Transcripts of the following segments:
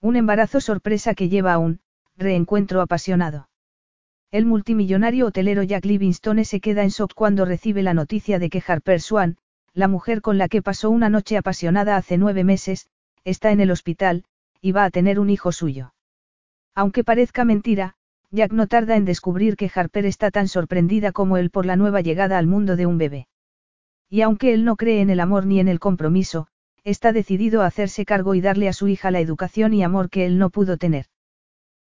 Un embarazo sorpresa que lleva a un reencuentro apasionado. El multimillonario hotelero Jack Livingstone se queda en shock cuando recibe la noticia de que Harper Swan, la mujer con la que pasó una noche apasionada hace nueve meses, está en el hospital, y va a tener un hijo suyo. Aunque parezca mentira, Jack no tarda en descubrir que Harper está tan sorprendida como él por la nueva llegada al mundo de un bebé. Y aunque él no cree en el amor ni en el compromiso, está decidido a hacerse cargo y darle a su hija la educación y amor que él no pudo tener.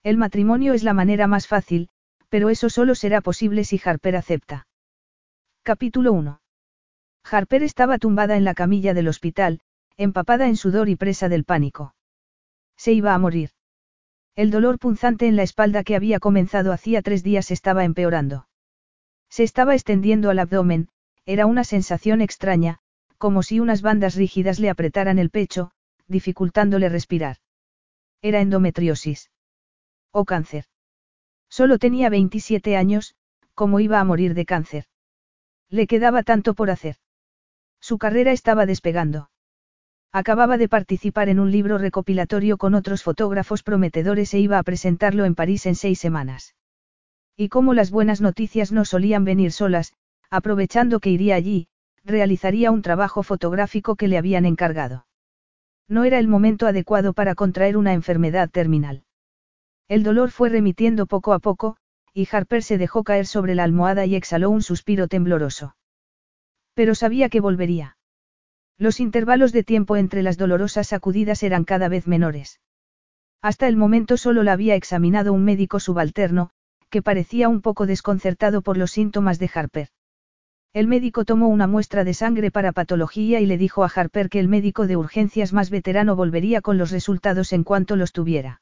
El matrimonio es la manera más fácil, pero eso solo será posible si Harper acepta. Capítulo 1. Harper estaba tumbada en la camilla del hospital, empapada en sudor y presa del pánico. Se iba a morir. El dolor punzante en la espalda que había comenzado hacía tres días estaba empeorando. Se estaba extendiendo al abdomen, era una sensación extraña, como si unas bandas rígidas le apretaran el pecho, dificultándole respirar. Era endometriosis. O cáncer. Solo tenía 27 años, como iba a morir de cáncer. Le quedaba tanto por hacer. Su carrera estaba despegando. Acababa de participar en un libro recopilatorio con otros fotógrafos prometedores e iba a presentarlo en París en seis semanas. Y como las buenas noticias no solían venir solas, aprovechando que iría allí, realizaría un trabajo fotográfico que le habían encargado. No era el momento adecuado para contraer una enfermedad terminal. El dolor fue remitiendo poco a poco, y Harper se dejó caer sobre la almohada y exhaló un suspiro tembloroso. Pero sabía que volvería. Los intervalos de tiempo entre las dolorosas sacudidas eran cada vez menores. Hasta el momento solo la había examinado un médico subalterno, que parecía un poco desconcertado por los síntomas de Harper. El médico tomó una muestra de sangre para patología y le dijo a Harper que el médico de urgencias más veterano volvería con los resultados en cuanto los tuviera.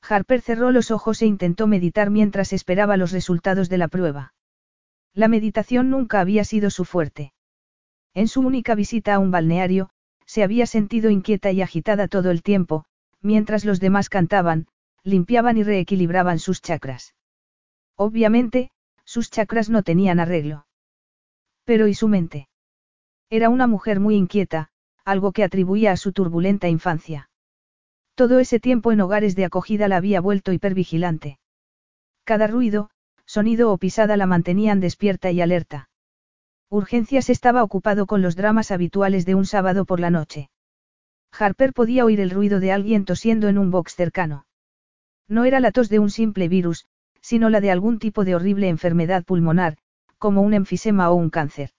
Harper cerró los ojos e intentó meditar mientras esperaba los resultados de la prueba. La meditación nunca había sido su fuerte. En su única visita a un balneario, se había sentido inquieta y agitada todo el tiempo, mientras los demás cantaban, limpiaban y reequilibraban sus chakras. Obviamente, sus chakras no tenían arreglo. Pero ¿y su mente? Era una mujer muy inquieta, algo que atribuía a su turbulenta infancia. Todo ese tiempo en hogares de acogida la había vuelto hipervigilante. Cada ruido, sonido o pisada la mantenían despierta y alerta. Urgencias estaba ocupado con los dramas habituales de un sábado por la noche. Harper podía oír el ruido de alguien tosiendo en un box cercano. No era la tos de un simple virus, sino la de algún tipo de horrible enfermedad pulmonar, como un enfisema o un cáncer.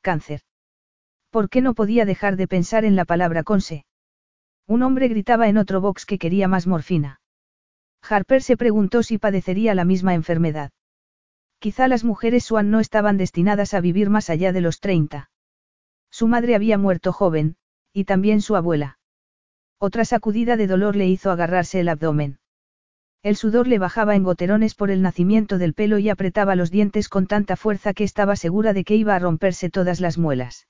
Cáncer. ¿Por qué no podía dejar de pensar en la palabra conse? Un hombre gritaba en otro box que quería más morfina. Harper se preguntó si padecería la misma enfermedad. Quizá las mujeres Swan no estaban destinadas a vivir más allá de los 30. Su madre había muerto joven, y también su abuela. Otra sacudida de dolor le hizo agarrarse el abdomen. El sudor le bajaba en goterones por el nacimiento del pelo y apretaba los dientes con tanta fuerza que estaba segura de que iba a romperse todas las muelas.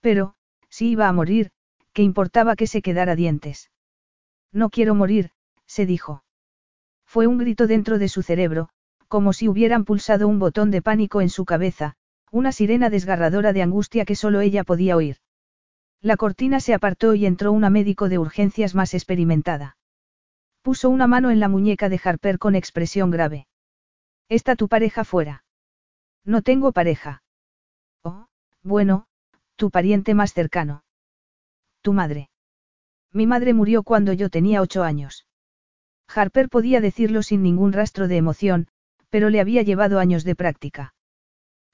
Pero, si iba a morir, ¿qué importaba que se quedara dientes? No quiero morir, se dijo. Fue un grito dentro de su cerebro, como si hubieran pulsado un botón de pánico en su cabeza, una sirena desgarradora de angustia que solo ella podía oír. La cortina se apartó y entró una médico de urgencias más experimentada. Puso una mano en la muñeca de Harper con expresión grave. ¿Está tu pareja fuera? No tengo pareja. Oh, bueno, tu pariente más cercano. Tu madre. Mi madre murió cuando yo tenía ocho años. Harper podía decirlo sin ningún rastro de emoción, pero le había llevado años de práctica.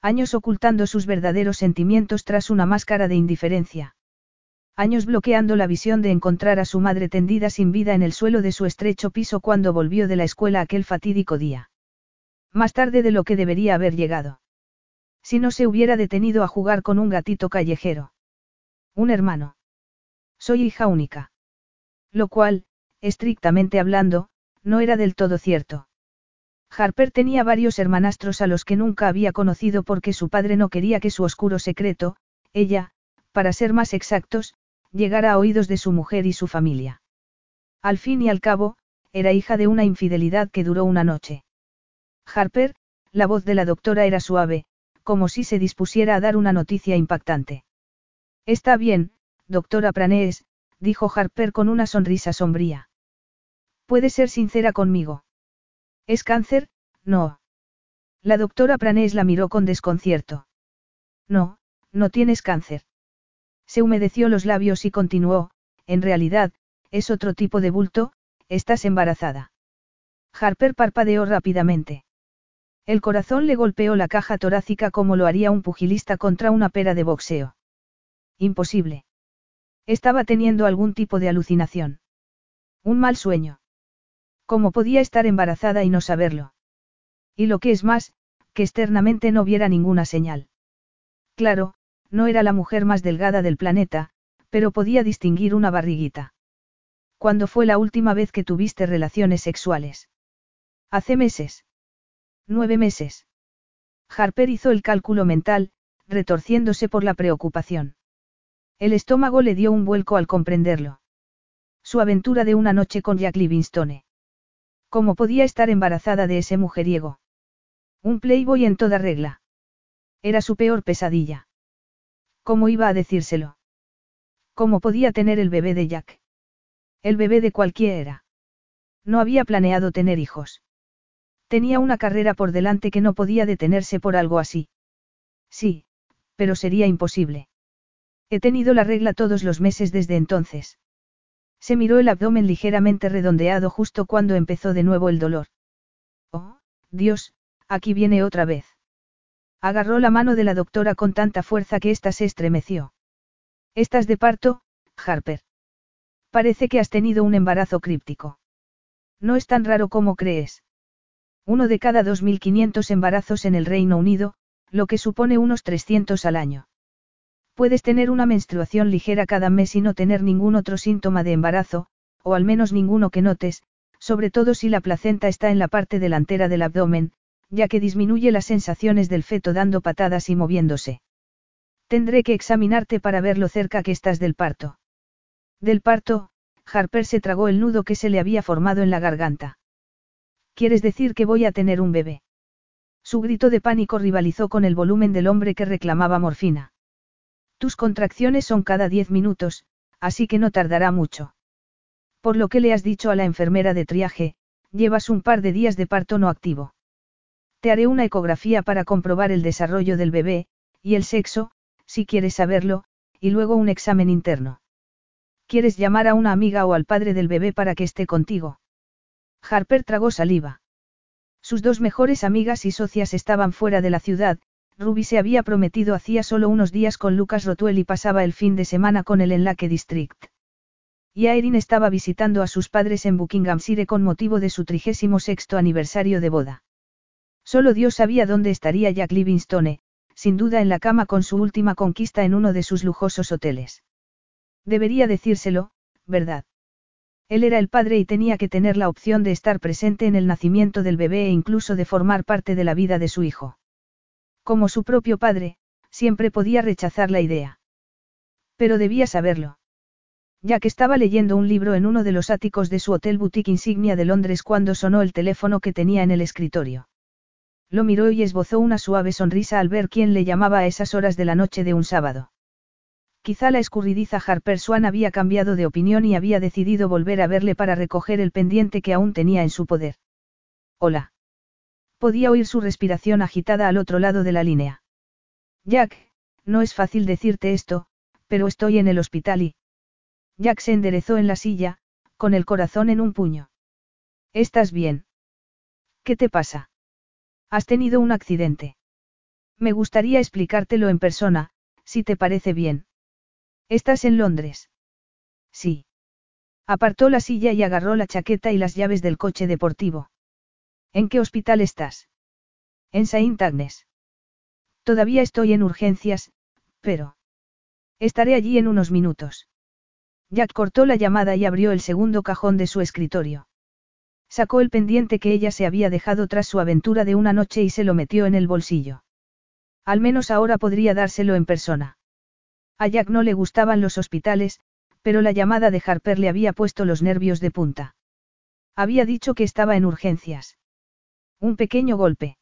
Años ocultando sus verdaderos sentimientos tras una máscara de indiferencia. Años bloqueando la visión de encontrar a su madre tendida sin vida en el suelo de su estrecho piso cuando volvió de la escuela aquel fatídico día. Más tarde de lo que debería haber llegado. Si no se hubiera detenido a jugar con un gatito callejero. Un hermano. Soy hija única. Lo cual, estrictamente hablando, no era del todo cierto. Harper tenía varios hermanastros a los que nunca había conocido porque su padre no quería que su oscuro secreto, ella, para ser más exactos, llegara a oídos de su mujer y su familia. Al fin y al cabo, era hija de una infidelidad que duró una noche. Harper, la voz de la doctora era suave, como si se dispusiera a dar una noticia impactante. Está bien, doctora Pranees, dijo Harper con una sonrisa sombría. Puede ser sincera conmigo. ¿Es cáncer? No. La doctora Pranees la miró con desconcierto. No, no tienes cáncer. Se humedeció los labios y continuó, en realidad, es otro tipo de bulto, estás embarazada. Harper parpadeó rápidamente. El corazón le golpeó la caja torácica como lo haría un pugilista contra una pera de boxeo. Imposible. Estaba teniendo algún tipo de alucinación. Un mal sueño. ¿Cómo podía estar embarazada y no saberlo? Y lo que es más, que externamente no viera ninguna señal. Claro, no era la mujer más delgada del planeta, pero podía distinguir una barriguita. ¿Cuándo fue la última vez que tuviste relaciones sexuales? Hace meses. Nueve meses. Harper hizo el cálculo mental, retorciéndose por la preocupación. El estómago le dio un vuelco al comprenderlo. Su aventura de una noche con Jack Livingstone. ¿Cómo podía estar embarazada de ese mujeriego? Un playboy en toda regla. Era su peor pesadilla. ¿Cómo iba a decírselo? ¿Cómo podía tener el bebé de Jack? El bebé de cualquiera. No había planeado tener hijos. Tenía una carrera por delante que no podía detenerse por algo así. Sí, pero sería imposible. He tenido la regla todos los meses desde entonces. Se miró el abdomen ligeramente redondeado justo cuando empezó de nuevo el dolor. Oh, Dios, aquí viene otra vez. Agarró la mano de la doctora con tanta fuerza que ésta se estremeció. Estás de parto, Harper. Parece que has tenido un embarazo críptico. No es tan raro como crees. Uno de cada 2.500 embarazos en el Reino Unido, lo que supone unos 300 al año. Puedes tener una menstruación ligera cada mes y no tener ningún otro síntoma de embarazo, o al menos ninguno que notes, sobre todo si la placenta está en la parte delantera del abdomen, ya que disminuye las sensaciones del feto dando patadas y moviéndose. Tendré que examinarte para ver lo cerca que estás del parto. Del parto, Harper se tragó el nudo que se le había formado en la garganta. ¿Quieres decir que voy a tener un bebé? Su grito de pánico rivalizó con el volumen del hombre que reclamaba morfina. Tus contracciones son cada diez minutos, así que no tardará mucho. Por lo que le has dicho a la enfermera de triaje, llevas un par de días de parto no activo. Te haré una ecografía para comprobar el desarrollo del bebé, y el sexo, si quieres saberlo, y luego un examen interno. ¿Quieres llamar a una amiga o al padre del bebé para que esté contigo? Harper tragó saliva. Sus dos mejores amigas y socias estaban fuera de la ciudad, Ruby se había prometido hacía solo unos días con Lucas Rotuel y pasaba el fin de semana con él en Lake District. Y Erin estaba visitando a sus padres en Buckinghamshire con motivo de su trigésimo sexto aniversario de boda. Solo Dios sabía dónde estaría Jack Livingstone, sin duda en la cama con su última conquista en uno de sus lujosos hoteles. Debería decírselo, ¿verdad? Él era el padre y tenía que tener la opción de estar presente en el nacimiento del bebé e incluso de formar parte de la vida de su hijo. Como su propio padre, siempre podía rechazar la idea. Pero debía saberlo. Ya que estaba leyendo un libro en uno de los áticos de su hotel boutique insignia de Londres cuando sonó el teléfono que tenía en el escritorio. Lo miró y esbozó una suave sonrisa al ver quién le llamaba a esas horas de la noche de un sábado. Quizá la escurridiza Harper Swan había cambiado de opinión y había decidido volver a verle para recoger el pendiente que aún tenía en su poder. Hola. Podía oír su respiración agitada al otro lado de la línea. Jack, no es fácil decirte esto, pero estoy en el hospital y... Jack se enderezó en la silla, con el corazón en un puño. ¿Estás bien? ¿Qué te pasa? Has tenido un accidente. Me gustaría explicártelo en persona, si te parece bien. ¿Estás en Londres? Sí. Apartó la silla y agarró la chaqueta y las llaves del coche deportivo. ¿En qué hospital estás? En Saint Agnes. Todavía estoy en urgencias, pero... Estaré allí en unos minutos. Jack cortó la llamada y abrió el segundo cajón de su escritorio. Sacó el pendiente que ella se había dejado tras su aventura de una noche y se lo metió en el bolsillo. Al menos ahora podría dárselo en persona. A Jack no le gustaban los hospitales, pero la llamada de Harper le había puesto los nervios de punta. Había dicho que estaba en urgencias. Un pequeño golpe.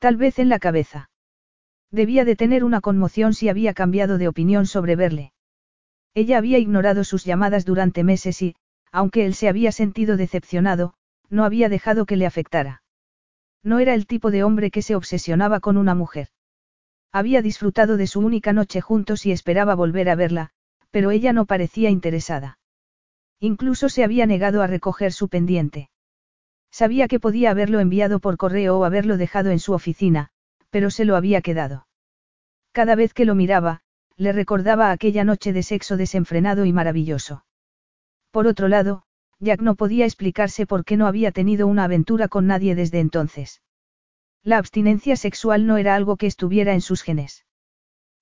Tal vez en la cabeza. Debía de tener una conmoción si había cambiado de opinión sobre verle. Ella había ignorado sus llamadas durante meses y, aunque él se había sentido decepcionado, no había dejado que le afectara. No era el tipo de hombre que se obsesionaba con una mujer. Había disfrutado de su única noche juntos y esperaba volver a verla, pero ella no parecía interesada. Incluso se había negado a recoger su pendiente. Sabía que podía haberlo enviado por correo o haberlo dejado en su oficina, pero se lo había quedado. Cada vez que lo miraba, le recordaba aquella noche de sexo desenfrenado y maravilloso. Por otro lado, Jack no podía explicarse por qué no había tenido una aventura con nadie desde entonces. La abstinencia sexual no era algo que estuviera en sus genes.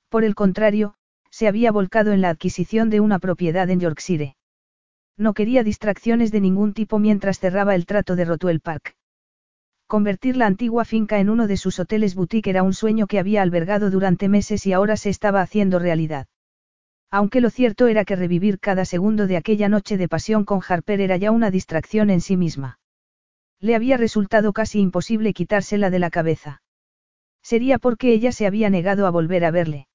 Por el contrario, se había volcado en la adquisición de una propiedad en Yorkshire. No quería distracciones de ningún tipo mientras cerraba el trato de Rotuel Park. Convertir la antigua finca en uno de sus hoteles boutique era un sueño que había albergado durante meses y ahora se estaba haciendo realidad. Aunque lo cierto era que revivir cada segundo de aquella noche de pasión con Harper era ya una distracción en sí misma. Le había resultado casi imposible quitársela de la cabeza. Sería porque ella se había negado a volver a verle.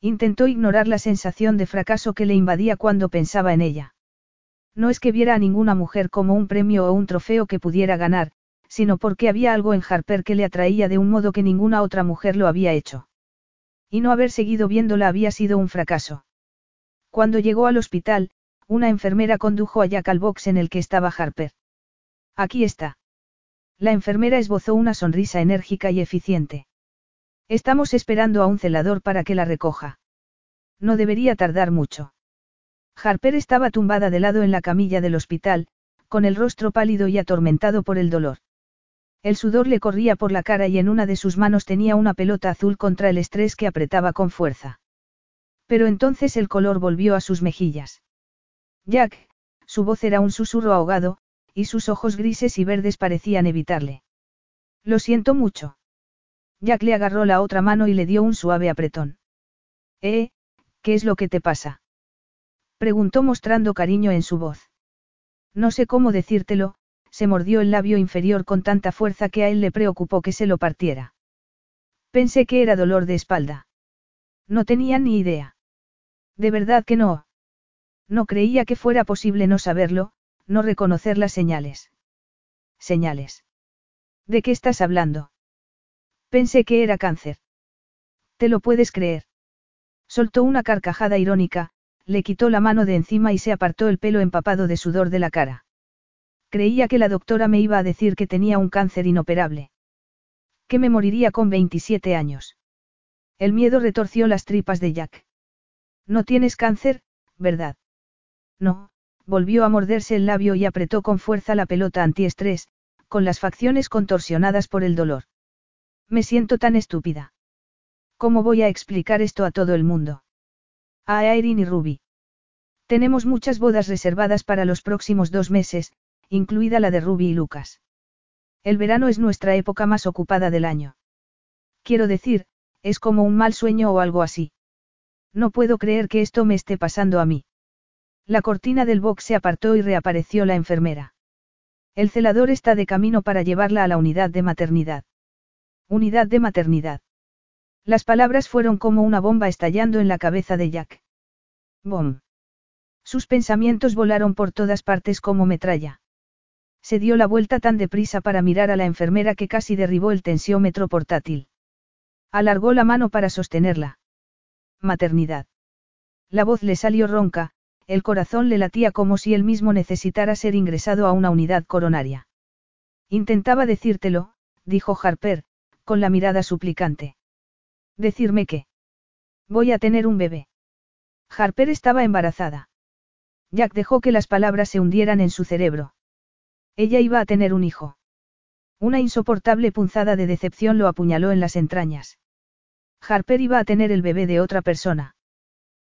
Intentó ignorar la sensación de fracaso que le invadía cuando pensaba en ella. No es que viera a ninguna mujer como un premio o un trofeo que pudiera ganar, sino porque había algo en Harper que le atraía de un modo que ninguna otra mujer lo había hecho. Y no haber seguido viéndola había sido un fracaso. Cuando llegó al hospital, una enfermera condujo a Jack al box en el que estaba Harper. Aquí está. La enfermera esbozó una sonrisa enérgica y eficiente. Estamos esperando a un celador para que la recoja. No debería tardar mucho. Harper estaba tumbada de lado en la camilla del hospital, con el rostro pálido y atormentado por el dolor. El sudor le corría por la cara y en una de sus manos tenía una pelota azul contra el estrés que apretaba con fuerza. Pero entonces el color volvió a sus mejillas. Jack, su voz era un susurro ahogado, y sus ojos grises y verdes parecían evitarle. Lo siento mucho. Jack le agarró la otra mano y le dio un suave apretón. ¿Eh? ¿Qué es lo que te pasa? Preguntó mostrando cariño en su voz. No sé cómo decírtelo, se mordió el labio inferior con tanta fuerza que a él le preocupó que se lo partiera. Pensé que era dolor de espalda. No tenía ni idea. De verdad que no. No creía que fuera posible no saberlo, no reconocer las señales. Señales. ¿De qué estás hablando? Pensé que era cáncer. ¿Te lo puedes creer? Soltó una carcajada irónica, le quitó la mano de encima y se apartó el pelo empapado de sudor de la cara. Creía que la doctora me iba a decir que tenía un cáncer inoperable. Que me moriría con 27 años. El miedo retorció las tripas de Jack. No tienes cáncer, ¿verdad? No, volvió a morderse el labio y apretó con fuerza la pelota antiestrés, con las facciones contorsionadas por el dolor. Me siento tan estúpida. ¿Cómo voy a explicar esto a todo el mundo? A Erin y Ruby. Tenemos muchas bodas reservadas para los próximos dos meses, incluida la de Ruby y Lucas. El verano es nuestra época más ocupada del año. Quiero decir, es como un mal sueño o algo así. No puedo creer que esto me esté pasando a mí. La cortina del box se apartó y reapareció la enfermera. El celador está de camino para llevarla a la unidad de maternidad. Unidad de maternidad. Las palabras fueron como una bomba estallando en la cabeza de Jack. Bom. Sus pensamientos volaron por todas partes como metralla. Se dio la vuelta tan deprisa para mirar a la enfermera que casi derribó el tensiómetro portátil. Alargó la mano para sostenerla. Maternidad. La voz le salió ronca, el corazón le latía como si él mismo necesitara ser ingresado a una unidad coronaria. Intentaba decírtelo, dijo Harper, con la mirada suplicante. Decirme qué. Voy a tener un bebé. Harper estaba embarazada. Jack dejó que las palabras se hundieran en su cerebro. Ella iba a tener un hijo. Una insoportable punzada de decepción lo apuñaló en las entrañas. Harper iba a tener el bebé de otra persona.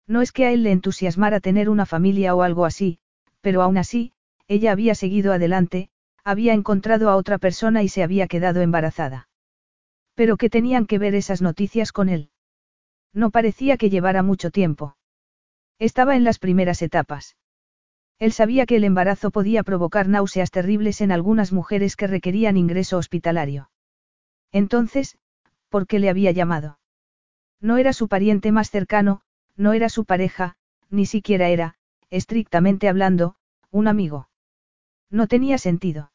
No es que a él le entusiasmara tener una familia o algo así, pero aún así, ella había seguido adelante, había encontrado a otra persona y se había quedado embarazada. Pero ¿qué tenían que ver esas noticias con él? No parecía que llevara mucho tiempo. Estaba en las primeras etapas. Él sabía que el embarazo podía provocar náuseas terribles en algunas mujeres que requerían ingreso hospitalario. Entonces, ¿por qué le había llamado? No era su pariente más cercano, no era su pareja, ni siquiera era, estrictamente hablando, un amigo. No tenía sentido.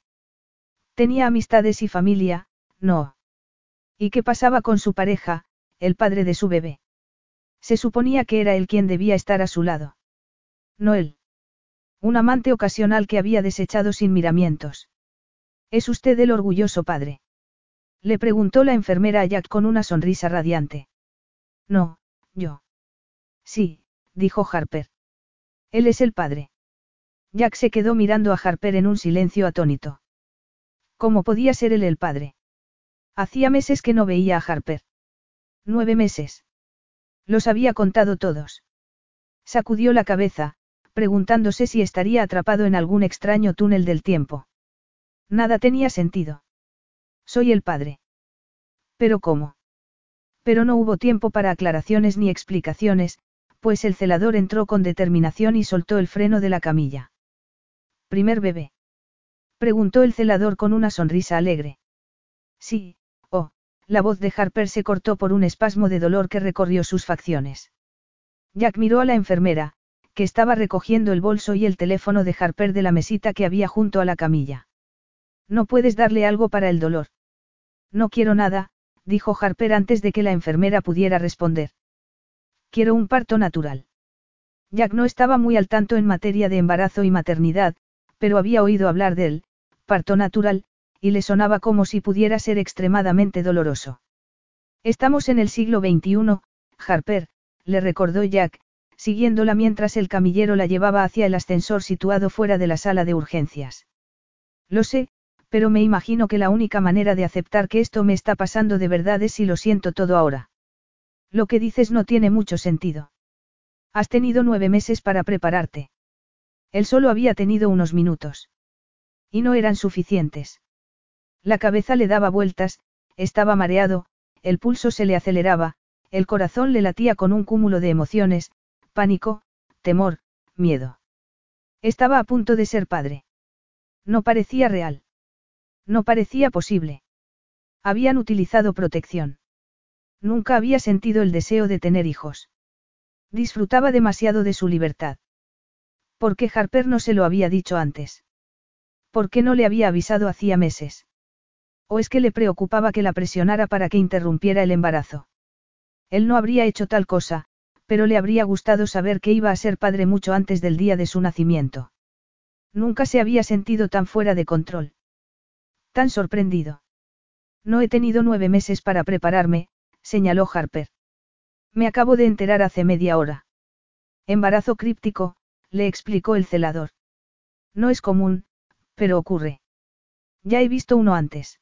Tenía amistades y familia, no. ¿Y qué pasaba con su pareja, el padre de su bebé? Se suponía que era él quien debía estar a su lado. No él. Un amante ocasional que había desechado sin miramientos. ¿Es usted el orgulloso padre? Le preguntó la enfermera a Jack con una sonrisa radiante. No, yo. Sí, dijo Harper. Él es el padre. Jack se quedó mirando a Harper en un silencio atónito. ¿Cómo podía ser él el padre? Hacía meses que no veía a Harper. Nueve meses. Los había contado todos. Sacudió la cabeza, preguntándose si estaría atrapado en algún extraño túnel del tiempo. Nada tenía sentido. Soy el padre. ¿Pero cómo? Pero no hubo tiempo para aclaraciones ni explicaciones, pues el celador entró con determinación y soltó el freno de la camilla. ¿Primer bebé? Preguntó el celador con una sonrisa alegre. Sí, oh, la voz de Harper se cortó por un espasmo de dolor que recorrió sus facciones. Jack miró a la enfermera, que estaba recogiendo el bolso y el teléfono de Harper de la mesita que había junto a la camilla. No puedes darle algo para el dolor. No quiero nada, dijo Harper antes de que la enfermera pudiera responder. Quiero un parto natural. Jack no estaba muy al tanto en materia de embarazo y maternidad, pero había oído hablar de él, parto natural, y le sonaba como si pudiera ser extremadamente doloroso. Estamos en el siglo XXI, Harper, le recordó Jack, siguiéndola mientras el camillero la llevaba hacia el ascensor situado fuera de la sala de urgencias. Lo sé, pero me imagino que la única manera de aceptar que esto me está pasando de verdad es si lo siento todo ahora. Lo que dices no tiene mucho sentido. Has tenido nueve meses para prepararte. Él solo había tenido unos minutos. Y no eran suficientes. La cabeza le daba vueltas, estaba mareado, el pulso se le aceleraba, el corazón le latía con un cúmulo de emociones, pánico, temor, miedo. Estaba a punto de ser padre. No parecía real. No parecía posible. Habían utilizado protección. Nunca había sentido el deseo de tener hijos. Disfrutaba demasiado de su libertad. ¿Por qué Harper no se lo había dicho antes? ¿Por qué no le había avisado hacía meses? ¿O es que le preocupaba que la presionara para que interrumpiera el embarazo? Él no habría hecho tal cosa, pero le habría gustado saber que iba a ser padre mucho antes del día de su nacimiento. Nunca se había sentido tan fuera de control. Tan sorprendido. No he tenido nueve meses para prepararme, señaló Harper. Me acabo de enterar hace media hora. Embarazo críptico, le explicó el celador. No es común, pero ocurre. Ya he visto uno antes.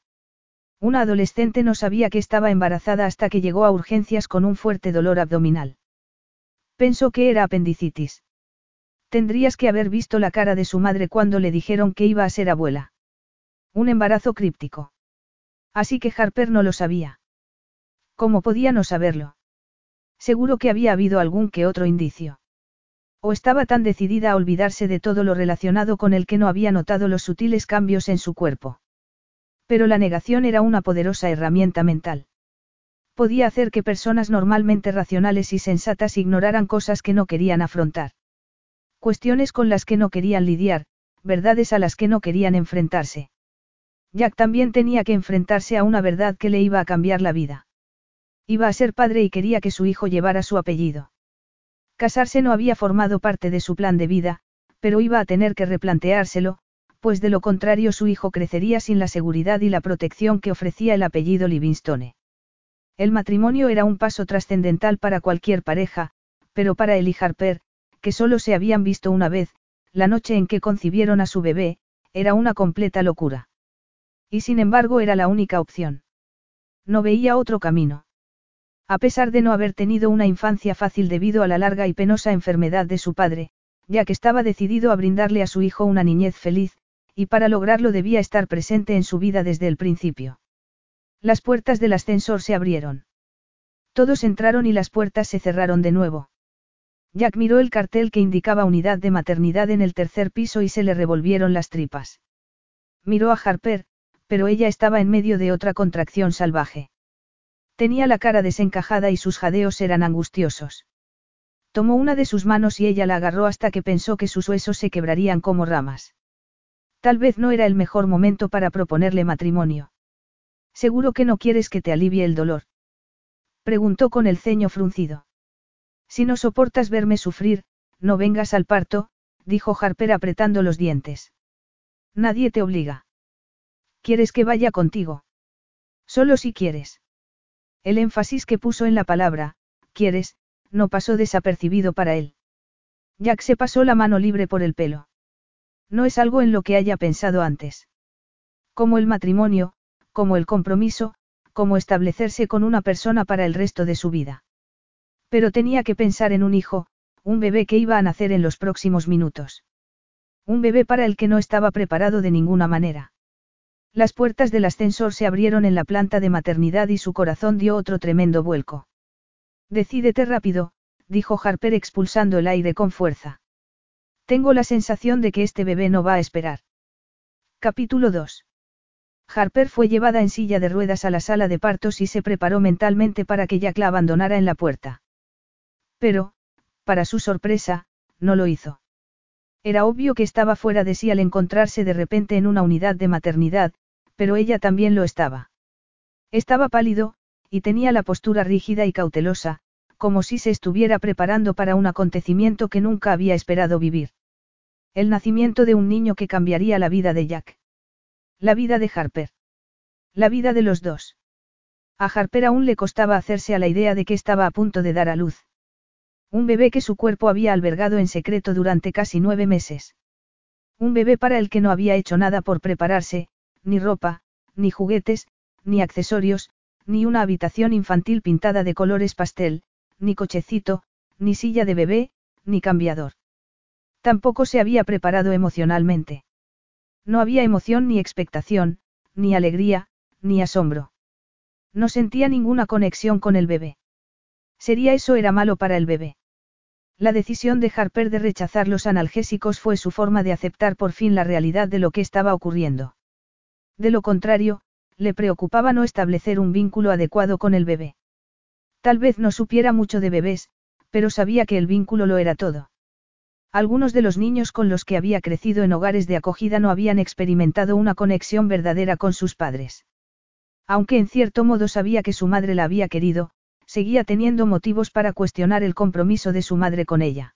Una adolescente no sabía que estaba embarazada hasta que llegó a urgencias con un fuerte dolor abdominal. Pensó que era apendicitis. Tendrías que haber visto la cara de su madre cuando le dijeron que iba a ser abuela. Un embarazo críptico. Así que Harper no lo sabía. ¿Cómo podía no saberlo? Seguro que había habido algún que otro indicio. O estaba tan decidida a olvidarse de todo lo relacionado con el que no había notado los sutiles cambios en su cuerpo. Pero la negación era una poderosa herramienta mental. Podía hacer que personas normalmente racionales y sensatas ignoraran cosas que no querían afrontar. Cuestiones con las que no querían lidiar, verdades a las que no querían enfrentarse. Jack también tenía que enfrentarse a una verdad que le iba a cambiar la vida. Iba a ser padre y quería que su hijo llevara su apellido. Casarse no había formado parte de su plan de vida, pero iba a tener que replanteárselo, pues de lo contrario su hijo crecería sin la seguridad y la protección que ofrecía el apellido Livingstone. El matrimonio era un paso trascendental para cualquier pareja, pero para él y Harper, que solo se habían visto una vez, la noche en que concibieron a su bebé, era una completa locura. Y sin embargo era la única opción. No veía otro camino. A pesar de no haber tenido una infancia fácil debido a la larga y penosa enfermedad de su padre, ya que estaba decidido a brindarle a su hijo una niñez feliz, y para lograrlo debía estar presente en su vida desde el principio. Las puertas del ascensor se abrieron. Todos entraron y las puertas se cerraron de nuevo. Jack miró el cartel que indicaba unidad de maternidad en el tercer piso y se le revolvieron las tripas. Miró a Harper, pero ella estaba en medio de otra contracción salvaje. Tenía la cara desencajada y sus jadeos eran angustiosos. Tomó una de sus manos y ella la agarró hasta que pensó que sus huesos se quebrarían como ramas. Tal vez no era el mejor momento para proponerle matrimonio. Seguro que no quieres que te alivie el dolor. Preguntó con el ceño fruncido. Si no soportas verme sufrir, no vengas al parto, dijo Harper apretando los dientes. Nadie te obliga. ¿Quieres que vaya contigo? Solo si quieres. El énfasis que puso en la palabra, quieres, no pasó desapercibido para él. Jack se pasó la mano libre por el pelo. No es algo en lo que haya pensado antes. Como el matrimonio, como el compromiso, como establecerse con una persona para el resto de su vida. Pero tenía que pensar en un hijo, un bebé que iba a nacer en los próximos minutos. Un bebé para el que no estaba preparado de ninguna manera. Las puertas del ascensor se abrieron en la planta de maternidad y su corazón dio otro tremendo vuelco. Decídete rápido, dijo Harper expulsando el aire con fuerza. Tengo la sensación de que este bebé no va a esperar. Capítulo 2. Harper fue llevada en silla de ruedas a la sala de partos y se preparó mentalmente para que Jack la abandonara en la puerta. Pero, para su sorpresa, no lo hizo. Era obvio que estaba fuera de sí al encontrarse de repente en una unidad de maternidad, pero ella también lo estaba. Estaba pálido, y tenía la postura rígida y cautelosa, como si se estuviera preparando para un acontecimiento que nunca había esperado vivir. El nacimiento de un niño que cambiaría la vida de Jack. La vida de Harper. La vida de los dos. A Harper aún le costaba hacerse a la idea de que estaba a punto de dar a luz. Un bebé que su cuerpo había albergado en secreto durante casi nueve meses. Un bebé para el que no había hecho nada por prepararse, ni ropa, ni juguetes, ni accesorios, ni una habitación infantil pintada de colores pastel, ni cochecito, ni silla de bebé, ni cambiador. Tampoco se había preparado emocionalmente. No había emoción ni expectación, ni alegría, ni asombro. No sentía ninguna conexión con el bebé. ¿Sería eso era malo para el bebé? La decisión de Harper de rechazar los analgésicos fue su forma de aceptar por fin la realidad de lo que estaba ocurriendo. De lo contrario, le preocupaba no establecer un vínculo adecuado con el bebé. Tal vez no supiera mucho de bebés, pero sabía que el vínculo lo era todo. Algunos de los niños con los que había crecido en hogares de acogida no habían experimentado una conexión verdadera con sus padres. Aunque en cierto modo sabía que su madre la había querido, seguía teniendo motivos para cuestionar el compromiso de su madre con ella.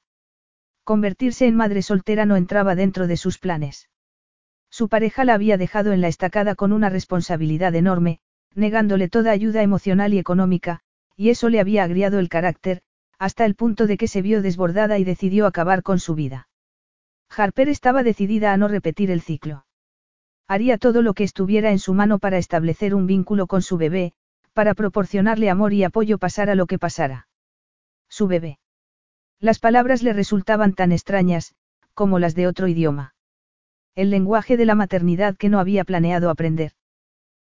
Convertirse en madre soltera no entraba dentro de sus planes. Su pareja la había dejado en la estacada con una responsabilidad enorme, negándole toda ayuda emocional y económica, y eso le había agriado el carácter, hasta el punto de que se vio desbordada y decidió acabar con su vida. Harper estaba decidida a no repetir el ciclo. Haría todo lo que estuviera en su mano para establecer un vínculo con su bebé, para proporcionarle amor y apoyo pasara lo que pasara. Su bebé. Las palabras le resultaban tan extrañas, como las de otro idioma. El lenguaje de la maternidad que no había planeado aprender.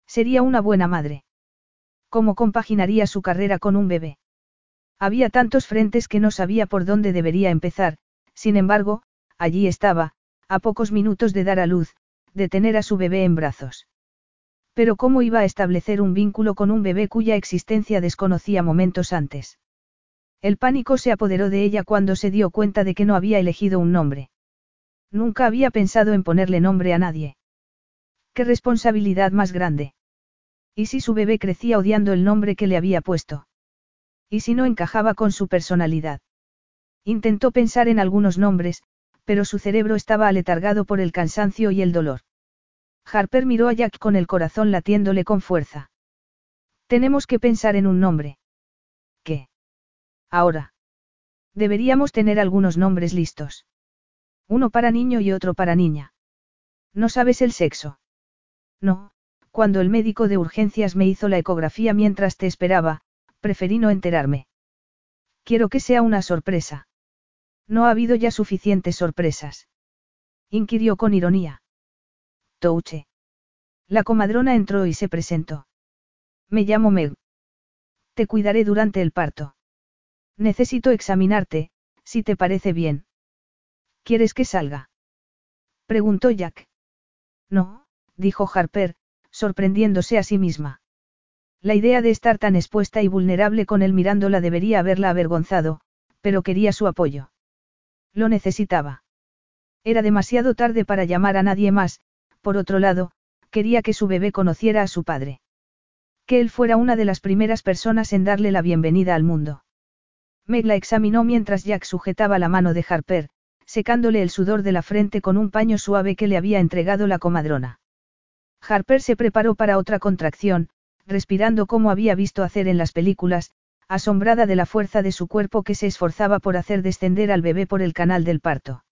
Sería una buena madre. ¿Cómo compaginaría su carrera con un bebé? Había tantos frentes que no sabía por dónde debería empezar, sin embargo, allí estaba, a pocos minutos de dar a luz, de tener a su bebé en brazos. Pero ¿cómo iba a establecer un vínculo con un bebé cuya existencia desconocía momentos antes? El pánico se apoderó de ella cuando se dio cuenta de que no había elegido un nombre. Nunca había pensado en ponerle nombre a nadie. ¿Qué responsabilidad más grande? ¿Y si su bebé crecía odiando el nombre que le había puesto? ¿Y si no encajaba con su personalidad? Intentó pensar en algunos nombres, pero su cerebro estaba aletargado por el cansancio y el dolor. Harper miró a Jack con el corazón latiéndole con fuerza. Tenemos que pensar en un nombre. ¿Qué? Ahora. Deberíamos tener algunos nombres listos. Uno para niño y otro para niña. ¿No sabes el sexo? No, cuando el médico de urgencias me hizo la ecografía mientras te esperaba, preferí no enterarme. Quiero que sea una sorpresa. No ha habido ya suficientes sorpresas. Inquirió con ironía. Touche. La comadrona entró y se presentó. Me llamo Meg. Te cuidaré durante el parto. Necesito examinarte, si te parece bien. ¿Quieres que salga? Preguntó Jack. No, dijo Harper, sorprendiéndose a sí misma. La idea de estar tan expuesta y vulnerable con él mirándola debería haberla avergonzado, pero quería su apoyo. Lo necesitaba. Era demasiado tarde para llamar a nadie más, por otro lado, quería que su bebé conociera a su padre. Que él fuera una de las primeras personas en darle la bienvenida al mundo. Meg la examinó mientras Jack sujetaba la mano de Harper, secándole el sudor de la frente con un paño suave que le había entregado la comadrona. Harper se preparó para otra contracción, respirando como había visto hacer en las películas, asombrada de la fuerza de su cuerpo que se esforzaba por hacer descender al bebé por el canal del parto.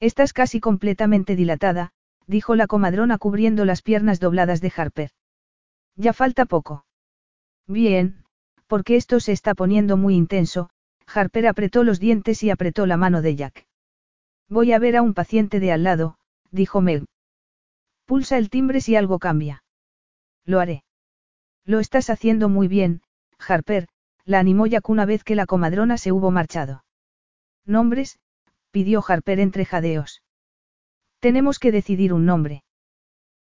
Estás casi completamente dilatada, dijo la comadrona cubriendo las piernas dobladas de Harper. Ya falta poco. Bien, porque esto se está poniendo muy intenso, Harper apretó los dientes y apretó la mano de Jack. Voy a ver a un paciente de al lado, dijo Meg. Pulsa el timbre si algo cambia. Lo haré. Lo estás haciendo muy bien, Harper, la animó Jack una vez que la comadrona se hubo marchado. ¿Nombres? pidió Harper entre jadeos. Tenemos que decidir un nombre.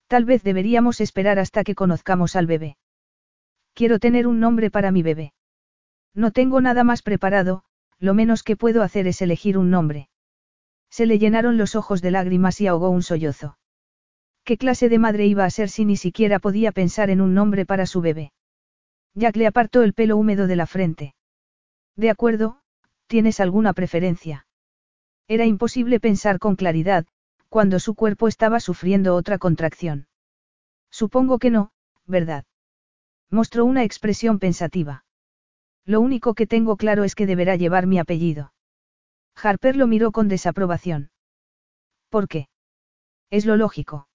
Tal vez deberíamos esperar hasta que conozcamos al bebé. Quiero tener un nombre para mi bebé. No tengo nada más preparado, lo menos que puedo hacer es elegir un nombre. Se le llenaron los ojos de lágrimas y ahogó un sollozo. ¿Qué clase de madre iba a ser si ni siquiera podía pensar en un nombre para su bebé? Jack le apartó el pelo húmedo de la frente. De acuerdo, ¿tienes alguna preferencia? Era imposible pensar con claridad, cuando su cuerpo estaba sufriendo otra contracción. Supongo que no, ¿verdad? Mostró una expresión pensativa. Lo único que tengo claro es que deberá llevar mi apellido. Harper lo miró con desaprobación. ¿Por qué? Es lo lógico.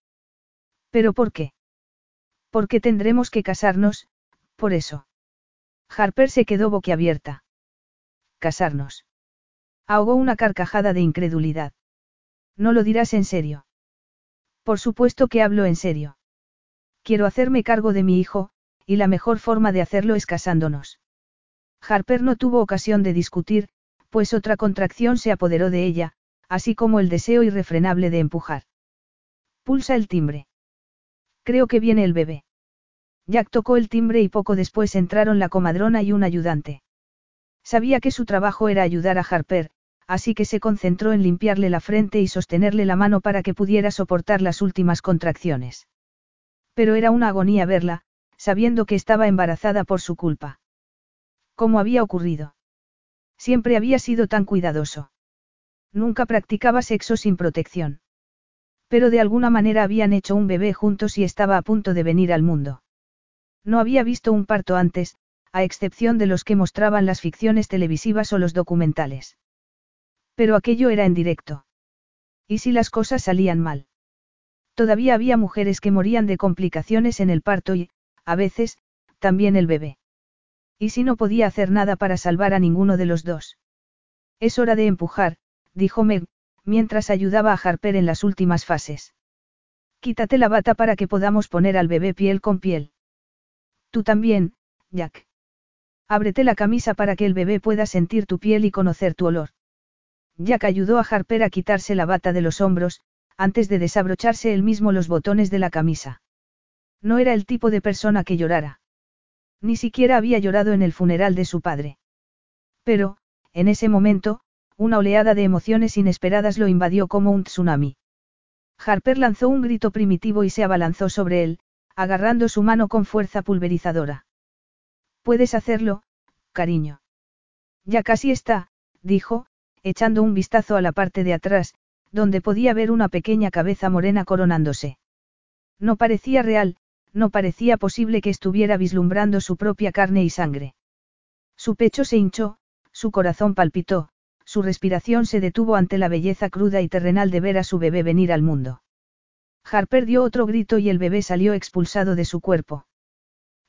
¿Pero por qué? Porque tendremos que casarnos, por eso. Harper se quedó boquiabierta. Casarnos. Ahogó una carcajada de incredulidad. No lo dirás en serio. Por supuesto que hablo en serio. Quiero hacerme cargo de mi hijo, y la mejor forma de hacerlo es casándonos. Harper no tuvo ocasión de discutir, pues otra contracción se apoderó de ella, así como el deseo irrefrenable de empujar. Pulsa el timbre. Creo que viene el bebé. Jack tocó el timbre y poco después entraron la comadrona y un ayudante. Sabía que su trabajo era ayudar a Harper, así que se concentró en limpiarle la frente y sostenerle la mano para que pudiera soportar las últimas contracciones. Pero era una agonía verla, sabiendo que estaba embarazada por su culpa. ¿Cómo había ocurrido? Siempre había sido tan cuidadoso. Nunca practicaba sexo sin protección. Pero de alguna manera habían hecho un bebé juntos y estaba a punto de venir al mundo. No había visto un parto antes, a excepción de los que mostraban las ficciones televisivas o los documentales. Pero aquello era en directo. ¿Y si las cosas salían mal? Todavía había mujeres que morían de complicaciones en el parto y, a veces, también el bebé. ¿Y si no podía hacer nada para salvar a ninguno de los dos? Es hora de empujar, dijo Meg, mientras ayudaba a Harper en las últimas fases. Quítate la bata para que podamos poner al bebé piel con piel. Tú también, Jack. Ábrete la camisa para que el bebé pueda sentir tu piel y conocer tu olor. Jack ayudó a Harper a quitarse la bata de los hombros, antes de desabrocharse él mismo los botones de la camisa. No era el tipo de persona que llorara. Ni siquiera había llorado en el funeral de su padre. Pero, en ese momento, una oleada de emociones inesperadas lo invadió como un tsunami. Harper lanzó un grito primitivo y se abalanzó sobre él, agarrando su mano con fuerza pulverizadora. Puedes hacerlo, cariño. Ya casi está, dijo, echando un vistazo a la parte de atrás, donde podía ver una pequeña cabeza morena coronándose. No parecía real, no parecía posible que estuviera vislumbrando su propia carne y sangre. Su pecho se hinchó, su corazón palpitó, su respiración se detuvo ante la belleza cruda y terrenal de ver a su bebé venir al mundo. Harper dio otro grito y el bebé salió expulsado de su cuerpo.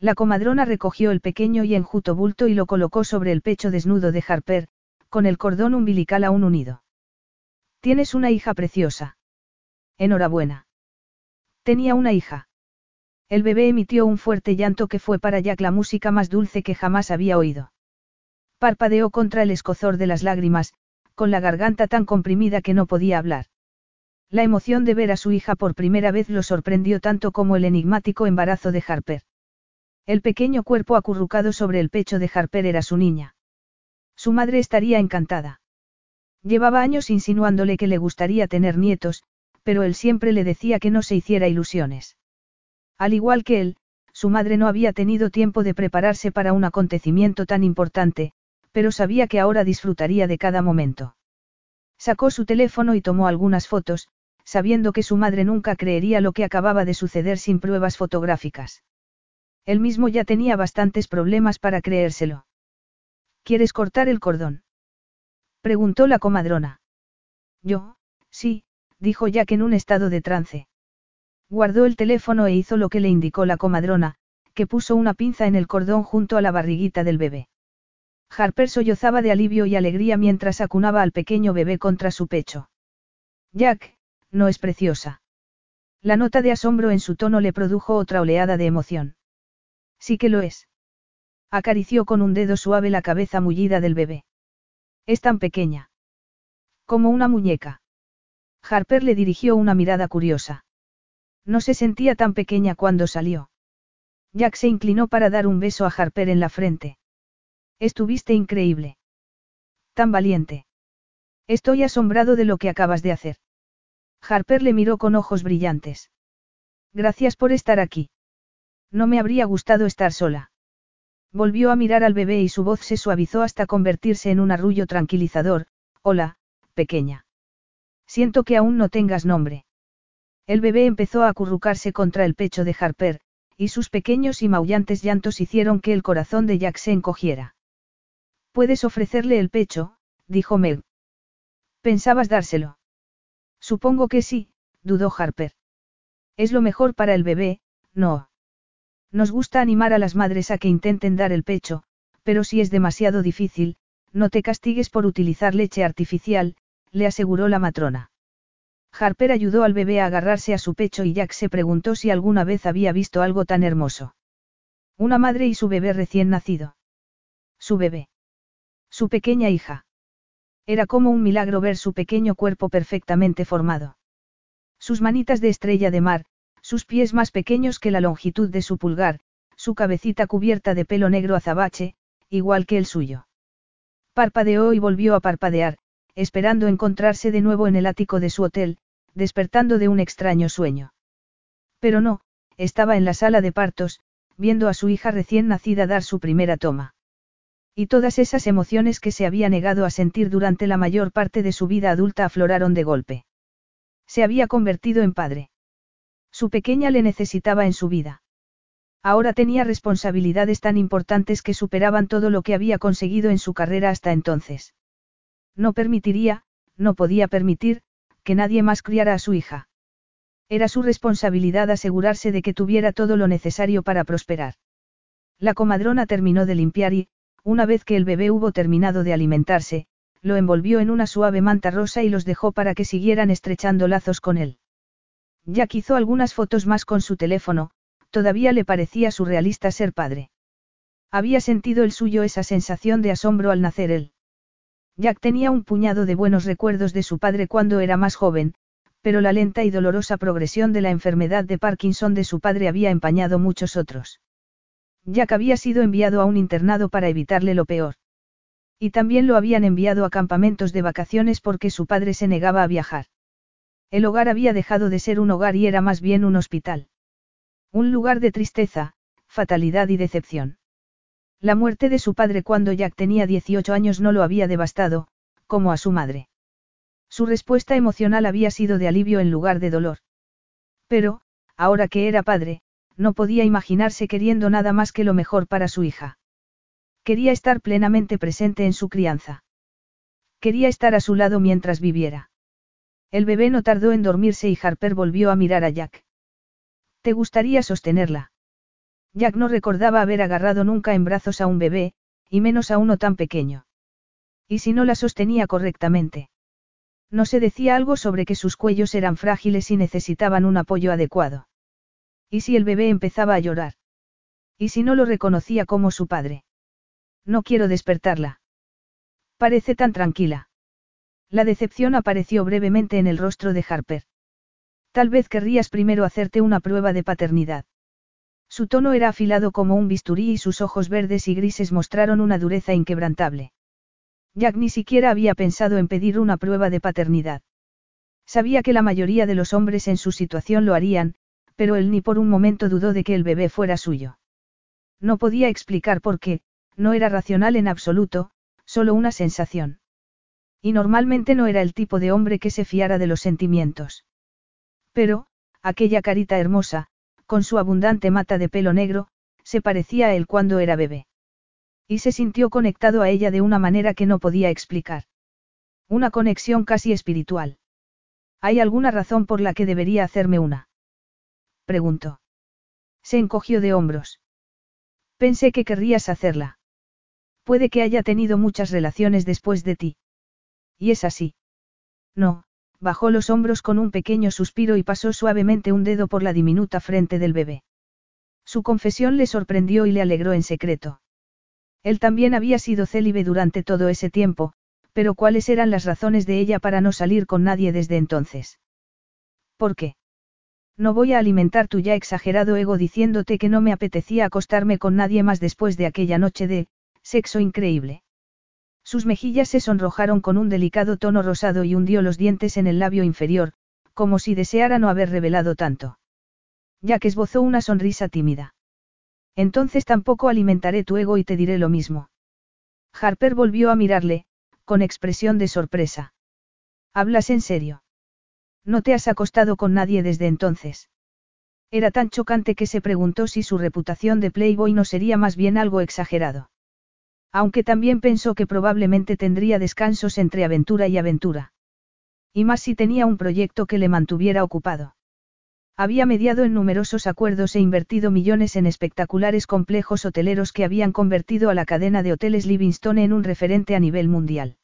La comadrona recogió el pequeño y enjuto bulto y lo colocó sobre el pecho desnudo de Harper, con el cordón umbilical aún unido. Tienes una hija preciosa. Enhorabuena. Tenía una hija. El bebé emitió un fuerte llanto que fue para Jack la música más dulce que jamás había oído. Parpadeó contra el escozor de las lágrimas, con la garganta tan comprimida que no podía hablar. La emoción de ver a su hija por primera vez lo sorprendió tanto como el enigmático embarazo de Harper. El pequeño cuerpo acurrucado sobre el pecho de Harper era su niña. Su madre estaría encantada. Llevaba años insinuándole que le gustaría tener nietos, pero él siempre le decía que no se hiciera ilusiones. Al igual que él, su madre no había tenido tiempo de prepararse para un acontecimiento tan importante, pero sabía que ahora disfrutaría de cada momento. Sacó su teléfono y tomó algunas fotos, sabiendo que su madre nunca creería lo que acababa de suceder sin pruebas fotográficas. Él mismo ya tenía bastantes problemas para creérselo. ¿Quieres cortar el cordón? Preguntó la comadrona. Yo, sí, dijo Jack en un estado de trance. Guardó el teléfono e hizo lo que le indicó la comadrona, que puso una pinza en el cordón junto a la barriguita del bebé. Harper sollozaba de alivio y alegría mientras acunaba al pequeño bebé contra su pecho. Jack, no es preciosa. La nota de asombro en su tono le produjo otra oleada de emoción. Sí que lo es. Acarició con un dedo suave la cabeza mullida del bebé. Es tan pequeña. Como una muñeca. Harper le dirigió una mirada curiosa. No se sentía tan pequeña cuando salió. Jack se inclinó para dar un beso a Harper en la frente. Estuviste increíble. Tan valiente. Estoy asombrado de lo que acabas de hacer. Harper le miró con ojos brillantes. Gracias por estar aquí. No me habría gustado estar sola. Volvió a mirar al bebé y su voz se suavizó hasta convertirse en un arrullo tranquilizador. Hola, pequeña. Siento que aún no tengas nombre. El bebé empezó a acurrucarse contra el pecho de Harper, y sus pequeños y maullantes llantos hicieron que el corazón de Jack se encogiera. Puedes ofrecerle el pecho, dijo Meg. ¿Pensabas dárselo? Supongo que sí, dudó Harper. Es lo mejor para el bebé, no. Nos gusta animar a las madres a que intenten dar el pecho, pero si es demasiado difícil, no te castigues por utilizar leche artificial, le aseguró la matrona. Harper ayudó al bebé a agarrarse a su pecho y Jack se preguntó si alguna vez había visto algo tan hermoso. Una madre y su bebé recién nacido. Su bebé. Su pequeña hija. Era como un milagro ver su pequeño cuerpo perfectamente formado. Sus manitas de estrella de mar, sus pies más pequeños que la longitud de su pulgar, su cabecita cubierta de pelo negro azabache, igual que el suyo. Parpadeó y volvió a parpadear, esperando encontrarse de nuevo en el ático de su hotel, despertando de un extraño sueño. Pero no, estaba en la sala de partos, viendo a su hija recién nacida dar su primera toma. Y todas esas emociones que se había negado a sentir durante la mayor parte de su vida adulta afloraron de golpe. Se había convertido en padre. Su pequeña le necesitaba en su vida. Ahora tenía responsabilidades tan importantes que superaban todo lo que había conseguido en su carrera hasta entonces. No permitiría, no podía permitir, que nadie más criara a su hija. Era su responsabilidad asegurarse de que tuviera todo lo necesario para prosperar. La comadrona terminó de limpiar y, una vez que el bebé hubo terminado de alimentarse, lo envolvió en una suave manta rosa y los dejó para que siguieran estrechando lazos con él. Jack hizo algunas fotos más con su teléfono, todavía le parecía surrealista ser padre. Había sentido el suyo esa sensación de asombro al nacer él. Jack tenía un puñado de buenos recuerdos de su padre cuando era más joven, pero la lenta y dolorosa progresión de la enfermedad de Parkinson de su padre había empañado muchos otros. Jack había sido enviado a un internado para evitarle lo peor. Y también lo habían enviado a campamentos de vacaciones porque su padre se negaba a viajar. El hogar había dejado de ser un hogar y era más bien un hospital. Un lugar de tristeza, fatalidad y decepción. La muerte de su padre cuando Jack tenía 18 años no lo había devastado, como a su madre. Su respuesta emocional había sido de alivio en lugar de dolor. Pero, ahora que era padre, no podía imaginarse queriendo nada más que lo mejor para su hija. Quería estar plenamente presente en su crianza. Quería estar a su lado mientras viviera. El bebé no tardó en dormirse y Harper volvió a mirar a Jack. ¿Te gustaría sostenerla? Jack no recordaba haber agarrado nunca en brazos a un bebé, y menos a uno tan pequeño. ¿Y si no la sostenía correctamente? No se decía algo sobre que sus cuellos eran frágiles y necesitaban un apoyo adecuado. ¿Y si el bebé empezaba a llorar? ¿Y si no lo reconocía como su padre? No quiero despertarla. Parece tan tranquila. La decepción apareció brevemente en el rostro de Harper. Tal vez querrías primero hacerte una prueba de paternidad. Su tono era afilado como un bisturí y sus ojos verdes y grises mostraron una dureza inquebrantable. Jack ni siquiera había pensado en pedir una prueba de paternidad. Sabía que la mayoría de los hombres en su situación lo harían, pero él ni por un momento dudó de que el bebé fuera suyo. No podía explicar por qué, no era racional en absoluto, solo una sensación. Y normalmente no era el tipo de hombre que se fiara de los sentimientos. Pero, aquella carita hermosa, con su abundante mata de pelo negro, se parecía a él cuando era bebé. Y se sintió conectado a ella de una manera que no podía explicar. Una conexión casi espiritual. ¿Hay alguna razón por la que debería hacerme una? Preguntó. Se encogió de hombros. Pensé que querrías hacerla. Puede que haya tenido muchas relaciones después de ti. ¿Y es así? No, bajó los hombros con un pequeño suspiro y pasó suavemente un dedo por la diminuta frente del bebé. Su confesión le sorprendió y le alegró en secreto. Él también había sido célibe durante todo ese tiempo, pero ¿cuáles eran las razones de ella para no salir con nadie desde entonces? ¿Por qué? No voy a alimentar tu ya exagerado ego diciéndote que no me apetecía acostarme con nadie más después de aquella noche de, sexo increíble. Sus mejillas se sonrojaron con un delicado tono rosado y hundió los dientes en el labio inferior, como si deseara no haber revelado tanto. Jack esbozó una sonrisa tímida. Entonces tampoco alimentaré tu ego y te diré lo mismo. Harper volvió a mirarle, con expresión de sorpresa. ¿Hablas en serio? No te has acostado con nadie desde entonces. Era tan chocante que se preguntó si su reputación de Playboy no sería más bien algo exagerado. Aunque también pensó que probablemente tendría descansos entre aventura y aventura. Y más si tenía un proyecto que le mantuviera ocupado. Había mediado en numerosos acuerdos e invertido millones en espectaculares complejos hoteleros que habían convertido a la cadena de hoteles Livingstone en un referente a nivel mundial.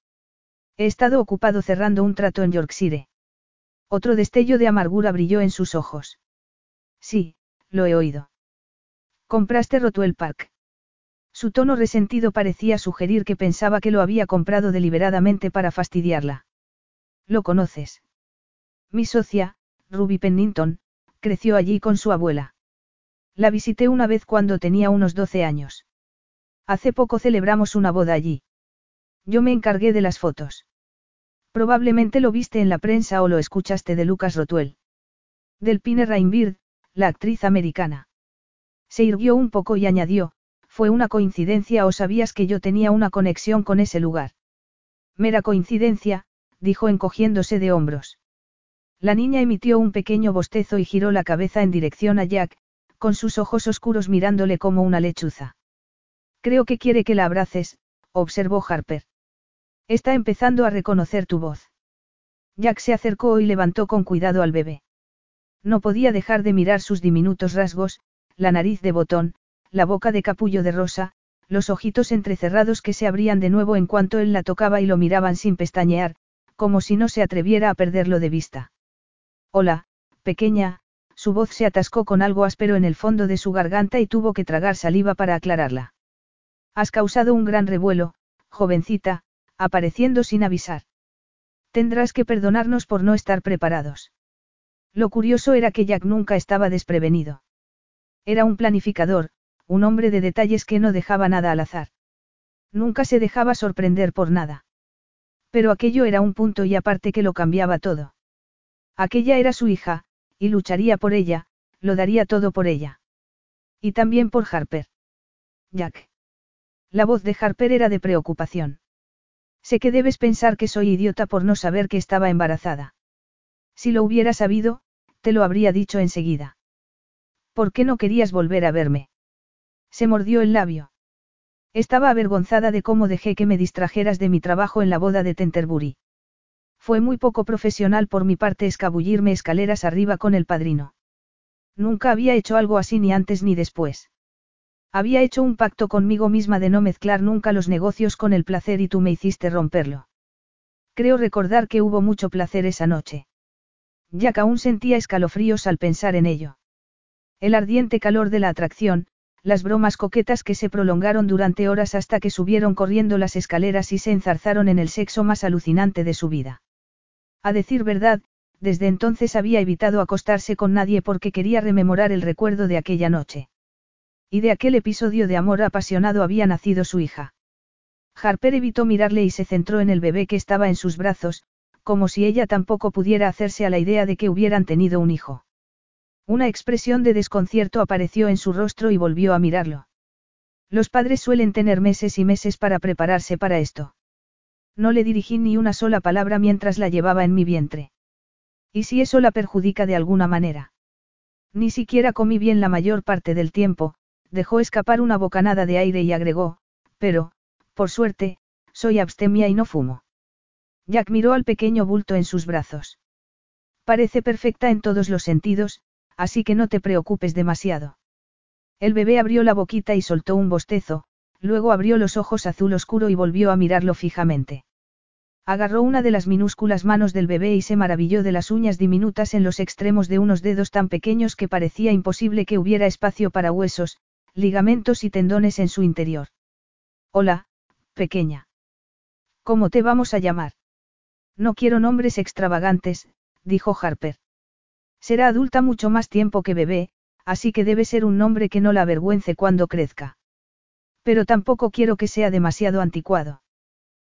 He estado ocupado cerrando un trato en Yorkshire. Otro destello de amargura brilló en sus ojos. Sí, lo he oído. Compraste Rotuel Park. Su tono resentido parecía sugerir que pensaba que lo había comprado deliberadamente para fastidiarla. ¿Lo conoces? Mi socia, Ruby Pennington, creció allí con su abuela. La visité una vez cuando tenía unos 12 años. Hace poco celebramos una boda allí. Yo me encargué de las fotos. Probablemente lo viste en la prensa o lo escuchaste de Lucas Rotuel. Del Pine Rainbird, la actriz americana. Se irguió un poco y añadió, ¿Fue una coincidencia o sabías que yo tenía una conexión con ese lugar? Mera coincidencia, dijo encogiéndose de hombros. La niña emitió un pequeño bostezo y giró la cabeza en dirección a Jack, con sus ojos oscuros mirándole como una lechuza. Creo que quiere que la abraces, observó Harper. Está empezando a reconocer tu voz. Jack se acercó y levantó con cuidado al bebé. No podía dejar de mirar sus diminutos rasgos, la nariz de botón, la boca de capullo de rosa, los ojitos entrecerrados que se abrían de nuevo en cuanto él la tocaba y lo miraban sin pestañear, como si no se atreviera a perderlo de vista. Hola, pequeña, su voz se atascó con algo áspero en el fondo de su garganta y tuvo que tragar saliva para aclararla. Has causado un gran revuelo, jovencita, apareciendo sin avisar. Tendrás que perdonarnos por no estar preparados. Lo curioso era que Jack nunca estaba desprevenido. Era un planificador, un hombre de detalles que no dejaba nada al azar. Nunca se dejaba sorprender por nada. Pero aquello era un punto y aparte que lo cambiaba todo. Aquella era su hija, y lucharía por ella, lo daría todo por ella. Y también por Harper. Jack. La voz de Harper era de preocupación. Sé que debes pensar que soy idiota por no saber que estaba embarazada. Si lo hubiera sabido, te lo habría dicho enseguida. ¿Por qué no querías volver a verme? Se mordió el labio. Estaba avergonzada de cómo dejé que me distrajeras de mi trabajo en la boda de Tenterbury. Fue muy poco profesional por mi parte escabullirme escaleras arriba con el padrino. Nunca había hecho algo así ni antes ni después. Había hecho un pacto conmigo misma de no mezclar nunca los negocios con el placer y tú me hiciste romperlo. Creo recordar que hubo mucho placer esa noche. Jack aún sentía escalofríos al pensar en ello. El ardiente calor de la atracción, las bromas coquetas que se prolongaron durante horas hasta que subieron corriendo las escaleras y se enzarzaron en el sexo más alucinante de su vida. A decir verdad, desde entonces había evitado acostarse con nadie porque quería rememorar el recuerdo de aquella noche. Y de aquel episodio de amor apasionado había nacido su hija. Harper evitó mirarle y se centró en el bebé que estaba en sus brazos, como si ella tampoco pudiera hacerse a la idea de que hubieran tenido un hijo. Una expresión de desconcierto apareció en su rostro y volvió a mirarlo. Los padres suelen tener meses y meses para prepararse para esto. No le dirigí ni una sola palabra mientras la llevaba en mi vientre. ¿Y si eso la perjudica de alguna manera? Ni siquiera comí bien la mayor parte del tiempo, dejó escapar una bocanada de aire y agregó, pero, por suerte, soy abstemia y no fumo. Jack miró al pequeño bulto en sus brazos. Parece perfecta en todos los sentidos, así que no te preocupes demasiado. El bebé abrió la boquita y soltó un bostezo, luego abrió los ojos azul oscuro y volvió a mirarlo fijamente. Agarró una de las minúsculas manos del bebé y se maravilló de las uñas diminutas en los extremos de unos dedos tan pequeños que parecía imposible que hubiera espacio para huesos, ligamentos y tendones en su interior. Hola, pequeña. ¿Cómo te vamos a llamar? No quiero nombres extravagantes, dijo Harper. Será adulta mucho más tiempo que bebé, así que debe ser un nombre que no la avergüence cuando crezca. Pero tampoco quiero que sea demasiado anticuado.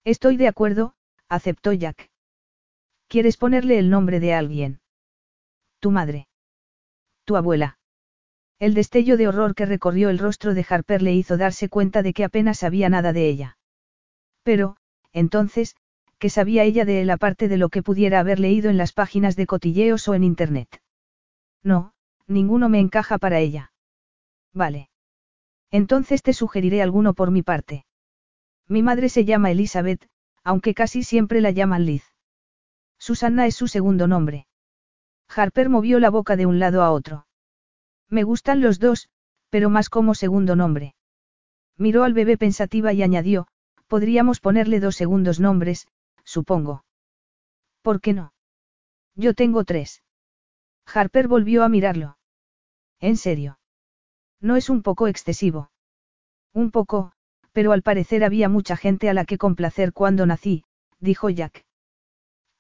Estoy de acuerdo, aceptó Jack. ¿Quieres ponerle el nombre de alguien? Tu madre. Tu abuela. El destello de horror que recorrió el rostro de Harper le hizo darse cuenta de que apenas sabía nada de ella. Pero, entonces, ¿qué sabía ella de él aparte de lo que pudiera haber leído en las páginas de cotilleos o en Internet? No, ninguno me encaja para ella. Vale. Entonces te sugeriré alguno por mi parte. Mi madre se llama Elizabeth, aunque casi siempre la llaman Liz. Susanna es su segundo nombre. Harper movió la boca de un lado a otro. Me gustan los dos, pero más como segundo nombre. Miró al bebé pensativa y añadió, podríamos ponerle dos segundos nombres, supongo. ¿Por qué no? Yo tengo tres. Harper volvió a mirarlo. ¿En serio? ¿No es un poco excesivo? Un poco, pero al parecer había mucha gente a la que complacer cuando nací, dijo Jack.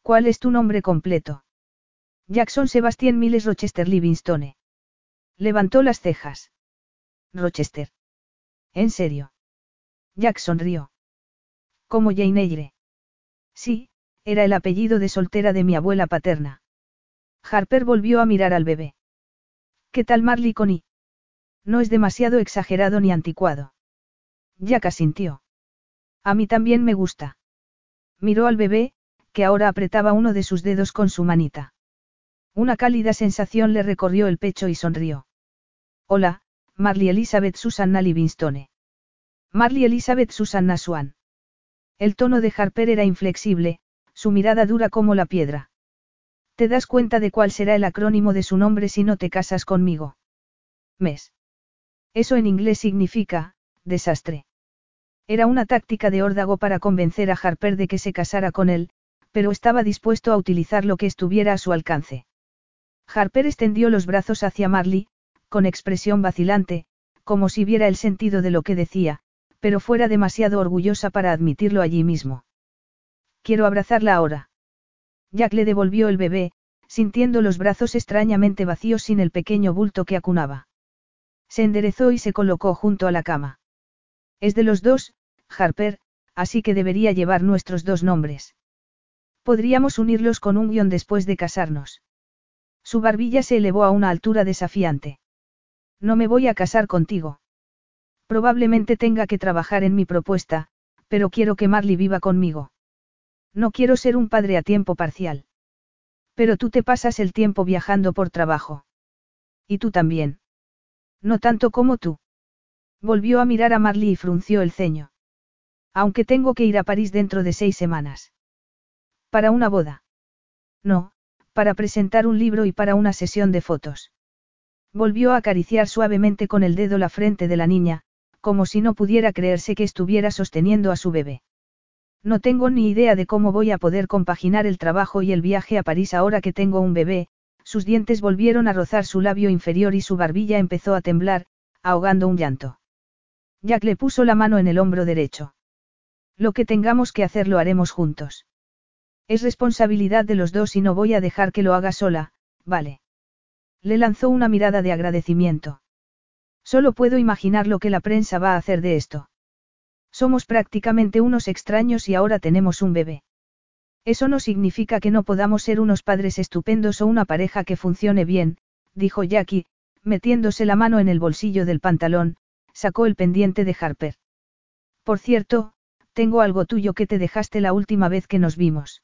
¿Cuál es tu nombre completo? Jackson Sebastian Miles Rochester Livingstone. Levantó las cejas. Rochester. ¿En serio? Jack sonrió. Como Jane Eyre. Sí, era el apellido de soltera de mi abuela paterna. Harper volvió a mirar al bebé. ¿Qué tal Marley Connie? No es demasiado exagerado ni anticuado. Jack asintió. A mí también me gusta. Miró al bebé, que ahora apretaba uno de sus dedos con su manita. Una cálida sensación le recorrió el pecho y sonrió. Hola, Marley Elizabeth Susanna Livingstone. Marley Elizabeth Susanna Swan. El tono de Harper era inflexible, su mirada dura como la piedra. ¿Te das cuenta de cuál será el acrónimo de su nombre si no te casas conmigo? Mes. Eso en inglés significa, desastre. Era una táctica de órdago para convencer a Harper de que se casara con él, pero estaba dispuesto a utilizar lo que estuviera a su alcance. Harper extendió los brazos hacia Marley, con expresión vacilante, como si viera el sentido de lo que decía, pero fuera demasiado orgullosa para admitirlo allí mismo. Quiero abrazarla ahora. Jack le devolvió el bebé, sintiendo los brazos extrañamente vacíos sin el pequeño bulto que acunaba. Se enderezó y se colocó junto a la cama. Es de los dos, Harper, así que debería llevar nuestros dos nombres. Podríamos unirlos con un guion después de casarnos. Su barbilla se elevó a una altura desafiante. No me voy a casar contigo. Probablemente tenga que trabajar en mi propuesta, pero quiero que Marley viva conmigo. No quiero ser un padre a tiempo parcial. Pero tú te pasas el tiempo viajando por trabajo. Y tú también. No tanto como tú. Volvió a mirar a Marley y frunció el ceño. Aunque tengo que ir a París dentro de seis semanas. Para una boda. No, para presentar un libro y para una sesión de fotos. Volvió a acariciar suavemente con el dedo la frente de la niña, como si no pudiera creerse que estuviera sosteniendo a su bebé. No tengo ni idea de cómo voy a poder compaginar el trabajo y el viaje a París ahora que tengo un bebé, sus dientes volvieron a rozar su labio inferior y su barbilla empezó a temblar, ahogando un llanto. Jack le puso la mano en el hombro derecho. Lo que tengamos que hacer lo haremos juntos. Es responsabilidad de los dos y no voy a dejar que lo haga sola, vale. Le lanzó una mirada de agradecimiento. Solo puedo imaginar lo que la prensa va a hacer de esto. Somos prácticamente unos extraños y ahora tenemos un bebé. Eso no significa que no podamos ser unos padres estupendos o una pareja que funcione bien, dijo Jackie, metiéndose la mano en el bolsillo del pantalón, sacó el pendiente de Harper. Por cierto, tengo algo tuyo que te dejaste la última vez que nos vimos.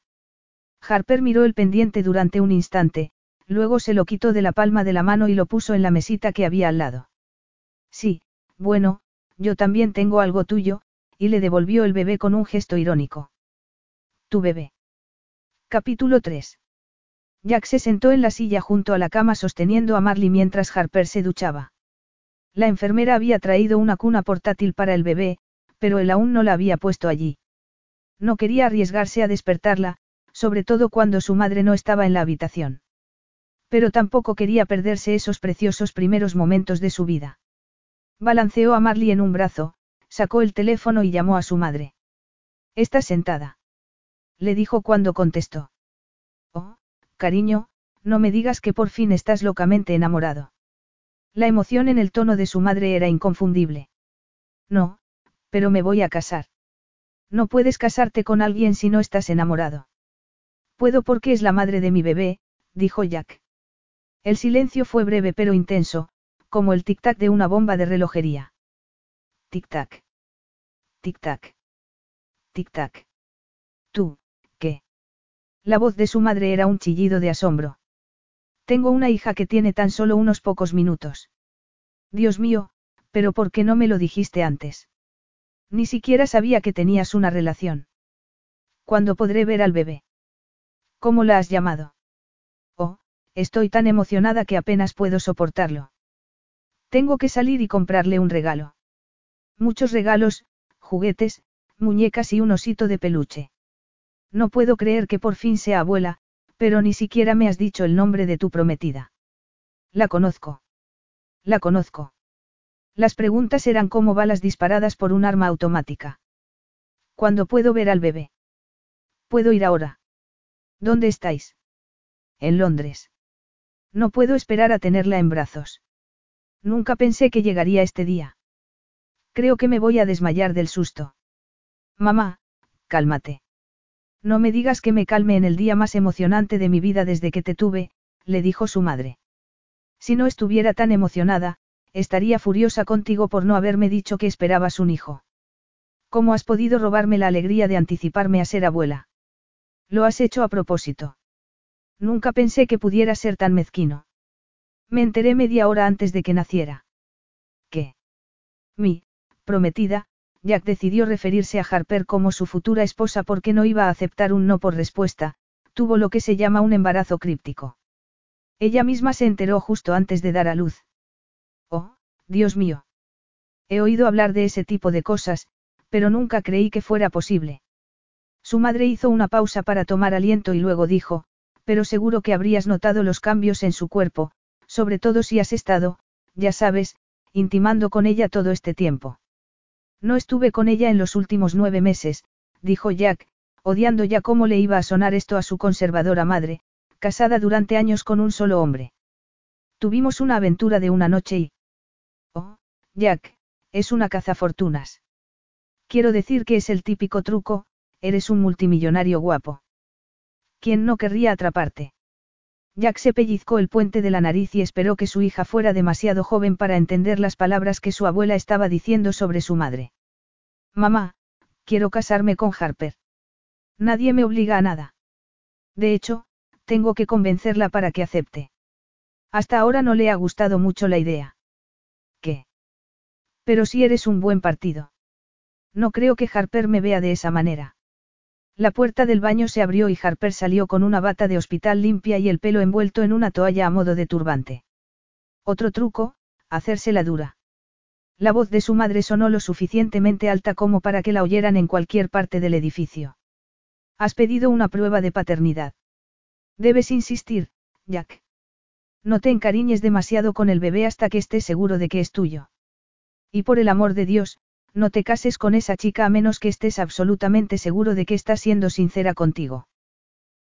Harper miró el pendiente durante un instante, luego se lo quitó de la palma de la mano y lo puso en la mesita que había al lado. Sí, bueno, yo también tengo algo tuyo, y le devolvió el bebé con un gesto irónico. Tu bebé. Capítulo 3. Jack se sentó en la silla junto a la cama sosteniendo a Marley mientras Harper se duchaba. La enfermera había traído una cuna portátil para el bebé, pero él aún no la había puesto allí. No quería arriesgarse a despertarla, sobre todo cuando su madre no estaba en la habitación. Pero tampoco quería perderse esos preciosos primeros momentos de su vida. Balanceó a Marley en un brazo, sacó el teléfono y llamó a su madre. ¿Estás sentada? Le dijo cuando contestó. Oh, cariño, no me digas que por fin estás locamente enamorado. La emoción en el tono de su madre era inconfundible. No, pero me voy a casar. No puedes casarte con alguien si no estás enamorado. Puedo porque es la madre de mi bebé, dijo Jack. El silencio fue breve pero intenso, como el tic-tac de una bomba de relojería. Tic-tac. Tic-tac. Tic-tac. Tú, ¿qué? La voz de su madre era un chillido de asombro. Tengo una hija que tiene tan solo unos pocos minutos. Dios mío, pero ¿por qué no me lo dijiste antes? Ni siquiera sabía que tenías una relación. ¿Cuándo podré ver al bebé? ¿Cómo la has llamado? Oh, estoy tan emocionada que apenas puedo soportarlo. Tengo que salir y comprarle un regalo. Muchos regalos, juguetes, muñecas y un osito de peluche. No puedo creer que por fin sea abuela, pero ni siquiera me has dicho el nombre de tu prometida. La conozco. La conozco. Las preguntas eran como balas disparadas por un arma automática. ¿Cuándo puedo ver al bebé? Puedo ir ahora. ¿Dónde estáis? En Londres. No puedo esperar a tenerla en brazos. Nunca pensé que llegaría este día. Creo que me voy a desmayar del susto. Mamá, cálmate. No me digas que me calme en el día más emocionante de mi vida desde que te tuve, le dijo su madre. Si no estuviera tan emocionada, estaría furiosa contigo por no haberme dicho que esperabas un hijo. ¿Cómo has podido robarme la alegría de anticiparme a ser abuela? Lo has hecho a propósito. Nunca pensé que pudiera ser tan mezquino. Me enteré media hora antes de que naciera. ¿Qué? Mi, prometida, Jack decidió referirse a Harper como su futura esposa porque no iba a aceptar un no por respuesta, tuvo lo que se llama un embarazo críptico. Ella misma se enteró justo antes de dar a luz. Oh, Dios mío. He oído hablar de ese tipo de cosas, pero nunca creí que fuera posible. Su madre hizo una pausa para tomar aliento y luego dijo, pero seguro que habrías notado los cambios en su cuerpo, sobre todo si has estado, ya sabes, intimando con ella todo este tiempo. No estuve con ella en los últimos nueve meses, dijo Jack, odiando ya cómo le iba a sonar esto a su conservadora madre, casada durante años con un solo hombre. Tuvimos una aventura de una noche y... Oh, Jack, es una cazafortunas. Quiero decir que es el típico truco, eres un multimillonario guapo. ¿Quién no querría atraparte? Jack se pellizcó el puente de la nariz y esperó que su hija fuera demasiado joven para entender las palabras que su abuela estaba diciendo sobre su madre. Mamá, quiero casarme con Harper. Nadie me obliga a nada. De hecho, tengo que convencerla para que acepte. Hasta ahora no le ha gustado mucho la idea. ¿Qué? Pero si eres un buen partido. No creo que Harper me vea de esa manera. La puerta del baño se abrió y Harper salió con una bata de hospital limpia y el pelo envuelto en una toalla a modo de turbante. Otro truco, hacérsela dura. La voz de su madre sonó lo suficientemente alta como para que la oyeran en cualquier parte del edificio. Has pedido una prueba de paternidad. Debes insistir, Jack. No te encariñes demasiado con el bebé hasta que estés seguro de que es tuyo. Y por el amor de Dios, no te cases con esa chica a menos que estés absolutamente seguro de que está siendo sincera contigo.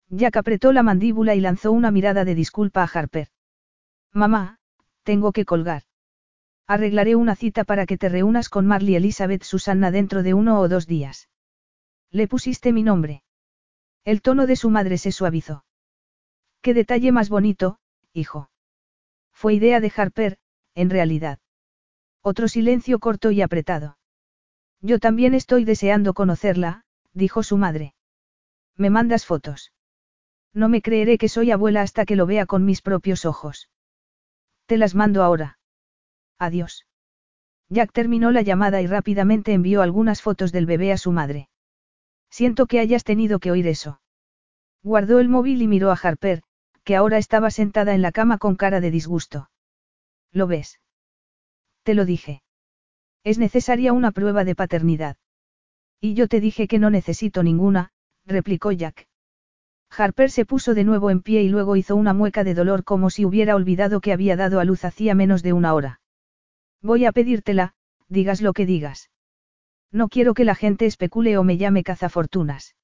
Jack apretó la mandíbula y lanzó una mirada de disculpa a Harper. Mamá, tengo que colgar. Arreglaré una cita para que te reúnas con Marley Elizabeth Susanna dentro de uno o dos días. Le pusiste mi nombre. El tono de su madre se suavizó. Qué detalle más bonito, hijo. Fue idea de Harper, en realidad. Otro silencio corto y apretado. Yo también estoy deseando conocerla, dijo su madre. ¿Me mandas fotos? No me creeré que soy abuela hasta que lo vea con mis propios ojos. Te las mando ahora. Adiós. Jack terminó la llamada y rápidamente envió algunas fotos del bebé a su madre. Siento que hayas tenido que oír eso. Guardó el móvil y miró a Harper, que ahora estaba sentada en la cama con cara de disgusto. ¿Lo ves? Te lo dije. Es necesaria una prueba de paternidad. Y yo te dije que no necesito ninguna, replicó Jack. Harper se puso de nuevo en pie y luego hizo una mueca de dolor como si hubiera olvidado que había dado a luz hacía menos de una hora. Voy a pedírtela, digas lo que digas. No quiero que la gente especule o me llame cazafortunas.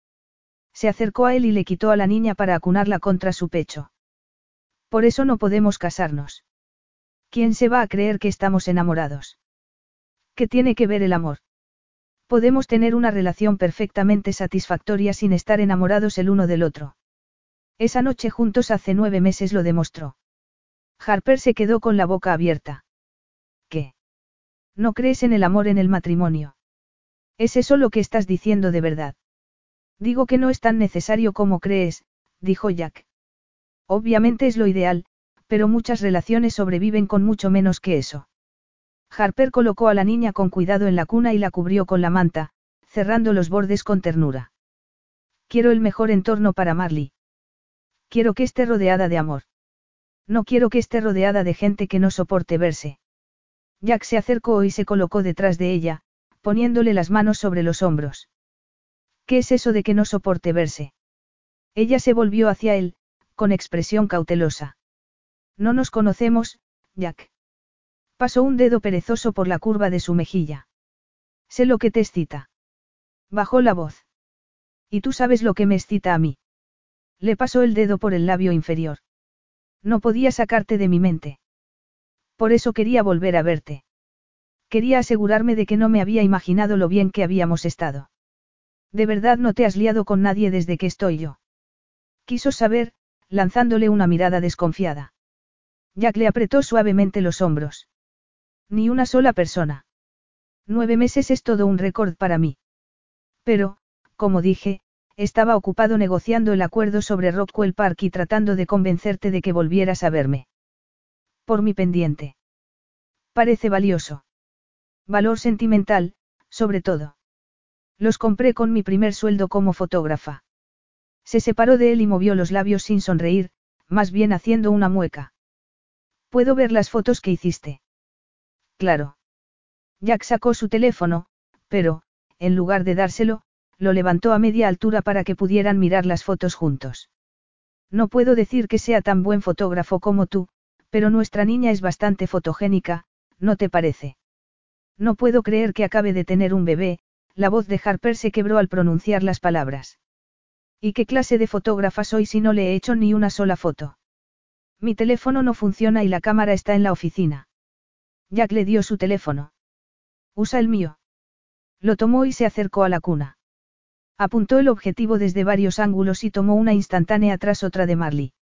Se acercó a él y le quitó a la niña para acunarla contra su pecho. Por eso no podemos casarnos. ¿Quién se va a creer que estamos enamorados? ¿Qué tiene que ver el amor? Podemos tener una relación perfectamente satisfactoria sin estar enamorados el uno del otro. Esa noche juntos hace nueve meses lo demostró. Harper se quedó con la boca abierta. ¿Qué? ¿No crees en el amor en el matrimonio? ¿Es eso lo que estás diciendo de verdad? Digo que no es tan necesario como crees, dijo Jack. Obviamente es lo ideal, pero muchas relaciones sobreviven con mucho menos que eso. Harper colocó a la niña con cuidado en la cuna y la cubrió con la manta, cerrando los bordes con ternura. Quiero el mejor entorno para Marley. Quiero que esté rodeada de amor. No quiero que esté rodeada de gente que no soporte verse. Jack se acercó y se colocó detrás de ella, poniéndole las manos sobre los hombros. ¿Qué es eso de que no soporte verse? Ella se volvió hacia él, con expresión cautelosa. No nos conocemos, Jack. Pasó un dedo perezoso por la curva de su mejilla. Sé lo que te excita. Bajó la voz. Y tú sabes lo que me excita a mí. Le pasó el dedo por el labio inferior. No podía sacarte de mi mente. Por eso quería volver a verte. Quería asegurarme de que no me había imaginado lo bien que habíamos estado. De verdad no te has liado con nadie desde que estoy yo. Quiso saber, lanzándole una mirada desconfiada. Jack le apretó suavemente los hombros. Ni una sola persona. Nueve meses es todo un récord para mí. Pero, como dije, estaba ocupado negociando el acuerdo sobre Rockwell Park y tratando de convencerte de que volvieras a verme. Por mi pendiente. Parece valioso. Valor sentimental, sobre todo. Los compré con mi primer sueldo como fotógrafa. Se separó de él y movió los labios sin sonreír, más bien haciendo una mueca. ¿Puedo ver las fotos que hiciste? Claro. Jack sacó su teléfono, pero, en lugar de dárselo, lo levantó a media altura para que pudieran mirar las fotos juntos. No puedo decir que sea tan buen fotógrafo como tú, pero nuestra niña es bastante fotogénica, ¿no te parece? No puedo creer que acabe de tener un bebé, la voz de Harper se quebró al pronunciar las palabras. ¿Y qué clase de fotógrafa soy si no le he hecho ni una sola foto? Mi teléfono no funciona y la cámara está en la oficina. Jack le dio su teléfono. Usa el mío. Lo tomó y se acercó a la cuna. Apuntó el objetivo desde varios ángulos y tomó una instantánea tras otra de Marley.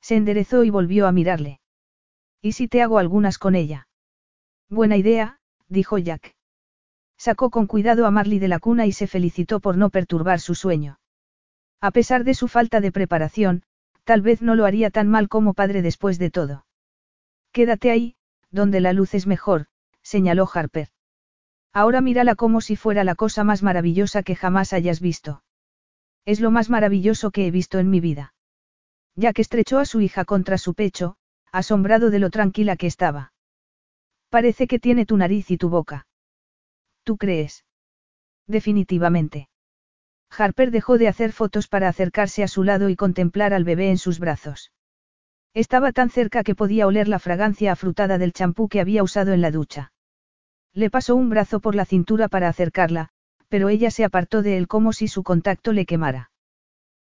Se enderezó y volvió a mirarle. ¿Y si te hago algunas con ella? Buena idea, dijo Jack. Sacó con cuidado a Marley de la cuna y se felicitó por no perturbar su sueño. A pesar de su falta de preparación, tal vez no lo haría tan mal como padre después de todo. Quédate ahí, donde la luz es mejor, señaló Harper. Ahora mírala como si fuera la cosa más maravillosa que jamás hayas visto. Es lo más maravilloso que he visto en mi vida. Ya que estrechó a su hija contra su pecho, asombrado de lo tranquila que estaba. Parece que tiene tu nariz y tu boca. ¿Tú crees? Definitivamente. Harper dejó de hacer fotos para acercarse a su lado y contemplar al bebé en sus brazos. Estaba tan cerca que podía oler la fragancia afrutada del champú que había usado en la ducha. Le pasó un brazo por la cintura para acercarla, pero ella se apartó de él como si su contacto le quemara.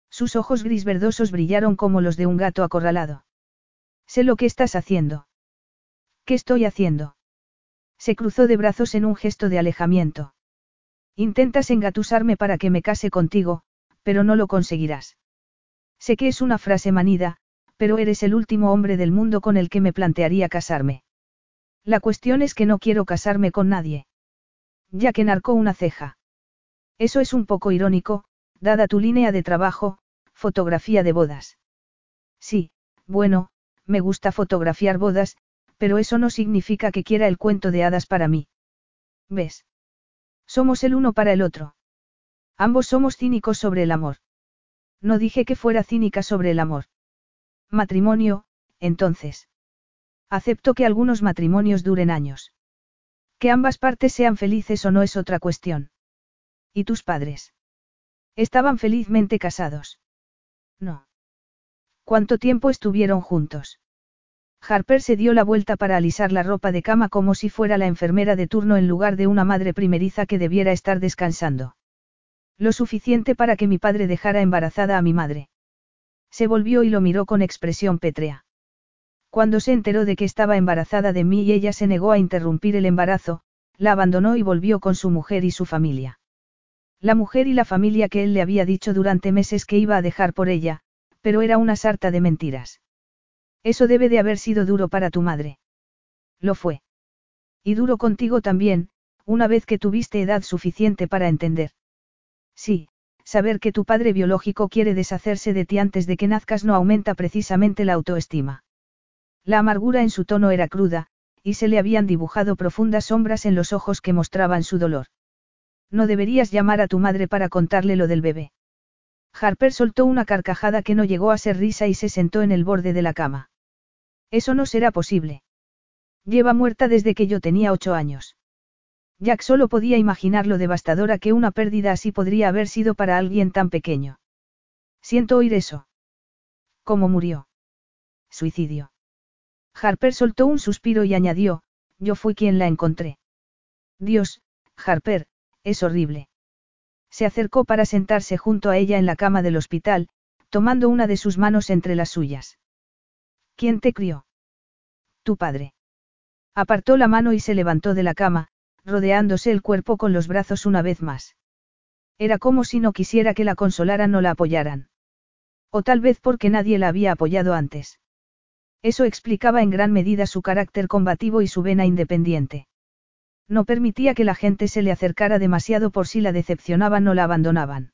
Sus ojos gris verdosos brillaron como los de un gato acorralado. Sé lo que estás haciendo. ¿Qué estoy haciendo? Se cruzó de brazos en un gesto de alejamiento. Intentas engatusarme para que me case contigo, pero no lo conseguirás. Sé que es una frase manida, pero eres el último hombre del mundo con el que me plantearía casarme. La cuestión es que no quiero casarme con nadie. Ya que narcó una ceja. Eso es un poco irónico, dada tu línea de trabajo, fotografía de bodas. Sí, bueno, me gusta fotografiar bodas, pero eso no significa que quiera el cuento de hadas para mí. ¿Ves? Somos el uno para el otro. Ambos somos cínicos sobre el amor. No dije que fuera cínica sobre el amor. Matrimonio, entonces. Acepto que algunos matrimonios duren años. Que ambas partes sean felices o no es otra cuestión. ¿Y tus padres? Estaban felizmente casados. No. ¿Cuánto tiempo estuvieron juntos? Harper se dio la vuelta para alisar la ropa de cama como si fuera la enfermera de turno en lugar de una madre primeriza que debiera estar descansando. Lo suficiente para que mi padre dejara embarazada a mi madre. Se volvió y lo miró con expresión pétrea. Cuando se enteró de que estaba embarazada de mí y ella se negó a interrumpir el embarazo, la abandonó y volvió con su mujer y su familia. La mujer y la familia que él le había dicho durante meses que iba a dejar por ella, pero era una sarta de mentiras. Eso debe de haber sido duro para tu madre. Lo fue. Y duro contigo también, una vez que tuviste edad suficiente para entender. Sí, saber que tu padre biológico quiere deshacerse de ti antes de que nazcas no aumenta precisamente la autoestima. La amargura en su tono era cruda, y se le habían dibujado profundas sombras en los ojos que mostraban su dolor. No deberías llamar a tu madre para contarle lo del bebé. Harper soltó una carcajada que no llegó a ser risa y se sentó en el borde de la cama. Eso no será posible. Lleva muerta desde que yo tenía ocho años. Jack solo podía imaginar lo devastadora que una pérdida así podría haber sido para alguien tan pequeño. Siento oír eso. ¿Cómo murió? Suicidio. Harper soltó un suspiro y añadió, yo fui quien la encontré. Dios, Harper, es horrible. Se acercó para sentarse junto a ella en la cama del hospital, tomando una de sus manos entre las suyas. ¿Quién te crió? Tu padre. Apartó la mano y se levantó de la cama, rodeándose el cuerpo con los brazos una vez más. Era como si no quisiera que la consolaran o la apoyaran. O tal vez porque nadie la había apoyado antes. Eso explicaba en gran medida su carácter combativo y su vena independiente. No permitía que la gente se le acercara demasiado por si la decepcionaban o la abandonaban.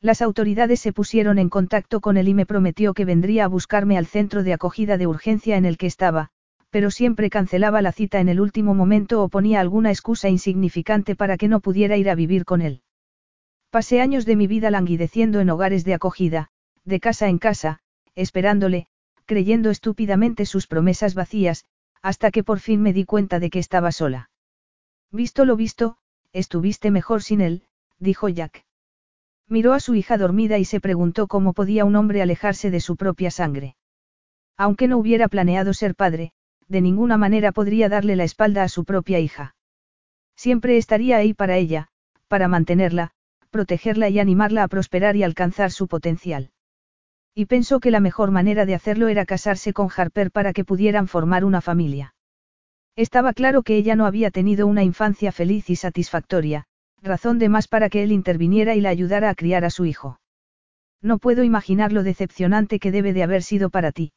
Las autoridades se pusieron en contacto con él y me prometió que vendría a buscarme al centro de acogida de urgencia en el que estaba, pero siempre cancelaba la cita en el último momento o ponía alguna excusa insignificante para que no pudiera ir a vivir con él. Pasé años de mi vida languideciendo en hogares de acogida, de casa en casa, esperándole, creyendo estúpidamente sus promesas vacías, hasta que por fin me di cuenta de que estaba sola. Visto lo visto, estuviste mejor sin él, dijo Jack. Miró a su hija dormida y se preguntó cómo podía un hombre alejarse de su propia sangre. Aunque no hubiera planeado ser padre, de ninguna manera podría darle la espalda a su propia hija. Siempre estaría ahí para ella, para mantenerla, protegerla y animarla a prosperar y alcanzar su potencial. Y pensó que la mejor manera de hacerlo era casarse con Harper para que pudieran formar una familia. Estaba claro que ella no había tenido una infancia feliz y satisfactoria, razón de más para que él interviniera y la ayudara a criar a su hijo. No puedo imaginar lo decepcionante que debe de haber sido para ti.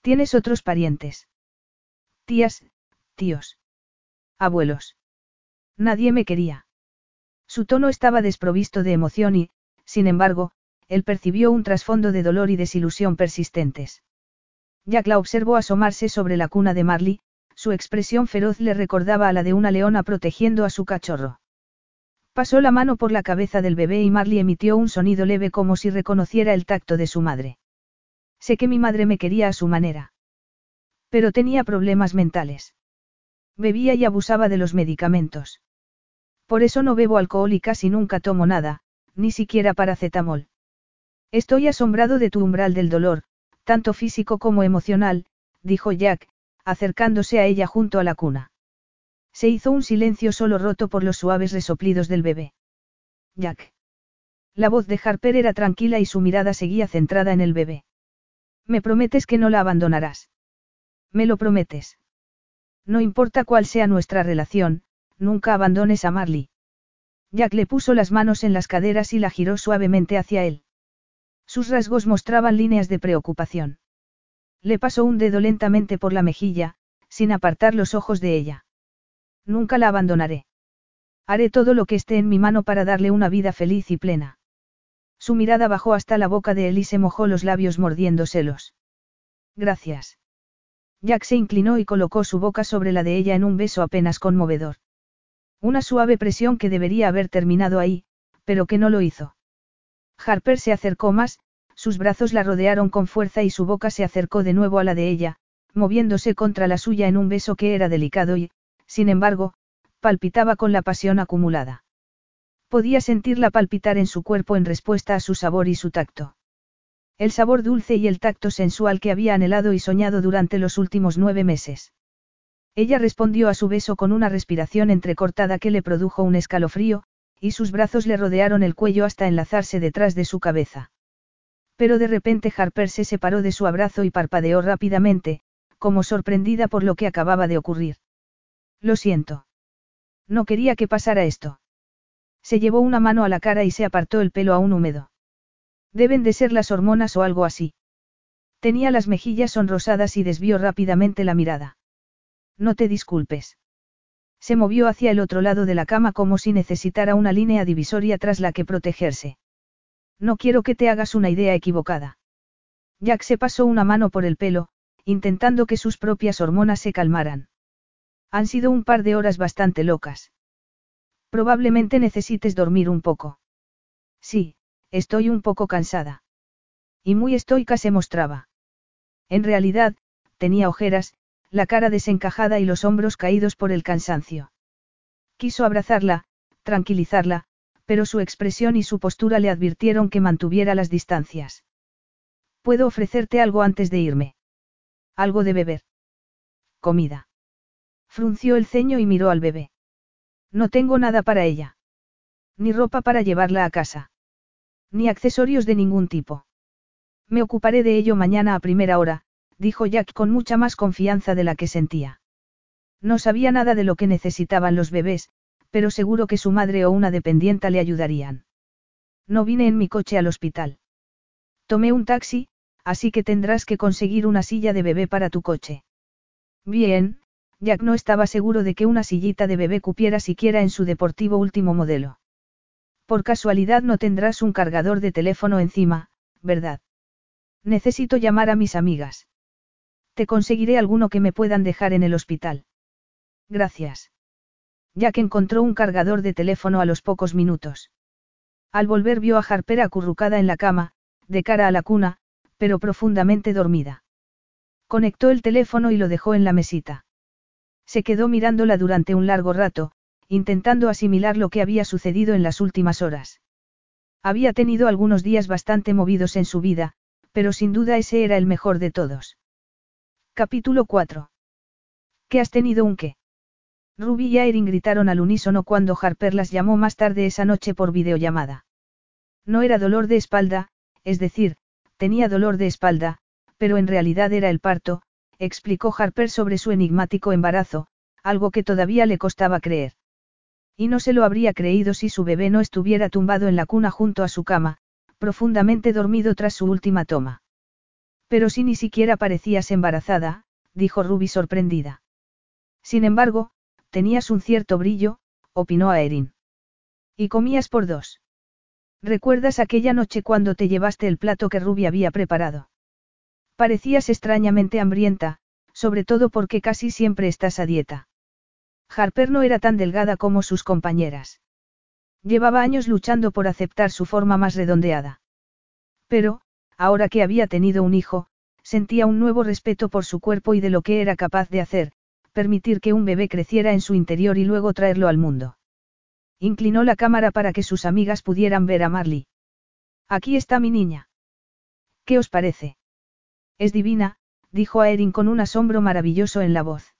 ¿Tienes otros parientes? Tías, tíos. Abuelos. Nadie me quería. Su tono estaba desprovisto de emoción y, sin embargo, él percibió un trasfondo de dolor y desilusión persistentes. Jack la observó asomarse sobre la cuna de Marley, su expresión feroz le recordaba a la de una leona protegiendo a su cachorro. Pasó la mano por la cabeza del bebé y Marley emitió un sonido leve como si reconociera el tacto de su madre. Sé que mi madre me quería a su manera. Pero tenía problemas mentales. Bebía y abusaba de los medicamentos. Por eso no bebo alcohol y casi nunca tomo nada, ni siquiera paracetamol. Estoy asombrado de tu umbral del dolor, tanto físico como emocional, dijo Jack, acercándose a ella junto a la cuna. Se hizo un silencio solo roto por los suaves resoplidos del bebé. Jack. La voz de Harper era tranquila y su mirada seguía centrada en el bebé. Me prometes que no la abandonarás. Me lo prometes. No importa cuál sea nuestra relación, nunca abandones a Marley. Jack le puso las manos en las caderas y la giró suavemente hacia él. Sus rasgos mostraban líneas de preocupación. Le pasó un dedo lentamente por la mejilla, sin apartar los ojos de ella. Nunca la abandonaré. Haré todo lo que esté en mi mano para darle una vida feliz y plena. Su mirada bajó hasta la boca de él y se mojó los labios mordiéndoselos. Gracias. Jack se inclinó y colocó su boca sobre la de ella en un beso apenas conmovedor. Una suave presión que debería haber terminado ahí, pero que no lo hizo. Harper se acercó más, sus brazos la rodearon con fuerza y su boca se acercó de nuevo a la de ella, moviéndose contra la suya en un beso que era delicado y, sin embargo, palpitaba con la pasión acumulada. Podía sentirla palpitar en su cuerpo en respuesta a su sabor y su tacto. El sabor dulce y el tacto sensual que había anhelado y soñado durante los últimos nueve meses. Ella respondió a su beso con una respiración entrecortada que le produjo un escalofrío, y sus brazos le rodearon el cuello hasta enlazarse detrás de su cabeza. Pero de repente Harper se separó de su abrazo y parpadeó rápidamente, como sorprendida por lo que acababa de ocurrir. Lo siento. No quería que pasara esto. Se llevó una mano a la cara y se apartó el pelo aún húmedo. Deben de ser las hormonas o algo así. Tenía las mejillas sonrosadas y desvió rápidamente la mirada. No te disculpes. Se movió hacia el otro lado de la cama como si necesitara una línea divisoria tras la que protegerse. No quiero que te hagas una idea equivocada. Jack se pasó una mano por el pelo, intentando que sus propias hormonas se calmaran. Han sido un par de horas bastante locas. Probablemente necesites dormir un poco. Sí, estoy un poco cansada. Y muy estoica se mostraba. En realidad, tenía ojeras, la cara desencajada y los hombros caídos por el cansancio. Quiso abrazarla, tranquilizarla, pero su expresión y su postura le advirtieron que mantuviera las distancias. ¿Puedo ofrecerte algo antes de irme? Algo de beber. Comida. Frunció el ceño y miró al bebé. No tengo nada para ella. Ni ropa para llevarla a casa. Ni accesorios de ningún tipo. Me ocuparé de ello mañana a primera hora, dijo Jack con mucha más confianza de la que sentía. No sabía nada de lo que necesitaban los bebés, pero seguro que su madre o una dependienta le ayudarían. No vine en mi coche al hospital. Tomé un taxi, así que tendrás que conseguir una silla de bebé para tu coche. Bien, Jack no estaba seguro de que una sillita de bebé cupiera siquiera en su deportivo último modelo. Por casualidad no tendrás un cargador de teléfono encima, ¿verdad? Necesito llamar a mis amigas. Te conseguiré alguno que me puedan dejar en el hospital. Gracias. Jack encontró un cargador de teléfono a los pocos minutos. Al volver vio a Harper acurrucada en la cama, de cara a la cuna, pero profundamente dormida. Conectó el teléfono y lo dejó en la mesita. Se quedó mirándola durante un largo rato, intentando asimilar lo que había sucedido en las últimas horas. Había tenido algunos días bastante movidos en su vida, pero sin duda ese era el mejor de todos. Capítulo 4. ¿Qué has tenido un qué? Ruby y Erin gritaron al unísono cuando Harper las llamó más tarde esa noche por videollamada. No era dolor de espalda, es decir, tenía dolor de espalda, pero en realidad era el parto, explicó Harper sobre su enigmático embarazo, algo que todavía le costaba creer. Y no se lo habría creído si su bebé no estuviera tumbado en la cuna junto a su cama, profundamente dormido tras su última toma. Pero si ni siquiera parecías embarazada, dijo Ruby sorprendida. Sin embargo, tenías un cierto brillo, opinó a Erin. Y comías por dos. ¿Recuerdas aquella noche cuando te llevaste el plato que Ruby había preparado? Parecías extrañamente hambrienta, sobre todo porque casi siempre estás a dieta. Harper no era tan delgada como sus compañeras. Llevaba años luchando por aceptar su forma más redondeada. Pero, ahora que había tenido un hijo, sentía un nuevo respeto por su cuerpo y de lo que era capaz de hacer, permitir que un bebé creciera en su interior y luego traerlo al mundo. Inclinó la cámara para que sus amigas pudieran ver a Marley. Aquí está mi niña. ¿Qué os parece? Es divina, dijo a Erin con un asombro maravilloso en la voz.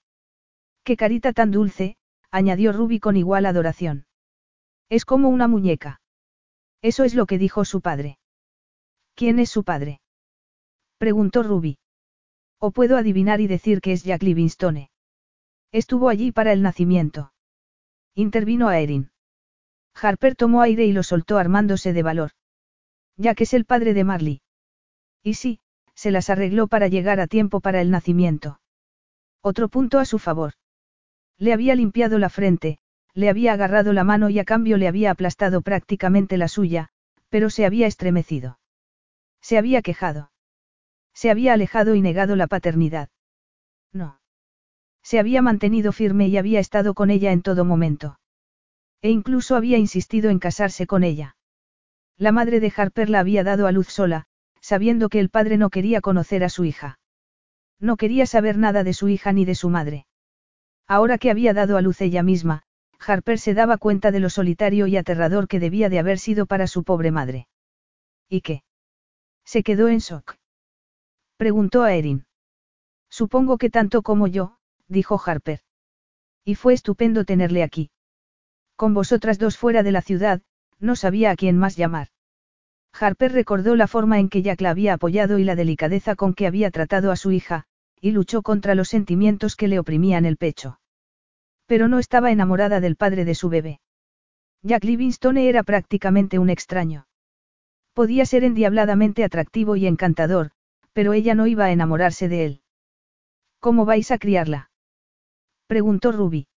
Qué carita tan dulce, añadió Ruby con igual adoración. Es como una muñeca. Eso es lo que dijo su padre. ¿Quién es su padre? preguntó Ruby. O puedo adivinar y decir que es Jack Livingstone. Estuvo allí para el nacimiento. Intervino a Erin. Harper tomó aire y lo soltó armándose de valor. Jack es el padre de Marley. Y sí, se las arregló para llegar a tiempo para el nacimiento. Otro punto a su favor. Le había limpiado la frente, le había agarrado la mano y a cambio le había aplastado prácticamente la suya, pero se había estremecido. Se había quejado. Se había alejado y negado la paternidad. No. Se había mantenido firme y había estado con ella en todo momento. E incluso había insistido en casarse con ella. La madre de Harper la había dado a luz sola, sabiendo que el padre no quería conocer a su hija. No quería saber nada de su hija ni de su madre. Ahora que había dado a luz ella misma, Harper se daba cuenta de lo solitario y aterrador que debía de haber sido para su pobre madre. ¿Y qué? Se quedó en shock. Preguntó a Erin. Supongo que tanto como yo, dijo Harper. Y fue estupendo tenerle aquí. Con vosotras dos fuera de la ciudad, no sabía a quién más llamar. Harper recordó la forma en que Jack la había apoyado y la delicadeza con que había tratado a su hija, y luchó contra los sentimientos que le oprimían el pecho. Pero no estaba enamorada del padre de su bebé. Jack Livingstone era prácticamente un extraño. Podía ser endiabladamente atractivo y encantador, pero ella no iba a enamorarse de él. ¿Cómo vais a criarla? preguntó Ruby.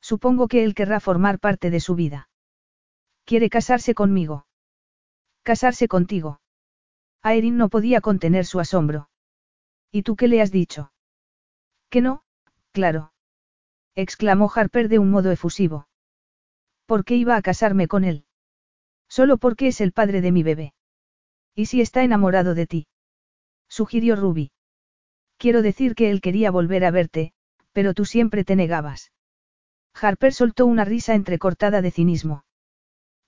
Supongo que él querrá formar parte de su vida. Quiere casarse conmigo. Casarse contigo. Aerin no podía contener su asombro. ¿Y tú qué le has dicho? Que no, claro. exclamó Harper de un modo efusivo. ¿Por qué iba a casarme con él? Solo porque es el padre de mi bebé. ¿Y si está enamorado de ti? Sugirió Ruby. Quiero decir que él quería volver a verte, pero tú siempre te negabas. Harper soltó una risa entrecortada de cinismo.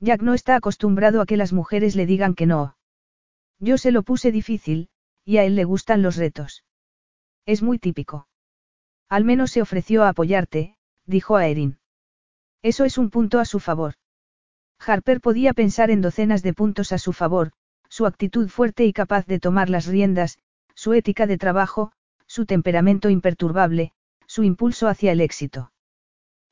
Jack no está acostumbrado a que las mujeres le digan que no. Yo se lo puse difícil, y a él le gustan los retos. Es muy típico. Al menos se ofreció a apoyarte, dijo a Erin. Eso es un punto a su favor. Harper podía pensar en docenas de puntos a su favor, su actitud fuerte y capaz de tomar las riendas, su ética de trabajo, su temperamento imperturbable, su impulso hacia el éxito.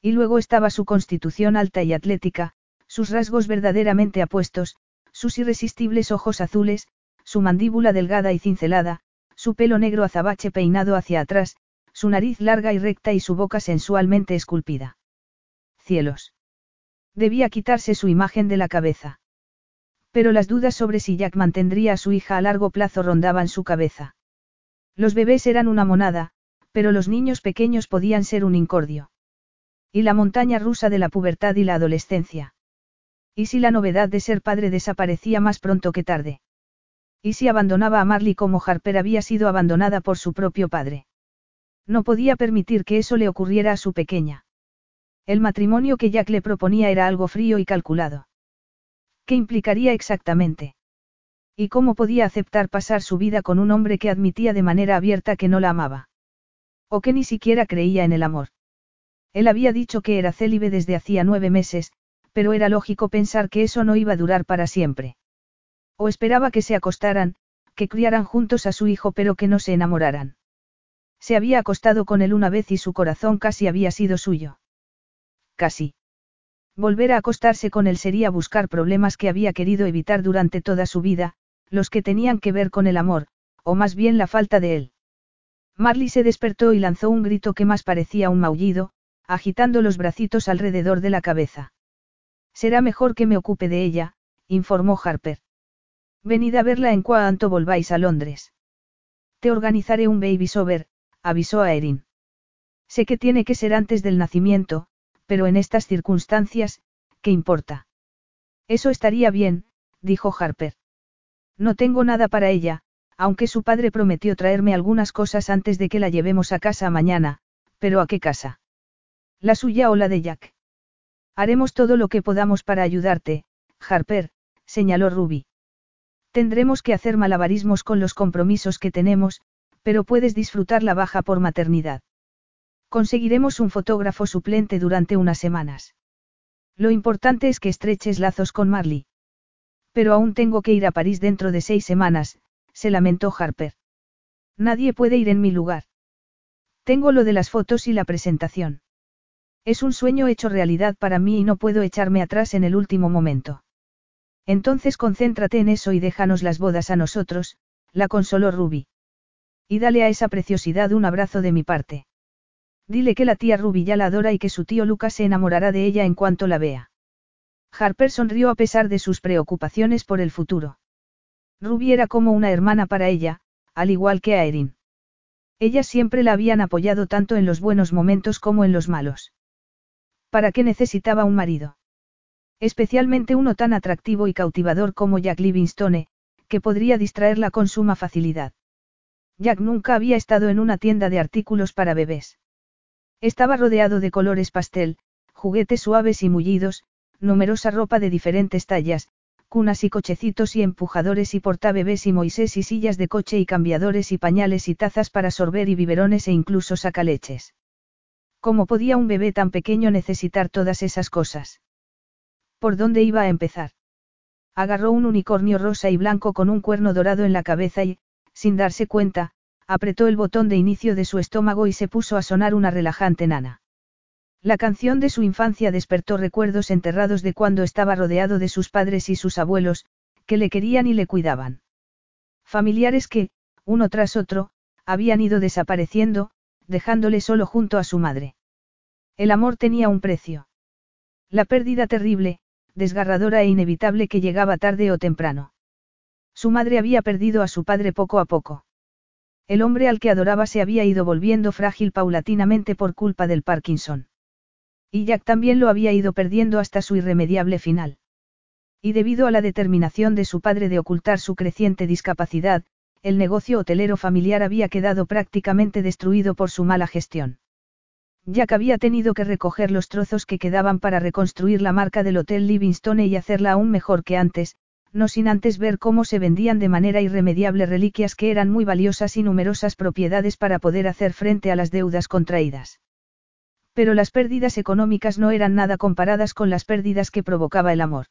Y luego estaba su constitución alta y atlética, sus rasgos verdaderamente apuestos, sus irresistibles ojos azules, su mandíbula delgada y cincelada, su pelo negro azabache peinado hacia atrás, su nariz larga y recta y su boca sensualmente esculpida. Cielos. Debía quitarse su imagen de la cabeza. Pero las dudas sobre si Jack mantendría a su hija a largo plazo rondaban su cabeza. Los bebés eran una monada, pero los niños pequeños podían ser un incordio. Y la montaña rusa de la pubertad y la adolescencia. ¿Y si la novedad de ser padre desaparecía más pronto que tarde? ¿Y si abandonaba a Marley como Harper había sido abandonada por su propio padre? No podía permitir que eso le ocurriera a su pequeña. El matrimonio que Jack le proponía era algo frío y calculado. ¿Qué implicaría exactamente? ¿Y cómo podía aceptar pasar su vida con un hombre que admitía de manera abierta que no la amaba? O que ni siquiera creía en el amor. Él había dicho que era célibe desde hacía nueve meses, pero era lógico pensar que eso no iba a durar para siempre. O esperaba que se acostaran, que criaran juntos a su hijo pero que no se enamoraran. Se había acostado con él una vez y su corazón casi había sido suyo. Casi. Volver a acostarse con él sería buscar problemas que había querido evitar durante toda su vida, los que tenían que ver con el amor, o más bien la falta de él. Marley se despertó y lanzó un grito que más parecía un maullido, agitando los bracitos alrededor de la cabeza. Será mejor que me ocupe de ella, informó Harper. Venid a verla en cuanto volváis a Londres. Te organizaré un baby sober, avisó a Erin. Sé que tiene que ser antes del nacimiento, pero en estas circunstancias, ¿qué importa? Eso estaría bien, dijo Harper. No tengo nada para ella, aunque su padre prometió traerme algunas cosas antes de que la llevemos a casa mañana, pero ¿a qué casa? ¿La suya o la de Jack? Haremos todo lo que podamos para ayudarte, Harper, señaló Ruby. Tendremos que hacer malabarismos con los compromisos que tenemos, pero puedes disfrutar la baja por maternidad. Conseguiremos un fotógrafo suplente durante unas semanas. Lo importante es que estreches lazos con Marley. Pero aún tengo que ir a París dentro de seis semanas, se lamentó Harper. Nadie puede ir en mi lugar. Tengo lo de las fotos y la presentación. Es un sueño hecho realidad para mí y no puedo echarme atrás en el último momento. Entonces concéntrate en eso y déjanos las bodas a nosotros, la consoló Ruby. Y dale a esa preciosidad un abrazo de mi parte. Dile que la tía Ruby ya la adora y que su tío Lucas se enamorará de ella en cuanto la vea. Harper sonrió a pesar de sus preocupaciones por el futuro. Ruby era como una hermana para ella, al igual que a Erin. Ellas siempre la habían apoyado tanto en los buenos momentos como en los malos. ¿Para qué necesitaba un marido? Especialmente uno tan atractivo y cautivador como Jack Livingstone, que podría distraerla con suma facilidad. Jack nunca había estado en una tienda de artículos para bebés. Estaba rodeado de colores pastel, juguetes suaves y mullidos, numerosa ropa de diferentes tallas, cunas y cochecitos y empujadores y portabebés y Moisés y sillas de coche y cambiadores y pañales y tazas para sorber y biberones e incluso sacaleches. ¿Cómo podía un bebé tan pequeño necesitar todas esas cosas? ¿Por dónde iba a empezar? Agarró un unicornio rosa y blanco con un cuerno dorado en la cabeza y, sin darse cuenta, apretó el botón de inicio de su estómago y se puso a sonar una relajante nana. La canción de su infancia despertó recuerdos enterrados de cuando estaba rodeado de sus padres y sus abuelos, que le querían y le cuidaban. Familiares que, uno tras otro, habían ido desapareciendo, dejándole solo junto a su madre. El amor tenía un precio. La pérdida terrible, desgarradora e inevitable que llegaba tarde o temprano. Su madre había perdido a su padre poco a poco. El hombre al que adoraba se había ido volviendo frágil paulatinamente por culpa del Parkinson. Y Jack también lo había ido perdiendo hasta su irremediable final. Y debido a la determinación de su padre de ocultar su creciente discapacidad, el negocio hotelero familiar había quedado prácticamente destruido por su mala gestión. Jack había tenido que recoger los trozos que quedaban para reconstruir la marca del Hotel Livingstone y hacerla aún mejor que antes, no sin antes ver cómo se vendían de manera irremediable reliquias que eran muy valiosas y numerosas propiedades para poder hacer frente a las deudas contraídas. Pero las pérdidas económicas no eran nada comparadas con las pérdidas que provocaba el amor.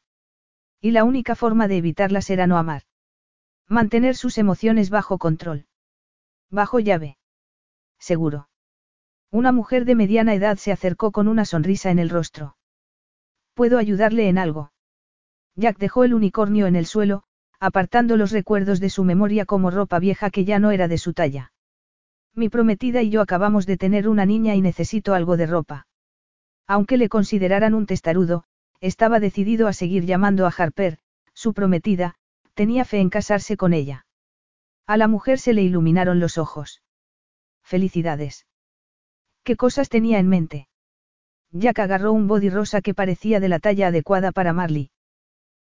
Y la única forma de evitarlas era no amar. Mantener sus emociones bajo control. Bajo llave. Seguro. Una mujer de mediana edad se acercó con una sonrisa en el rostro. ¿Puedo ayudarle en algo? Jack dejó el unicornio en el suelo, apartando los recuerdos de su memoria como ropa vieja que ya no era de su talla. Mi prometida y yo acabamos de tener una niña y necesito algo de ropa. Aunque le consideraran un testarudo, estaba decidido a seguir llamando a Harper, su prometida, tenía fe en casarse con ella. A la mujer se le iluminaron los ojos. Felicidades. ¿Qué cosas tenía en mente? Jack agarró un body rosa que parecía de la talla adecuada para Marley.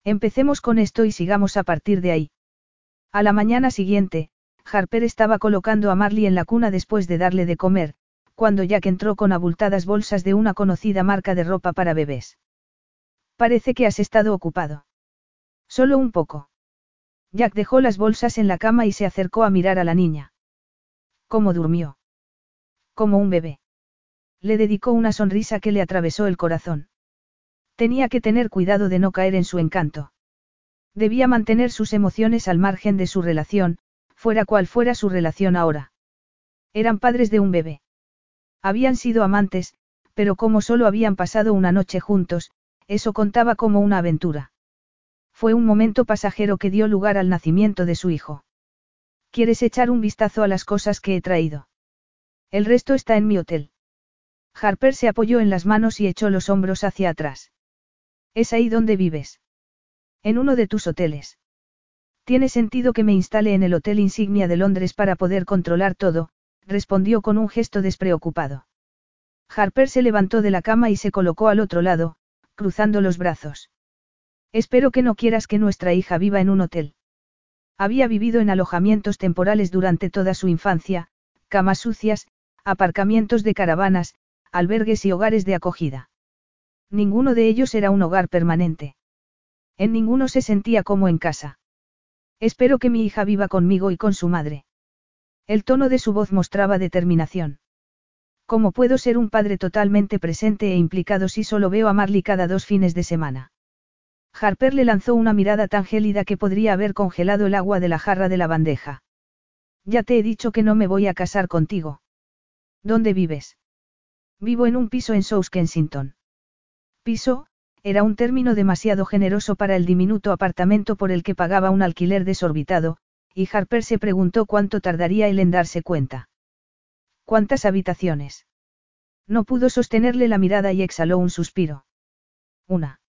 Empecemos con esto y sigamos a partir de ahí. A la mañana siguiente, Harper estaba colocando a Marley en la cuna después de darle de comer, cuando Jack entró con abultadas bolsas de una conocida marca de ropa para bebés. Parece que has estado ocupado. Solo un poco. Jack dejó las bolsas en la cama y se acercó a mirar a la niña. ¿Cómo durmió? Como un bebé. Le dedicó una sonrisa que le atravesó el corazón. Tenía que tener cuidado de no caer en su encanto. Debía mantener sus emociones al margen de su relación, fuera cual fuera su relación ahora. Eran padres de un bebé. Habían sido amantes, pero como solo habían pasado una noche juntos, eso contaba como una aventura. Fue un momento pasajero que dio lugar al nacimiento de su hijo. ¿Quieres echar un vistazo a las cosas que he traído? El resto está en mi hotel. Harper se apoyó en las manos y echó los hombros hacia atrás. ¿Es ahí donde vives? En uno de tus hoteles. Tiene sentido que me instale en el Hotel Insignia de Londres para poder controlar todo, respondió con un gesto despreocupado. Harper se levantó de la cama y se colocó al otro lado, cruzando los brazos. Espero que no quieras que nuestra hija viva en un hotel. Había vivido en alojamientos temporales durante toda su infancia, camas sucias, aparcamientos de caravanas, albergues y hogares de acogida. Ninguno de ellos era un hogar permanente. En ninguno se sentía como en casa. Espero que mi hija viva conmigo y con su madre. El tono de su voz mostraba determinación. ¿Cómo puedo ser un padre totalmente presente e implicado si solo veo a Marley cada dos fines de semana? Harper le lanzó una mirada tan gélida que podría haber congelado el agua de la jarra de la bandeja. Ya te he dicho que no me voy a casar contigo. ¿Dónde vives? Vivo en un piso en South Kensington. Piso, era un término demasiado generoso para el diminuto apartamento por el que pagaba un alquiler desorbitado, y Harper se preguntó cuánto tardaría él en darse cuenta. ¿Cuántas habitaciones? No pudo sostenerle la mirada y exhaló un suspiro. Una.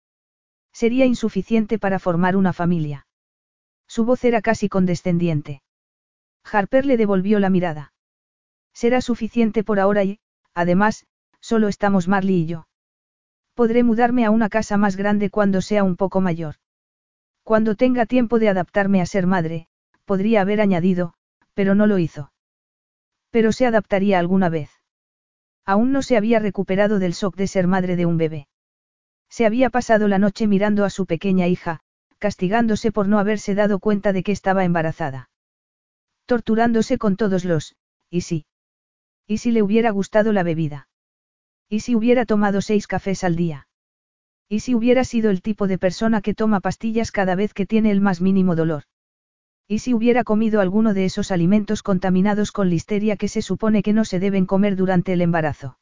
Sería insuficiente para formar una familia. Su voz era casi condescendiente. Harper le devolvió la mirada. Será suficiente por ahora y, además, solo estamos Marley y yo. Podré mudarme a una casa más grande cuando sea un poco mayor. Cuando tenga tiempo de adaptarme a ser madre, podría haber añadido, pero no lo hizo. Pero se adaptaría alguna vez. Aún no se había recuperado del shock de ser madre de un bebé. Se había pasado la noche mirando a su pequeña hija, castigándose por no haberse dado cuenta de que estaba embarazada. Torturándose con todos los, ¿y si? ¿Y si le hubiera gustado la bebida? ¿Y si hubiera tomado seis cafés al día? ¿Y si hubiera sido el tipo de persona que toma pastillas cada vez que tiene el más mínimo dolor? ¿Y si hubiera comido alguno de esos alimentos contaminados con listeria que se supone que no se deben comer durante el embarazo?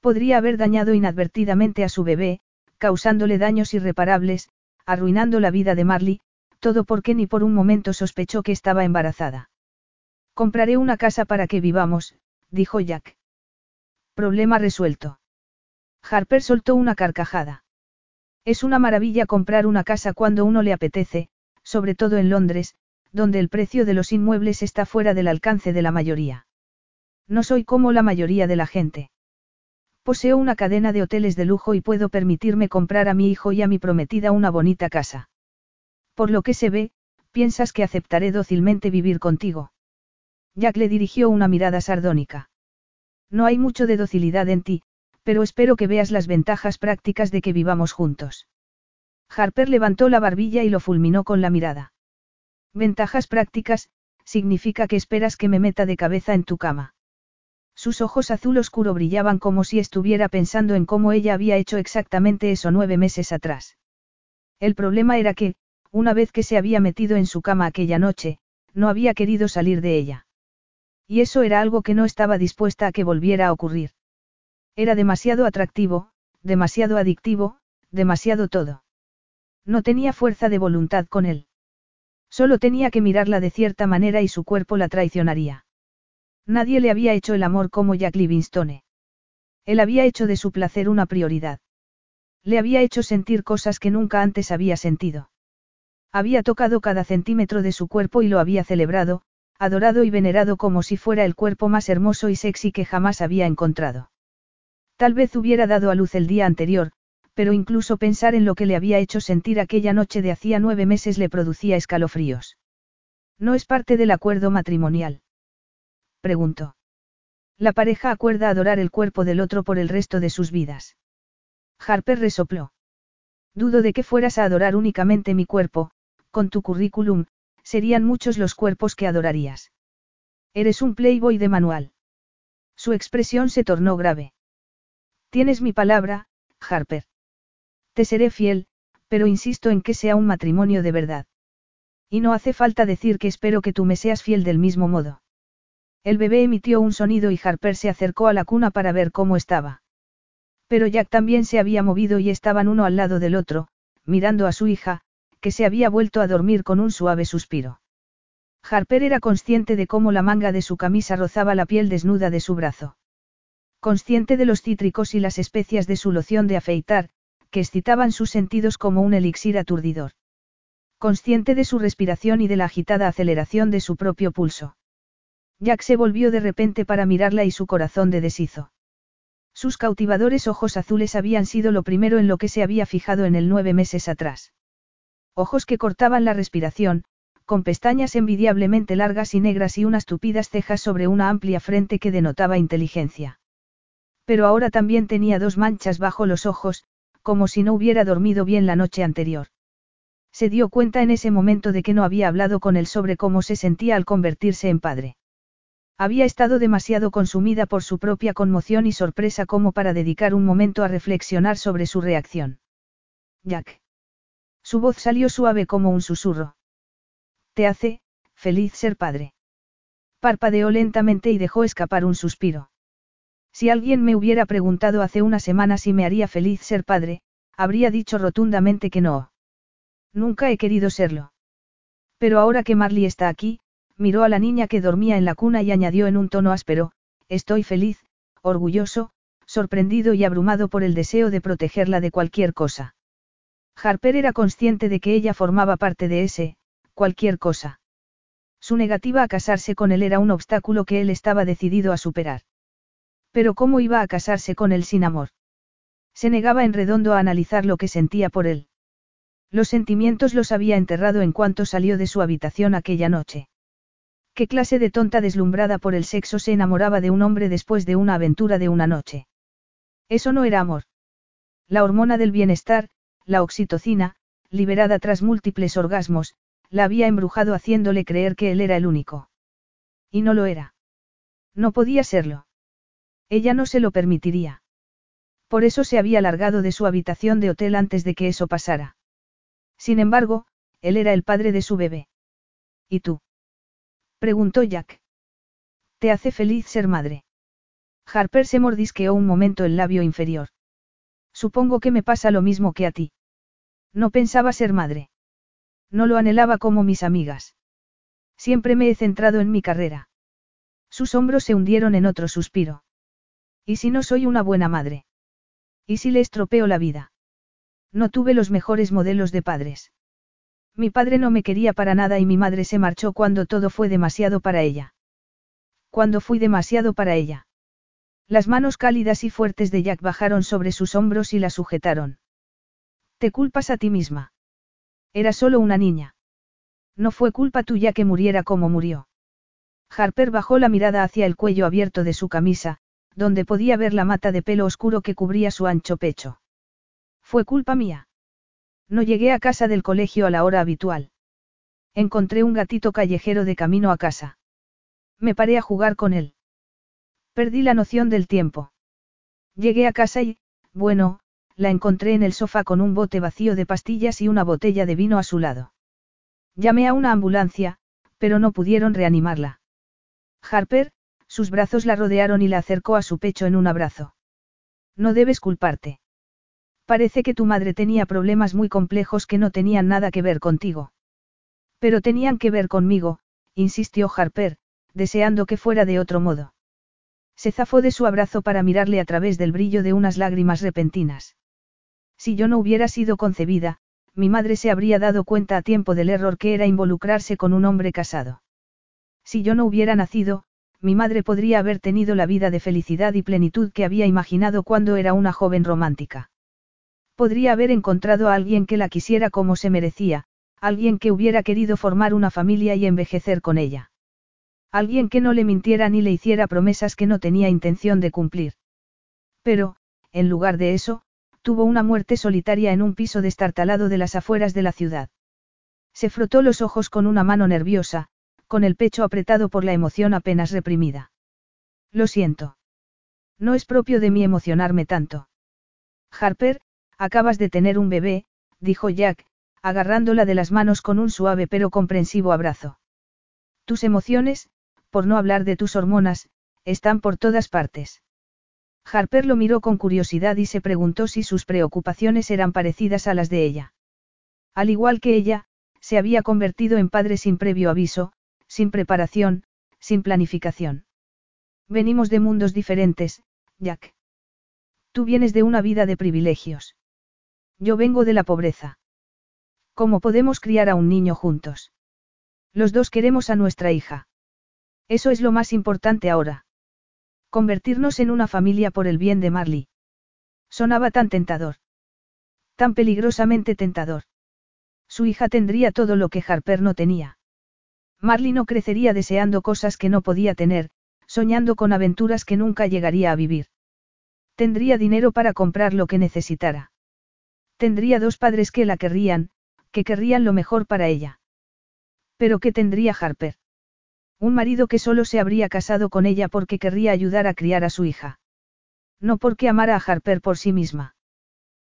Podría haber dañado inadvertidamente a su bebé, causándole daños irreparables, arruinando la vida de Marley, todo porque ni por un momento sospechó que estaba embarazada. Compraré una casa para que vivamos, dijo Jack. Problema resuelto. Harper soltó una carcajada. Es una maravilla comprar una casa cuando uno le apetece, sobre todo en Londres, donde el precio de los inmuebles está fuera del alcance de la mayoría. No soy como la mayoría de la gente. Poseo una cadena de hoteles de lujo y puedo permitirme comprar a mi hijo y a mi prometida una bonita casa. Por lo que se ve, piensas que aceptaré dócilmente vivir contigo. Jack le dirigió una mirada sardónica. No hay mucho de docilidad en ti, pero espero que veas las ventajas prácticas de que vivamos juntos. Harper levantó la barbilla y lo fulminó con la mirada. Ventajas prácticas, significa que esperas que me meta de cabeza en tu cama. Sus ojos azul oscuro brillaban como si estuviera pensando en cómo ella había hecho exactamente eso nueve meses atrás. El problema era que, una vez que se había metido en su cama aquella noche, no había querido salir de ella. Y eso era algo que no estaba dispuesta a que volviera a ocurrir. Era demasiado atractivo, demasiado adictivo, demasiado todo. No tenía fuerza de voluntad con él. Solo tenía que mirarla de cierta manera y su cuerpo la traicionaría. Nadie le había hecho el amor como Jack Livingstone. Él había hecho de su placer una prioridad. Le había hecho sentir cosas que nunca antes había sentido. Había tocado cada centímetro de su cuerpo y lo había celebrado, adorado y venerado como si fuera el cuerpo más hermoso y sexy que jamás había encontrado. Tal vez hubiera dado a luz el día anterior, pero incluso pensar en lo que le había hecho sentir aquella noche de hacía nueve meses le producía escalofríos. No es parte del acuerdo matrimonial preguntó. La pareja acuerda adorar el cuerpo del otro por el resto de sus vidas. Harper resopló. Dudo de que fueras a adorar únicamente mi cuerpo, con tu currículum, serían muchos los cuerpos que adorarías. Eres un playboy de manual. Su expresión se tornó grave. Tienes mi palabra, Harper. Te seré fiel, pero insisto en que sea un matrimonio de verdad. Y no hace falta decir que espero que tú me seas fiel del mismo modo. El bebé emitió un sonido y Harper se acercó a la cuna para ver cómo estaba. Pero Jack también se había movido y estaban uno al lado del otro, mirando a su hija, que se había vuelto a dormir con un suave suspiro. Harper era consciente de cómo la manga de su camisa rozaba la piel desnuda de su brazo. Consciente de los cítricos y las especias de su loción de afeitar, que excitaban sus sentidos como un elixir aturdidor. Consciente de su respiración y de la agitada aceleración de su propio pulso. Jack se volvió de repente para mirarla y su corazón de deshizo. Sus cautivadores ojos azules habían sido lo primero en lo que se había fijado en el nueve meses atrás. Ojos que cortaban la respiración, con pestañas envidiablemente largas y negras y unas tupidas cejas sobre una amplia frente que denotaba inteligencia. Pero ahora también tenía dos manchas bajo los ojos, como si no hubiera dormido bien la noche anterior. Se dio cuenta en ese momento de que no había hablado con él sobre cómo se sentía al convertirse en padre. Había estado demasiado consumida por su propia conmoción y sorpresa como para dedicar un momento a reflexionar sobre su reacción. Jack. Su voz salió suave como un susurro. Te hace, feliz ser padre. Parpadeó lentamente y dejó escapar un suspiro. Si alguien me hubiera preguntado hace una semana si me haría feliz ser padre, habría dicho rotundamente que no. Nunca he querido serlo. Pero ahora que Marley está aquí, miró a la niña que dormía en la cuna y añadió en un tono áspero, estoy feliz, orgulloso, sorprendido y abrumado por el deseo de protegerla de cualquier cosa. Harper era consciente de que ella formaba parte de ese, cualquier cosa. Su negativa a casarse con él era un obstáculo que él estaba decidido a superar. Pero ¿cómo iba a casarse con él sin amor? Se negaba en redondo a analizar lo que sentía por él. Los sentimientos los había enterrado en cuanto salió de su habitación aquella noche. ¿Qué clase de tonta deslumbrada por el sexo se enamoraba de un hombre después de una aventura de una noche? Eso no era amor. La hormona del bienestar, la oxitocina, liberada tras múltiples orgasmos, la había embrujado haciéndole creer que él era el único. Y no lo era. No podía serlo. Ella no se lo permitiría. Por eso se había largado de su habitación de hotel antes de que eso pasara. Sin embargo, él era el padre de su bebé. ¿Y tú? preguntó Jack. ¿Te hace feliz ser madre? Harper se mordisqueó un momento el labio inferior. Supongo que me pasa lo mismo que a ti. No pensaba ser madre. No lo anhelaba como mis amigas. Siempre me he centrado en mi carrera. Sus hombros se hundieron en otro suspiro. ¿Y si no soy una buena madre? ¿Y si le estropeo la vida? No tuve los mejores modelos de padres. Mi padre no me quería para nada y mi madre se marchó cuando todo fue demasiado para ella. Cuando fui demasiado para ella. Las manos cálidas y fuertes de Jack bajaron sobre sus hombros y la sujetaron. Te culpas a ti misma. Era solo una niña. No fue culpa tuya que muriera como murió. Harper bajó la mirada hacia el cuello abierto de su camisa, donde podía ver la mata de pelo oscuro que cubría su ancho pecho. Fue culpa mía. No llegué a casa del colegio a la hora habitual. Encontré un gatito callejero de camino a casa. Me paré a jugar con él. Perdí la noción del tiempo. Llegué a casa y, bueno, la encontré en el sofá con un bote vacío de pastillas y una botella de vino a su lado. Llamé a una ambulancia, pero no pudieron reanimarla. Harper, sus brazos la rodearon y la acercó a su pecho en un abrazo. No debes culparte. Parece que tu madre tenía problemas muy complejos que no tenían nada que ver contigo. Pero tenían que ver conmigo, insistió Harper, deseando que fuera de otro modo. Se zafó de su abrazo para mirarle a través del brillo de unas lágrimas repentinas. Si yo no hubiera sido concebida, mi madre se habría dado cuenta a tiempo del error que era involucrarse con un hombre casado. Si yo no hubiera nacido, mi madre podría haber tenido la vida de felicidad y plenitud que había imaginado cuando era una joven romántica. Podría haber encontrado a alguien que la quisiera como se merecía, alguien que hubiera querido formar una familia y envejecer con ella. Alguien que no le mintiera ni le hiciera promesas que no tenía intención de cumplir. Pero, en lugar de eso, tuvo una muerte solitaria en un piso destartalado de las afueras de la ciudad. Se frotó los ojos con una mano nerviosa, con el pecho apretado por la emoción apenas reprimida. Lo siento. No es propio de mí emocionarme tanto. Harper, acabas de tener un bebé, dijo Jack, agarrándola de las manos con un suave pero comprensivo abrazo. Tus emociones, por no hablar de tus hormonas, están por todas partes. Harper lo miró con curiosidad y se preguntó si sus preocupaciones eran parecidas a las de ella. Al igual que ella, se había convertido en padre sin previo aviso, sin preparación, sin planificación. Venimos de mundos diferentes, Jack. Tú vienes de una vida de privilegios. Yo vengo de la pobreza. ¿Cómo podemos criar a un niño juntos? Los dos queremos a nuestra hija. Eso es lo más importante ahora. Convertirnos en una familia por el bien de Marley. Sonaba tan tentador. Tan peligrosamente tentador. Su hija tendría todo lo que Harper no tenía. Marley no crecería deseando cosas que no podía tener, soñando con aventuras que nunca llegaría a vivir. Tendría dinero para comprar lo que necesitara. Tendría dos padres que la querrían, que querrían lo mejor para ella. Pero ¿qué tendría Harper? Un marido que solo se habría casado con ella porque querría ayudar a criar a su hija. No porque amara a Harper por sí misma.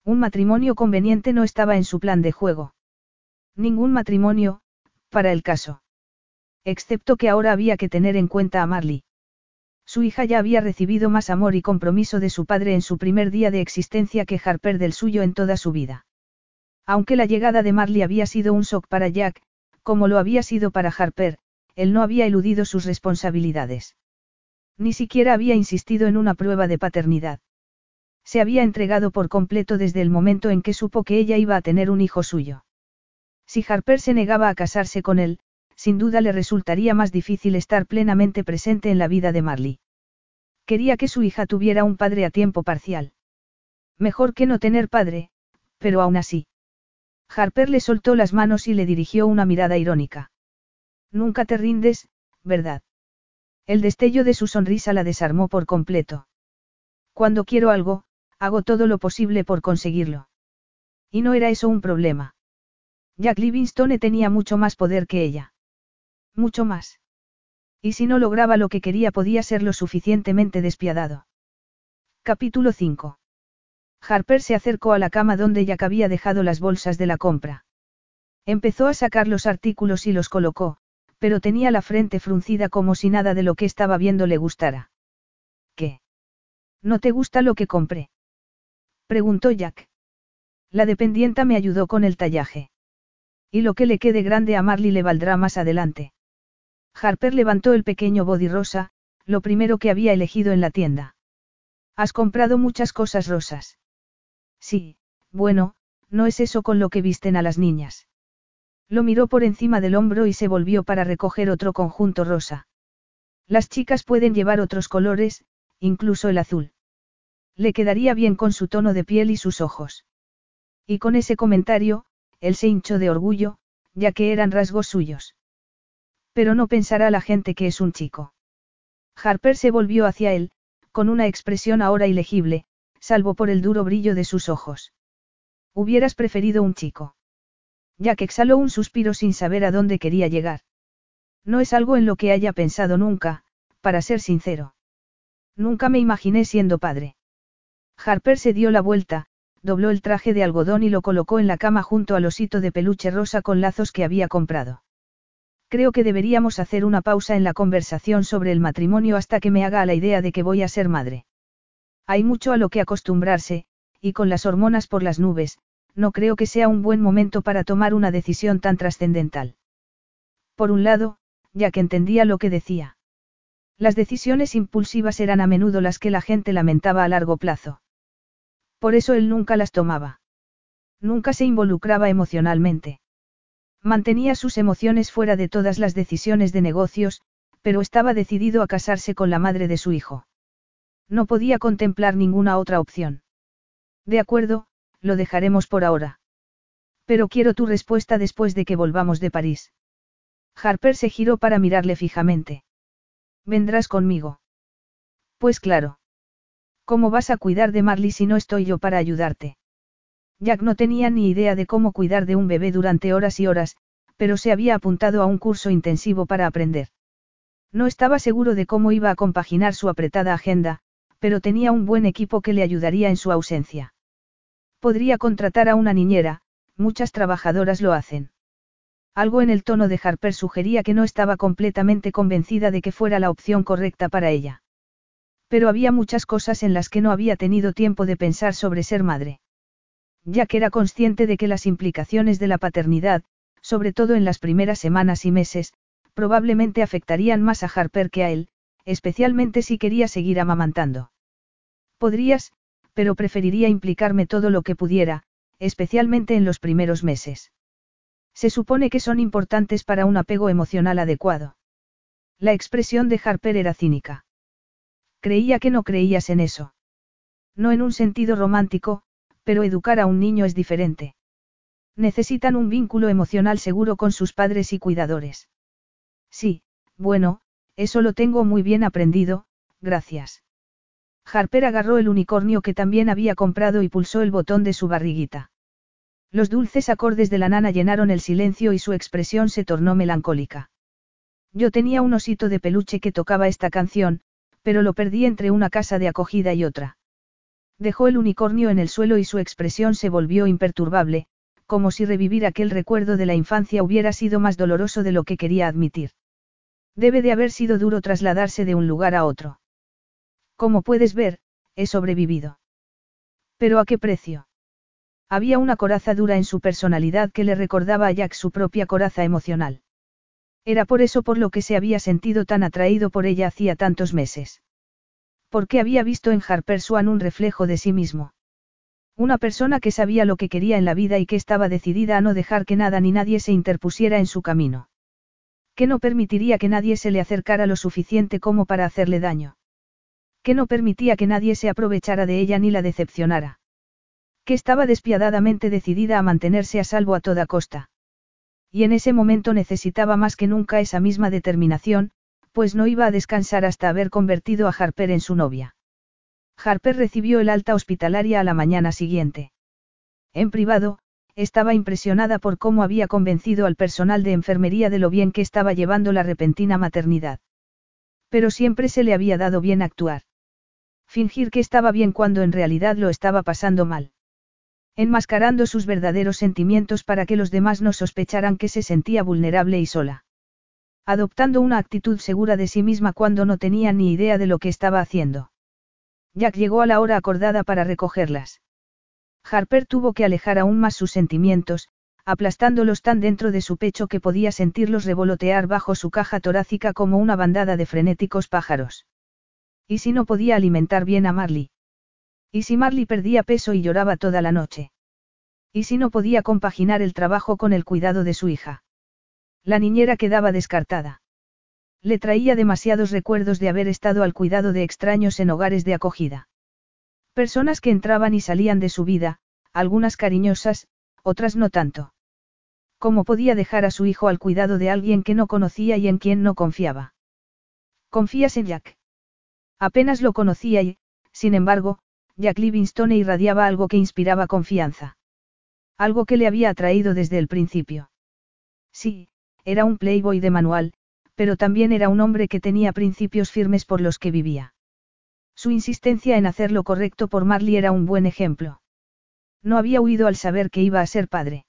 Un matrimonio conveniente no estaba en su plan de juego. Ningún matrimonio, para el caso. Excepto que ahora había que tener en cuenta a Marley. Su hija ya había recibido más amor y compromiso de su padre en su primer día de existencia que Harper del suyo en toda su vida. Aunque la llegada de Marley había sido un shock para Jack, como lo había sido para Harper, él no había eludido sus responsabilidades. Ni siquiera había insistido en una prueba de paternidad. Se había entregado por completo desde el momento en que supo que ella iba a tener un hijo suyo. Si Harper se negaba a casarse con él, sin duda le resultaría más difícil estar plenamente presente en la vida de Marley. Quería que su hija tuviera un padre a tiempo parcial. Mejor que no tener padre, pero aún así. Harper le soltó las manos y le dirigió una mirada irónica. Nunca te rindes, ¿verdad? El destello de su sonrisa la desarmó por completo. Cuando quiero algo, hago todo lo posible por conseguirlo. Y no era eso un problema. Jack Livingstone tenía mucho más poder que ella. Mucho más. Y si no lograba lo que quería podía ser lo suficientemente despiadado. Capítulo 5. Harper se acercó a la cama donde Jack había dejado las bolsas de la compra. Empezó a sacar los artículos y los colocó, pero tenía la frente fruncida como si nada de lo que estaba viendo le gustara. ¿Qué? ¿No te gusta lo que compré? Preguntó Jack. La dependienta me ayudó con el tallaje. Y lo que le quede grande a Marley le valdrá más adelante. Harper levantó el pequeño body rosa, lo primero que había elegido en la tienda. ¿Has comprado muchas cosas rosas? Sí, bueno, no es eso con lo que visten a las niñas. Lo miró por encima del hombro y se volvió para recoger otro conjunto rosa. Las chicas pueden llevar otros colores, incluso el azul. Le quedaría bien con su tono de piel y sus ojos. Y con ese comentario, él se hinchó de orgullo, ya que eran rasgos suyos. Pero no pensará la gente que es un chico. Harper se volvió hacia él, con una expresión ahora ilegible, salvo por el duro brillo de sus ojos. Hubieras preferido un chico. Que exhaló un suspiro sin saber a dónde quería llegar. No es algo en lo que haya pensado nunca, para ser sincero. Nunca me imaginé siendo padre. Harper se dio la vuelta, dobló el traje de algodón y lo colocó en la cama junto al osito de peluche rosa con lazos que había comprado. Creo que deberíamos hacer una pausa en la conversación sobre el matrimonio hasta que me haga a la idea de que voy a ser madre. Hay mucho a lo que acostumbrarse, y con las hormonas por las nubes, no creo que sea un buen momento para tomar una decisión tan trascendental. Por un lado, ya que entendía lo que decía. Las decisiones impulsivas eran a menudo las que la gente lamentaba a largo plazo. Por eso él nunca las tomaba. Nunca se involucraba emocionalmente. Mantenía sus emociones fuera de todas las decisiones de negocios, pero estaba decidido a casarse con la madre de su hijo. No podía contemplar ninguna otra opción. De acuerdo, lo dejaremos por ahora. Pero quiero tu respuesta después de que volvamos de París. Harper se giró para mirarle fijamente. ¿Vendrás conmigo? Pues claro. ¿Cómo vas a cuidar de Marley si no estoy yo para ayudarte? Jack no tenía ni idea de cómo cuidar de un bebé durante horas y horas, pero se había apuntado a un curso intensivo para aprender. No estaba seguro de cómo iba a compaginar su apretada agenda, pero tenía un buen equipo que le ayudaría en su ausencia. Podría contratar a una niñera, muchas trabajadoras lo hacen. Algo en el tono de Harper sugería que no estaba completamente convencida de que fuera la opción correcta para ella. Pero había muchas cosas en las que no había tenido tiempo de pensar sobre ser madre ya que era consciente de que las implicaciones de la paternidad, sobre todo en las primeras semanas y meses, probablemente afectarían más a Harper que a él, especialmente si quería seguir amamantando. Podrías, pero preferiría implicarme todo lo que pudiera, especialmente en los primeros meses. Se supone que son importantes para un apego emocional adecuado. La expresión de Harper era cínica. Creía que no creías en eso. No en un sentido romántico, pero educar a un niño es diferente. Necesitan un vínculo emocional seguro con sus padres y cuidadores. Sí, bueno, eso lo tengo muy bien aprendido, gracias. Harper agarró el unicornio que también había comprado y pulsó el botón de su barriguita. Los dulces acordes de la nana llenaron el silencio y su expresión se tornó melancólica. Yo tenía un osito de peluche que tocaba esta canción, pero lo perdí entre una casa de acogida y otra. Dejó el unicornio en el suelo y su expresión se volvió imperturbable, como si revivir aquel recuerdo de la infancia hubiera sido más doloroso de lo que quería admitir. Debe de haber sido duro trasladarse de un lugar a otro. Como puedes ver, he sobrevivido. ¿Pero a qué precio? Había una coraza dura en su personalidad que le recordaba a Jack su propia coraza emocional. Era por eso por lo que se había sentido tan atraído por ella hacía tantos meses. Porque había visto en Harper Swan un reflejo de sí mismo. Una persona que sabía lo que quería en la vida y que estaba decidida a no dejar que nada ni nadie se interpusiera en su camino. Que no permitiría que nadie se le acercara lo suficiente como para hacerle daño. Que no permitía que nadie se aprovechara de ella ni la decepcionara que estaba despiadadamente decidida a mantenerse a salvo a toda costa. Y en ese momento necesitaba más que nunca esa misma determinación, pues no iba a descansar hasta haber convertido a Harper en su novia. Harper recibió el alta hospitalaria a la mañana siguiente. En privado, estaba impresionada por cómo había convencido al personal de enfermería de lo bien que estaba llevando la repentina maternidad. Pero siempre se le había dado bien actuar. Fingir que estaba bien cuando en realidad lo estaba pasando mal enmascarando sus verdaderos sentimientos para que los demás no sospecharan que se sentía vulnerable y sola. Adoptando una actitud segura de sí misma cuando no tenía ni idea de lo que estaba haciendo. Jack llegó a la hora acordada para recogerlas. Harper tuvo que alejar aún más sus sentimientos, aplastándolos tan dentro de su pecho que podía sentirlos revolotear bajo su caja torácica como una bandada de frenéticos pájaros. ¿Y si no podía alimentar bien a Marley? ¿Y si Marley perdía peso y lloraba toda la noche? ¿Y si no podía compaginar el trabajo con el cuidado de su hija? La niñera quedaba descartada. Le traía demasiados recuerdos de haber estado al cuidado de extraños en hogares de acogida. Personas que entraban y salían de su vida, algunas cariñosas, otras no tanto. ¿Cómo podía dejar a su hijo al cuidado de alguien que no conocía y en quien no confiaba? ¿Confías en Jack? Apenas lo conocía y, sin embargo, Jack Livingstone irradiaba algo que inspiraba confianza. Algo que le había atraído desde el principio. Sí, era un playboy de manual, pero también era un hombre que tenía principios firmes por los que vivía. Su insistencia en hacer lo correcto por Marley era un buen ejemplo. No había huido al saber que iba a ser padre.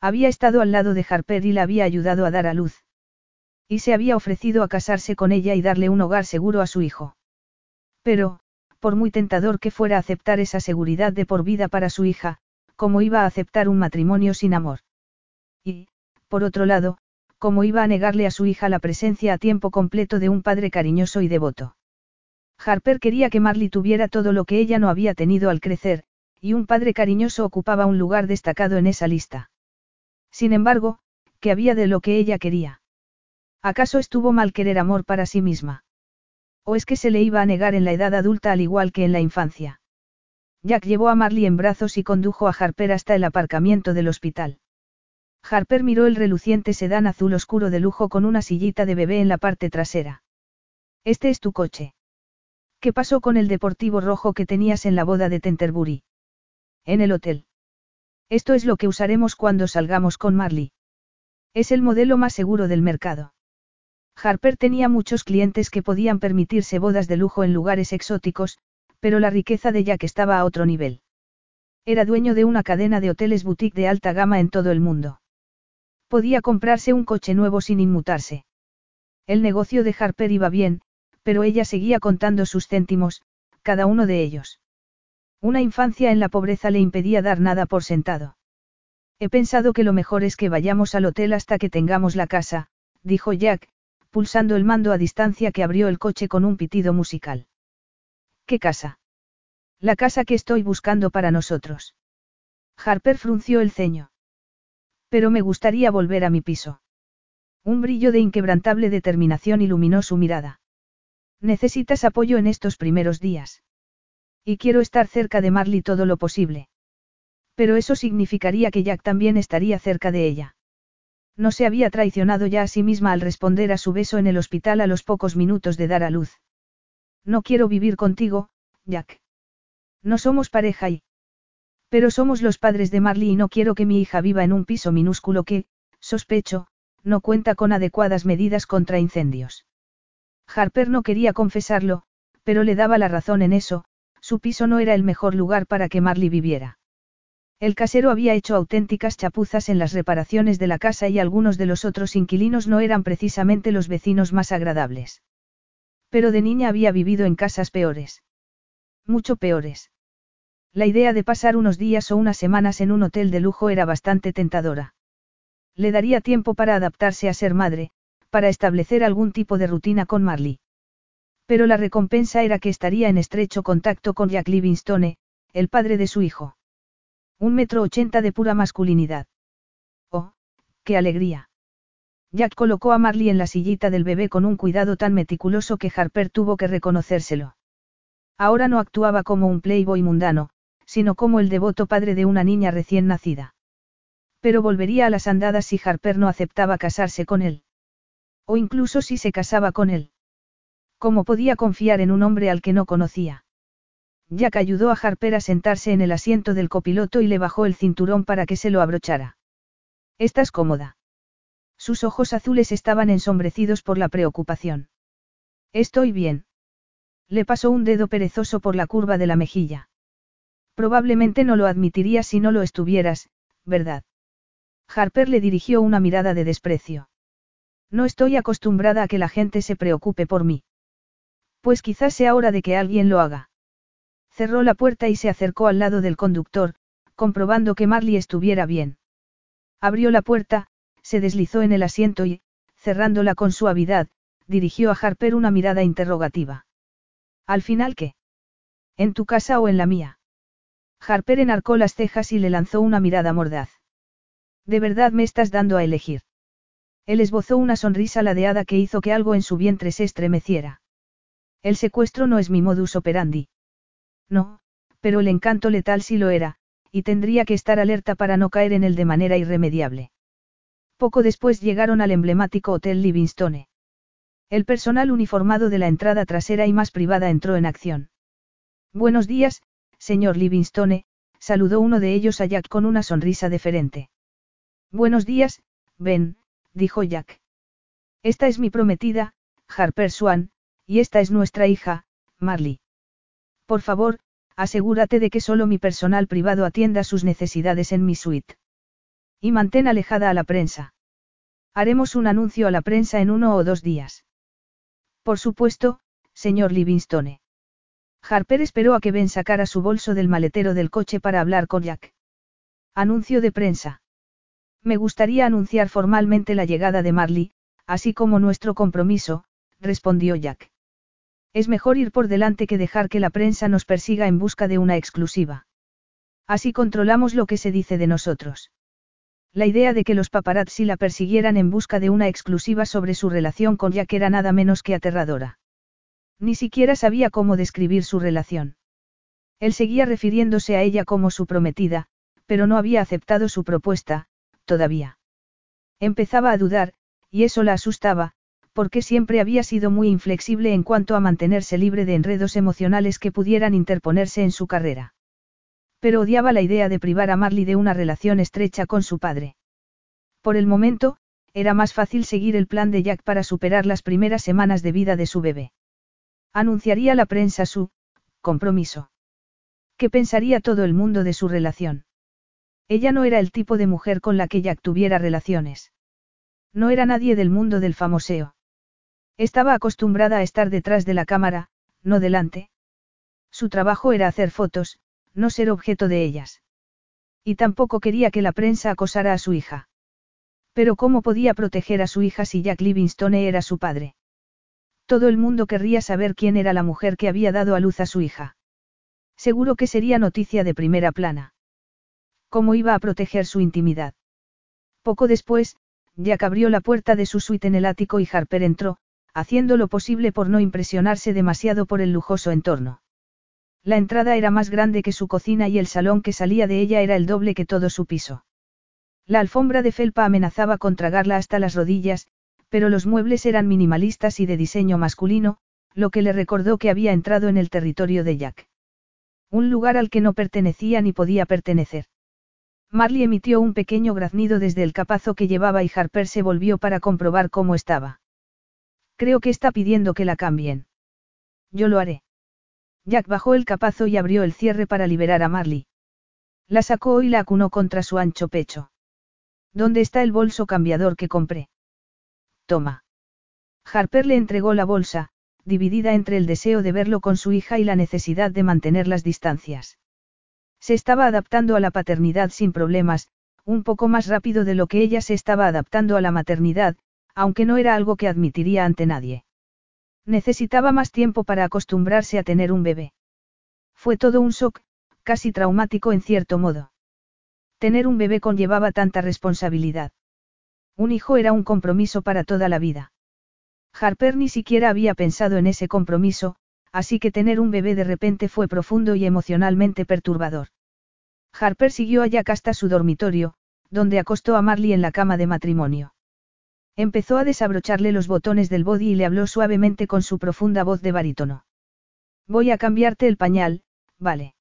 Había estado al lado de Harper y la había ayudado a dar a luz. Y se había ofrecido a casarse con ella y darle un hogar seguro a su hijo. Pero, por muy tentador que fuera aceptar esa seguridad de por vida para su hija, como iba a aceptar un matrimonio sin amor. Y, por otro lado, cómo iba a negarle a su hija la presencia a tiempo completo de un padre cariñoso y devoto. Harper quería que Marley tuviera todo lo que ella no había tenido al crecer, y un padre cariñoso ocupaba un lugar destacado en esa lista. Sin embargo, ¿qué había de lo que ella quería? ¿Acaso estuvo mal querer amor para sí misma? ¿O es que se le iba a negar en la edad adulta al igual que en la infancia? Jack llevó a Marley en brazos y condujo a Harper hasta el aparcamiento del hospital. Harper miró el reluciente sedán azul oscuro de lujo con una sillita de bebé en la parte trasera. Este es tu coche. ¿Qué pasó con el deportivo rojo que tenías en la boda de Tenterbury? En el hotel. Esto es lo que usaremos cuando salgamos con Marley. Es el modelo más seguro del mercado. Harper tenía muchos clientes que podían permitirse bodas de lujo en lugares exóticos, pero la riqueza de Jack estaba a otro nivel. Era dueño de una cadena de hoteles boutique de alta gama en todo el mundo. Podía comprarse un coche nuevo sin inmutarse. El negocio de Harper iba bien, pero ella seguía contando sus céntimos, cada uno de ellos. Una infancia en la pobreza le impedía dar nada por sentado. He pensado que lo mejor es que vayamos al hotel hasta que tengamos la casa, dijo Jack, pulsando el mando a distancia que abrió el coche con un pitido musical. ¿Qué casa? La casa que estoy buscando para nosotros. Harper frunció el ceño. Pero me gustaría volver a mi piso. Un brillo de inquebrantable determinación iluminó su mirada. Necesitas apoyo en estos primeros días. Y quiero estar cerca de Marley todo lo posible. Pero eso significaría que Jack también estaría cerca de ella. No se había traicionado ya a sí misma al responder a su beso en el hospital a los pocos minutos de dar a luz. No quiero vivir contigo, Jack. No somos pareja y... Pero somos los padres de Marley y no quiero que mi hija viva en un piso minúsculo que, sospecho, no cuenta con adecuadas medidas contra incendios. Harper no quería confesarlo, pero le daba la razón en eso, su piso no era el mejor lugar para que Marley viviera. El casero había hecho auténticas chapuzas en las reparaciones de la casa y algunos de los otros inquilinos no eran precisamente los vecinos más agradables. Pero de niña había vivido en casas peores. Mucho peores. La idea de pasar unos días o unas semanas en un hotel de lujo era bastante tentadora. Le daría tiempo para adaptarse a ser madre, para establecer algún tipo de rutina con Marley. Pero la recompensa era que estaría en estrecho contacto con Jack Livingstone, el padre de su hijo. Un metro ochenta de pura masculinidad. Oh, qué alegría. Jack colocó a Marley en la sillita del bebé con un cuidado tan meticuloso que Harper tuvo que reconocérselo. Ahora no actuaba como un playboy mundano, sino como el devoto padre de una niña recién nacida. Pero volvería a las andadas si Harper no aceptaba casarse con él. O incluso si se casaba con él. ¿Cómo podía confiar en un hombre al que no conocía? Jack ayudó a Harper a sentarse en el asiento del copiloto y le bajó el cinturón para que se lo abrochara. ¿Estás cómoda? Sus ojos azules estaban ensombrecidos por la preocupación. Estoy bien. Le pasó un dedo perezoso por la curva de la mejilla. Probablemente no lo admitirías si no lo estuvieras, ¿verdad? Harper le dirigió una mirada de desprecio. No estoy acostumbrada a que la gente se preocupe por mí. Pues quizás sea hora de que alguien lo haga. Cerró la puerta y se acercó al lado del conductor, comprobando que Marley estuviera bien. Abrió la puerta, se deslizó en el asiento y, cerrándola con suavidad, dirigió a Harper una mirada interrogativa. ¿Al final qué? ¿En tu casa o en la mía? Harper enarcó las cejas y le lanzó una mirada mordaz. ¿De verdad me estás dando a elegir? Él esbozó una sonrisa ladeada que hizo que algo en su vientre se estremeciera. El secuestro no es mi modus operandi. No, pero el encanto letal sí lo era, y tendría que estar alerta para no caer en él de manera irremediable. Poco después llegaron al emblemático Hotel Livingstone. El personal uniformado de la entrada trasera y más privada entró en acción. Buenos días, señor Livingstone, saludó uno de ellos a Jack con una sonrisa deferente. Buenos días, Ben, dijo Jack. Esta es mi prometida, Harper Swan, y esta es nuestra hija, Marley. Por favor, asegúrate de que solo mi personal privado atienda sus necesidades en mi suite. Y mantén alejada a la prensa. Haremos un anuncio a la prensa en uno o dos días. Por supuesto, señor Livingstone. Harper esperó a que Ben sacara su bolso del maletero del coche para hablar con Jack. Anuncio de prensa. Me gustaría anunciar formalmente la llegada de Marley, así como nuestro compromiso, respondió Jack. Es mejor ir por delante que dejar que la prensa nos persiga en busca de una exclusiva. Así controlamos lo que se dice de nosotros. La idea de que los paparazzi la persiguieran en busca de una exclusiva sobre su relación con Jack era nada menos que aterradora. Ni siquiera sabía cómo describir su relación. Él seguía refiriéndose a ella como su prometida, pero no había aceptado su propuesta, todavía. Empezaba a dudar, y eso la asustaba, porque siempre había sido muy inflexible en cuanto a mantenerse libre de enredos emocionales que pudieran interponerse en su carrera. Pero odiaba la idea de privar a Marley de una relación estrecha con su padre. Por el momento, era más fácil seguir el plan de Jack para superar las primeras semanas de vida de su bebé. Anunciaría la prensa su compromiso. ¿Qué pensaría todo el mundo de su relación? Ella no era el tipo de mujer con la que Jack tuviera relaciones. No era nadie del mundo del famoseo. Estaba acostumbrada a estar detrás de la cámara, no delante. Su trabajo era hacer fotos, no ser objeto de ellas. Y tampoco quería que la prensa acosara a su hija. Pero ¿cómo podía proteger a su hija si Jack Livingstone era su padre? Todo el mundo querría saber quién era la mujer que había dado a luz a su hija. Seguro que sería noticia de primera plana. ¿Cómo iba a proteger su intimidad? Poco después, Jack abrió la puerta de su suite en el ático y Harper entró, haciendo lo posible por no impresionarse demasiado por el lujoso entorno. La entrada era más grande que su cocina y el salón que salía de ella era el doble que todo su piso. La alfombra de felpa amenazaba con tragarla hasta las rodillas, pero los muebles eran minimalistas y de diseño masculino, lo que le recordó que había entrado en el territorio de Jack. Un lugar al que no pertenecía ni podía pertenecer. Marley emitió un pequeño graznido desde el capazo que llevaba y Harper se volvió para comprobar cómo estaba. Creo que está pidiendo que la cambien. Yo lo haré. Jack bajó el capazo y abrió el cierre para liberar a Marley. La sacó y la acunó contra su ancho pecho. ¿Dónde está el bolso cambiador que compré? Toma. Harper le entregó la bolsa, dividida entre el deseo de verlo con su hija y la necesidad de mantener las distancias. Se estaba adaptando a la paternidad sin problemas, un poco más rápido de lo que ella se estaba adaptando a la maternidad, aunque no era algo que admitiría ante nadie. Necesitaba más tiempo para acostumbrarse a tener un bebé. Fue todo un shock, casi traumático en cierto modo. Tener un bebé conllevaba tanta responsabilidad. Un hijo era un compromiso para toda la vida. Harper ni siquiera había pensado en ese compromiso, así que tener un bebé de repente fue profundo y emocionalmente perturbador. Harper siguió a Jack hasta su dormitorio, donde acostó a Marley en la cama de matrimonio. Empezó a desabrocharle los botones del body y le habló suavemente con su profunda voz de barítono. Voy a cambiarte el pañal, vale.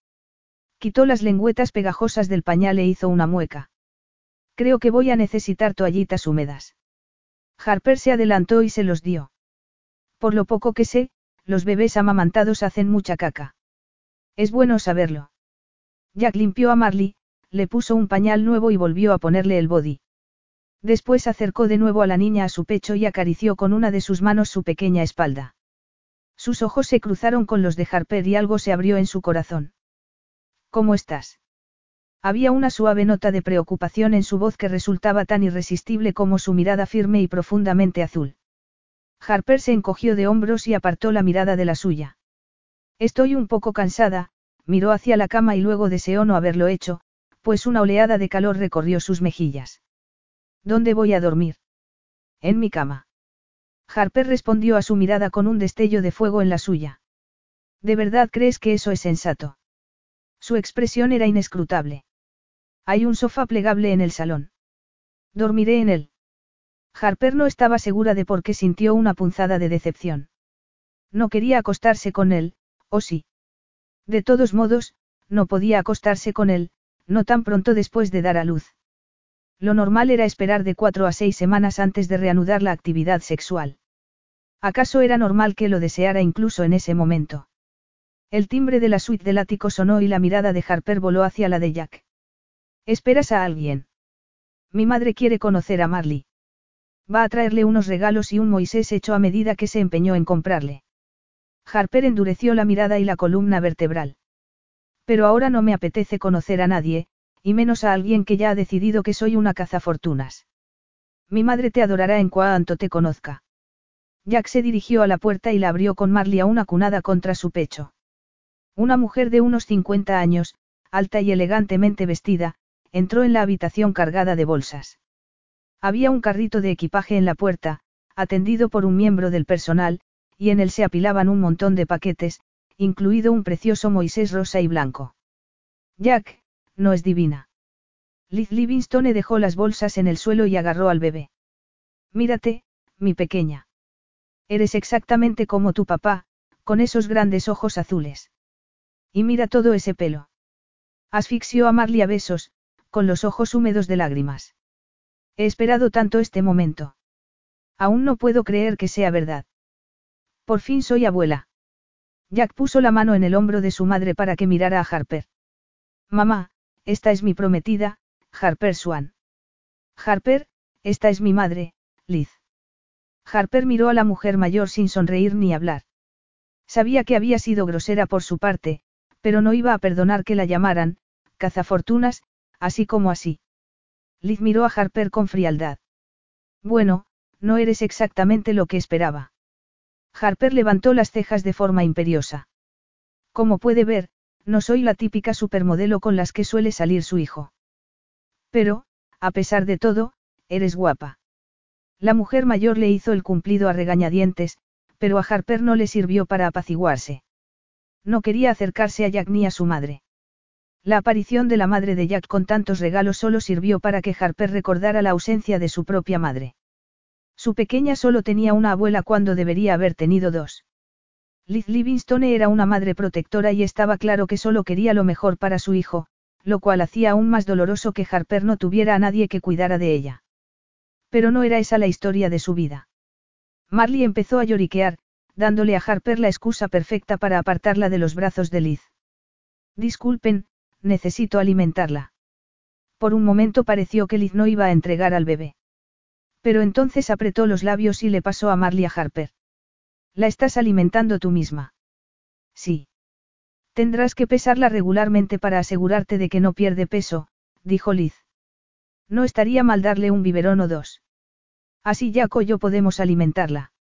Quitó las lengüetas pegajosas del pañal e hizo una mueca. Creo que voy a necesitar toallitas húmedas. Harper se adelantó y se los dio. Por lo poco que sé, los bebés amamantados hacen mucha caca. Es bueno saberlo. Jack limpió a Marley, le puso un pañal nuevo y volvió a ponerle el body. Después acercó de nuevo a la niña a su pecho y acarició con una de sus manos su pequeña espalda. Sus ojos se cruzaron con los de Harper y algo se abrió en su corazón. ¿Cómo estás? Había una suave nota de preocupación en su voz que resultaba tan irresistible como su mirada firme y profundamente azul. Harper se encogió de hombros y apartó la mirada de la suya. Estoy un poco cansada, miró hacia la cama y luego deseó no haberlo hecho, pues una oleada de calor recorrió sus mejillas. ¿Dónde voy a dormir? En mi cama. Harper respondió a su mirada con un destello de fuego en la suya. ¿De verdad crees que eso es sensato? Su expresión era inescrutable. Hay un sofá plegable en el salón. Dormiré en él. Harper no estaba segura de por qué sintió una punzada de decepción. No quería acostarse con él, ¿o sí? De todos modos, no podía acostarse con él, no tan pronto después de dar a luz. Lo normal era esperar de cuatro a seis semanas antes de reanudar la actividad sexual. ¿Acaso era normal que lo deseara incluso en ese momento? El timbre de la suite del ático sonó y la mirada de Harper voló hacia la de Jack. ¿Esperas a alguien? Mi madre quiere conocer a Marley. Va a traerle unos regalos y un Moisés hecho a medida que se empeñó en comprarle. Harper endureció la mirada y la columna vertebral. Pero ahora no me apetece conocer a nadie, y menos a alguien que ya ha decidido que soy una cazafortunas. Mi madre te adorará en cuanto te conozca. Jack se dirigió a la puerta y la abrió con Marley a una cunada contra su pecho. Una mujer de unos 50 años, alta y elegantemente vestida, entró en la habitación cargada de bolsas. Había un carrito de equipaje en la puerta, atendido por un miembro del personal, y en él se apilaban un montón de paquetes, incluido un precioso Moisés rosa y blanco. Jack, no es divina. Liz Livingstone dejó las bolsas en el suelo y agarró al bebé. Mírate, mi pequeña. Eres exactamente como tu papá, con esos grandes ojos azules. Y mira todo ese pelo. Asfixió a Marley a besos, con los ojos húmedos de lágrimas. He esperado tanto este momento. Aún no puedo creer que sea verdad. Por fin soy abuela. Jack puso la mano en el hombro de su madre para que mirara a Harper. Mamá, esta es mi prometida, Harper Swan. Harper, esta es mi madre, Liz. Harper miró a la mujer mayor sin sonreír ni hablar. Sabía que había sido grosera por su parte, pero no iba a perdonar que la llamaran, cazafortunas, así como así. Liz miró a Harper con frialdad. Bueno, no eres exactamente lo que esperaba. Harper levantó las cejas de forma imperiosa. Como puede ver, no soy la típica supermodelo con las que suele salir su hijo. Pero, a pesar de todo, eres guapa. La mujer mayor le hizo el cumplido a regañadientes, pero a Harper no le sirvió para apaciguarse. No quería acercarse a Jack ni a su madre. La aparición de la madre de Jack con tantos regalos solo sirvió para que Harper recordara la ausencia de su propia madre. Su pequeña solo tenía una abuela cuando debería haber tenido dos. Liz Livingstone era una madre protectora y estaba claro que solo quería lo mejor para su hijo, lo cual hacía aún más doloroso que Harper no tuviera a nadie que cuidara de ella. Pero no era esa la historia de su vida. Marley empezó a lloriquear, dándole a Harper la excusa perfecta para apartarla de los brazos de Liz. Disculpen, necesito alimentarla. Por un momento pareció que Liz no iba a entregar al bebé. Pero entonces apretó los labios y le pasó a Marley a Harper. ¿La estás alimentando tú misma? Sí. Tendrás que pesarla regularmente para asegurarte de que no pierde peso, dijo Liz. No estaría mal darle un biberón o dos. Así Jack o yo podemos alimentarla.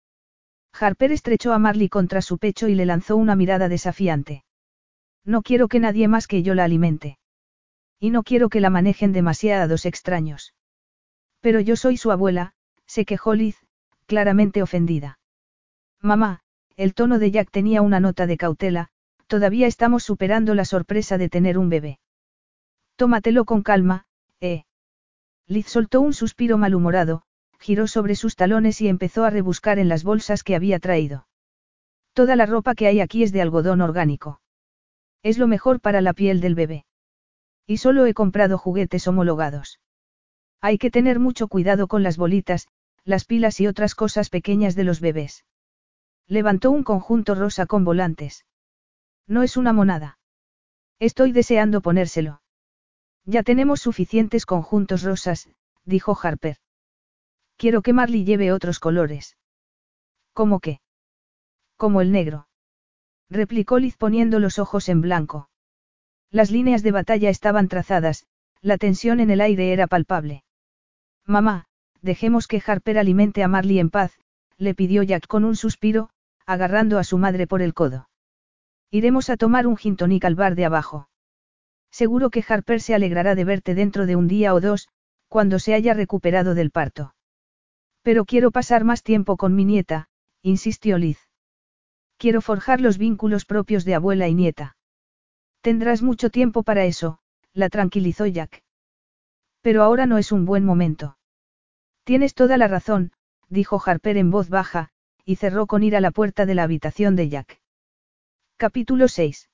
Harper estrechó a Marley contra su pecho y le lanzó una mirada desafiante. No quiero que nadie más que yo la alimente. Y no quiero que la manejen demasiados extraños. Pero yo soy su abuela, se quejó Liz, claramente ofendida. Mamá, el tono de Jack tenía una nota de cautela, todavía estamos superando la sorpresa de tener un bebé. Tómatelo con calma, eh. Liz soltó un suspiro malhumorado, giró sobre sus talones y empezó a rebuscar en las bolsas que había traído. Toda la ropa que hay aquí es de algodón orgánico. Es lo mejor para la piel del bebé. Y solo he comprado juguetes homologados. Hay que tener mucho cuidado con las bolitas, las pilas y otras cosas pequeñas de los bebés. Levantó un conjunto rosa con volantes. No es una monada. Estoy deseando ponérselo. Ya tenemos suficientes conjuntos rosas, dijo Harper. Quiero que Marley lleve otros colores. ¿Cómo qué? Como el negro replicó Liz poniendo los ojos en blanco. Las líneas de batalla estaban trazadas, la tensión en el aire era palpable. Mamá, dejemos que Harper alimente a Marley en paz, le pidió Jack con un suspiro, agarrando a su madre por el codo. Iremos a tomar un gin al bar de abajo. Seguro que Harper se alegrará de verte dentro de un día o dos, cuando se haya recuperado del parto. Pero quiero pasar más tiempo con mi nieta, insistió Liz. Quiero forjar los vínculos propios de abuela y nieta. Tendrás mucho tiempo para eso, la tranquilizó Jack. Pero ahora no es un buen momento. Tienes toda la razón, dijo Harper en voz baja, y cerró con ira la puerta de la habitación de Jack. Capítulo 6.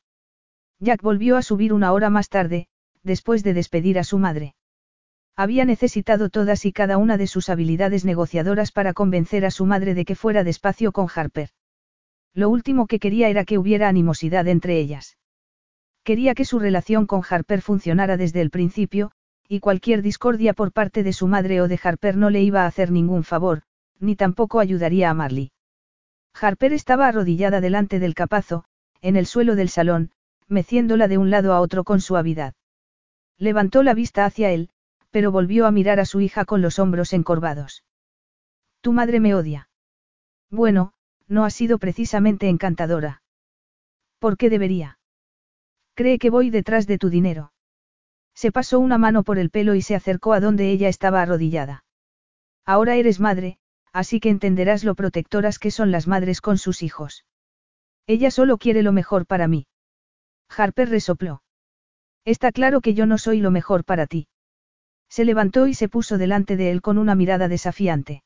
Jack volvió a subir una hora más tarde, después de despedir a su madre. Había necesitado todas y cada una de sus habilidades negociadoras para convencer a su madre de que fuera despacio con Harper. Lo último que quería era que hubiera animosidad entre ellas. Quería que su relación con Harper funcionara desde el principio, y cualquier discordia por parte de su madre o de Harper no le iba a hacer ningún favor, ni tampoco ayudaría a Marley. Harper estaba arrodillada delante del capazo, en el suelo del salón, meciéndola de un lado a otro con suavidad. Levantó la vista hacia él, pero volvió a mirar a su hija con los hombros encorvados. Tu madre me odia. Bueno, no ha sido precisamente encantadora. ¿Por qué debería? Cree que voy detrás de tu dinero. Se pasó una mano por el pelo y se acercó a donde ella estaba arrodillada. Ahora eres madre, así que entenderás lo protectoras que son las madres con sus hijos. Ella solo quiere lo mejor para mí. Harper resopló. Está claro que yo no soy lo mejor para ti. Se levantó y se puso delante de él con una mirada desafiante.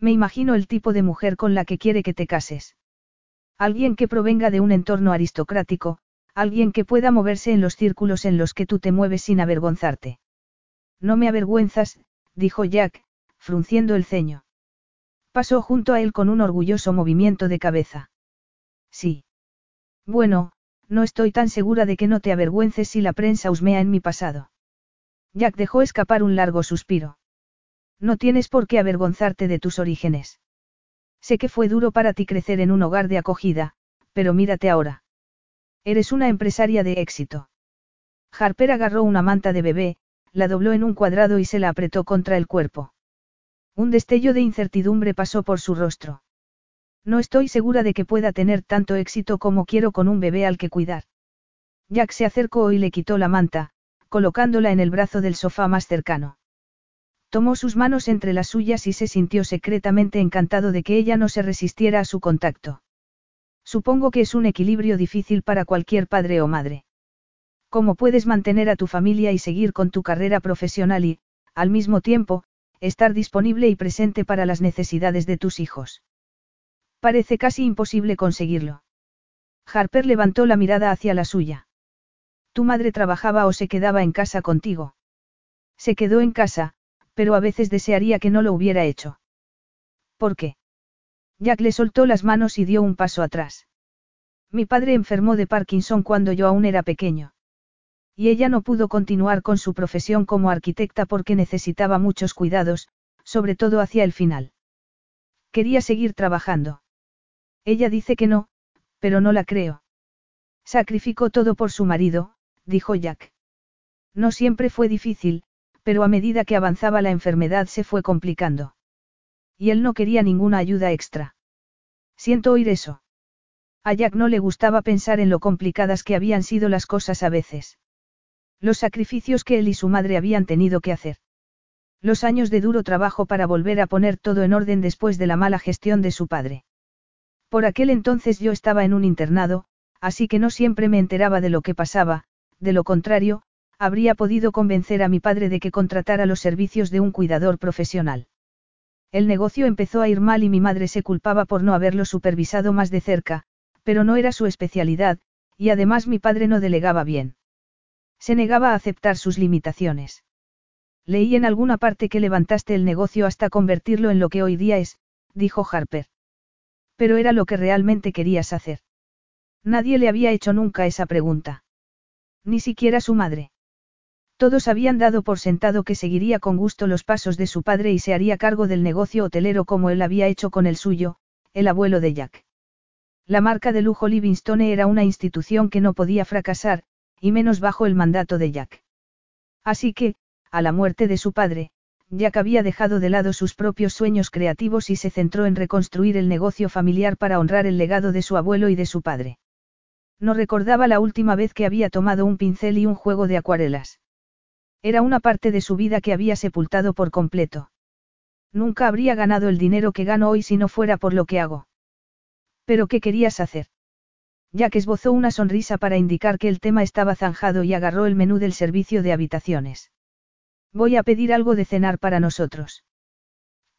Me imagino el tipo de mujer con la que quiere que te cases. Alguien que provenga de un entorno aristocrático, alguien que pueda moverse en los círculos en los que tú te mueves sin avergonzarte. No me avergüenzas, dijo Jack, frunciendo el ceño. Pasó junto a él con un orgulloso movimiento de cabeza. Sí. Bueno, no estoy tan segura de que no te avergüences si la prensa husmea en mi pasado. Jack dejó escapar un largo suspiro. No tienes por qué avergonzarte de tus orígenes. Sé que fue duro para ti crecer en un hogar de acogida, pero mírate ahora. Eres una empresaria de éxito. Harper agarró una manta de bebé, la dobló en un cuadrado y se la apretó contra el cuerpo. Un destello de incertidumbre pasó por su rostro. No estoy segura de que pueda tener tanto éxito como quiero con un bebé al que cuidar. Jack se acercó y le quitó la manta, colocándola en el brazo del sofá más cercano. Tomó sus manos entre las suyas y se sintió secretamente encantado de que ella no se resistiera a su contacto. Supongo que es un equilibrio difícil para cualquier padre o madre. ¿Cómo puedes mantener a tu familia y seguir con tu carrera profesional y, al mismo tiempo, estar disponible y presente para las necesidades de tus hijos? Parece casi imposible conseguirlo. Harper levantó la mirada hacia la suya. ¿Tu madre trabajaba o se quedaba en casa contigo? Se quedó en casa, pero a veces desearía que no lo hubiera hecho. ¿Por qué? Jack le soltó las manos y dio un paso atrás. Mi padre enfermó de Parkinson cuando yo aún era pequeño. Y ella no pudo continuar con su profesión como arquitecta porque necesitaba muchos cuidados, sobre todo hacia el final. Quería seguir trabajando. Ella dice que no, pero no la creo. Sacrificó todo por su marido, dijo Jack. No siempre fue difícil, pero a medida que avanzaba la enfermedad se fue complicando. Y él no quería ninguna ayuda extra. Siento oír eso. A Jack no le gustaba pensar en lo complicadas que habían sido las cosas a veces. Los sacrificios que él y su madre habían tenido que hacer. Los años de duro trabajo para volver a poner todo en orden después de la mala gestión de su padre. Por aquel entonces yo estaba en un internado, así que no siempre me enteraba de lo que pasaba, de lo contrario, habría podido convencer a mi padre de que contratara los servicios de un cuidador profesional. El negocio empezó a ir mal y mi madre se culpaba por no haberlo supervisado más de cerca, pero no era su especialidad, y además mi padre no delegaba bien. Se negaba a aceptar sus limitaciones. Leí en alguna parte que levantaste el negocio hasta convertirlo en lo que hoy día es, dijo Harper. Pero era lo que realmente querías hacer. Nadie le había hecho nunca esa pregunta. Ni siquiera su madre. Todos habían dado por sentado que seguiría con gusto los pasos de su padre y se haría cargo del negocio hotelero como él había hecho con el suyo, el abuelo de Jack. La marca de lujo Livingstone era una institución que no podía fracasar, y menos bajo el mandato de Jack. Así que, a la muerte de su padre, Jack había dejado de lado sus propios sueños creativos y se centró en reconstruir el negocio familiar para honrar el legado de su abuelo y de su padre. No recordaba la última vez que había tomado un pincel y un juego de acuarelas. Era una parte de su vida que había sepultado por completo. Nunca habría ganado el dinero que gano hoy si no fuera por lo que hago. ¿Pero qué querías hacer? Jack esbozó una sonrisa para indicar que el tema estaba zanjado y agarró el menú del servicio de habitaciones. Voy a pedir algo de cenar para nosotros.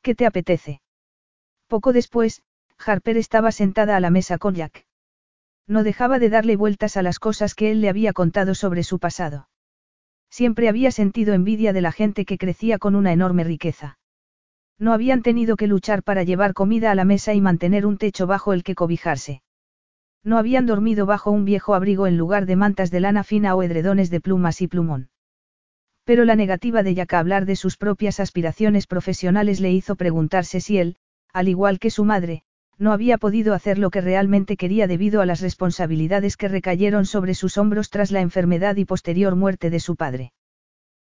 ¿Qué te apetece? Poco después, Harper estaba sentada a la mesa con Jack. No dejaba de darle vueltas a las cosas que él le había contado sobre su pasado. Siempre había sentido envidia de la gente que crecía con una enorme riqueza. No habían tenido que luchar para llevar comida a la mesa y mantener un techo bajo el que cobijarse. No habían dormido bajo un viejo abrigo en lugar de mantas de lana fina o edredones de plumas y plumón. Pero la negativa de Jack a hablar de sus propias aspiraciones profesionales le hizo preguntarse si él, al igual que su madre, no había podido hacer lo que realmente quería debido a las responsabilidades que recayeron sobre sus hombros tras la enfermedad y posterior muerte de su padre.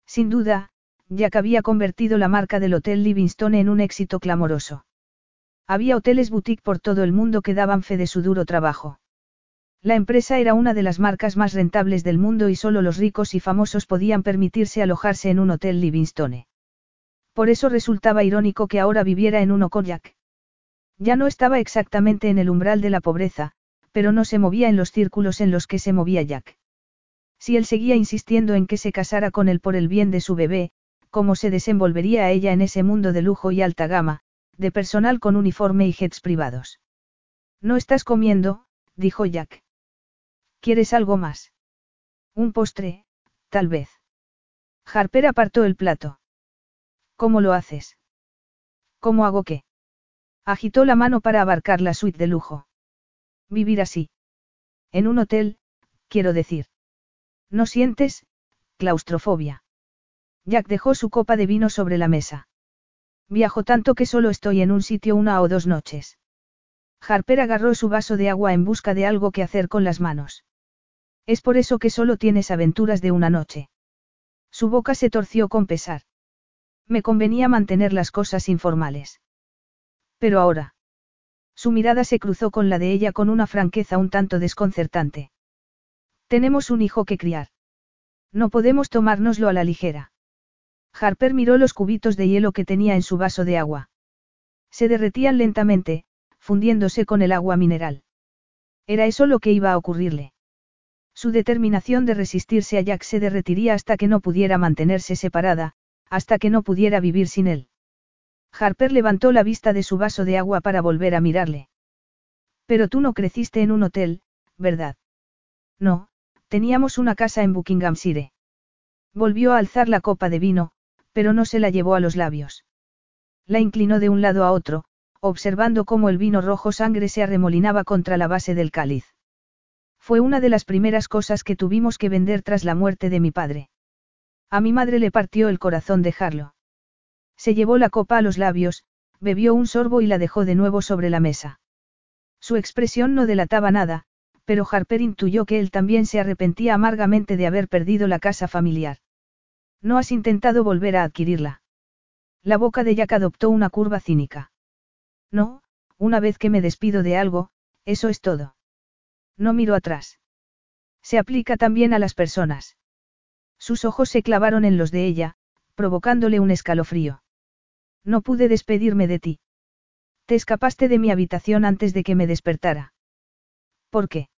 Sin duda, Jack había convertido la marca del Hotel Livingstone en un éxito clamoroso. Había hoteles boutique por todo el mundo que daban fe de su duro trabajo. La empresa era una de las marcas más rentables del mundo y solo los ricos y famosos podían permitirse alojarse en un hotel Livingstone. Por eso resultaba irónico que ahora viviera en uno con Jack. Ya no estaba exactamente en el umbral de la pobreza, pero no se movía en los círculos en los que se movía Jack. Si él seguía insistiendo en que se casara con él por el bien de su bebé, ¿cómo se desenvolvería a ella en ese mundo de lujo y alta gama, de personal con uniforme y jets privados? No estás comiendo, dijo Jack. ¿Quieres algo más? Un postre, tal vez. Harper apartó el plato. ¿Cómo lo haces? ¿Cómo hago qué? Agitó la mano para abarcar la suite de lujo. Vivir así. En un hotel, quiero decir. ¿No sientes, claustrofobia? Jack dejó su copa de vino sobre la mesa. Viajo tanto que solo estoy en un sitio una o dos noches. Harper agarró su vaso de agua en busca de algo que hacer con las manos. Es por eso que solo tienes aventuras de una noche. Su boca se torció con pesar. Me convenía mantener las cosas informales. Pero ahora. Su mirada se cruzó con la de ella con una franqueza un tanto desconcertante. Tenemos un hijo que criar. No podemos tomárnoslo a la ligera. Harper miró los cubitos de hielo que tenía en su vaso de agua. Se derretían lentamente, fundiéndose con el agua mineral. Era eso lo que iba a ocurrirle. Su determinación de resistirse a Jack se derretiría hasta que no pudiera mantenerse separada, hasta que no pudiera vivir sin él. Harper levantó la vista de su vaso de agua para volver a mirarle. Pero tú no creciste en un hotel, ¿verdad? No, teníamos una casa en Buckinghamshire. Volvió a alzar la copa de vino, pero no se la llevó a los labios. La inclinó de un lado a otro, observando cómo el vino rojo sangre se arremolinaba contra la base del cáliz. Fue una de las primeras cosas que tuvimos que vender tras la muerte de mi padre. A mi madre le partió el corazón dejarlo. Se llevó la copa a los labios, bebió un sorbo y la dejó de nuevo sobre la mesa. Su expresión no delataba nada, pero Harper intuyó que él también se arrepentía amargamente de haber perdido la casa familiar. No has intentado volver a adquirirla. La boca de Jack adoptó una curva cínica. No, una vez que me despido de algo, eso es todo. No miro atrás. Se aplica también a las personas. Sus ojos se clavaron en los de ella, provocándole un escalofrío. No pude despedirme de ti. Te escapaste de mi habitación antes de que me despertara. ¿Por qué?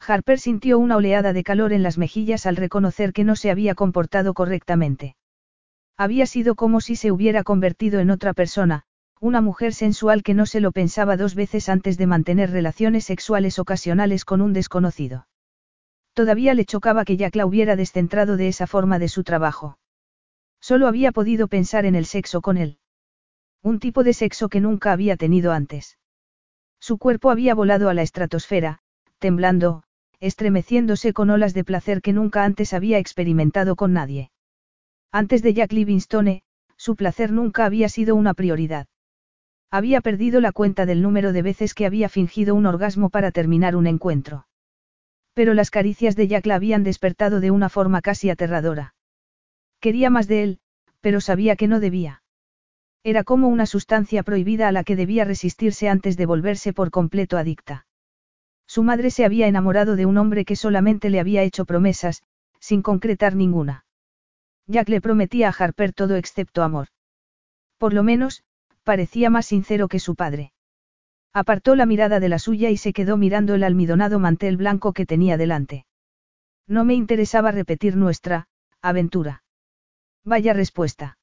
Harper sintió una oleada de calor en las mejillas al reconocer que no se había comportado correctamente. Había sido como si se hubiera convertido en otra persona, una mujer sensual que no se lo pensaba dos veces antes de mantener relaciones sexuales ocasionales con un desconocido. Todavía le chocaba que Jack la hubiera descentrado de esa forma de su trabajo. Solo había podido pensar en el sexo con él. Un tipo de sexo que nunca había tenido antes. Su cuerpo había volado a la estratosfera, temblando, estremeciéndose con olas de placer que nunca antes había experimentado con nadie. Antes de Jack Livingstone, su placer nunca había sido una prioridad. Había perdido la cuenta del número de veces que había fingido un orgasmo para terminar un encuentro. Pero las caricias de Jack la habían despertado de una forma casi aterradora. Quería más de él, pero sabía que no debía. Era como una sustancia prohibida a la que debía resistirse antes de volverse por completo adicta. Su madre se había enamorado de un hombre que solamente le había hecho promesas, sin concretar ninguna. Jack le prometía a Harper todo excepto amor. Por lo menos, parecía más sincero que su padre. Apartó la mirada de la suya y se quedó mirando el almidonado mantel blanco que tenía delante. No me interesaba repetir nuestra, aventura. Vaya respuesta.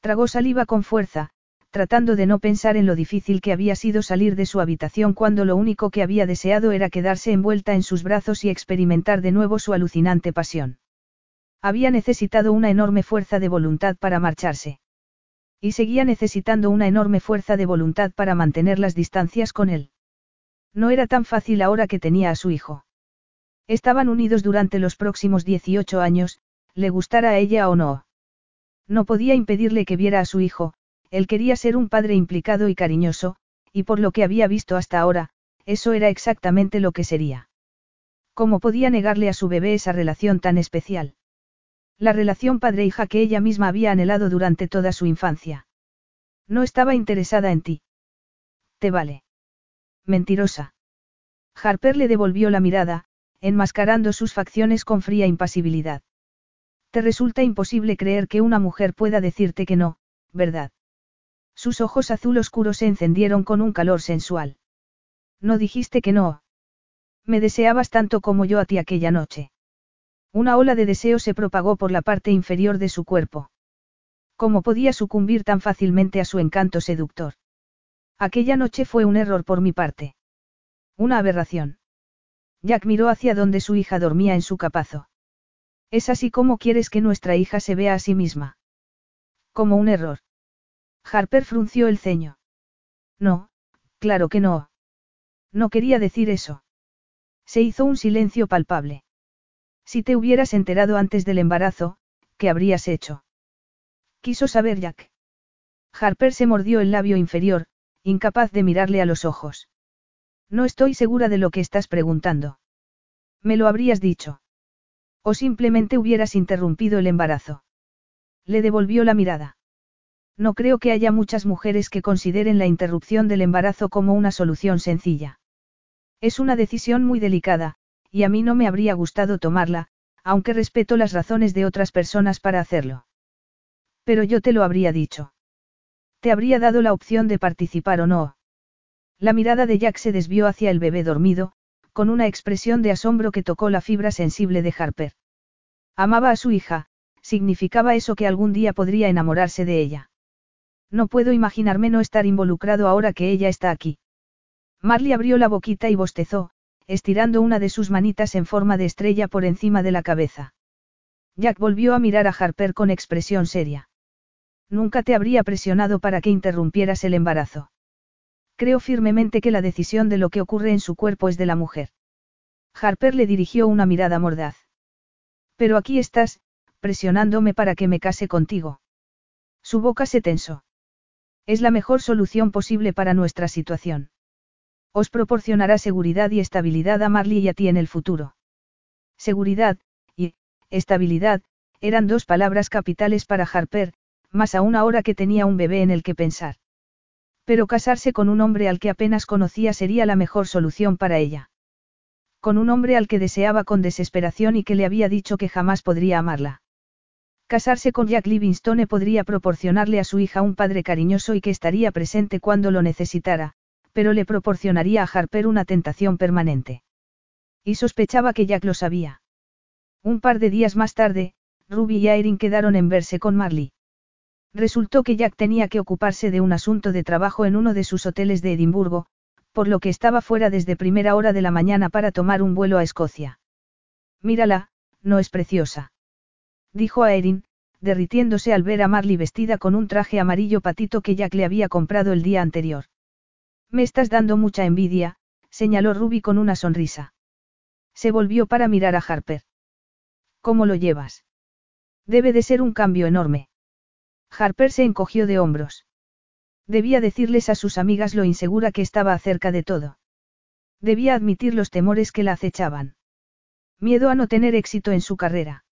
Tragó saliva con fuerza, tratando de no pensar en lo difícil que había sido salir de su habitación cuando lo único que había deseado era quedarse envuelta en sus brazos y experimentar de nuevo su alucinante pasión. Había necesitado una enorme fuerza de voluntad para marcharse. Y seguía necesitando una enorme fuerza de voluntad para mantener las distancias con él. No era tan fácil ahora que tenía a su hijo. Estaban unidos durante los próximos 18 años, le gustara a ella o no. No podía impedirle que viera a su hijo, él quería ser un padre implicado y cariñoso, y por lo que había visto hasta ahora, eso era exactamente lo que sería. ¿Cómo podía negarle a su bebé esa relación tan especial? La relación padre-hija que ella misma había anhelado durante toda su infancia. No estaba interesada en ti. Te vale. Mentirosa. Harper le devolvió la mirada, enmascarando sus facciones con fría impasibilidad. Te resulta imposible creer que una mujer pueda decirte que no, ¿verdad? Sus ojos azul oscuros se encendieron con un calor sensual. No dijiste que no. Me deseabas tanto como yo a ti aquella noche. Una ola de deseo se propagó por la parte inferior de su cuerpo. ¿Cómo podía sucumbir tan fácilmente a su encanto seductor? Aquella noche fue un error por mi parte. Una aberración. Jack miró hacia donde su hija dormía en su capazo. Es así como quieres que nuestra hija se vea a sí misma. Como un error. Harper frunció el ceño. No, claro que no. No quería decir eso. Se hizo un silencio palpable. Si te hubieras enterado antes del embarazo, ¿qué habrías hecho? Quiso saber Jack. Harper se mordió el labio inferior, incapaz de mirarle a los ojos. No estoy segura de lo que estás preguntando. Me lo habrías dicho. O simplemente hubieras interrumpido el embarazo. Le devolvió la mirada. No creo que haya muchas mujeres que consideren la interrupción del embarazo como una solución sencilla. Es una decisión muy delicada, y a mí no me habría gustado tomarla, aunque respeto las razones de otras personas para hacerlo. Pero yo te lo habría dicho. Te habría dado la opción de participar o no. La mirada de Jack se desvió hacia el bebé dormido, con una expresión de asombro que tocó la fibra sensible de Harper. Amaba a su hija, significaba eso que algún día podría enamorarse de ella. No puedo imaginarme no estar involucrado ahora que ella está aquí. Marley abrió la boquita y bostezó, estirando una de sus manitas en forma de estrella por encima de la cabeza. Jack volvió a mirar a Harper con expresión seria. Nunca te habría presionado para que interrumpieras el embarazo. Creo firmemente que la decisión de lo que ocurre en su cuerpo es de la mujer. Harper le dirigió una mirada mordaz. Pero aquí estás, presionándome para que me case contigo. Su boca se tensó. Es la mejor solución posible para nuestra situación. Os proporcionará seguridad y estabilidad a Marley y a ti en el futuro. Seguridad, y, estabilidad, eran dos palabras capitales para Harper, más aún ahora que tenía un bebé en el que pensar. Pero casarse con un hombre al que apenas conocía sería la mejor solución para ella. Con un hombre al que deseaba con desesperación y que le había dicho que jamás podría amarla. Casarse con Jack Livingstone podría proporcionarle a su hija un padre cariñoso y que estaría presente cuando lo necesitara, pero le proporcionaría a Harper una tentación permanente. Y sospechaba que Jack lo sabía. Un par de días más tarde, Ruby y Erin quedaron en verse con Marley. Resultó que Jack tenía que ocuparse de un asunto de trabajo en uno de sus hoteles de Edimburgo, por lo que estaba fuera desde primera hora de la mañana para tomar un vuelo a Escocia. Mírala, no es preciosa dijo a Erin, derritiéndose al ver a Marley vestida con un traje amarillo patito que Jack le había comprado el día anterior. Me estás dando mucha envidia, señaló Ruby con una sonrisa. Se volvió para mirar a Harper. ¿Cómo lo llevas? Debe de ser un cambio enorme. Harper se encogió de hombros. Debía decirles a sus amigas lo insegura que estaba acerca de todo. Debía admitir los temores que la acechaban. Miedo a no tener éxito en su carrera.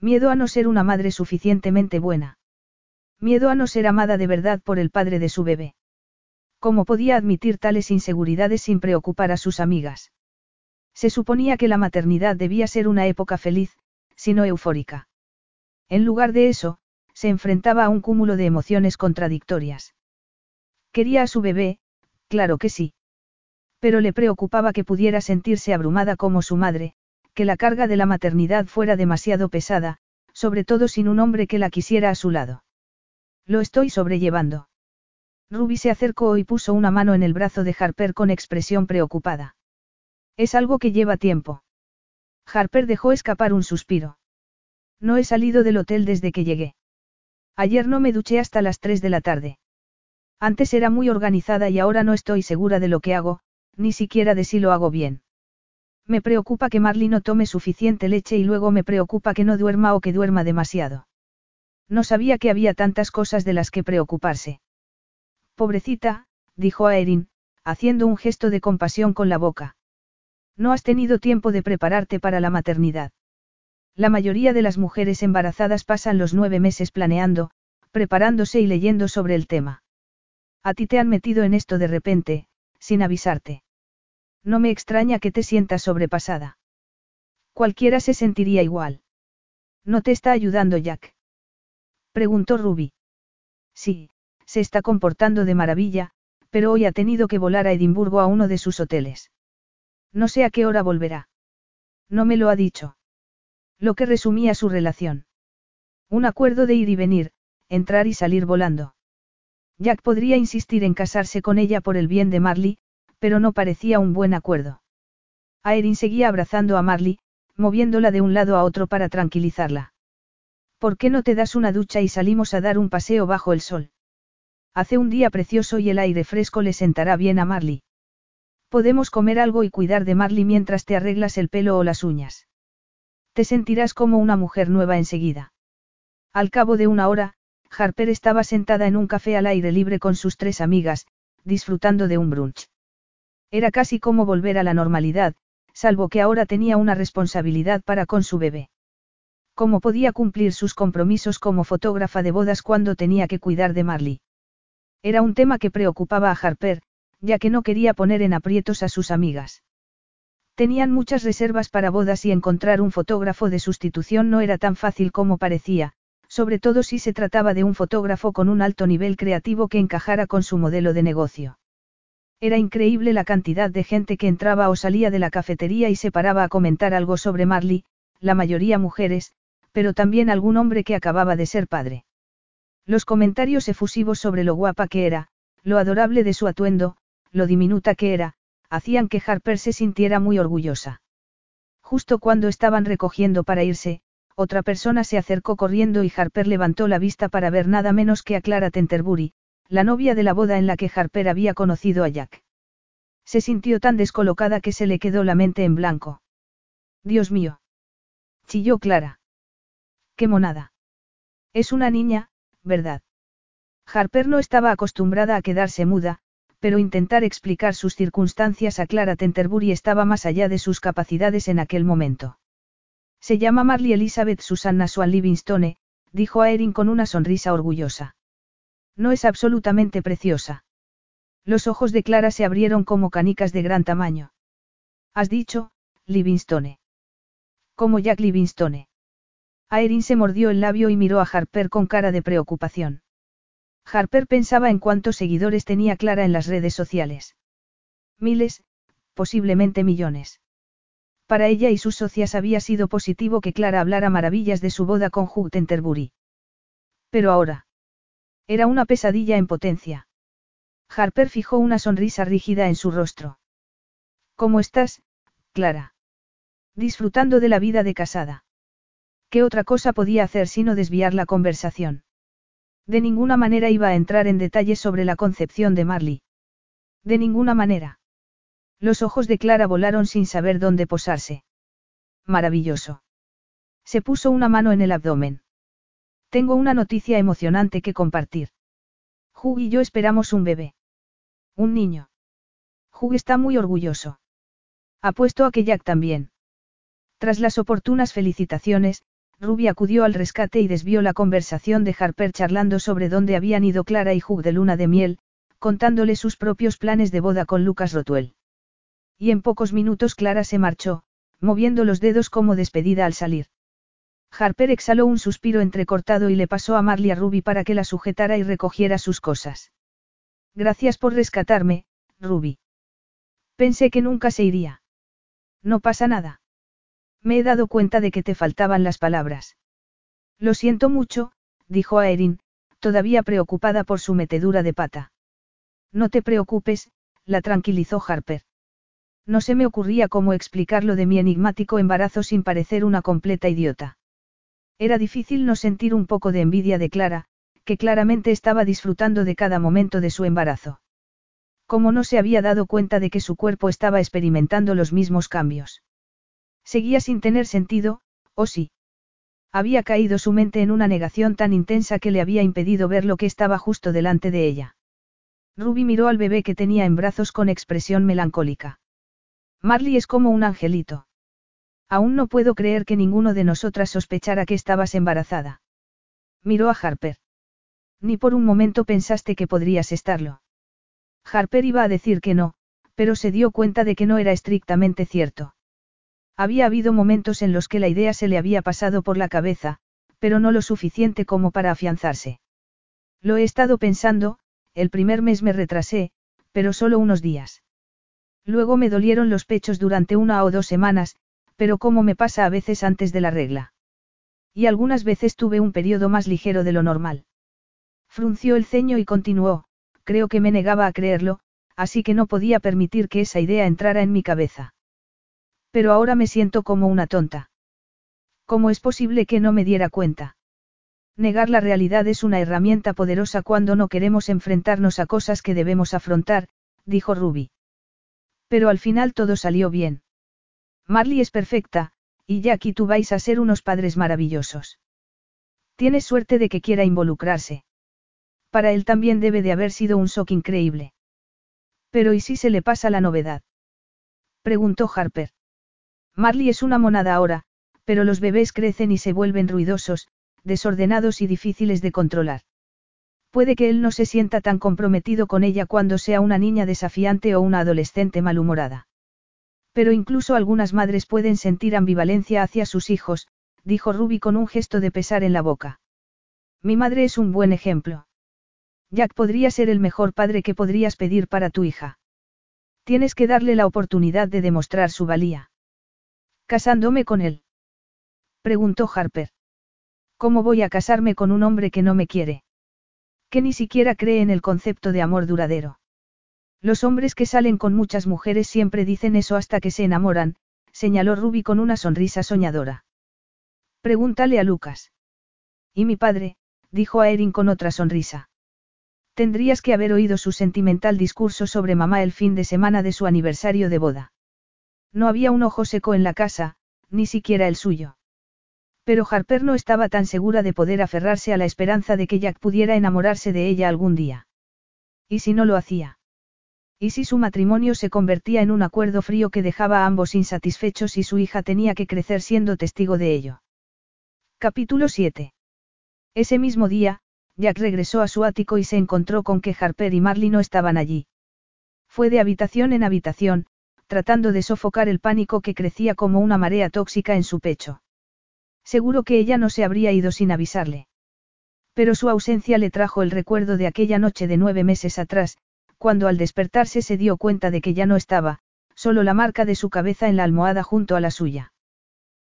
Miedo a no ser una madre suficientemente buena. Miedo a no ser amada de verdad por el padre de su bebé. ¿Cómo podía admitir tales inseguridades sin preocupar a sus amigas? Se suponía que la maternidad debía ser una época feliz, sino eufórica. En lugar de eso, se enfrentaba a un cúmulo de emociones contradictorias. Quería a su bebé, claro que sí. Pero le preocupaba que pudiera sentirse abrumada como su madre, que la carga de la maternidad fuera demasiado pesada, sobre todo sin un hombre que la quisiera a su lado. Lo estoy sobrellevando. Ruby se acercó y puso una mano en el brazo de Harper con expresión preocupada. Es algo que lleva tiempo. Harper dejó escapar un suspiro. No he salido del hotel desde que llegué. Ayer no me duché hasta las 3 de la tarde. Antes era muy organizada y ahora no estoy segura de lo que hago, ni siquiera de si lo hago bien. Me preocupa que Marley no tome suficiente leche y luego me preocupa que no duerma o que duerma demasiado. No sabía que había tantas cosas de las que preocuparse. Pobrecita, dijo a Erin, haciendo un gesto de compasión con la boca. No has tenido tiempo de prepararte para la maternidad. La mayoría de las mujeres embarazadas pasan los nueve meses planeando, preparándose y leyendo sobre el tema. A ti te han metido en esto de repente, sin avisarte. No me extraña que te sientas sobrepasada. Cualquiera se sentiría igual. ¿No te está ayudando Jack? Preguntó Ruby. Sí, se está comportando de maravilla, pero hoy ha tenido que volar a Edimburgo a uno de sus hoteles. No sé a qué hora volverá. No me lo ha dicho. Lo que resumía su relación. Un acuerdo de ir y venir, entrar y salir volando. Jack podría insistir en casarse con ella por el bien de Marley, pero no parecía un buen acuerdo. Aerin seguía abrazando a Marley, moviéndola de un lado a otro para tranquilizarla. ¿Por qué no te das una ducha y salimos a dar un paseo bajo el sol? Hace un día precioso y el aire fresco le sentará bien a Marley. Podemos comer algo y cuidar de Marley mientras te arreglas el pelo o las uñas. Te sentirás como una mujer nueva enseguida. Al cabo de una hora, Harper estaba sentada en un café al aire libre con sus tres amigas, disfrutando de un brunch. Era casi como volver a la normalidad, salvo que ahora tenía una responsabilidad para con su bebé. ¿Cómo podía cumplir sus compromisos como fotógrafa de bodas cuando tenía que cuidar de Marley? Era un tema que preocupaba a Harper, ya que no quería poner en aprietos a sus amigas. Tenían muchas reservas para bodas y encontrar un fotógrafo de sustitución no era tan fácil como parecía, sobre todo si se trataba de un fotógrafo con un alto nivel creativo que encajara con su modelo de negocio. Era increíble la cantidad de gente que entraba o salía de la cafetería y se paraba a comentar algo sobre Marley, la mayoría mujeres, pero también algún hombre que acababa de ser padre. Los comentarios efusivos sobre lo guapa que era, lo adorable de su atuendo, lo diminuta que era, hacían que Harper se sintiera muy orgullosa. Justo cuando estaban recogiendo para irse, otra persona se acercó corriendo y Harper levantó la vista para ver nada menos que a Clara Tenterbury, la novia de la boda en la que Harper había conocido a Jack. Se sintió tan descolocada que se le quedó la mente en blanco. Dios mío. Chilló Clara. Qué monada. Es una niña, ¿verdad? Harper no estaba acostumbrada a quedarse muda, pero intentar explicar sus circunstancias a Clara Tenterbury estaba más allá de sus capacidades en aquel momento. Se llama Marley Elizabeth Susanna Swan Livingstone, dijo a Erin con una sonrisa orgullosa. No es absolutamente preciosa. Los ojos de Clara se abrieron como canicas de gran tamaño. Has dicho, Livingstone. Como Jack Livingstone. Aerin se mordió el labio y miró a Harper con cara de preocupación. Harper pensaba en cuántos seguidores tenía Clara en las redes sociales. Miles, posiblemente millones. Para ella y sus socias había sido positivo que Clara hablara maravillas de su boda con Hugh Tenterbury. Pero ahora. Era una pesadilla en potencia. Harper fijó una sonrisa rígida en su rostro. ¿Cómo estás, Clara? Disfrutando de la vida de casada. ¿Qué otra cosa podía hacer sino desviar la conversación? De ninguna manera iba a entrar en detalles sobre la concepción de Marley. De ninguna manera. Los ojos de Clara volaron sin saber dónde posarse. Maravilloso. Se puso una mano en el abdomen. Tengo una noticia emocionante que compartir. Hugh y yo esperamos un bebé. Un niño. Hugh está muy orgulloso. Apuesto a que Jack también. Tras las oportunas felicitaciones, Ruby acudió al rescate y desvió la conversación de Harper charlando sobre dónde habían ido Clara y Hugh de luna de miel, contándole sus propios planes de boda con Lucas Rotuel. Y en pocos minutos Clara se marchó, moviendo los dedos como despedida al salir. Harper exhaló un suspiro entrecortado y le pasó a Marley a Ruby para que la sujetara y recogiera sus cosas. Gracias por rescatarme, Ruby. Pensé que nunca se iría. No pasa nada. Me he dado cuenta de que te faltaban las palabras. Lo siento mucho, dijo a Erin, todavía preocupada por su metedura de pata. No te preocupes, la tranquilizó Harper. No se me ocurría cómo explicarlo de mi enigmático embarazo sin parecer una completa idiota. Era difícil no sentir un poco de envidia de Clara, que claramente estaba disfrutando de cada momento de su embarazo. Como no se había dado cuenta de que su cuerpo estaba experimentando los mismos cambios. Seguía sin tener sentido, ¿o sí? Había caído su mente en una negación tan intensa que le había impedido ver lo que estaba justo delante de ella. Ruby miró al bebé que tenía en brazos con expresión melancólica. Marley es como un angelito. Aún no puedo creer que ninguno de nosotras sospechara que estabas embarazada. Miró a Harper. Ni por un momento pensaste que podrías estarlo. Harper iba a decir que no, pero se dio cuenta de que no era estrictamente cierto. Había habido momentos en los que la idea se le había pasado por la cabeza, pero no lo suficiente como para afianzarse. Lo he estado pensando, el primer mes me retrasé, pero solo unos días. Luego me dolieron los pechos durante una o dos semanas, pero como me pasa a veces antes de la regla. Y algunas veces tuve un periodo más ligero de lo normal. Frunció el ceño y continuó, creo que me negaba a creerlo, así que no podía permitir que esa idea entrara en mi cabeza. Pero ahora me siento como una tonta. ¿Cómo es posible que no me diera cuenta? Negar la realidad es una herramienta poderosa cuando no queremos enfrentarnos a cosas que debemos afrontar, dijo Ruby. Pero al final todo salió bien. Marley es perfecta, y Jack y tú vais a ser unos padres maravillosos. Tienes suerte de que quiera involucrarse. Para él también debe de haber sido un shock increíble. Pero ¿y si se le pasa la novedad? Preguntó Harper. Marley es una monada ahora, pero los bebés crecen y se vuelven ruidosos, desordenados y difíciles de controlar. Puede que él no se sienta tan comprometido con ella cuando sea una niña desafiante o una adolescente malhumorada. Pero incluso algunas madres pueden sentir ambivalencia hacia sus hijos, dijo Ruby con un gesto de pesar en la boca. Mi madre es un buen ejemplo. Jack podría ser el mejor padre que podrías pedir para tu hija. Tienes que darle la oportunidad de demostrar su valía. ¿Casándome con él? Preguntó Harper. ¿Cómo voy a casarme con un hombre que no me quiere? Que ni siquiera cree en el concepto de amor duradero. Los hombres que salen con muchas mujeres siempre dicen eso hasta que se enamoran, señaló Ruby con una sonrisa soñadora. Pregúntale a Lucas. Y mi padre, dijo a Erin con otra sonrisa. Tendrías que haber oído su sentimental discurso sobre mamá el fin de semana de su aniversario de boda. No había un ojo seco en la casa, ni siquiera el suyo. Pero Harper no estaba tan segura de poder aferrarse a la esperanza de que Jack pudiera enamorarse de ella algún día. ¿Y si no lo hacía? ¿Y si su matrimonio se convertía en un acuerdo frío que dejaba a ambos insatisfechos y su hija tenía que crecer siendo testigo de ello? Capítulo 7. Ese mismo día, Jack regresó a su ático y se encontró con que Harper y Marley no estaban allí. Fue de habitación en habitación, tratando de sofocar el pánico que crecía como una marea tóxica en su pecho. Seguro que ella no se habría ido sin avisarle. Pero su ausencia le trajo el recuerdo de aquella noche de nueve meses atrás, cuando al despertarse se dio cuenta de que ya no estaba, solo la marca de su cabeza en la almohada junto a la suya.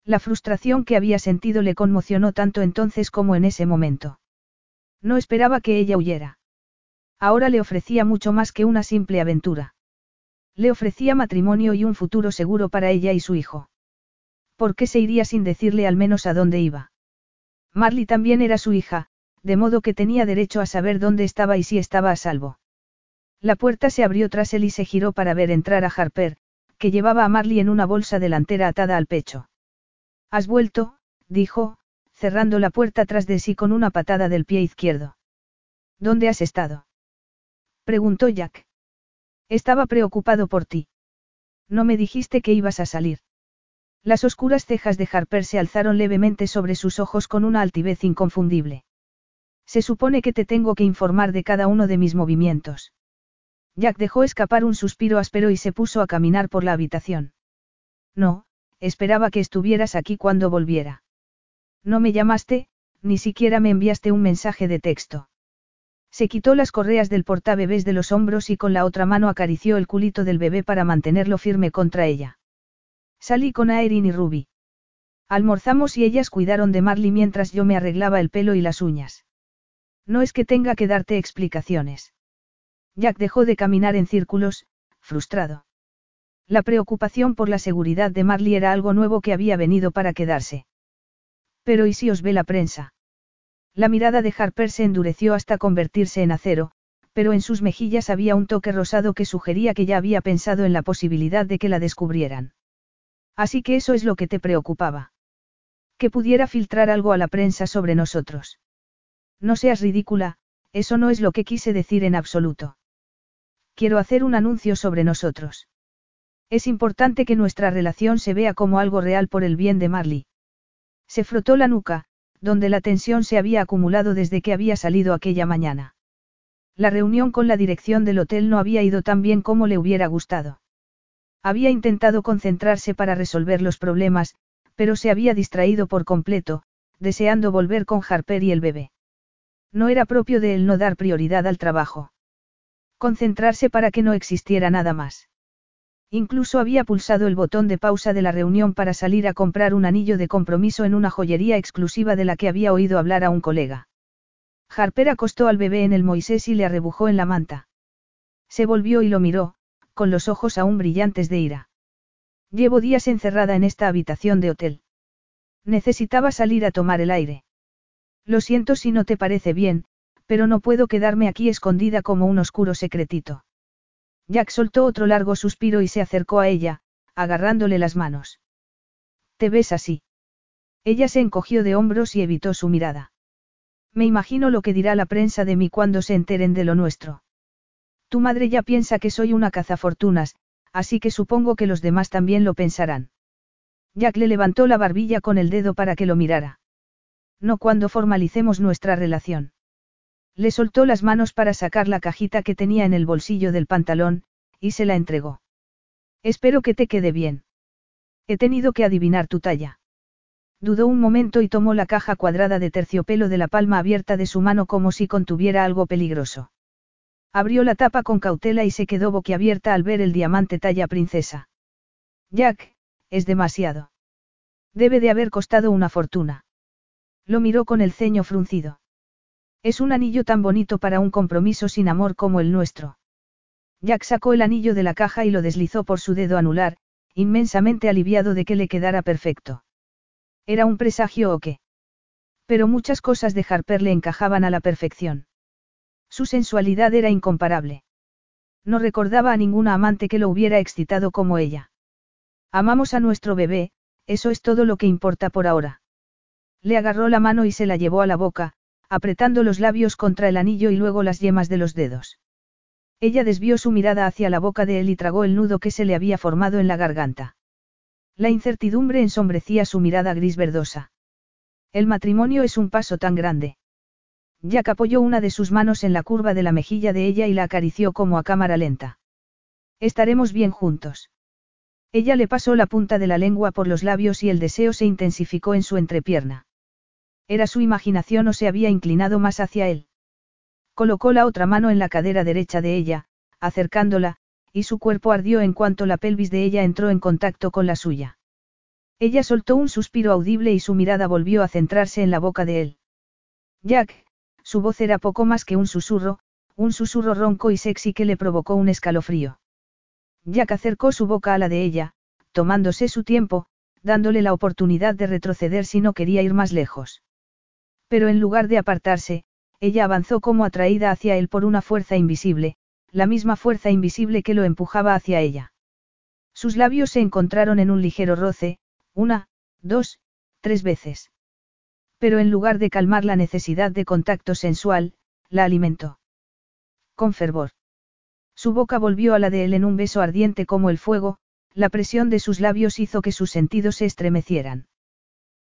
La frustración que había sentido le conmocionó tanto entonces como en ese momento. No esperaba que ella huyera. Ahora le ofrecía mucho más que una simple aventura. Le ofrecía matrimonio y un futuro seguro para ella y su hijo. ¿Por qué se iría sin decirle al menos a dónde iba? Marley también era su hija, de modo que tenía derecho a saber dónde estaba y si estaba a salvo. La puerta se abrió tras él y se giró para ver entrar a Harper, que llevaba a Marley en una bolsa delantera atada al pecho. Has vuelto, dijo, cerrando la puerta tras de sí con una patada del pie izquierdo. ¿Dónde has estado? preguntó Jack. Estaba preocupado por ti. No me dijiste que ibas a salir. Las oscuras cejas de Harper se alzaron levemente sobre sus ojos con una altivez inconfundible. Se supone que te tengo que informar de cada uno de mis movimientos. Jack dejó escapar un suspiro áspero y se puso a caminar por la habitación. No, esperaba que estuvieras aquí cuando volviera. No me llamaste, ni siquiera me enviaste un mensaje de texto. Se quitó las correas del portabebés de los hombros y con la otra mano acarició el culito del bebé para mantenerlo firme contra ella. Salí con Aerin y Ruby. Almorzamos y ellas cuidaron de Marley mientras yo me arreglaba el pelo y las uñas. No es que tenga que darte explicaciones. Jack dejó de caminar en círculos, frustrado. La preocupación por la seguridad de Marley era algo nuevo que había venido para quedarse. Pero ¿y si os ve la prensa? La mirada de Harper se endureció hasta convertirse en acero, pero en sus mejillas había un toque rosado que sugería que ya había pensado en la posibilidad de que la descubrieran. Así que eso es lo que te preocupaba. Que pudiera filtrar algo a la prensa sobre nosotros. No seas ridícula, eso no es lo que quise decir en absoluto. Quiero hacer un anuncio sobre nosotros. Es importante que nuestra relación se vea como algo real por el bien de Marley. Se frotó la nuca, donde la tensión se había acumulado desde que había salido aquella mañana. La reunión con la dirección del hotel no había ido tan bien como le hubiera gustado. Había intentado concentrarse para resolver los problemas, pero se había distraído por completo, deseando volver con Harper y el bebé. No era propio de él no dar prioridad al trabajo. Concentrarse para que no existiera nada más. Incluso había pulsado el botón de pausa de la reunión para salir a comprar un anillo de compromiso en una joyería exclusiva de la que había oído hablar a un colega. Harper acostó al bebé en el Moisés y le arrebujó en la manta. Se volvió y lo miró, con los ojos aún brillantes de ira. Llevo días encerrada en esta habitación de hotel. Necesitaba salir a tomar el aire. Lo siento si no te parece bien, pero no puedo quedarme aquí escondida como un oscuro secretito. Jack soltó otro largo suspiro y se acercó a ella, agarrándole las manos. ¿Te ves así? Ella se encogió de hombros y evitó su mirada. Me imagino lo que dirá la prensa de mí cuando se enteren de lo nuestro. Tu madre ya piensa que soy una cazafortunas, así que supongo que los demás también lo pensarán. Jack le levantó la barbilla con el dedo para que lo mirara. No cuando formalicemos nuestra relación. Le soltó las manos para sacar la cajita que tenía en el bolsillo del pantalón, y se la entregó. Espero que te quede bien. He tenido que adivinar tu talla. Dudó un momento y tomó la caja cuadrada de terciopelo de la palma abierta de su mano como si contuviera algo peligroso. Abrió la tapa con cautela y se quedó boquiabierta al ver el diamante talla princesa. Jack, es demasiado. Debe de haber costado una fortuna. Lo miró con el ceño fruncido. Es un anillo tan bonito para un compromiso sin amor como el nuestro. Jack sacó el anillo de la caja y lo deslizó por su dedo anular, inmensamente aliviado de que le quedara perfecto. ¿Era un presagio o qué? Pero muchas cosas de Harper le encajaban a la perfección. Su sensualidad era incomparable. No recordaba a ninguna amante que lo hubiera excitado como ella. Amamos a nuestro bebé, eso es todo lo que importa por ahora. Le agarró la mano y se la llevó a la boca, apretando los labios contra el anillo y luego las yemas de los dedos. Ella desvió su mirada hacia la boca de él y tragó el nudo que se le había formado en la garganta. La incertidumbre ensombrecía su mirada gris verdosa. El matrimonio es un paso tan grande. Jack apoyó una de sus manos en la curva de la mejilla de ella y la acarició como a cámara lenta. Estaremos bien juntos. Ella le pasó la punta de la lengua por los labios y el deseo se intensificó en su entrepierna. Era su imaginación o se había inclinado más hacia él. Colocó la otra mano en la cadera derecha de ella, acercándola, y su cuerpo ardió en cuanto la pelvis de ella entró en contacto con la suya. Ella soltó un suspiro audible y su mirada volvió a centrarse en la boca de él. Jack, su voz era poco más que un susurro, un susurro ronco y sexy que le provocó un escalofrío. Jack acercó su boca a la de ella, tomándose su tiempo, dándole la oportunidad de retroceder si no quería ir más lejos. Pero en lugar de apartarse, ella avanzó como atraída hacia él por una fuerza invisible, la misma fuerza invisible que lo empujaba hacia ella. Sus labios se encontraron en un ligero roce, una, dos, tres veces. Pero en lugar de calmar la necesidad de contacto sensual, la alimentó. Con fervor. Su boca volvió a la de él en un beso ardiente como el fuego, la presión de sus labios hizo que sus sentidos se estremecieran.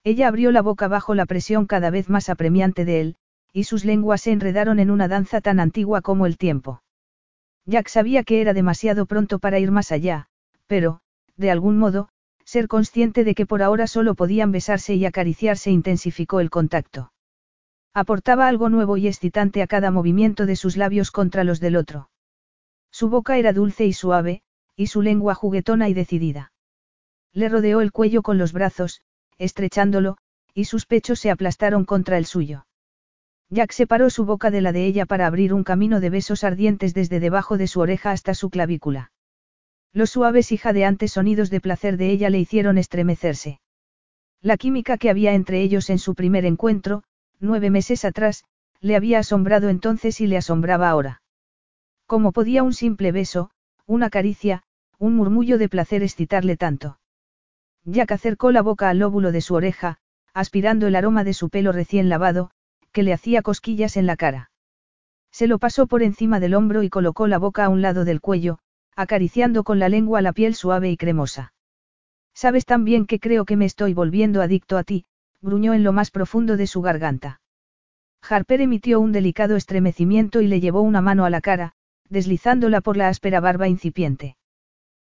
Ella abrió la boca bajo la presión cada vez más apremiante de él, y sus lenguas se enredaron en una danza tan antigua como el tiempo. Jack sabía que era demasiado pronto para ir más allá, pero, de algún modo, ser consciente de que por ahora solo podían besarse y acariciarse intensificó el contacto. Aportaba algo nuevo y excitante a cada movimiento de sus labios contra los del otro. Su boca era dulce y suave, y su lengua juguetona y decidida. Le rodeó el cuello con los brazos, estrechándolo, y sus pechos se aplastaron contra el suyo. Jack separó su boca de la de ella para abrir un camino de besos ardientes desde debajo de su oreja hasta su clavícula. Los suaves y jadeantes sonidos de placer de ella le hicieron estremecerse. La química que había entre ellos en su primer encuentro, nueve meses atrás, le había asombrado entonces y le asombraba ahora. ¿Cómo podía un simple beso, una caricia, un murmullo de placer excitarle tanto? Jack acercó la boca al lóbulo de su oreja, aspirando el aroma de su pelo recién lavado, que le hacía cosquillas en la cara. Se lo pasó por encima del hombro y colocó la boca a un lado del cuello, acariciando con la lengua la piel suave y cremosa. Sabes también que creo que me estoy volviendo adicto a ti, gruñó en lo más profundo de su garganta. Harper emitió un delicado estremecimiento y le llevó una mano a la cara, deslizándola por la áspera barba incipiente.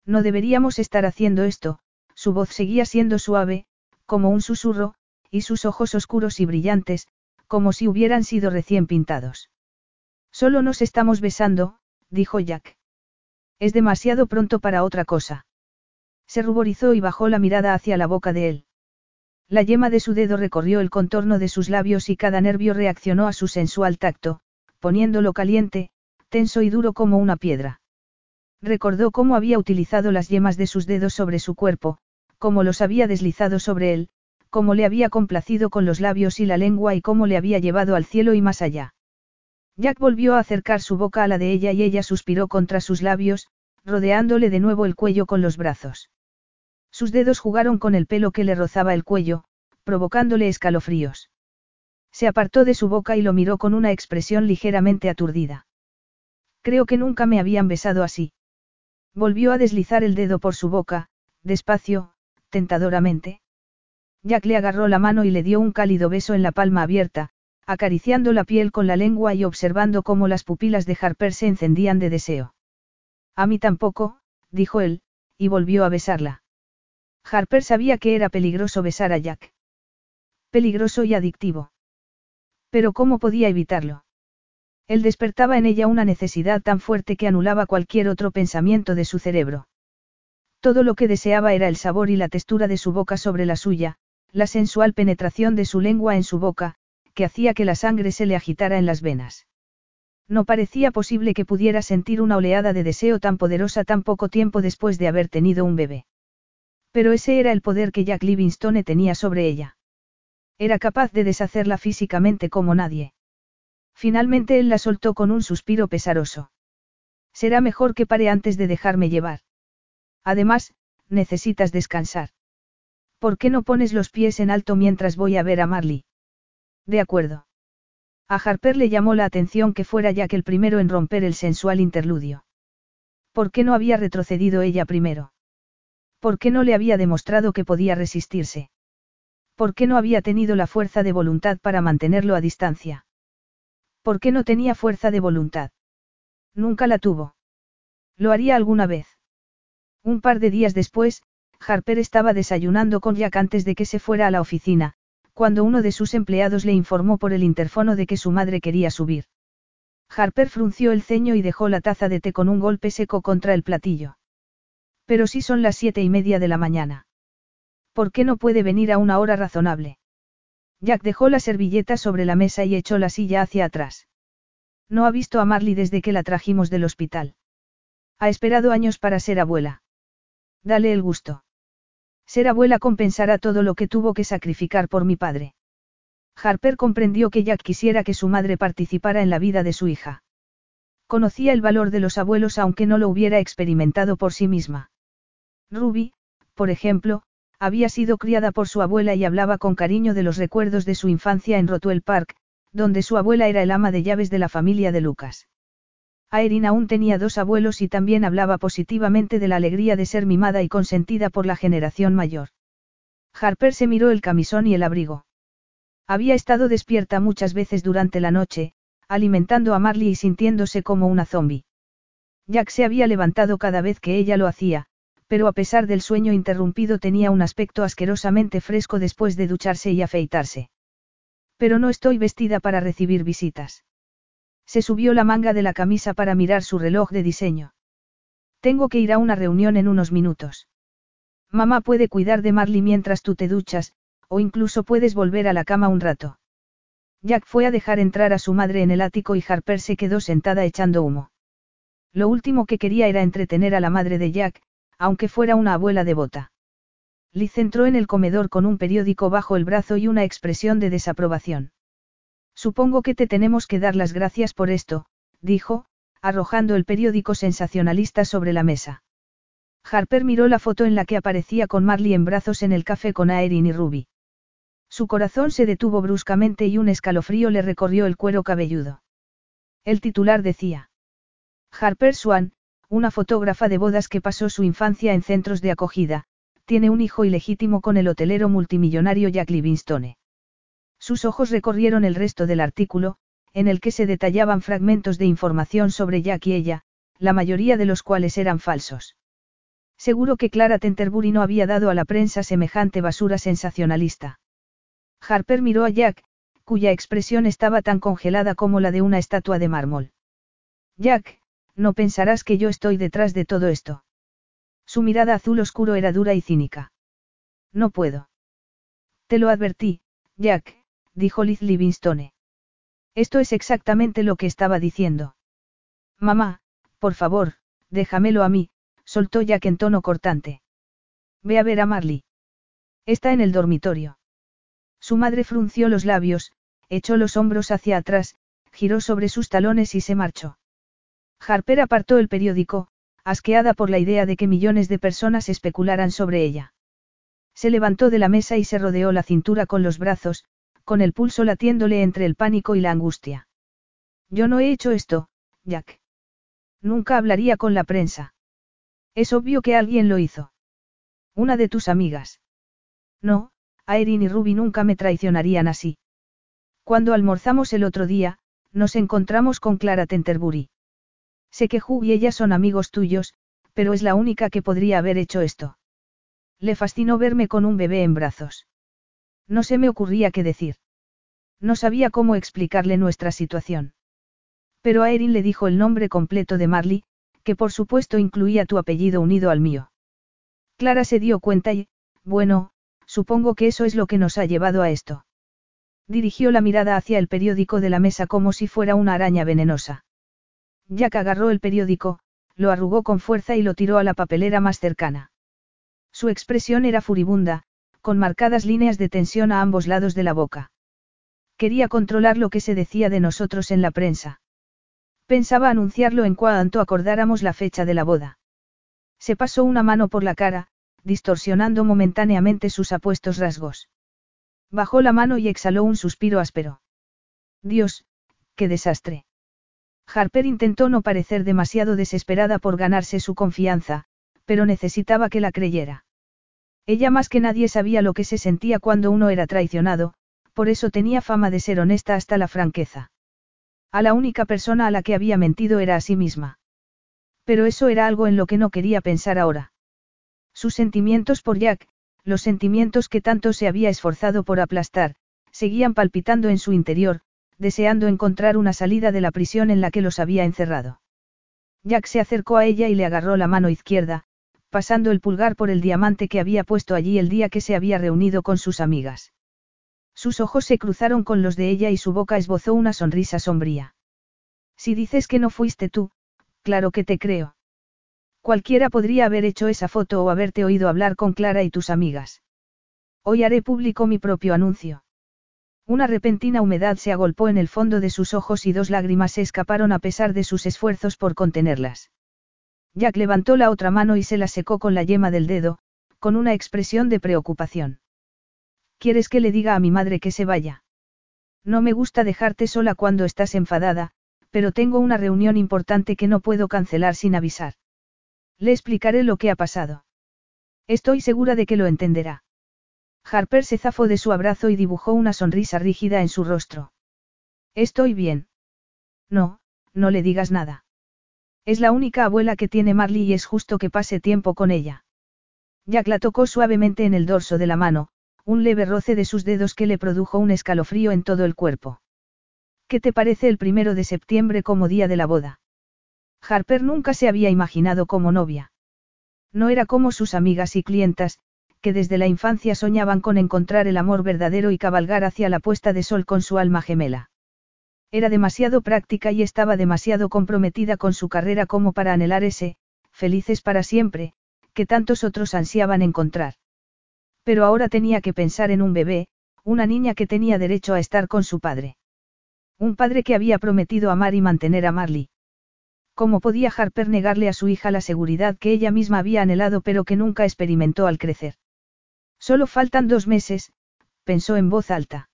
No deberíamos estar haciendo esto, su voz seguía siendo suave, como un susurro, y sus ojos oscuros y brillantes, como si hubieran sido recién pintados. Solo nos estamos besando, dijo Jack. Es demasiado pronto para otra cosa. Se ruborizó y bajó la mirada hacia la boca de él. La yema de su dedo recorrió el contorno de sus labios y cada nervio reaccionó a su sensual tacto, poniéndolo caliente, tenso y duro como una piedra. Recordó cómo había utilizado las yemas de sus dedos sobre su cuerpo, cómo los había deslizado sobre él, cómo le había complacido con los labios y la lengua y cómo le había llevado al cielo y más allá. Jack volvió a acercar su boca a la de ella y ella suspiró contra sus labios, rodeándole de nuevo el cuello con los brazos. Sus dedos jugaron con el pelo que le rozaba el cuello, provocándole escalofríos. Se apartó de su boca y lo miró con una expresión ligeramente aturdida. Creo que nunca me habían besado así. Volvió a deslizar el dedo por su boca, despacio, tentadoramente. Jack le agarró la mano y le dio un cálido beso en la palma abierta, acariciando la piel con la lengua y observando cómo las pupilas de Harper se encendían de deseo. A mí tampoco, dijo él, y volvió a besarla. Harper sabía que era peligroso besar a Jack. Peligroso y adictivo. Pero ¿cómo podía evitarlo? Él despertaba en ella una necesidad tan fuerte que anulaba cualquier otro pensamiento de su cerebro. Todo lo que deseaba era el sabor y la textura de su boca sobre la suya, la sensual penetración de su lengua en su boca, que hacía que la sangre se le agitara en las venas. No parecía posible que pudiera sentir una oleada de deseo tan poderosa tan poco tiempo después de haber tenido un bebé. Pero ese era el poder que Jack Livingstone tenía sobre ella. Era capaz de deshacerla físicamente como nadie. Finalmente él la soltó con un suspiro pesaroso. Será mejor que pare antes de dejarme llevar. Además, necesitas descansar. ¿Por qué no pones los pies en alto mientras voy a ver a Marley? De acuerdo. A Harper le llamó la atención que fuera Jack el primero en romper el sensual interludio. ¿Por qué no había retrocedido ella primero? ¿Por qué no le había demostrado que podía resistirse? ¿Por qué no había tenido la fuerza de voluntad para mantenerlo a distancia? ¿Por qué no tenía fuerza de voluntad? Nunca la tuvo. Lo haría alguna vez. Un par de días después, Harper estaba desayunando con Jack antes de que se fuera a la oficina, cuando uno de sus empleados le informó por el interfono de que su madre quería subir. Harper frunció el ceño y dejó la taza de té con un golpe seco contra el platillo. Pero si son las siete y media de la mañana. ¿Por qué no puede venir a una hora razonable? Jack dejó la servilleta sobre la mesa y echó la silla hacia atrás. No ha visto a Marley desde que la trajimos del hospital. Ha esperado años para ser abuela. Dale el gusto. Ser abuela compensará todo lo que tuvo que sacrificar por mi padre. Harper comprendió que Jack quisiera que su madre participara en la vida de su hija. Conocía el valor de los abuelos aunque no lo hubiera experimentado por sí misma. Ruby, por ejemplo, había sido criada por su abuela y hablaba con cariño de los recuerdos de su infancia en Rotuel Park, donde su abuela era el ama de llaves de la familia de Lucas. Aerin aún tenía dos abuelos y también hablaba positivamente de la alegría de ser mimada y consentida por la generación mayor. Harper se miró el camisón y el abrigo. Había estado despierta muchas veces durante la noche, alimentando a Marley y sintiéndose como una zombi. Jack se había levantado cada vez que ella lo hacía, pero a pesar del sueño interrumpido tenía un aspecto asquerosamente fresco después de ducharse y afeitarse. Pero no estoy vestida para recibir visitas. Se subió la manga de la camisa para mirar su reloj de diseño. Tengo que ir a una reunión en unos minutos. Mamá puede cuidar de Marley mientras tú te duchas, o incluso puedes volver a la cama un rato. Jack fue a dejar entrar a su madre en el ático y Harper se quedó sentada echando humo. Lo último que quería era entretener a la madre de Jack, aunque fuera una abuela devota. Liz entró en el comedor con un periódico bajo el brazo y una expresión de desaprobación. Supongo que te tenemos que dar las gracias por esto, dijo, arrojando el periódico sensacionalista sobre la mesa. Harper miró la foto en la que aparecía con Marley en brazos en el café con Aerin y Ruby. Su corazón se detuvo bruscamente y un escalofrío le recorrió el cuero cabelludo. El titular decía. Harper Swan, una fotógrafa de bodas que pasó su infancia en centros de acogida, tiene un hijo ilegítimo con el hotelero multimillonario Jack Livingstone. Sus ojos recorrieron el resto del artículo, en el que se detallaban fragmentos de información sobre Jack y ella, la mayoría de los cuales eran falsos. Seguro que Clara Tenterbury no había dado a la prensa semejante basura sensacionalista. Harper miró a Jack, cuya expresión estaba tan congelada como la de una estatua de mármol. Jack, no pensarás que yo estoy detrás de todo esto. Su mirada azul oscuro era dura y cínica. No puedo. Te lo advertí, Jack, dijo Liz Livingstone. Esto es exactamente lo que estaba diciendo. Mamá, por favor, déjamelo a mí, soltó Jack en tono cortante. Ve a ver a Marley. Está en el dormitorio. Su madre frunció los labios, echó los hombros hacia atrás, giró sobre sus talones y se marchó. Harper apartó el periódico, asqueada por la idea de que millones de personas especularan sobre ella. Se levantó de la mesa y se rodeó la cintura con los brazos, con el pulso latiéndole entre el pánico y la angustia. Yo no he hecho esto, Jack. Nunca hablaría con la prensa. Es obvio que alguien lo hizo. Una de tus amigas. No, Aerin y Ruby nunca me traicionarían así. Cuando almorzamos el otro día, nos encontramos con Clara Tenterbury. Sé que Hugh y ella son amigos tuyos, pero es la única que podría haber hecho esto. Le fascinó verme con un bebé en brazos. No se me ocurría qué decir. No sabía cómo explicarle nuestra situación. Pero a Erin le dijo el nombre completo de Marley, que por supuesto incluía tu apellido unido al mío. Clara se dio cuenta y, bueno, supongo que eso es lo que nos ha llevado a esto. Dirigió la mirada hacia el periódico de la mesa como si fuera una araña venenosa. Jack agarró el periódico, lo arrugó con fuerza y lo tiró a la papelera más cercana. Su expresión era furibunda, con marcadas líneas de tensión a ambos lados de la boca. Quería controlar lo que se decía de nosotros en la prensa. Pensaba anunciarlo en cuanto acordáramos la fecha de la boda. Se pasó una mano por la cara, distorsionando momentáneamente sus apuestos rasgos. Bajó la mano y exhaló un suspiro áspero. Dios, qué desastre. Harper intentó no parecer demasiado desesperada por ganarse su confianza, pero necesitaba que la creyera. Ella más que nadie sabía lo que se sentía cuando uno era traicionado, por eso tenía fama de ser honesta hasta la franqueza. A la única persona a la que había mentido era a sí misma. Pero eso era algo en lo que no quería pensar ahora. Sus sentimientos por Jack, los sentimientos que tanto se había esforzado por aplastar, seguían palpitando en su interior, deseando encontrar una salida de la prisión en la que los había encerrado. Jack se acercó a ella y le agarró la mano izquierda, pasando el pulgar por el diamante que había puesto allí el día que se había reunido con sus amigas. Sus ojos se cruzaron con los de ella y su boca esbozó una sonrisa sombría. Si dices que no fuiste tú, claro que te creo. Cualquiera podría haber hecho esa foto o haberte oído hablar con Clara y tus amigas. Hoy haré público mi propio anuncio. Una repentina humedad se agolpó en el fondo de sus ojos y dos lágrimas se escaparon a pesar de sus esfuerzos por contenerlas. Jack levantó la otra mano y se la secó con la yema del dedo, con una expresión de preocupación. ¿Quieres que le diga a mi madre que se vaya? No me gusta dejarte sola cuando estás enfadada, pero tengo una reunión importante que no puedo cancelar sin avisar. Le explicaré lo que ha pasado. Estoy segura de que lo entenderá. Harper se zafó de su abrazo y dibujó una sonrisa rígida en su rostro. Estoy bien. No, no le digas nada. Es la única abuela que tiene Marley y es justo que pase tiempo con ella. Jack la tocó suavemente en el dorso de la mano, un leve roce de sus dedos que le produjo un escalofrío en todo el cuerpo. ¿Qué te parece el primero de septiembre como día de la boda? Harper nunca se había imaginado como novia. No era como sus amigas y clientas, que desde la infancia soñaban con encontrar el amor verdadero y cabalgar hacia la puesta de sol con su alma gemela. Era demasiado práctica y estaba demasiado comprometida con su carrera como para anhelar ese, felices para siempre, que tantos otros ansiaban encontrar. Pero ahora tenía que pensar en un bebé, una niña que tenía derecho a estar con su padre. Un padre que había prometido amar y mantener a Marley. ¿Cómo podía Harper negarle a su hija la seguridad que ella misma había anhelado pero que nunca experimentó al crecer? Solo faltan dos meses, pensó en voz alta.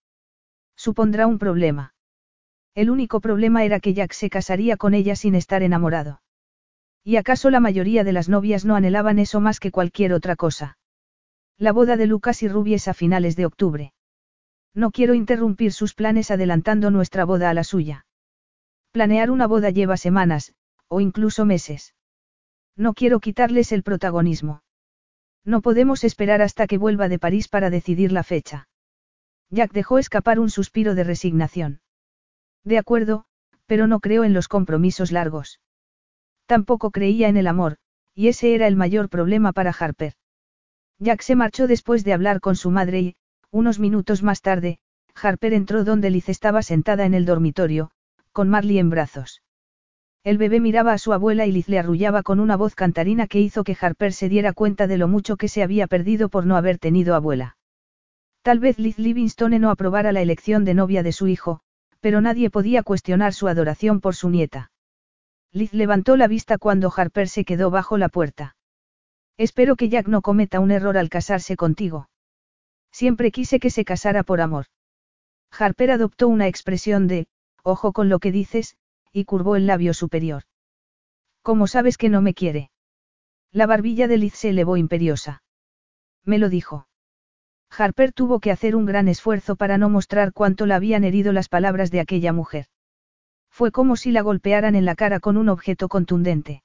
Supondrá un problema. El único problema era que Jack se casaría con ella sin estar enamorado. ¿Y acaso la mayoría de las novias no anhelaban eso más que cualquier otra cosa? La boda de Lucas y Rubies a finales de octubre. No quiero interrumpir sus planes adelantando nuestra boda a la suya. Planear una boda lleva semanas, o incluso meses. No quiero quitarles el protagonismo. No podemos esperar hasta que vuelva de París para decidir la fecha. Jack dejó escapar un suspiro de resignación. De acuerdo, pero no creo en los compromisos largos. Tampoco creía en el amor, y ese era el mayor problema para Harper. Jack se marchó después de hablar con su madre y, unos minutos más tarde, Harper entró donde Liz estaba sentada en el dormitorio, con Marley en brazos. El bebé miraba a su abuela y Liz le arrullaba con una voz cantarina que hizo que Harper se diera cuenta de lo mucho que se había perdido por no haber tenido abuela. Tal vez Liz Livingstone no aprobara la elección de novia de su hijo, pero nadie podía cuestionar su adoración por su nieta. Liz levantó la vista cuando Harper se quedó bajo la puerta. Espero que Jack no cometa un error al casarse contigo. Siempre quise que se casara por amor. Harper adoptó una expresión de, ojo con lo que dices, y curvó el labio superior. ¿Cómo sabes que no me quiere? La barbilla de Liz se elevó imperiosa. Me lo dijo. Harper tuvo que hacer un gran esfuerzo para no mostrar cuánto la habían herido las palabras de aquella mujer. Fue como si la golpearan en la cara con un objeto contundente.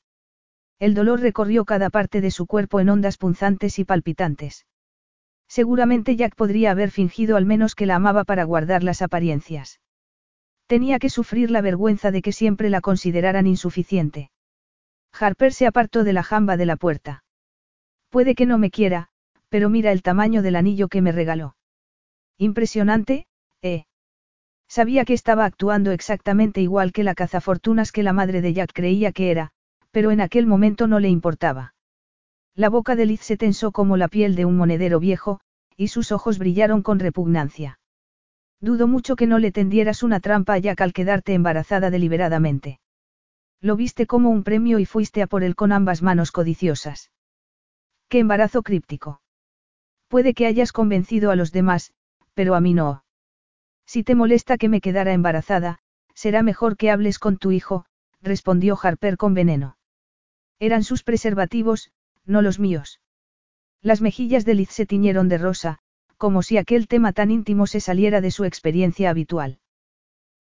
El dolor recorrió cada parte de su cuerpo en ondas punzantes y palpitantes. Seguramente Jack podría haber fingido al menos que la amaba para guardar las apariencias. Tenía que sufrir la vergüenza de que siempre la consideraran insuficiente. Harper se apartó de la jamba de la puerta. Puede que no me quiera, pero mira el tamaño del anillo que me regaló. Impresionante, ¿eh? Sabía que estaba actuando exactamente igual que la cazafortunas que la madre de Jack creía que era, pero en aquel momento no le importaba. La boca de Liz se tensó como la piel de un monedero viejo, y sus ojos brillaron con repugnancia. Dudo mucho que no le tendieras una trampa a Jack al quedarte embarazada deliberadamente. Lo viste como un premio y fuiste a por él con ambas manos codiciosas. ¡Qué embarazo críptico! Puede que hayas convencido a los demás, pero a mí no. Si te molesta que me quedara embarazada, será mejor que hables con tu hijo, respondió Harper con veneno. Eran sus preservativos, no los míos. Las mejillas de Liz se tiñeron de rosa, como si aquel tema tan íntimo se saliera de su experiencia habitual.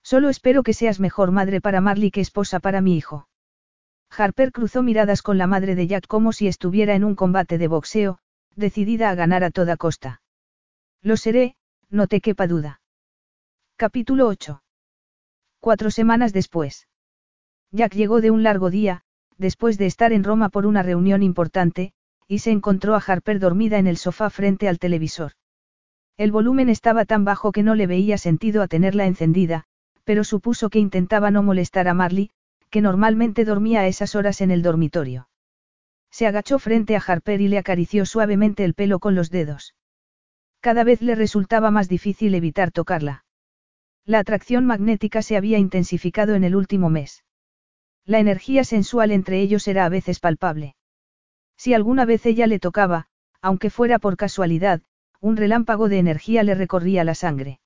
Solo espero que seas mejor madre para Marley que esposa para mi hijo. Harper cruzó miradas con la madre de Jack como si estuviera en un combate de boxeo, decidida a ganar a toda costa. Lo seré, no te quepa duda. Capítulo 8. Cuatro semanas después. Jack llegó de un largo día, después de estar en Roma por una reunión importante, y se encontró a Harper dormida en el sofá frente al televisor. El volumen estaba tan bajo que no le veía sentido a tenerla encendida, pero supuso que intentaba no molestar a Marley, que normalmente dormía a esas horas en el dormitorio. Se agachó frente a Harper y le acarició suavemente el pelo con los dedos. Cada vez le resultaba más difícil evitar tocarla. La atracción magnética se había intensificado en el último mes. La energía sensual entre ellos era a veces palpable. Si alguna vez ella le tocaba, aunque fuera por casualidad, un relámpago de energía le recorría la sangre.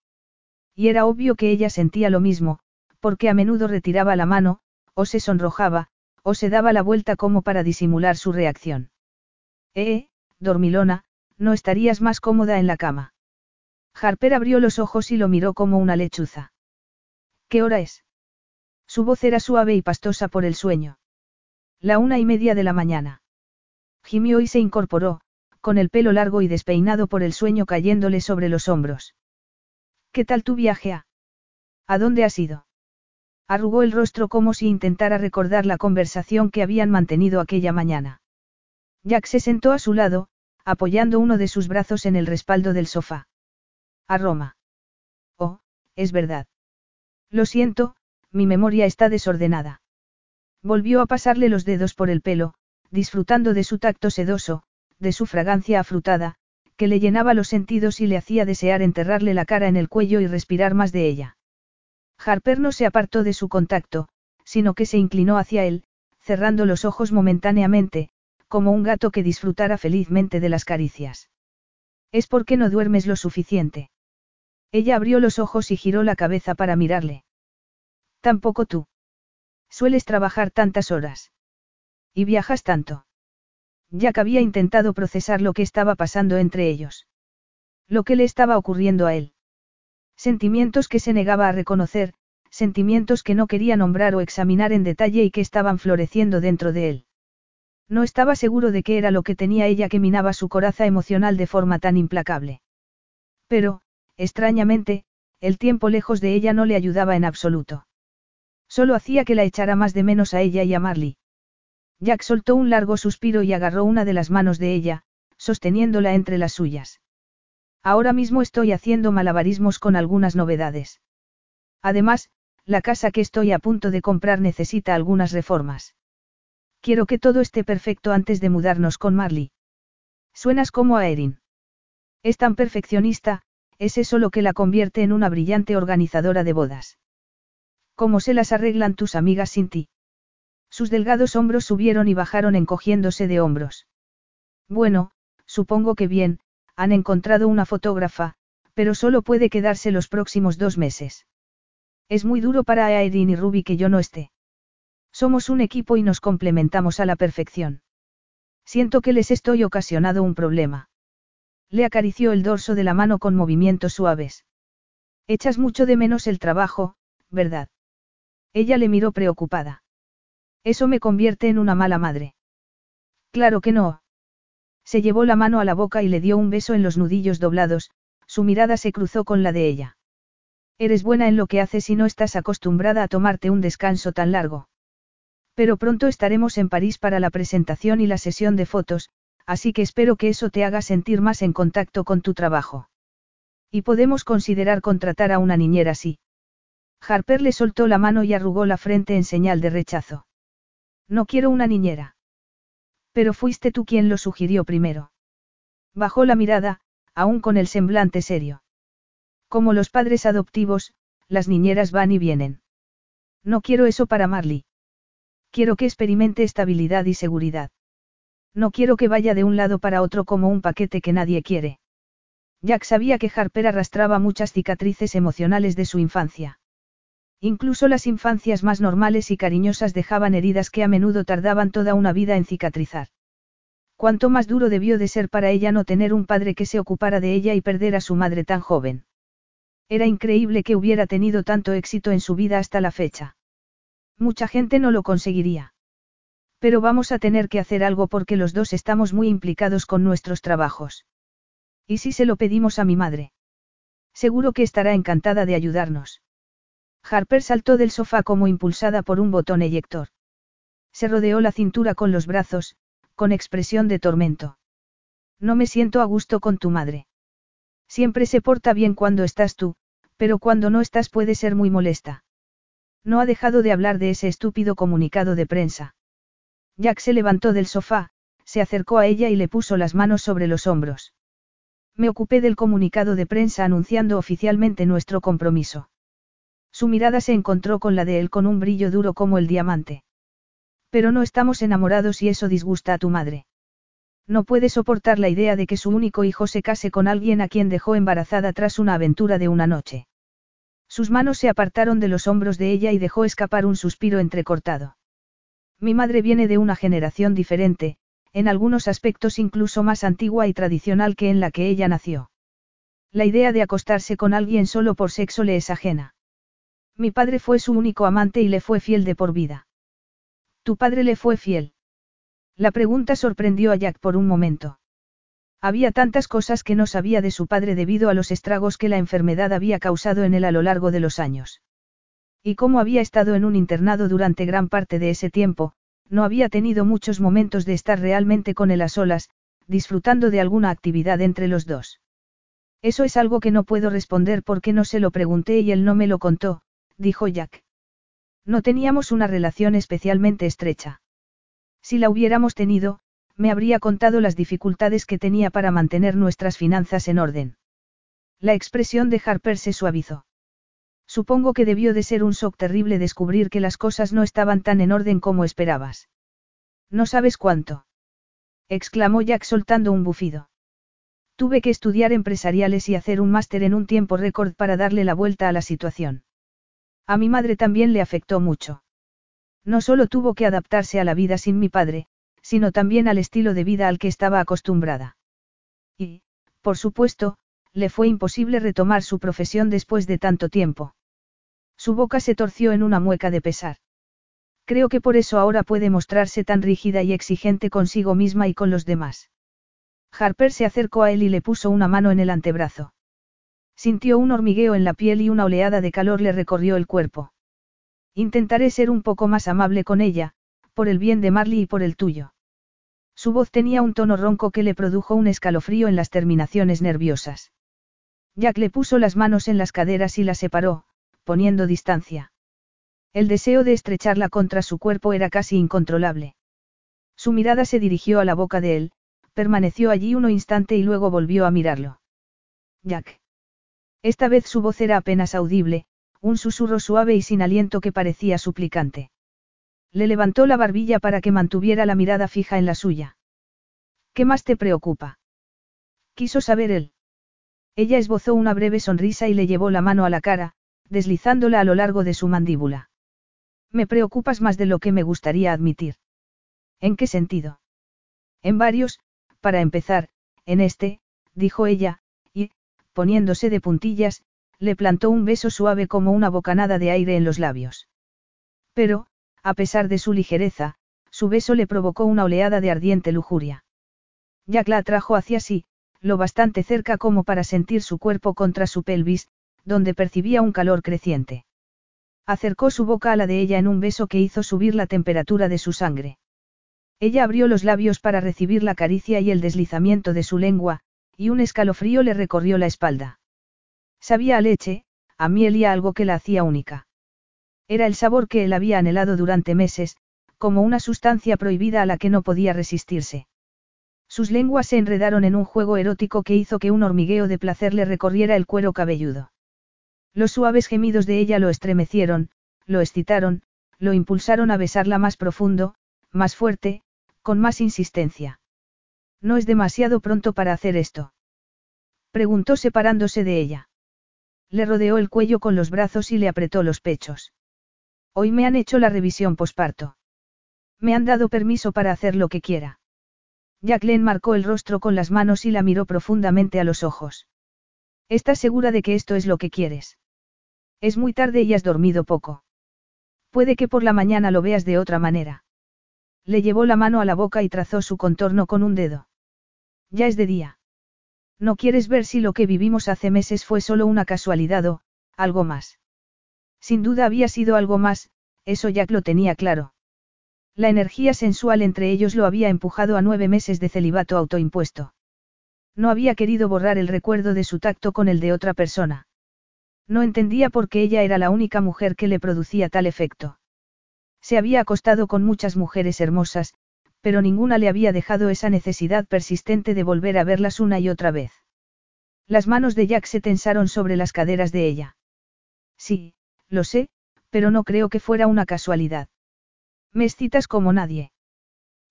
Y era obvio que ella sentía lo mismo, porque a menudo retiraba la mano, o se sonrojaba, o se daba la vuelta como para disimular su reacción. Eh, dormilona, no estarías más cómoda en la cama. Harper abrió los ojos y lo miró como una lechuza. ¿Qué hora es? Su voz era suave y pastosa por el sueño. La una y media de la mañana. Gimió y se incorporó, con el pelo largo y despeinado por el sueño cayéndole sobre los hombros. ¿Qué tal tu viaje a? ¿A dónde has ido? Arrugó el rostro como si intentara recordar la conversación que habían mantenido aquella mañana. Jack se sentó a su lado, apoyando uno de sus brazos en el respaldo del sofá. A Roma. Oh, es verdad. Lo siento, mi memoria está desordenada. Volvió a pasarle los dedos por el pelo, disfrutando de su tacto sedoso, de su fragancia afrutada, que le llenaba los sentidos y le hacía desear enterrarle la cara en el cuello y respirar más de ella. Harper no se apartó de su contacto, sino que se inclinó hacia él, cerrando los ojos momentáneamente, como un gato que disfrutara felizmente de las caricias. Es porque no duermes lo suficiente. Ella abrió los ojos y giró la cabeza para mirarle. Tampoco tú. Sueles trabajar tantas horas. Y viajas tanto. Jack había intentado procesar lo que estaba pasando entre ellos. Lo que le estaba ocurriendo a él. Sentimientos que se negaba a reconocer, sentimientos que no quería nombrar o examinar en detalle y que estaban floreciendo dentro de él. No estaba seguro de qué era lo que tenía ella que minaba su coraza emocional de forma tan implacable. Pero, Extrañamente, el tiempo lejos de ella no le ayudaba en absoluto. Solo hacía que la echara más de menos a ella y a Marley. Jack soltó un largo suspiro y agarró una de las manos de ella, sosteniéndola entre las suyas. Ahora mismo estoy haciendo malabarismos con algunas novedades. Además, la casa que estoy a punto de comprar necesita algunas reformas. Quiero que todo esté perfecto antes de mudarnos con Marley. Suenas como a Erin. Es tan perfeccionista, es eso lo que la convierte en una brillante organizadora de bodas. ¿Cómo se las arreglan tus amigas sin ti? Sus delgados hombros subieron y bajaron encogiéndose de hombros. Bueno, supongo que bien, han encontrado una fotógrafa, pero solo puede quedarse los próximos dos meses. Es muy duro para Aerin y Ruby que yo no esté. Somos un equipo y nos complementamos a la perfección. Siento que les estoy ocasionando un problema. Le acarició el dorso de la mano con movimientos suaves. Echas mucho de menos el trabajo, ¿verdad? Ella le miró preocupada. Eso me convierte en una mala madre. Claro que no. Se llevó la mano a la boca y le dio un beso en los nudillos doblados, su mirada se cruzó con la de ella. Eres buena en lo que haces y no estás acostumbrada a tomarte un descanso tan largo. Pero pronto estaremos en París para la presentación y la sesión de fotos, así que espero que eso te haga sentir más en contacto con tu trabajo. Y podemos considerar contratar a una niñera así. Harper le soltó la mano y arrugó la frente en señal de rechazo. No quiero una niñera. Pero fuiste tú quien lo sugirió primero. Bajó la mirada, aún con el semblante serio. Como los padres adoptivos, las niñeras van y vienen. No quiero eso para Marley. Quiero que experimente estabilidad y seguridad. No quiero que vaya de un lado para otro como un paquete que nadie quiere. Jack sabía que Harper arrastraba muchas cicatrices emocionales de su infancia. Incluso las infancias más normales y cariñosas dejaban heridas que a menudo tardaban toda una vida en cicatrizar. Cuánto más duro debió de ser para ella no tener un padre que se ocupara de ella y perder a su madre tan joven. Era increíble que hubiera tenido tanto éxito en su vida hasta la fecha. Mucha gente no lo conseguiría. Pero vamos a tener que hacer algo porque los dos estamos muy implicados con nuestros trabajos. ¿Y si se lo pedimos a mi madre? Seguro que estará encantada de ayudarnos. Harper saltó del sofá como impulsada por un botón eyector. Se rodeó la cintura con los brazos, con expresión de tormento. No me siento a gusto con tu madre. Siempre se porta bien cuando estás tú, pero cuando no estás puede ser muy molesta. No ha dejado de hablar de ese estúpido comunicado de prensa. Jack se levantó del sofá, se acercó a ella y le puso las manos sobre los hombros. Me ocupé del comunicado de prensa anunciando oficialmente nuestro compromiso. Su mirada se encontró con la de él con un brillo duro como el diamante. Pero no estamos enamorados y eso disgusta a tu madre. No puede soportar la idea de que su único hijo se case con alguien a quien dejó embarazada tras una aventura de una noche. Sus manos se apartaron de los hombros de ella y dejó escapar un suspiro entrecortado. Mi madre viene de una generación diferente, en algunos aspectos incluso más antigua y tradicional que en la que ella nació. La idea de acostarse con alguien solo por sexo le es ajena. Mi padre fue su único amante y le fue fiel de por vida. ¿Tu padre le fue fiel? La pregunta sorprendió a Jack por un momento. Había tantas cosas que no sabía de su padre debido a los estragos que la enfermedad había causado en él a lo largo de los años. Y como había estado en un internado durante gran parte de ese tiempo, no había tenido muchos momentos de estar realmente con él a solas, disfrutando de alguna actividad entre los dos. Eso es algo que no puedo responder porque no se lo pregunté y él no me lo contó, dijo Jack. No teníamos una relación especialmente estrecha. Si la hubiéramos tenido, me habría contado las dificultades que tenía para mantener nuestras finanzas en orden. La expresión de Harper se suavizó. Supongo que debió de ser un shock terrible descubrir que las cosas no estaban tan en orden como esperabas. No sabes cuánto. exclamó Jack soltando un bufido. Tuve que estudiar empresariales y hacer un máster en un tiempo récord para darle la vuelta a la situación. A mi madre también le afectó mucho. No solo tuvo que adaptarse a la vida sin mi padre, sino también al estilo de vida al que estaba acostumbrada. Y, por supuesto, le fue imposible retomar su profesión después de tanto tiempo. Su boca se torció en una mueca de pesar. Creo que por eso ahora puede mostrarse tan rígida y exigente consigo misma y con los demás. Harper se acercó a él y le puso una mano en el antebrazo. Sintió un hormigueo en la piel y una oleada de calor le recorrió el cuerpo. Intentaré ser un poco más amable con ella, por el bien de Marley y por el tuyo. Su voz tenía un tono ronco que le produjo un escalofrío en las terminaciones nerviosas. Jack le puso las manos en las caderas y la separó, poniendo distancia. El deseo de estrecharla contra su cuerpo era casi incontrolable. Su mirada se dirigió a la boca de él, permaneció allí un instante y luego volvió a mirarlo. Jack. Esta vez su voz era apenas audible, un susurro suave y sin aliento que parecía suplicante. Le levantó la barbilla para que mantuviera la mirada fija en la suya. ¿Qué más te preocupa? Quiso saber él. Ella esbozó una breve sonrisa y le llevó la mano a la cara, deslizándola a lo largo de su mandíbula. Me preocupas más de lo que me gustaría admitir. ¿En qué sentido? En varios, para empezar, en este, dijo ella, poniéndose de puntillas, le plantó un beso suave como una bocanada de aire en los labios. Pero, a pesar de su ligereza, su beso le provocó una oleada de ardiente lujuria. Jack la atrajo hacia sí, lo bastante cerca como para sentir su cuerpo contra su pelvis, donde percibía un calor creciente. Acercó su boca a la de ella en un beso que hizo subir la temperatura de su sangre. Ella abrió los labios para recibir la caricia y el deslizamiento de su lengua, y un escalofrío le recorrió la espalda. Sabía a leche, a miel y a algo que la hacía única. Era el sabor que él había anhelado durante meses, como una sustancia prohibida a la que no podía resistirse. Sus lenguas se enredaron en un juego erótico que hizo que un hormigueo de placer le recorriera el cuero cabelludo. Los suaves gemidos de ella lo estremecieron, lo excitaron, lo impulsaron a besarla más profundo, más fuerte, con más insistencia. No es demasiado pronto para hacer esto. Preguntó separándose de ella. Le rodeó el cuello con los brazos y le apretó los pechos. Hoy me han hecho la revisión posparto. Me han dado permiso para hacer lo que quiera. Jacqueline marcó el rostro con las manos y la miró profundamente a los ojos. ¿Estás segura de que esto es lo que quieres? Es muy tarde y has dormido poco. Puede que por la mañana lo veas de otra manera. Le llevó la mano a la boca y trazó su contorno con un dedo. Ya es de día. No quieres ver si lo que vivimos hace meses fue solo una casualidad o, algo más. Sin duda había sido algo más, eso Jack lo tenía claro. La energía sensual entre ellos lo había empujado a nueve meses de celibato autoimpuesto. No había querido borrar el recuerdo de su tacto con el de otra persona. No entendía por qué ella era la única mujer que le producía tal efecto. Se había acostado con muchas mujeres hermosas, pero ninguna le había dejado esa necesidad persistente de volver a verlas una y otra vez. Las manos de Jack se tensaron sobre las caderas de ella. Sí, lo sé, pero no creo que fuera una casualidad. Me excitas como nadie.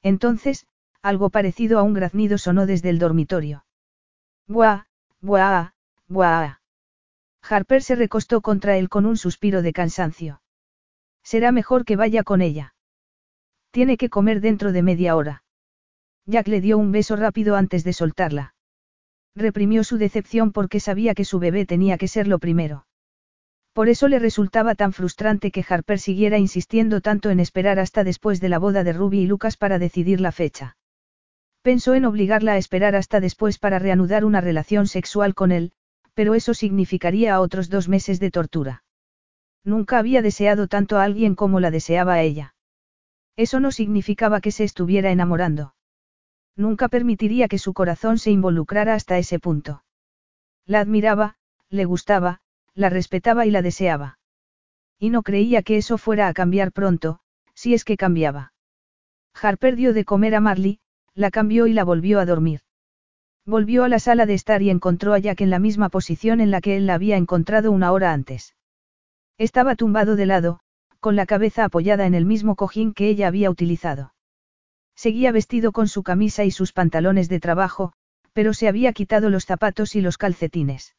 Entonces, algo parecido a un graznido sonó desde el dormitorio. Buah, buah, buah. Harper se recostó contra él con un suspiro de cansancio. Será mejor que vaya con ella. Tiene que comer dentro de media hora. Jack le dio un beso rápido antes de soltarla. Reprimió su decepción porque sabía que su bebé tenía que ser lo primero. Por eso le resultaba tan frustrante que Harper siguiera insistiendo tanto en esperar hasta después de la boda de Ruby y Lucas para decidir la fecha. Pensó en obligarla a esperar hasta después para reanudar una relación sexual con él, pero eso significaría otros dos meses de tortura. Nunca había deseado tanto a alguien como la deseaba a ella. Eso no significaba que se estuviera enamorando. Nunca permitiría que su corazón se involucrara hasta ese punto. La admiraba, le gustaba, la respetaba y la deseaba. Y no creía que eso fuera a cambiar pronto, si es que cambiaba. Harper dio de comer a Marley, la cambió y la volvió a dormir. Volvió a la sala de estar y encontró a Jack en la misma posición en la que él la había encontrado una hora antes. Estaba tumbado de lado, con la cabeza apoyada en el mismo cojín que ella había utilizado. Seguía vestido con su camisa y sus pantalones de trabajo, pero se había quitado los zapatos y los calcetines.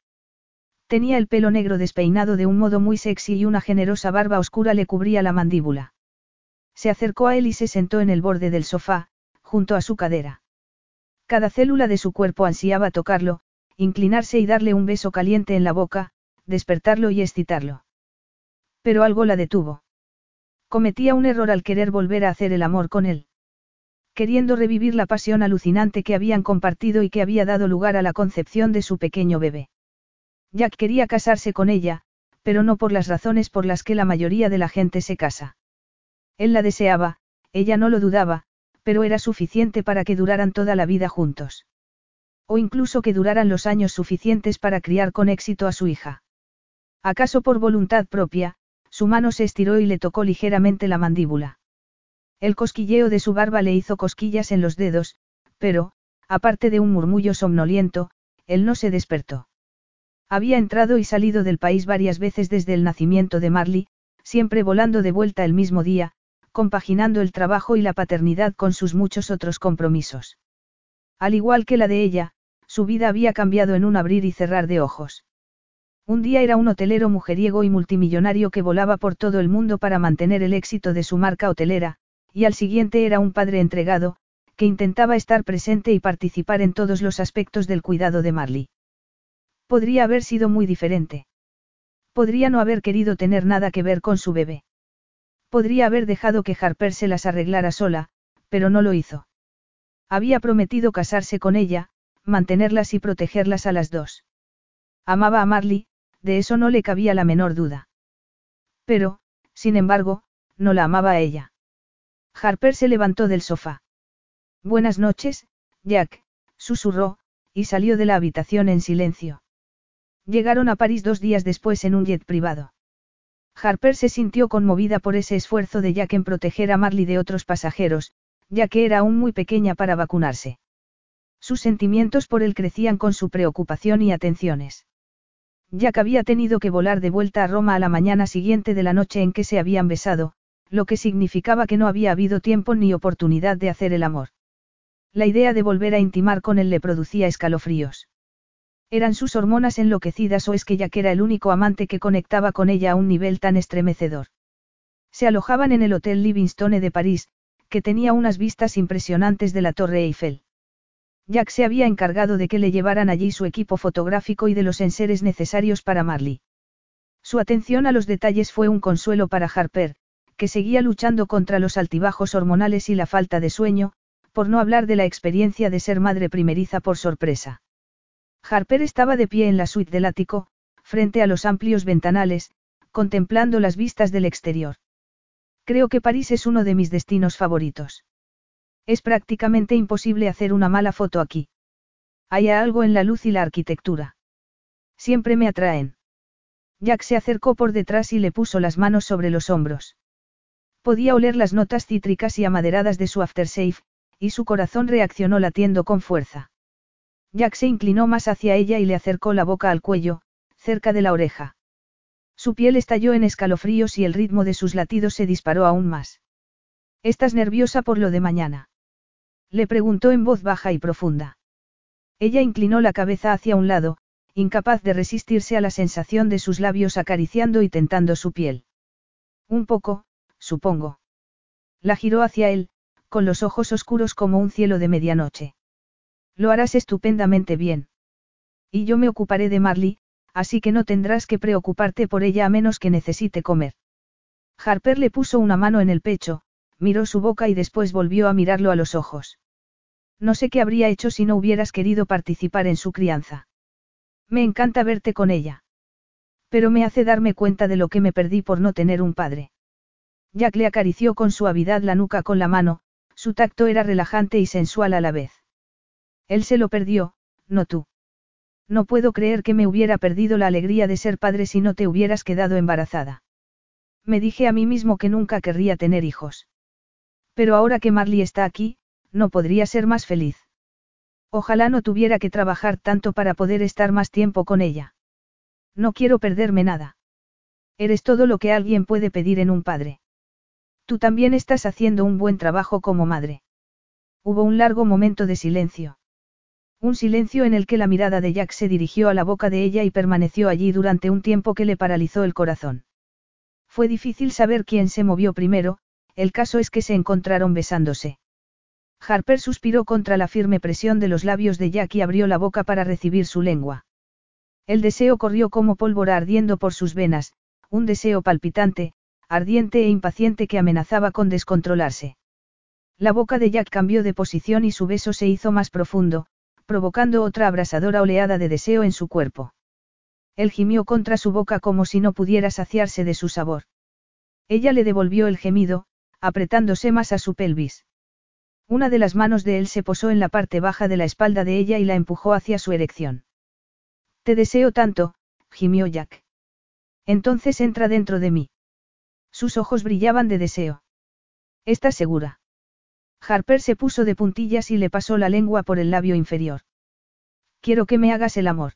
Tenía el pelo negro despeinado de un modo muy sexy y una generosa barba oscura le cubría la mandíbula. Se acercó a él y se sentó en el borde del sofá, junto a su cadera. Cada célula de su cuerpo ansiaba tocarlo, inclinarse y darle un beso caliente en la boca, despertarlo y excitarlo. Pero algo la detuvo. Cometía un error al querer volver a hacer el amor con él. Queriendo revivir la pasión alucinante que habían compartido y que había dado lugar a la concepción de su pequeño bebé. Jack quería casarse con ella, pero no por las razones por las que la mayoría de la gente se casa. Él la deseaba, ella no lo dudaba, pero era suficiente para que duraran toda la vida juntos. O incluso que duraran los años suficientes para criar con éxito a su hija. ¿Acaso por voluntad propia, su mano se estiró y le tocó ligeramente la mandíbula? El cosquilleo de su barba le hizo cosquillas en los dedos, pero, aparte de un murmullo somnoliento, él no se despertó. Había entrado y salido del país varias veces desde el nacimiento de Marley, siempre volando de vuelta el mismo día, compaginando el trabajo y la paternidad con sus muchos otros compromisos. Al igual que la de ella, su vida había cambiado en un abrir y cerrar de ojos. Un día era un hotelero mujeriego y multimillonario que volaba por todo el mundo para mantener el éxito de su marca hotelera, y al siguiente era un padre entregado, que intentaba estar presente y participar en todos los aspectos del cuidado de Marley. Podría haber sido muy diferente. Podría no haber querido tener nada que ver con su bebé. Podría haber dejado que Harper se las arreglara sola, pero no lo hizo. Había prometido casarse con ella, mantenerlas y protegerlas a las dos. Amaba a Marley, de eso no le cabía la menor duda. Pero, sin embargo, no la amaba a ella. Harper se levantó del sofá. Buenas noches, Jack, susurró, y salió de la habitación en silencio. Llegaron a París dos días después en un jet privado. Harper se sintió conmovida por ese esfuerzo de Jack en proteger a Marley de otros pasajeros, ya que era aún muy pequeña para vacunarse. Sus sentimientos por él crecían con su preocupación y atenciones. Jack había tenido que volar de vuelta a Roma a la mañana siguiente de la noche en que se habían besado, lo que significaba que no había habido tiempo ni oportunidad de hacer el amor. La idea de volver a intimar con él le producía escalofríos. Eran sus hormonas enloquecidas o es que Jack era el único amante que conectaba con ella a un nivel tan estremecedor. Se alojaban en el Hotel Livingstone de París, que tenía unas vistas impresionantes de la Torre Eiffel. Jack se había encargado de que le llevaran allí su equipo fotográfico y de los enseres necesarios para Marley. Su atención a los detalles fue un consuelo para Harper, que seguía luchando contra los altibajos hormonales y la falta de sueño, por no hablar de la experiencia de ser madre primeriza por sorpresa. Harper estaba de pie en la suite del ático, frente a los amplios ventanales, contemplando las vistas del exterior. Creo que París es uno de mis destinos favoritos. Es prácticamente imposible hacer una mala foto aquí. Hay algo en la luz y la arquitectura. Siempre me atraen. Jack se acercó por detrás y le puso las manos sobre los hombros. Podía oler las notas cítricas y amaderadas de su aftershave, y su corazón reaccionó latiendo con fuerza. Jack se inclinó más hacia ella y le acercó la boca al cuello, cerca de la oreja. Su piel estalló en escalofríos y el ritmo de sus latidos se disparó aún más. ¿Estás nerviosa por lo de mañana? Le preguntó en voz baja y profunda. Ella inclinó la cabeza hacia un lado, incapaz de resistirse a la sensación de sus labios acariciando y tentando su piel. Un poco, supongo. La giró hacia él, con los ojos oscuros como un cielo de medianoche. Lo harás estupendamente bien. Y yo me ocuparé de Marley, así que no tendrás que preocuparte por ella a menos que necesite comer. Harper le puso una mano en el pecho, miró su boca y después volvió a mirarlo a los ojos. No sé qué habría hecho si no hubieras querido participar en su crianza. Me encanta verte con ella. Pero me hace darme cuenta de lo que me perdí por no tener un padre. Jack le acarició con suavidad la nuca con la mano, su tacto era relajante y sensual a la vez. Él se lo perdió, no tú. No puedo creer que me hubiera perdido la alegría de ser padre si no te hubieras quedado embarazada. Me dije a mí mismo que nunca querría tener hijos. Pero ahora que Marley está aquí, no podría ser más feliz. Ojalá no tuviera que trabajar tanto para poder estar más tiempo con ella. No quiero perderme nada. Eres todo lo que alguien puede pedir en un padre. Tú también estás haciendo un buen trabajo como madre. Hubo un largo momento de silencio. Un silencio en el que la mirada de Jack se dirigió a la boca de ella y permaneció allí durante un tiempo que le paralizó el corazón. Fue difícil saber quién se movió primero, el caso es que se encontraron besándose. Harper suspiró contra la firme presión de los labios de Jack y abrió la boca para recibir su lengua. El deseo corrió como pólvora ardiendo por sus venas, un deseo palpitante, ardiente e impaciente que amenazaba con descontrolarse. La boca de Jack cambió de posición y su beso se hizo más profundo, provocando otra abrasadora oleada de deseo en su cuerpo. Él gimió contra su boca como si no pudiera saciarse de su sabor. Ella le devolvió el gemido, apretándose más a su pelvis. Una de las manos de él se posó en la parte baja de la espalda de ella y la empujó hacia su erección. Te deseo tanto, gimió Jack. Entonces entra dentro de mí. Sus ojos brillaban de deseo. ¿Estás segura? Harper se puso de puntillas y le pasó la lengua por el labio inferior. Quiero que me hagas el amor.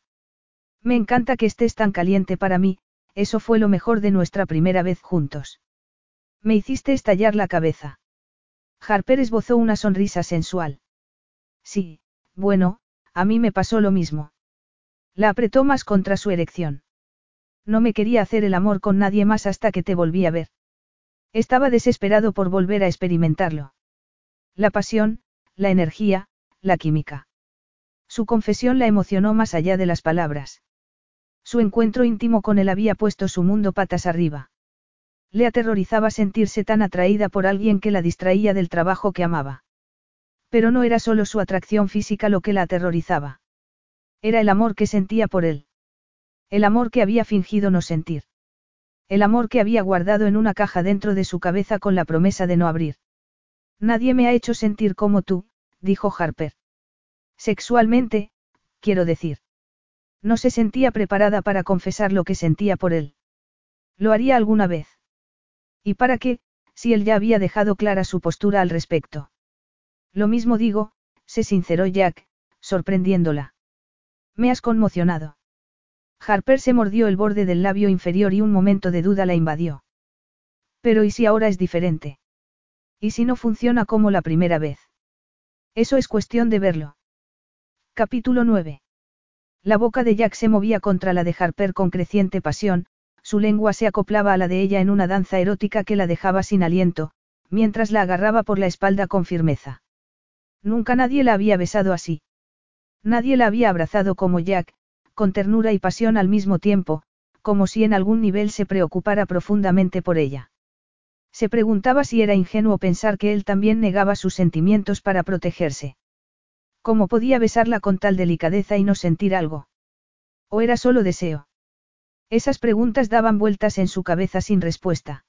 Me encanta que estés tan caliente para mí, eso fue lo mejor de nuestra primera vez juntos. Me hiciste estallar la cabeza. Harper esbozó una sonrisa sensual. Sí, bueno, a mí me pasó lo mismo. La apretó más contra su erección. No me quería hacer el amor con nadie más hasta que te volví a ver. Estaba desesperado por volver a experimentarlo. La pasión, la energía, la química. Su confesión la emocionó más allá de las palabras. Su encuentro íntimo con él había puesto su mundo patas arriba. Le aterrorizaba sentirse tan atraída por alguien que la distraía del trabajo que amaba. Pero no era solo su atracción física lo que la aterrorizaba. Era el amor que sentía por él. El amor que había fingido no sentir. El amor que había guardado en una caja dentro de su cabeza con la promesa de no abrir. Nadie me ha hecho sentir como tú, dijo Harper. Sexualmente, quiero decir. No se sentía preparada para confesar lo que sentía por él. Lo haría alguna vez. ¿Y para qué, si él ya había dejado clara su postura al respecto? Lo mismo digo, se sinceró Jack, sorprendiéndola. Me has conmocionado. Harper se mordió el borde del labio inferior y un momento de duda la invadió. Pero ¿y si ahora es diferente? ¿Y si no funciona como la primera vez? Eso es cuestión de verlo. Capítulo 9. La boca de Jack se movía contra la de Harper con creciente pasión, su lengua se acoplaba a la de ella en una danza erótica que la dejaba sin aliento, mientras la agarraba por la espalda con firmeza. Nunca nadie la había besado así. Nadie la había abrazado como Jack, con ternura y pasión al mismo tiempo, como si en algún nivel se preocupara profundamente por ella. Se preguntaba si era ingenuo pensar que él también negaba sus sentimientos para protegerse. ¿Cómo podía besarla con tal delicadeza y no sentir algo? ¿O era solo deseo? Esas preguntas daban vueltas en su cabeza sin respuesta.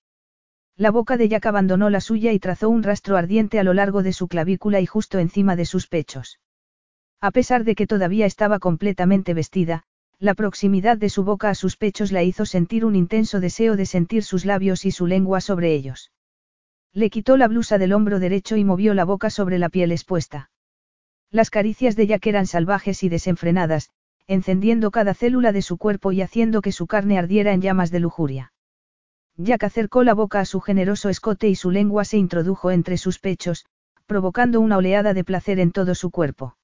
La boca de Jack abandonó la suya y trazó un rastro ardiente a lo largo de su clavícula y justo encima de sus pechos. A pesar de que todavía estaba completamente vestida, la proximidad de su boca a sus pechos la hizo sentir un intenso deseo de sentir sus labios y su lengua sobre ellos. Le quitó la blusa del hombro derecho y movió la boca sobre la piel expuesta. Las caricias de Jack eran salvajes y desenfrenadas, encendiendo cada célula de su cuerpo y haciendo que su carne ardiera en llamas de lujuria. Jack acercó la boca a su generoso escote y su lengua se introdujo entre sus pechos, provocando una oleada de placer en todo su cuerpo.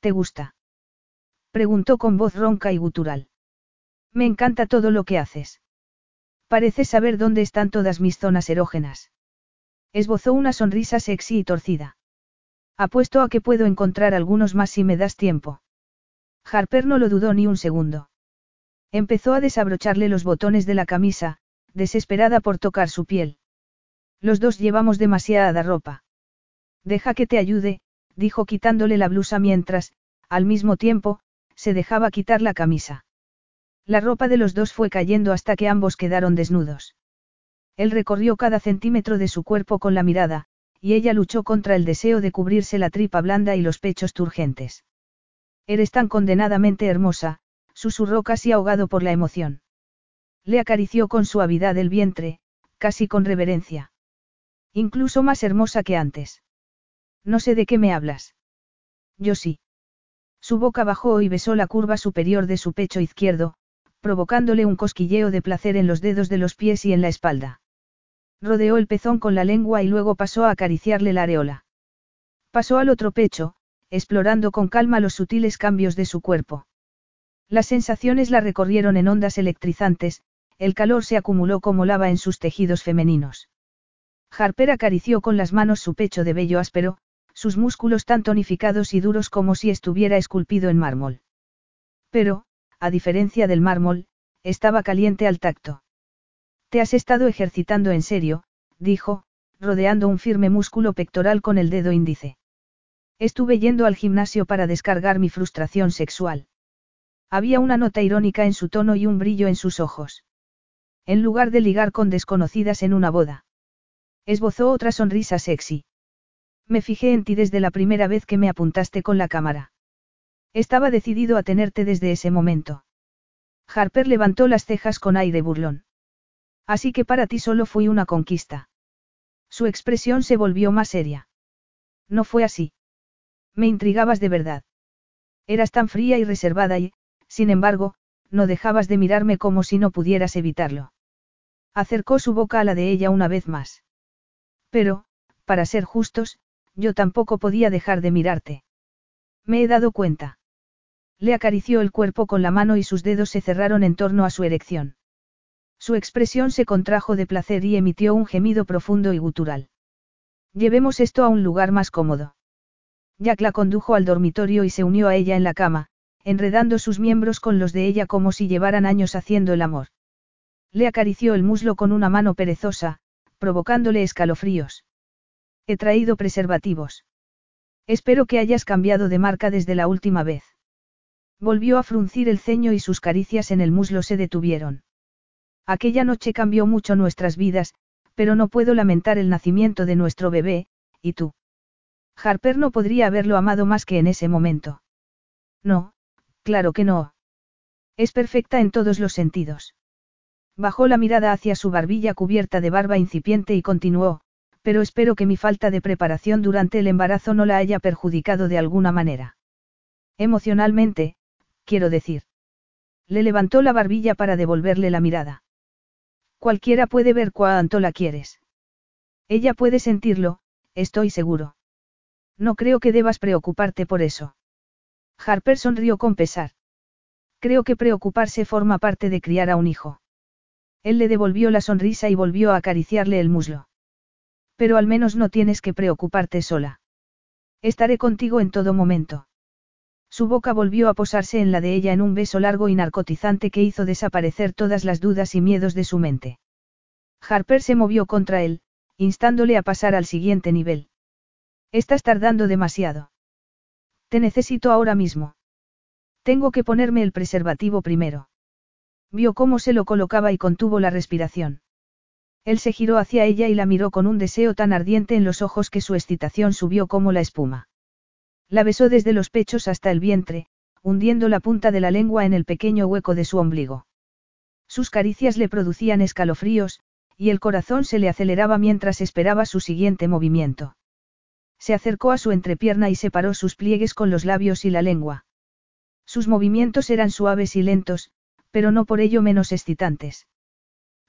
¿Te gusta? Preguntó con voz ronca y gutural. Me encanta todo lo que haces. Pareces saber dónde están todas mis zonas erógenas. Esbozó una sonrisa sexy y torcida. Apuesto a que puedo encontrar algunos más si me das tiempo. Harper no lo dudó ni un segundo. Empezó a desabrocharle los botones de la camisa, desesperada por tocar su piel. Los dos llevamos demasiada ropa. Deja que te ayude, dijo quitándole la blusa mientras, al mismo tiempo, se dejaba quitar la camisa. La ropa de los dos fue cayendo hasta que ambos quedaron desnudos. Él recorrió cada centímetro de su cuerpo con la mirada, y ella luchó contra el deseo de cubrirse la tripa blanda y los pechos turgentes. Eres tan condenadamente hermosa, susurró casi ahogado por la emoción. Le acarició con suavidad el vientre, casi con reverencia. Incluso más hermosa que antes. No sé de qué me hablas. Yo sí. Su boca bajó y besó la curva superior de su pecho izquierdo, provocándole un cosquilleo de placer en los dedos de los pies y en la espalda. Rodeó el pezón con la lengua y luego pasó a acariciarle la areola. Pasó al otro pecho, explorando con calma los sutiles cambios de su cuerpo. Las sensaciones la recorrieron en ondas electrizantes, el calor se acumuló como lava en sus tejidos femeninos. Harper acarició con las manos su pecho de vello áspero, sus músculos tan tonificados y duros como si estuviera esculpido en mármol. Pero, a diferencia del mármol, estaba caliente al tacto. Te has estado ejercitando en serio, dijo, rodeando un firme músculo pectoral con el dedo índice. Estuve yendo al gimnasio para descargar mi frustración sexual. Había una nota irónica en su tono y un brillo en sus ojos. En lugar de ligar con desconocidas en una boda. Esbozó otra sonrisa sexy. Me fijé en ti desde la primera vez que me apuntaste con la cámara. Estaba decidido a tenerte desde ese momento. Harper levantó las cejas con aire burlón. Así que para ti solo fui una conquista. Su expresión se volvió más seria. No fue así. Me intrigabas de verdad. Eras tan fría y reservada y, sin embargo, no dejabas de mirarme como si no pudieras evitarlo. Acercó su boca a la de ella una vez más. Pero, para ser justos, yo tampoco podía dejar de mirarte. Me he dado cuenta. Le acarició el cuerpo con la mano y sus dedos se cerraron en torno a su erección. Su expresión se contrajo de placer y emitió un gemido profundo y gutural. Llevemos esto a un lugar más cómodo. Jack la condujo al dormitorio y se unió a ella en la cama, enredando sus miembros con los de ella como si llevaran años haciendo el amor. Le acarició el muslo con una mano perezosa, provocándole escalofríos. He traído preservativos. Espero que hayas cambiado de marca desde la última vez. Volvió a fruncir el ceño y sus caricias en el muslo se detuvieron. Aquella noche cambió mucho nuestras vidas, pero no puedo lamentar el nacimiento de nuestro bebé, ¿y tú? Harper no podría haberlo amado más que en ese momento. No, claro que no. Es perfecta en todos los sentidos. Bajó la mirada hacia su barbilla cubierta de barba incipiente y continuó, pero espero que mi falta de preparación durante el embarazo no la haya perjudicado de alguna manera. Emocionalmente, quiero decir. Le levantó la barbilla para devolverle la mirada. Cualquiera puede ver cuánto la quieres. Ella puede sentirlo, estoy seguro. No creo que debas preocuparte por eso. Harper sonrió con pesar. Creo que preocuparse forma parte de criar a un hijo. Él le devolvió la sonrisa y volvió a acariciarle el muslo. Pero al menos no tienes que preocuparte sola. Estaré contigo en todo momento. Su boca volvió a posarse en la de ella en un beso largo y narcotizante que hizo desaparecer todas las dudas y miedos de su mente. Harper se movió contra él, instándole a pasar al siguiente nivel. Estás tardando demasiado. Te necesito ahora mismo. Tengo que ponerme el preservativo primero. Vio cómo se lo colocaba y contuvo la respiración. Él se giró hacia ella y la miró con un deseo tan ardiente en los ojos que su excitación subió como la espuma. La besó desde los pechos hasta el vientre, hundiendo la punta de la lengua en el pequeño hueco de su ombligo. Sus caricias le producían escalofríos, y el corazón se le aceleraba mientras esperaba su siguiente movimiento. Se acercó a su entrepierna y separó sus pliegues con los labios y la lengua. Sus movimientos eran suaves y lentos, pero no por ello menos excitantes.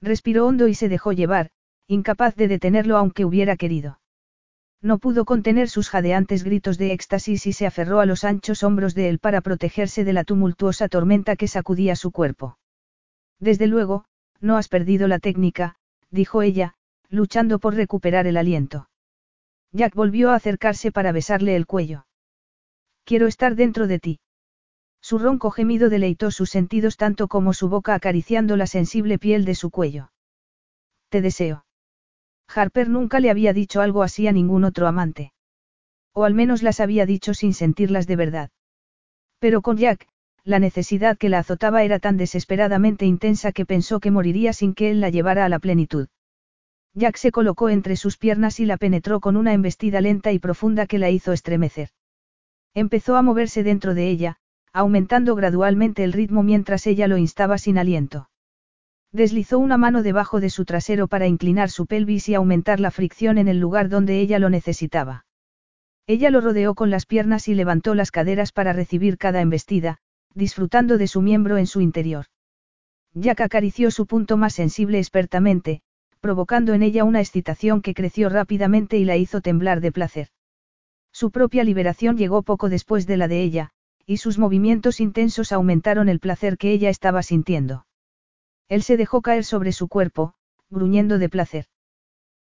Respiró hondo y se dejó llevar, incapaz de detenerlo aunque hubiera querido. No pudo contener sus jadeantes gritos de éxtasis y se aferró a los anchos hombros de él para protegerse de la tumultuosa tormenta que sacudía su cuerpo. Desde luego, no has perdido la técnica, dijo ella, luchando por recuperar el aliento. Jack volvió a acercarse para besarle el cuello. Quiero estar dentro de ti. Su ronco gemido deleitó sus sentidos tanto como su boca acariciando la sensible piel de su cuello. Te deseo. Harper nunca le había dicho algo así a ningún otro amante. O al menos las había dicho sin sentirlas de verdad. Pero con Jack, la necesidad que la azotaba era tan desesperadamente intensa que pensó que moriría sin que él la llevara a la plenitud. Jack se colocó entre sus piernas y la penetró con una embestida lenta y profunda que la hizo estremecer. Empezó a moverse dentro de ella, aumentando gradualmente el ritmo mientras ella lo instaba sin aliento. Deslizó una mano debajo de su trasero para inclinar su pelvis y aumentar la fricción en el lugar donde ella lo necesitaba. Ella lo rodeó con las piernas y levantó las caderas para recibir cada embestida, disfrutando de su miembro en su interior. Jack acarició su punto más sensible expertamente, provocando en ella una excitación que creció rápidamente y la hizo temblar de placer. Su propia liberación llegó poco después de la de ella, y sus movimientos intensos aumentaron el placer que ella estaba sintiendo. Él se dejó caer sobre su cuerpo, gruñendo de placer.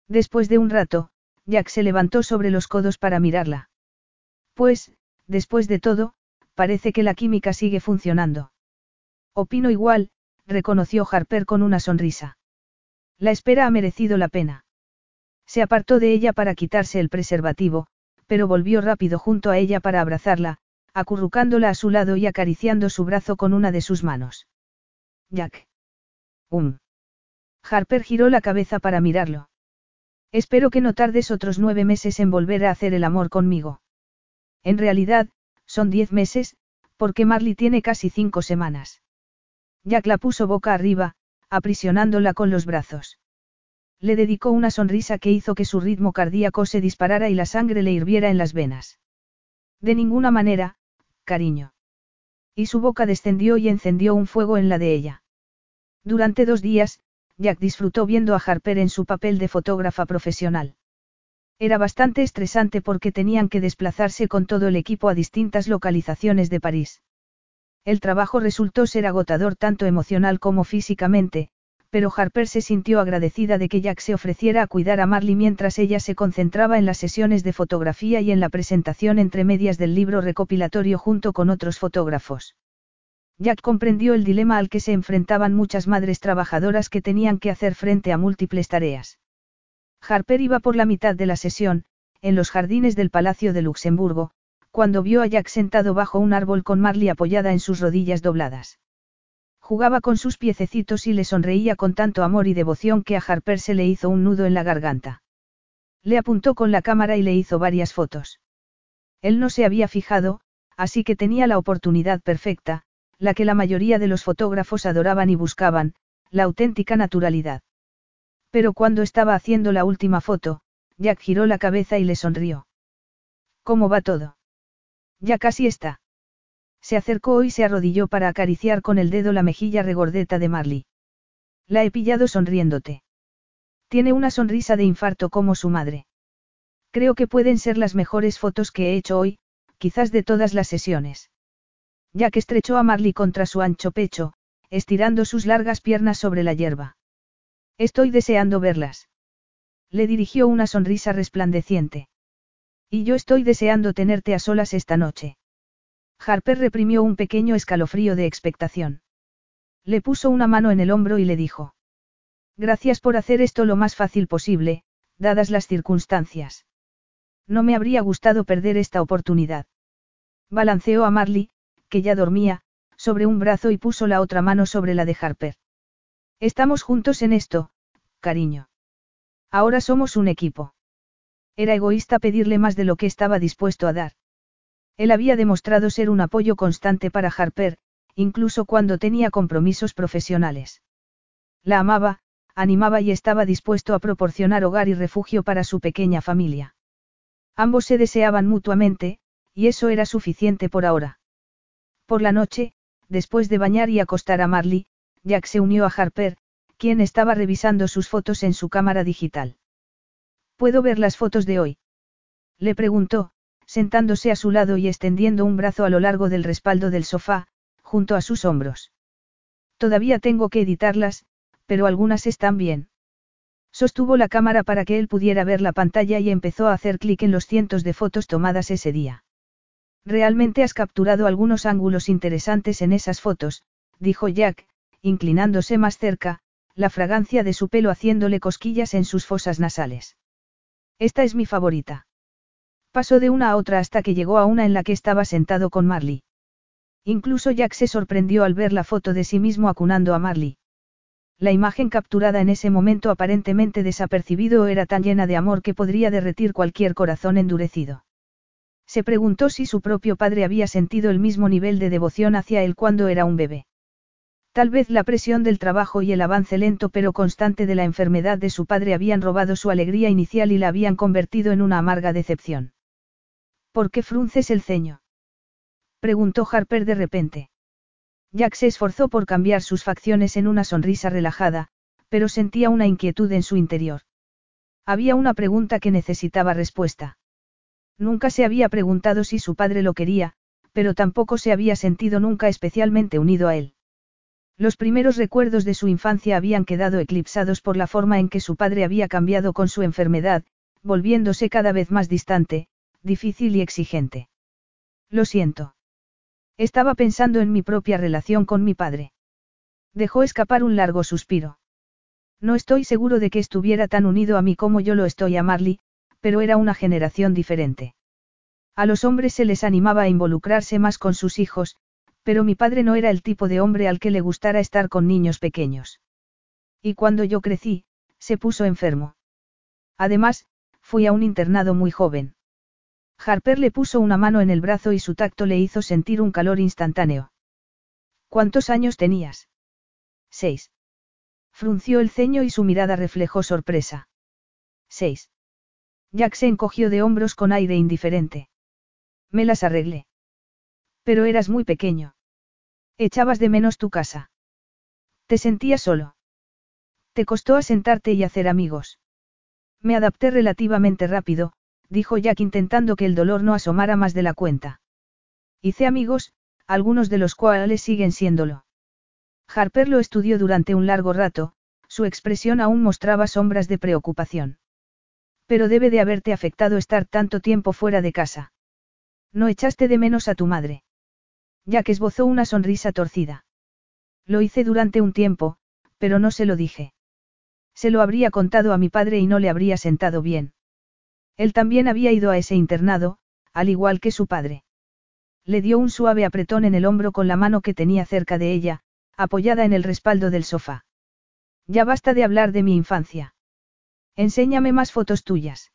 Después de un rato, Jack se levantó sobre los codos para mirarla. Pues, después de todo, parece que la química sigue funcionando. Opino igual, reconoció Harper con una sonrisa. La espera ha merecido la pena. Se apartó de ella para quitarse el preservativo, pero volvió rápido junto a ella para abrazarla, acurrucándola a su lado y acariciando su brazo con una de sus manos. Jack. Um. Harper giró la cabeza para mirarlo. Espero que no tardes otros nueve meses en volver a hacer el amor conmigo. En realidad, son diez meses, porque Marley tiene casi cinco semanas. Jack la puso boca arriba, aprisionándola con los brazos. Le dedicó una sonrisa que hizo que su ritmo cardíaco se disparara y la sangre le hirviera en las venas. De ninguna manera, cariño. Y su boca descendió y encendió un fuego en la de ella. Durante dos días, Jack disfrutó viendo a Harper en su papel de fotógrafa profesional. Era bastante estresante porque tenían que desplazarse con todo el equipo a distintas localizaciones de París. El trabajo resultó ser agotador tanto emocional como físicamente, pero Harper se sintió agradecida de que Jack se ofreciera a cuidar a Marley mientras ella se concentraba en las sesiones de fotografía y en la presentación entre medias del libro recopilatorio junto con otros fotógrafos. Jack comprendió el dilema al que se enfrentaban muchas madres trabajadoras que tenían que hacer frente a múltiples tareas. Harper iba por la mitad de la sesión, en los jardines del Palacio de Luxemburgo, cuando vio a Jack sentado bajo un árbol con Marley apoyada en sus rodillas dobladas. Jugaba con sus piececitos y le sonreía con tanto amor y devoción que a Harper se le hizo un nudo en la garganta. Le apuntó con la cámara y le hizo varias fotos. Él no se había fijado, así que tenía la oportunidad perfecta, la que la mayoría de los fotógrafos adoraban y buscaban, la auténtica naturalidad. Pero cuando estaba haciendo la última foto, Jack giró la cabeza y le sonrió. ¿Cómo va todo? Ya casi está. Se acercó y se arrodilló para acariciar con el dedo la mejilla regordeta de Marley. La he pillado sonriéndote. Tiene una sonrisa de infarto como su madre. Creo que pueden ser las mejores fotos que he hecho hoy, quizás de todas las sesiones. Jack estrechó a Marley contra su ancho pecho, estirando sus largas piernas sobre la hierba. Estoy deseando verlas. Le dirigió una sonrisa resplandeciente. Y yo estoy deseando tenerte a solas esta noche. Harper reprimió un pequeño escalofrío de expectación. Le puso una mano en el hombro y le dijo. Gracias por hacer esto lo más fácil posible, dadas las circunstancias. No me habría gustado perder esta oportunidad. Balanceó a Marley, que ya dormía, sobre un brazo y puso la otra mano sobre la de Harper. Estamos juntos en esto, cariño. Ahora somos un equipo. Era egoísta pedirle más de lo que estaba dispuesto a dar. Él había demostrado ser un apoyo constante para Harper, incluso cuando tenía compromisos profesionales. La amaba, animaba y estaba dispuesto a proporcionar hogar y refugio para su pequeña familia. Ambos se deseaban mutuamente, y eso era suficiente por ahora. Por la noche, después de bañar y acostar a Marley, Jack se unió a Harper, quien estaba revisando sus fotos en su cámara digital. ¿Puedo ver las fotos de hoy? Le preguntó, sentándose a su lado y extendiendo un brazo a lo largo del respaldo del sofá, junto a sus hombros. Todavía tengo que editarlas, pero algunas están bien. Sostuvo la cámara para que él pudiera ver la pantalla y empezó a hacer clic en los cientos de fotos tomadas ese día. Realmente has capturado algunos ángulos interesantes en esas fotos, dijo Jack, inclinándose más cerca, la fragancia de su pelo haciéndole cosquillas en sus fosas nasales. Esta es mi favorita. Pasó de una a otra hasta que llegó a una en la que estaba sentado con Marley. Incluso Jack se sorprendió al ver la foto de sí mismo acunando a Marley. La imagen capturada en ese momento aparentemente desapercibido era tan llena de amor que podría derretir cualquier corazón endurecido. Se preguntó si su propio padre había sentido el mismo nivel de devoción hacia él cuando era un bebé. Tal vez la presión del trabajo y el avance lento pero constante de la enfermedad de su padre habían robado su alegría inicial y la habían convertido en una amarga decepción. ¿Por qué frunces el ceño? preguntó Harper de repente. Jack se esforzó por cambiar sus facciones en una sonrisa relajada, pero sentía una inquietud en su interior. Había una pregunta que necesitaba respuesta. Nunca se había preguntado si su padre lo quería, pero tampoco se había sentido nunca especialmente unido a él. Los primeros recuerdos de su infancia habían quedado eclipsados por la forma en que su padre había cambiado con su enfermedad, volviéndose cada vez más distante, difícil y exigente. Lo siento. Estaba pensando en mi propia relación con mi padre. Dejó escapar un largo suspiro. No estoy seguro de que estuviera tan unido a mí como yo lo estoy a Marley, pero era una generación diferente. A los hombres se les animaba a involucrarse más con sus hijos, pero mi padre no era el tipo de hombre al que le gustara estar con niños pequeños. Y cuando yo crecí, se puso enfermo. Además, fui a un internado muy joven. Harper le puso una mano en el brazo y su tacto le hizo sentir un calor instantáneo. ¿Cuántos años tenías? Seis. Frunció el ceño y su mirada reflejó sorpresa. Seis. Jack se encogió de hombros con aire indiferente. Me las arreglé. Pero eras muy pequeño. Echabas de menos tu casa. Te sentías solo. Te costó asentarte y hacer amigos. Me adapté relativamente rápido, dijo Jack intentando que el dolor no asomara más de la cuenta. Hice amigos, algunos de los cuales siguen siéndolo. Harper lo estudió durante un largo rato, su expresión aún mostraba sombras de preocupación. Pero debe de haberte afectado estar tanto tiempo fuera de casa. No echaste de menos a tu madre. Jack esbozó una sonrisa torcida. Lo hice durante un tiempo, pero no se lo dije. Se lo habría contado a mi padre y no le habría sentado bien. Él también había ido a ese internado, al igual que su padre. Le dio un suave apretón en el hombro con la mano que tenía cerca de ella, apoyada en el respaldo del sofá. Ya basta de hablar de mi infancia. Enséñame más fotos tuyas.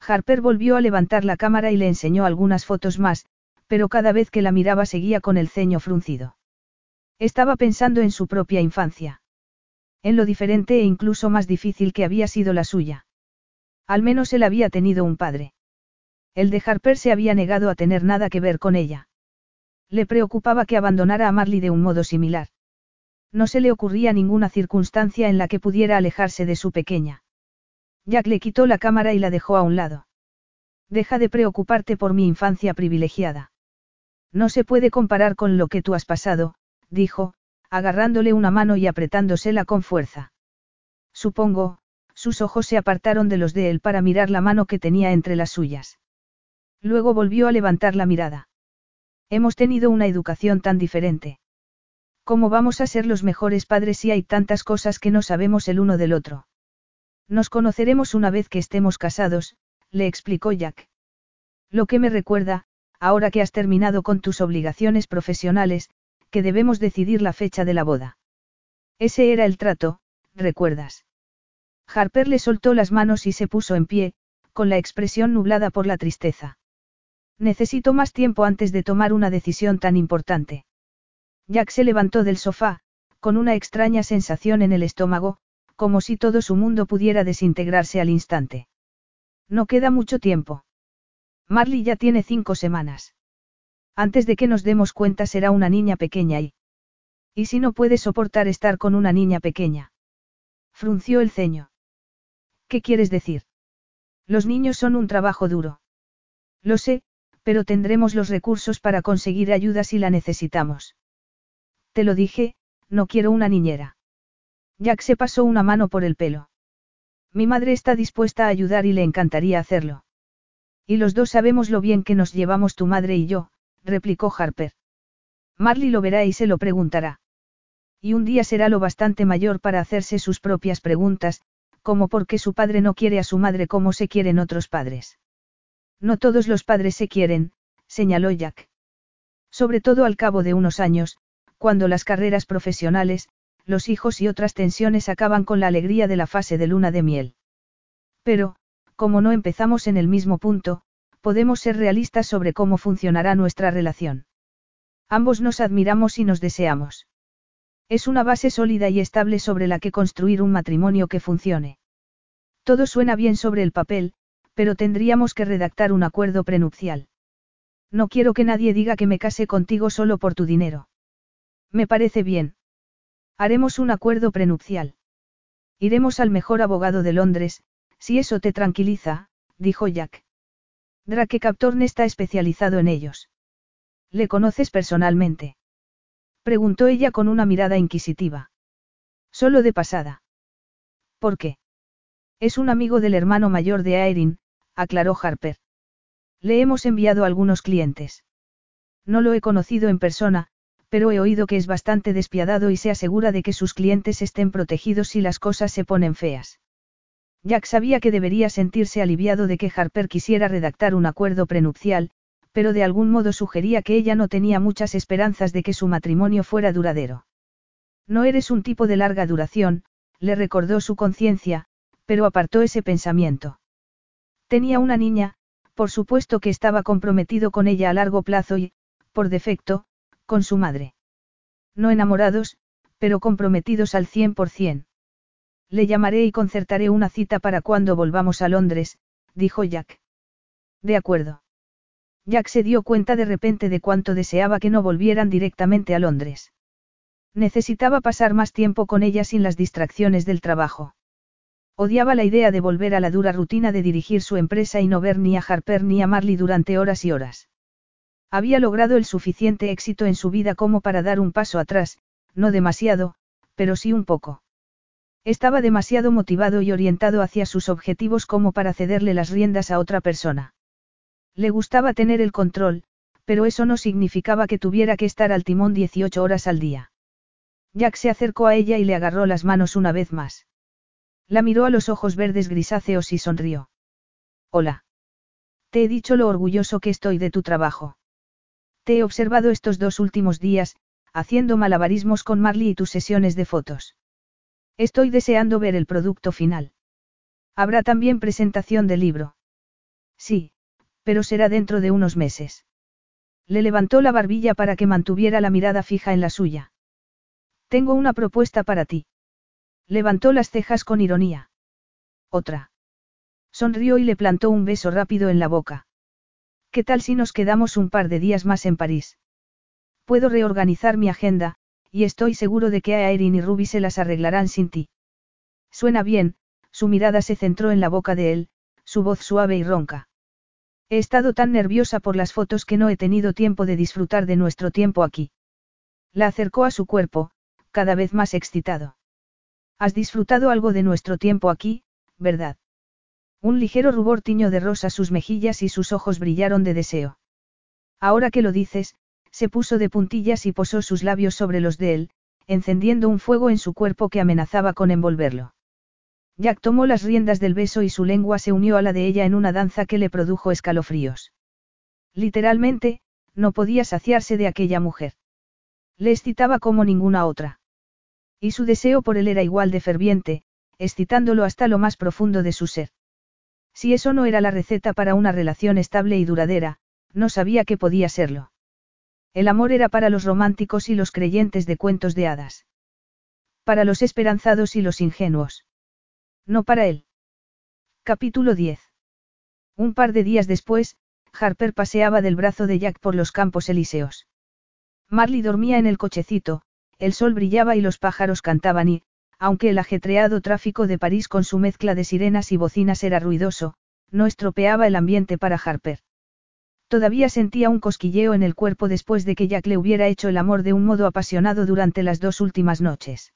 Harper volvió a levantar la cámara y le enseñó algunas fotos más, pero cada vez que la miraba seguía con el ceño fruncido. Estaba pensando en su propia infancia. En lo diferente e incluso más difícil que había sido la suya. Al menos él había tenido un padre. El de Harper se había negado a tener nada que ver con ella. Le preocupaba que abandonara a Marley de un modo similar. No se le ocurría ninguna circunstancia en la que pudiera alejarse de su pequeña. Jack le quitó la cámara y la dejó a un lado. Deja de preocuparte por mi infancia privilegiada. No se puede comparar con lo que tú has pasado, dijo, agarrándole una mano y apretándosela con fuerza. Supongo, sus ojos se apartaron de los de él para mirar la mano que tenía entre las suyas. Luego volvió a levantar la mirada. Hemos tenido una educación tan diferente. ¿Cómo vamos a ser los mejores padres si hay tantas cosas que no sabemos el uno del otro? Nos conoceremos una vez que estemos casados, le explicó Jack. Lo que me recuerda, ahora que has terminado con tus obligaciones profesionales, que debemos decidir la fecha de la boda. Ese era el trato, ¿recuerdas? Harper le soltó las manos y se puso en pie, con la expresión nublada por la tristeza. Necesito más tiempo antes de tomar una decisión tan importante. Jack se levantó del sofá, con una extraña sensación en el estómago, como si todo su mundo pudiera desintegrarse al instante. No queda mucho tiempo. Marley ya tiene cinco semanas. Antes de que nos demos cuenta será una niña pequeña y... ¿Y si no puede soportar estar con una niña pequeña? Frunció el ceño. ¿Qué quieres decir? Los niños son un trabajo duro. Lo sé, pero tendremos los recursos para conseguir ayuda si la necesitamos. Te lo dije, no quiero una niñera. Jack se pasó una mano por el pelo. Mi madre está dispuesta a ayudar y le encantaría hacerlo. Y los dos sabemos lo bien que nos llevamos tu madre y yo, replicó Harper. Marley lo verá y se lo preguntará. Y un día será lo bastante mayor para hacerse sus propias preguntas, como por qué su padre no quiere a su madre como se quieren otros padres. No todos los padres se quieren, señaló Jack. Sobre todo al cabo de unos años, cuando las carreras profesionales, los hijos y otras tensiones acaban con la alegría de la fase de luna de miel. Pero, como no empezamos en el mismo punto, podemos ser realistas sobre cómo funcionará nuestra relación. Ambos nos admiramos y nos deseamos. Es una base sólida y estable sobre la que construir un matrimonio que funcione. Todo suena bien sobre el papel, pero tendríamos que redactar un acuerdo prenupcial. No quiero que nadie diga que me case contigo solo por tu dinero. Me parece bien. Haremos un acuerdo prenupcial. Iremos al mejor abogado de Londres, si eso te tranquiliza, dijo Jack. Drake Captorn está especializado en ellos. ¿Le conoces personalmente? Preguntó ella con una mirada inquisitiva. Solo de pasada. ¿Por qué? Es un amigo del hermano mayor de Aerin, aclaró Harper. Le hemos enviado algunos clientes. No lo he conocido en persona, pero he oído que es bastante despiadado y se asegura de que sus clientes estén protegidos si las cosas se ponen feas. Jack sabía que debería sentirse aliviado de que Harper quisiera redactar un acuerdo prenupcial, pero de algún modo sugería que ella no tenía muchas esperanzas de que su matrimonio fuera duradero. No eres un tipo de larga duración, le recordó su conciencia, pero apartó ese pensamiento. Tenía una niña, por supuesto que estaba comprometido con ella a largo plazo y, por defecto, con su madre. No enamorados, pero comprometidos al cien por cien. Le llamaré y concertaré una cita para cuando volvamos a Londres, dijo Jack. De acuerdo. Jack se dio cuenta de repente de cuánto deseaba que no volvieran directamente a Londres. Necesitaba pasar más tiempo con ella sin las distracciones del trabajo. Odiaba la idea de volver a la dura rutina de dirigir su empresa y no ver ni a Harper ni a Marley durante horas y horas. Había logrado el suficiente éxito en su vida como para dar un paso atrás, no demasiado, pero sí un poco. Estaba demasiado motivado y orientado hacia sus objetivos como para cederle las riendas a otra persona. Le gustaba tener el control, pero eso no significaba que tuviera que estar al timón 18 horas al día. Jack se acercó a ella y le agarró las manos una vez más. La miró a los ojos verdes grisáceos y sonrió. Hola. Te he dicho lo orgulloso que estoy de tu trabajo. Te he observado estos dos últimos días, haciendo malabarismos con Marley y tus sesiones de fotos. Estoy deseando ver el producto final. Habrá también presentación del libro. Sí, pero será dentro de unos meses. Le levantó la barbilla para que mantuviera la mirada fija en la suya. Tengo una propuesta para ti. Levantó las cejas con ironía. Otra. Sonrió y le plantó un beso rápido en la boca. ¿Qué tal si nos quedamos un par de días más en París? Puedo reorganizar mi agenda, y estoy seguro de que a Erin y Ruby se las arreglarán sin ti. Suena bien, su mirada se centró en la boca de él, su voz suave y ronca. He estado tan nerviosa por las fotos que no he tenido tiempo de disfrutar de nuestro tiempo aquí. La acercó a su cuerpo, cada vez más excitado. Has disfrutado algo de nuestro tiempo aquí, ¿verdad? Un ligero rubor tiñó de rosa sus mejillas y sus ojos brillaron de deseo. Ahora que lo dices, se puso de puntillas y posó sus labios sobre los de él, encendiendo un fuego en su cuerpo que amenazaba con envolverlo. Jack tomó las riendas del beso y su lengua se unió a la de ella en una danza que le produjo escalofríos. Literalmente, no podía saciarse de aquella mujer. Le excitaba como ninguna otra. Y su deseo por él era igual de ferviente, excitándolo hasta lo más profundo de su ser. Si eso no era la receta para una relación estable y duradera, no sabía que podía serlo. El amor era para los románticos y los creyentes de cuentos de hadas. Para los esperanzados y los ingenuos. No para él. Capítulo 10. Un par de días después, Harper paseaba del brazo de Jack por los campos elíseos. Marley dormía en el cochecito, el sol brillaba y los pájaros cantaban y, aunque el ajetreado tráfico de París con su mezcla de sirenas y bocinas era ruidoso, no estropeaba el ambiente para Harper. Todavía sentía un cosquilleo en el cuerpo después de que Jack le hubiera hecho el amor de un modo apasionado durante las dos últimas noches.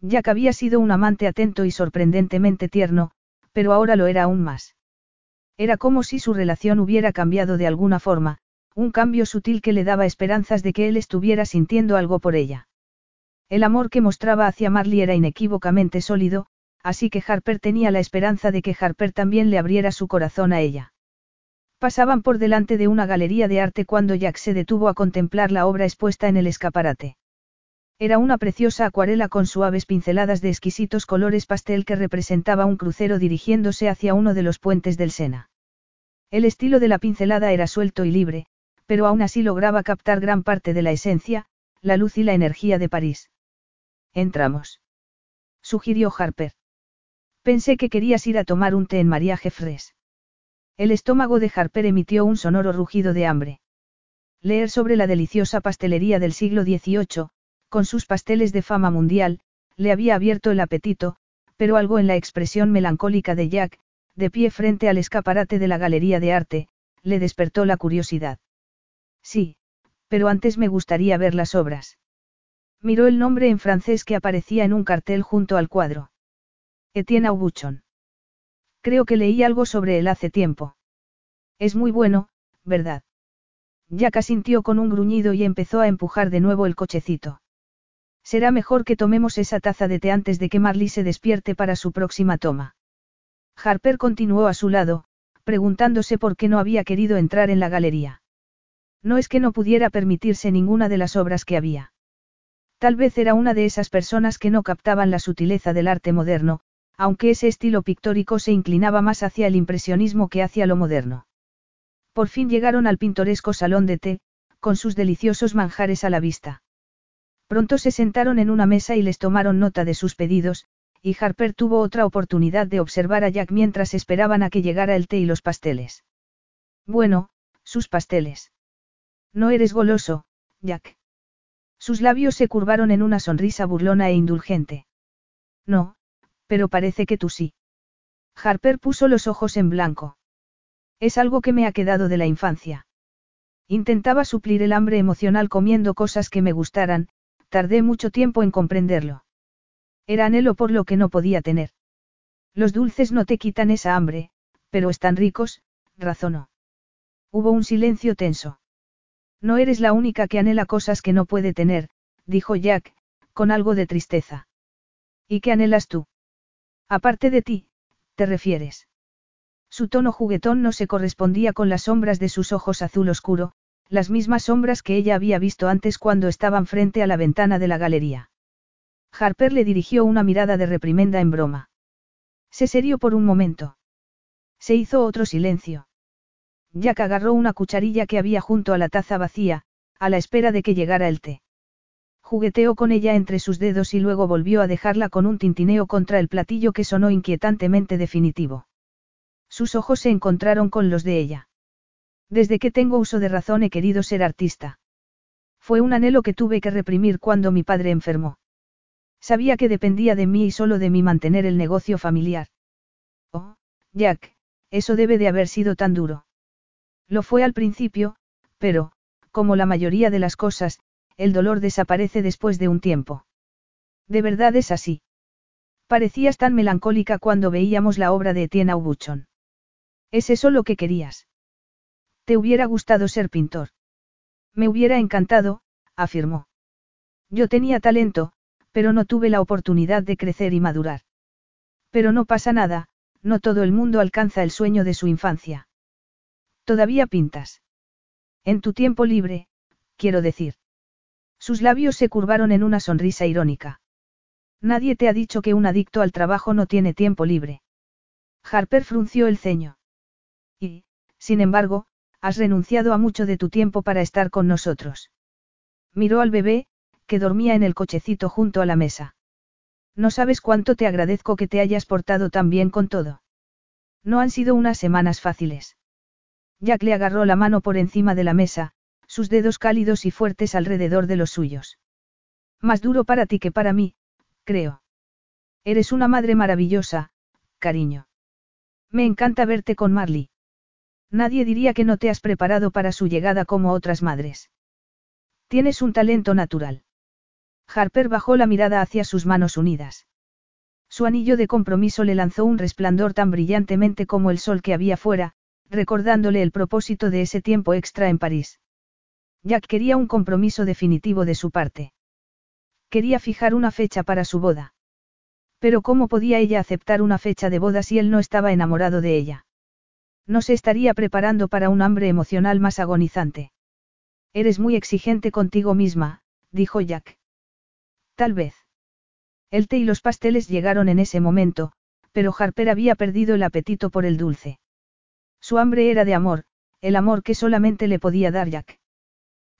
Jack había sido un amante atento y sorprendentemente tierno, pero ahora lo era aún más. Era como si su relación hubiera cambiado de alguna forma, un cambio sutil que le daba esperanzas de que él estuviera sintiendo algo por ella. El amor que mostraba hacia Marley era inequívocamente sólido, así que Harper tenía la esperanza de que Harper también le abriera su corazón a ella. Pasaban por delante de una galería de arte cuando Jack se detuvo a contemplar la obra expuesta en el escaparate. Era una preciosa acuarela con suaves pinceladas de exquisitos colores pastel que representaba un crucero dirigiéndose hacia uno de los puentes del Sena. El estilo de la pincelada era suelto y libre, pero aún así lograba captar gran parte de la esencia, la luz y la energía de París. Entramos. Sugirió Harper. Pensé que querías ir a tomar un té en María Jeffres. El estómago de Harper emitió un sonoro rugido de hambre. Leer sobre la deliciosa pastelería del siglo XVIII, con sus pasteles de fama mundial, le había abierto el apetito, pero algo en la expresión melancólica de Jack, de pie frente al escaparate de la galería de arte, le despertó la curiosidad. Sí, pero antes me gustaría ver las obras. Miró el nombre en francés que aparecía en un cartel junto al cuadro. Etienne Aubuchon. Creo que leí algo sobre él hace tiempo. Es muy bueno, ¿verdad? Jack asintió con un gruñido y empezó a empujar de nuevo el cochecito. Será mejor que tomemos esa taza de té antes de que Marley se despierte para su próxima toma. Harper continuó a su lado, preguntándose por qué no había querido entrar en la galería. No es que no pudiera permitirse ninguna de las obras que había. Tal vez era una de esas personas que no captaban la sutileza del arte moderno, aunque ese estilo pictórico se inclinaba más hacia el impresionismo que hacia lo moderno. Por fin llegaron al pintoresco salón de té, con sus deliciosos manjares a la vista. Pronto se sentaron en una mesa y les tomaron nota de sus pedidos, y Harper tuvo otra oportunidad de observar a Jack mientras esperaban a que llegara el té y los pasteles. Bueno, sus pasteles. No eres goloso, Jack. Sus labios se curvaron en una sonrisa burlona e indulgente. No, pero parece que tú sí. Harper puso los ojos en blanco. Es algo que me ha quedado de la infancia. Intentaba suplir el hambre emocional comiendo cosas que me gustaran, Tardé mucho tiempo en comprenderlo. Era anhelo por lo que no podía tener. Los dulces no te quitan esa hambre, pero están ricos, razonó. Hubo un silencio tenso. No eres la única que anhela cosas que no puede tener, dijo Jack, con algo de tristeza. ¿Y qué anhelas tú? Aparte de ti, ¿te refieres? Su tono juguetón no se correspondía con las sombras de sus ojos azul oscuro, las mismas sombras que ella había visto antes cuando estaban frente a la ventana de la galería. Harper le dirigió una mirada de reprimenda en broma. Se serió por un momento. Se hizo otro silencio. Jack agarró una cucharilla que había junto a la taza vacía, a la espera de que llegara el té. Jugueteó con ella entre sus dedos y luego volvió a dejarla con un tintineo contra el platillo que sonó inquietantemente definitivo. Sus ojos se encontraron con los de ella. Desde que tengo uso de razón he querido ser artista. Fue un anhelo que tuve que reprimir cuando mi padre enfermó. Sabía que dependía de mí y solo de mí mantener el negocio familiar. Oh, Jack, eso debe de haber sido tan duro. Lo fue al principio, pero, como la mayoría de las cosas, el dolor desaparece después de un tiempo. De verdad es así. Parecías tan melancólica cuando veíamos la obra de Etienne Aubuchon. ¿Es eso lo que querías? ¿Te hubiera gustado ser pintor? Me hubiera encantado, afirmó. Yo tenía talento, pero no tuve la oportunidad de crecer y madurar. Pero no pasa nada, no todo el mundo alcanza el sueño de su infancia. Todavía pintas. En tu tiempo libre, quiero decir. Sus labios se curvaron en una sonrisa irónica. Nadie te ha dicho que un adicto al trabajo no tiene tiempo libre. Harper frunció el ceño. Y, sin embargo, has renunciado a mucho de tu tiempo para estar con nosotros. Miró al bebé, que dormía en el cochecito junto a la mesa. No sabes cuánto te agradezco que te hayas portado tan bien con todo. No han sido unas semanas fáciles. Jack le agarró la mano por encima de la mesa, sus dedos cálidos y fuertes alrededor de los suyos. Más duro para ti que para mí, creo. Eres una madre maravillosa, cariño. Me encanta verte con Marley. Nadie diría que no te has preparado para su llegada como otras madres. Tienes un talento natural. Harper bajó la mirada hacia sus manos unidas. Su anillo de compromiso le lanzó un resplandor tan brillantemente como el sol que había fuera, recordándole el propósito de ese tiempo extra en París. Jack quería un compromiso definitivo de su parte. Quería fijar una fecha para su boda. Pero ¿cómo podía ella aceptar una fecha de boda si él no estaba enamorado de ella? No se estaría preparando para un hambre emocional más agonizante. Eres muy exigente contigo misma, dijo Jack. Tal vez. El té y los pasteles llegaron en ese momento, pero Harper había perdido el apetito por el dulce. Su hambre era de amor, el amor que solamente le podía dar Jack.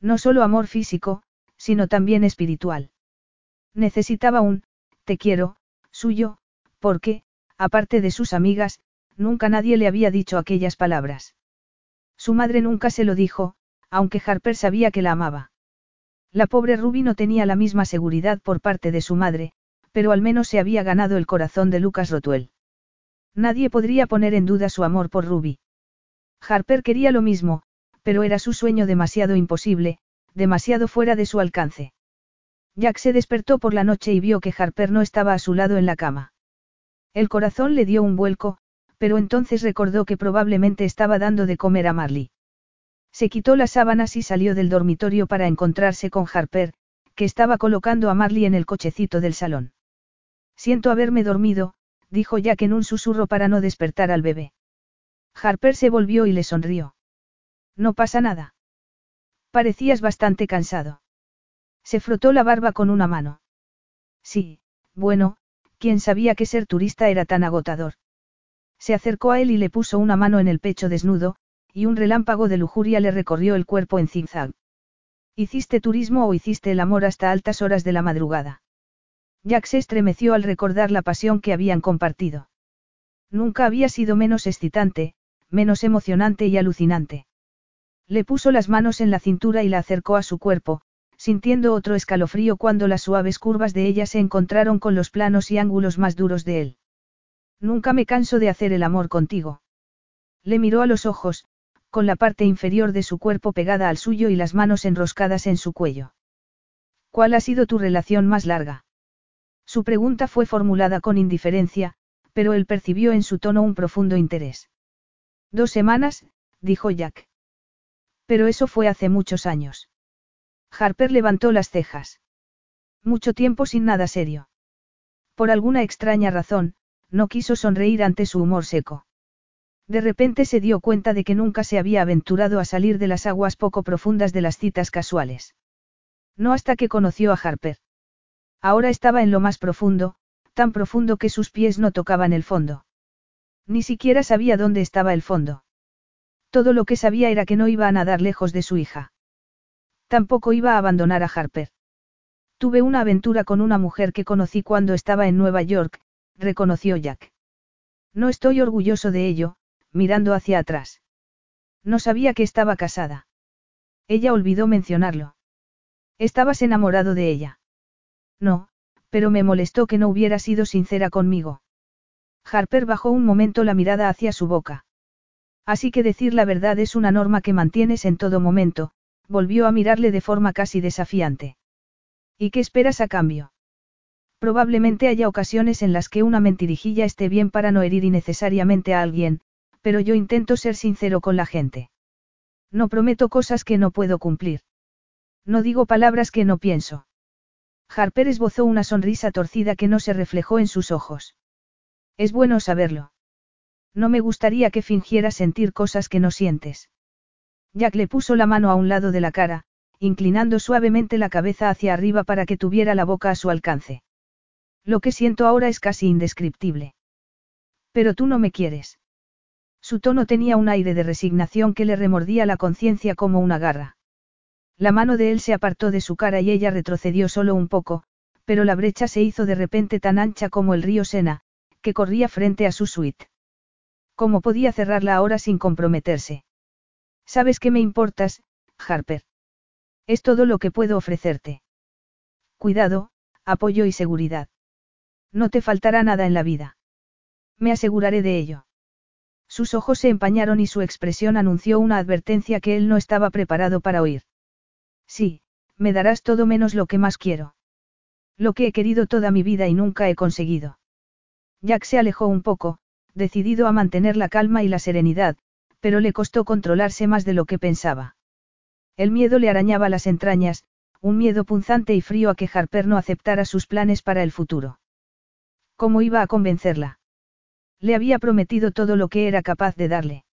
No solo amor físico, sino también espiritual. Necesitaba un, te quiero, suyo, porque, aparte de sus amigas, nunca nadie le había dicho aquellas palabras. Su madre nunca se lo dijo, aunque Harper sabía que la amaba. La pobre Ruby no tenía la misma seguridad por parte de su madre, pero al menos se había ganado el corazón de Lucas Rotuel. Nadie podría poner en duda su amor por Ruby. Harper quería lo mismo, pero era su sueño demasiado imposible, demasiado fuera de su alcance. Jack se despertó por la noche y vio que Harper no estaba a su lado en la cama. El corazón le dio un vuelco, pero entonces recordó que probablemente estaba dando de comer a Marley. Se quitó las sábanas y salió del dormitorio para encontrarse con Harper, que estaba colocando a Marley en el cochecito del salón. Siento haberme dormido, dijo Jack en un susurro para no despertar al bebé. Harper se volvió y le sonrió. No pasa nada. Parecías bastante cansado. Se frotó la barba con una mano. Sí, bueno, ¿quién sabía que ser turista era tan agotador? Se acercó a él y le puso una mano en el pecho desnudo, y un relámpago de lujuria le recorrió el cuerpo en zigzag. ¿Hiciste turismo o hiciste el amor hasta altas horas de la madrugada? Jack se estremeció al recordar la pasión que habían compartido. Nunca había sido menos excitante, menos emocionante y alucinante. Le puso las manos en la cintura y la acercó a su cuerpo, sintiendo otro escalofrío cuando las suaves curvas de ella se encontraron con los planos y ángulos más duros de él. Nunca me canso de hacer el amor contigo. Le miró a los ojos, con la parte inferior de su cuerpo pegada al suyo y las manos enroscadas en su cuello. ¿Cuál ha sido tu relación más larga? Su pregunta fue formulada con indiferencia, pero él percibió en su tono un profundo interés. Dos semanas, dijo Jack. Pero eso fue hace muchos años. Harper levantó las cejas. Mucho tiempo sin nada serio. Por alguna extraña razón, no quiso sonreír ante su humor seco. De repente se dio cuenta de que nunca se había aventurado a salir de las aguas poco profundas de las citas casuales. No hasta que conoció a Harper. Ahora estaba en lo más profundo, tan profundo que sus pies no tocaban el fondo. Ni siquiera sabía dónde estaba el fondo. Todo lo que sabía era que no iba a nadar lejos de su hija. Tampoco iba a abandonar a Harper. Tuve una aventura con una mujer que conocí cuando estaba en Nueva York, reconoció Jack. No estoy orgulloso de ello, mirando hacia atrás. No sabía que estaba casada. Ella olvidó mencionarlo. ¿Estabas enamorado de ella? No, pero me molestó que no hubiera sido sincera conmigo. Harper bajó un momento la mirada hacia su boca. Así que decir la verdad es una norma que mantienes en todo momento, volvió a mirarle de forma casi desafiante. ¿Y qué esperas a cambio? Probablemente haya ocasiones en las que una mentirijilla esté bien para no herir innecesariamente a alguien, pero yo intento ser sincero con la gente. No prometo cosas que no puedo cumplir. No digo palabras que no pienso. Harper esbozó una sonrisa torcida que no se reflejó en sus ojos. Es bueno saberlo. No me gustaría que fingieras sentir cosas que no sientes. Jack le puso la mano a un lado de la cara, inclinando suavemente la cabeza hacia arriba para que tuviera la boca a su alcance. Lo que siento ahora es casi indescriptible. Pero tú no me quieres. Su tono tenía un aire de resignación que le remordía la conciencia como una garra. La mano de él se apartó de su cara y ella retrocedió solo un poco, pero la brecha se hizo de repente tan ancha como el río Sena, que corría frente a su suite. ¿Cómo podía cerrarla ahora sin comprometerse? Sabes que me importas, Harper. Es todo lo que puedo ofrecerte. Cuidado, apoyo y seguridad. No te faltará nada en la vida. Me aseguraré de ello. Sus ojos se empañaron y su expresión anunció una advertencia que él no estaba preparado para oír. Sí, me darás todo menos lo que más quiero. Lo que he querido toda mi vida y nunca he conseguido. Jack se alejó un poco, decidido a mantener la calma y la serenidad, pero le costó controlarse más de lo que pensaba. El miedo le arañaba las entrañas, un miedo punzante y frío a que Harper no aceptara sus planes para el futuro. ¿Cómo iba a convencerla? Le había prometido todo lo que era capaz de darle.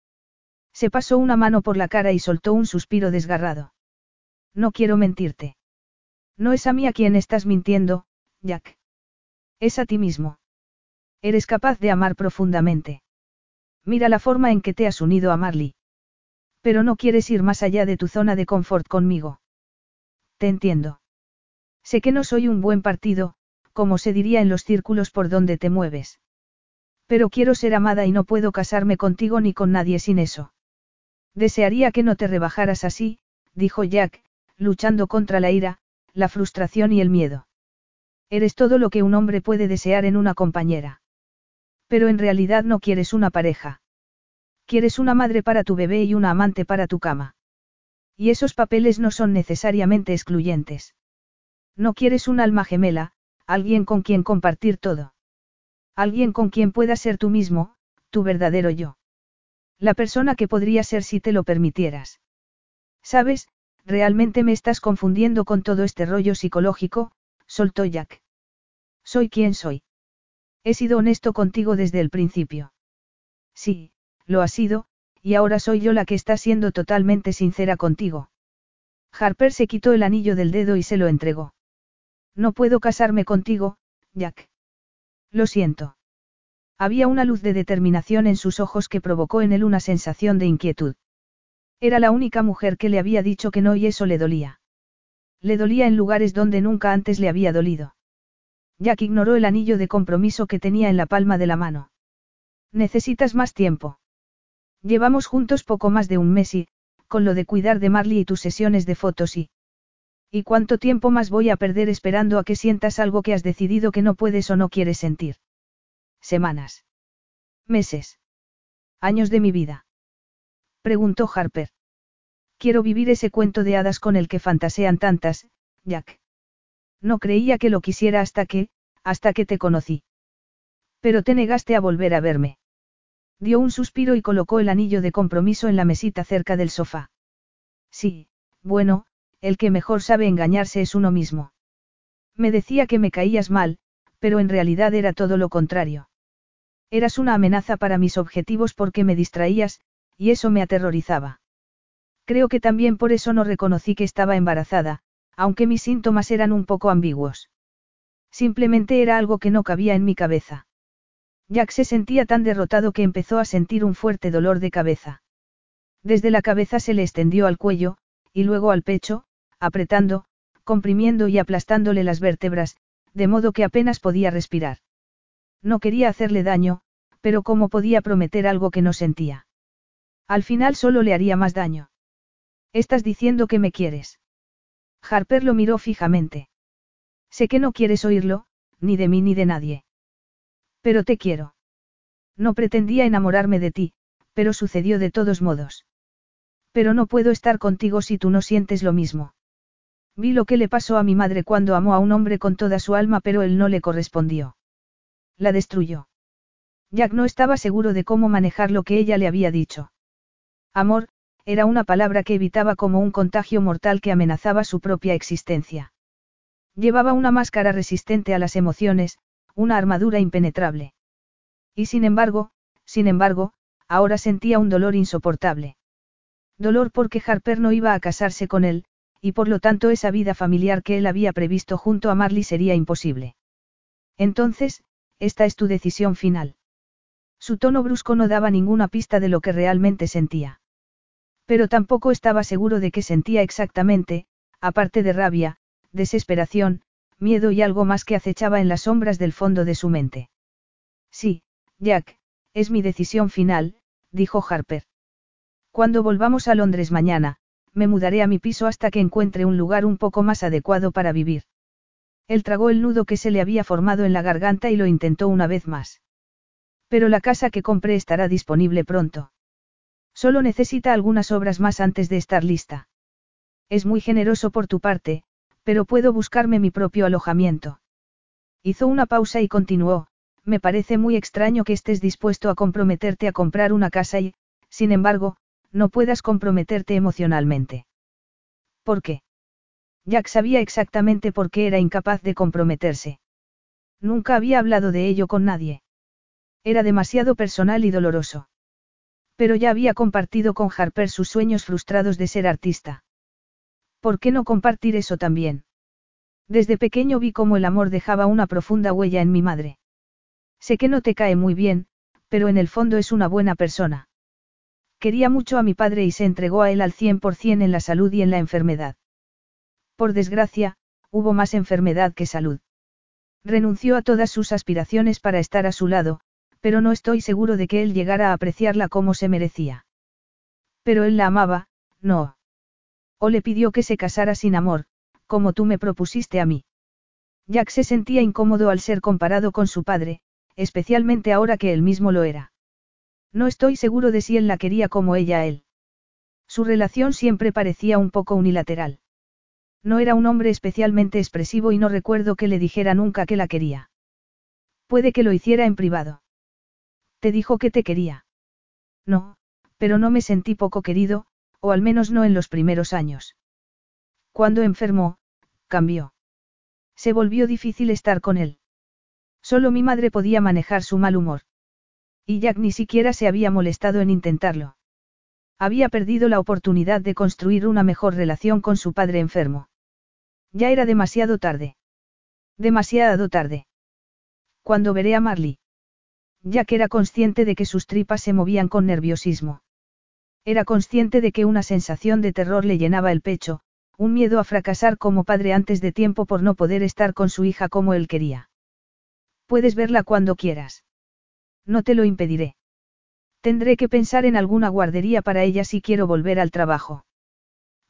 Se pasó una mano por la cara y soltó un suspiro desgarrado. No quiero mentirte. No es a mí a quien estás mintiendo, Jack. Es a ti mismo. Eres capaz de amar profundamente. Mira la forma en que te has unido a Marley. Pero no quieres ir más allá de tu zona de confort conmigo. Te entiendo. Sé que no soy un buen partido, como se diría en los círculos por donde te mueves. Pero quiero ser amada y no puedo casarme contigo ni con nadie sin eso. Desearía que no te rebajaras así, dijo Jack, luchando contra la ira, la frustración y el miedo. Eres todo lo que un hombre puede desear en una compañera. Pero en realidad no quieres una pareja. Quieres una madre para tu bebé y una amante para tu cama. Y esos papeles no son necesariamente excluyentes. No quieres un alma gemela, alguien con quien compartir todo. Alguien con quien puedas ser tú mismo, tu verdadero yo. La persona que podría ser si te lo permitieras. Sabes, realmente me estás confundiendo con todo este rollo psicológico, soltó Jack. Soy quien soy. He sido honesto contigo desde el principio. Sí, lo ha sido, y ahora soy yo la que está siendo totalmente sincera contigo. Harper se quitó el anillo del dedo y se lo entregó. No puedo casarme contigo, Jack. Lo siento. Había una luz de determinación en sus ojos que provocó en él una sensación de inquietud. Era la única mujer que le había dicho que no y eso le dolía. Le dolía en lugares donde nunca antes le había dolido. Jack ignoró el anillo de compromiso que tenía en la palma de la mano. Necesitas más tiempo. Llevamos juntos poco más de un mes y, con lo de cuidar de Marley y tus sesiones de fotos y... ¿Y cuánto tiempo más voy a perder esperando a que sientas algo que has decidido que no puedes o no quieres sentir? Semanas. Meses. Años de mi vida. Preguntó Harper. Quiero vivir ese cuento de hadas con el que fantasean tantas, Jack. No creía que lo quisiera hasta que, hasta que te conocí. Pero te negaste a volver a verme. Dio un suspiro y colocó el anillo de compromiso en la mesita cerca del sofá. Sí, bueno, el que mejor sabe engañarse es uno mismo. Me decía que me caías mal, pero en realidad era todo lo contrario. Eras una amenaza para mis objetivos porque me distraías, y eso me aterrorizaba. Creo que también por eso no reconocí que estaba embarazada, aunque mis síntomas eran un poco ambiguos. Simplemente era algo que no cabía en mi cabeza. Jack se sentía tan derrotado que empezó a sentir un fuerte dolor de cabeza. Desde la cabeza se le extendió al cuello, y luego al pecho, apretando, comprimiendo y aplastándole las vértebras, de modo que apenas podía respirar. No quería hacerle daño, pero ¿cómo podía prometer algo que no sentía? Al final solo le haría más daño. Estás diciendo que me quieres. Harper lo miró fijamente. Sé que no quieres oírlo, ni de mí ni de nadie. Pero te quiero. No pretendía enamorarme de ti, pero sucedió de todos modos. Pero no puedo estar contigo si tú no sientes lo mismo. Vi lo que le pasó a mi madre cuando amó a un hombre con toda su alma pero él no le correspondió. La destruyó. Jack no estaba seguro de cómo manejar lo que ella le había dicho. Amor, era una palabra que evitaba como un contagio mortal que amenazaba su propia existencia. Llevaba una máscara resistente a las emociones, una armadura impenetrable. Y sin embargo, sin embargo, ahora sentía un dolor insoportable. Dolor porque Harper no iba a casarse con él, y por lo tanto esa vida familiar que él había previsto junto a Marley sería imposible. Entonces, esta es tu decisión final. Su tono brusco no daba ninguna pista de lo que realmente sentía. Pero tampoco estaba seguro de qué sentía exactamente, aparte de rabia, desesperación, miedo y algo más que acechaba en las sombras del fondo de su mente. Sí, Jack, es mi decisión final, dijo Harper. Cuando volvamos a Londres mañana, me mudaré a mi piso hasta que encuentre un lugar un poco más adecuado para vivir. Él tragó el nudo que se le había formado en la garganta y lo intentó una vez más. Pero la casa que compré estará disponible pronto. Solo necesita algunas obras más antes de estar lista. Es muy generoso por tu parte, pero puedo buscarme mi propio alojamiento. Hizo una pausa y continuó, me parece muy extraño que estés dispuesto a comprometerte a comprar una casa y, sin embargo, no puedas comprometerte emocionalmente. ¿Por qué? Jack sabía exactamente por qué era incapaz de comprometerse. Nunca había hablado de ello con nadie. Era demasiado personal y doloroso. Pero ya había compartido con Harper sus sueños frustrados de ser artista. ¿Por qué no compartir eso también? Desde pequeño vi cómo el amor dejaba una profunda huella en mi madre. Sé que no te cae muy bien, pero en el fondo es una buena persona. Quería mucho a mi padre y se entregó a él al 100% en la salud y en la enfermedad. Por desgracia, hubo más enfermedad que salud. Renunció a todas sus aspiraciones para estar a su lado, pero no estoy seguro de que él llegara a apreciarla como se merecía. Pero él la amaba, no. O le pidió que se casara sin amor, como tú me propusiste a mí. Jack se sentía incómodo al ser comparado con su padre, especialmente ahora que él mismo lo era. No estoy seguro de si él la quería como ella a él. Su relación siempre parecía un poco unilateral. No era un hombre especialmente expresivo y no recuerdo que le dijera nunca que la quería. Puede que lo hiciera en privado. Te dijo que te quería. No, pero no me sentí poco querido, o al menos no en los primeros años. Cuando enfermó, cambió. Se volvió difícil estar con él. Solo mi madre podía manejar su mal humor. Y Jack ni siquiera se había molestado en intentarlo. Había perdido la oportunidad de construir una mejor relación con su padre enfermo. Ya era demasiado tarde. Demasiado tarde. Cuando veré a Marley. Jack era consciente de que sus tripas se movían con nerviosismo. Era consciente de que una sensación de terror le llenaba el pecho, un miedo a fracasar como padre antes de tiempo por no poder estar con su hija como él quería. Puedes verla cuando quieras. No te lo impediré. Tendré que pensar en alguna guardería para ella si quiero volver al trabajo.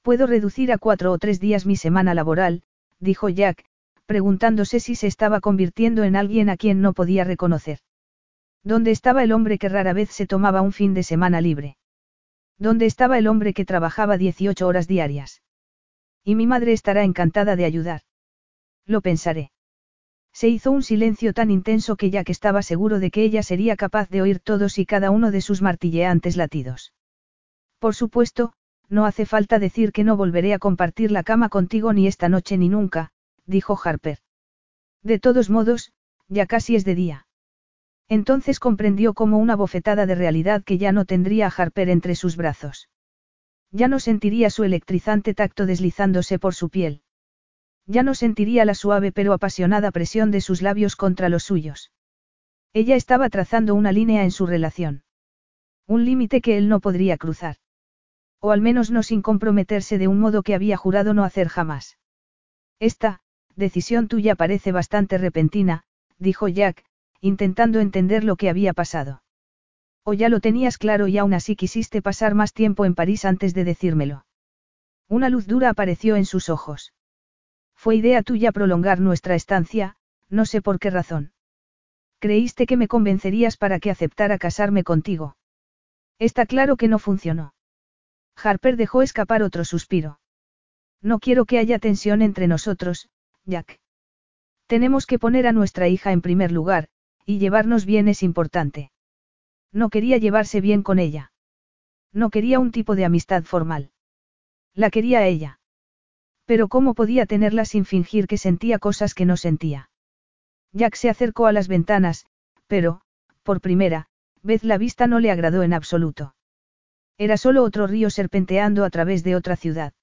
Puedo reducir a cuatro o tres días mi semana laboral, dijo Jack, preguntándose si se estaba convirtiendo en alguien a quien no podía reconocer. ¿Dónde estaba el hombre que rara vez se tomaba un fin de semana libre? ¿Dónde estaba el hombre que trabajaba 18 horas diarias? Y mi madre estará encantada de ayudar. Lo pensaré. Se hizo un silencio tan intenso que Jack estaba seguro de que ella sería capaz de oír todos y cada uno de sus martilleantes latidos. Por supuesto, no hace falta decir que no volveré a compartir la cama contigo ni esta noche ni nunca, dijo Harper. De todos modos, ya casi es de día. Entonces comprendió como una bofetada de realidad que ya no tendría a Harper entre sus brazos. Ya no sentiría su electrizante tacto deslizándose por su piel. Ya no sentiría la suave pero apasionada presión de sus labios contra los suyos. Ella estaba trazando una línea en su relación. Un límite que él no podría cruzar. O al menos no sin comprometerse de un modo que había jurado no hacer jamás. Esta, decisión tuya parece bastante repentina, dijo Jack, intentando entender lo que había pasado. O ya lo tenías claro y aún así quisiste pasar más tiempo en París antes de decírmelo. Una luz dura apareció en sus ojos. Fue idea tuya prolongar nuestra estancia, no sé por qué razón. Creíste que me convencerías para que aceptara casarme contigo. Está claro que no funcionó. Harper dejó escapar otro suspiro. No quiero que haya tensión entre nosotros, Jack. Tenemos que poner a nuestra hija en primer lugar, y llevarnos bien es importante. No quería llevarse bien con ella. No quería un tipo de amistad formal. La quería a ella. Pero ¿cómo podía tenerla sin fingir que sentía cosas que no sentía? Jack se acercó a las ventanas, pero, por primera, vez la vista no le agradó en absoluto. Era solo otro río serpenteando a través de otra ciudad.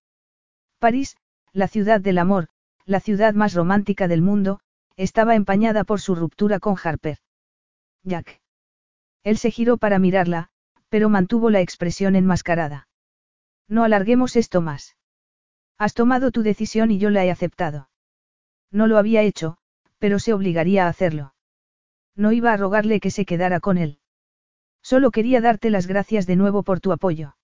París, la ciudad del amor, la ciudad más romántica del mundo, estaba empañada por su ruptura con Harper. Jack. Él se giró para mirarla, pero mantuvo la expresión enmascarada. No alarguemos esto más. Has tomado tu decisión y yo la he aceptado. No lo había hecho, pero se obligaría a hacerlo. No iba a rogarle que se quedara con él. Solo quería darte las gracias de nuevo por tu apoyo.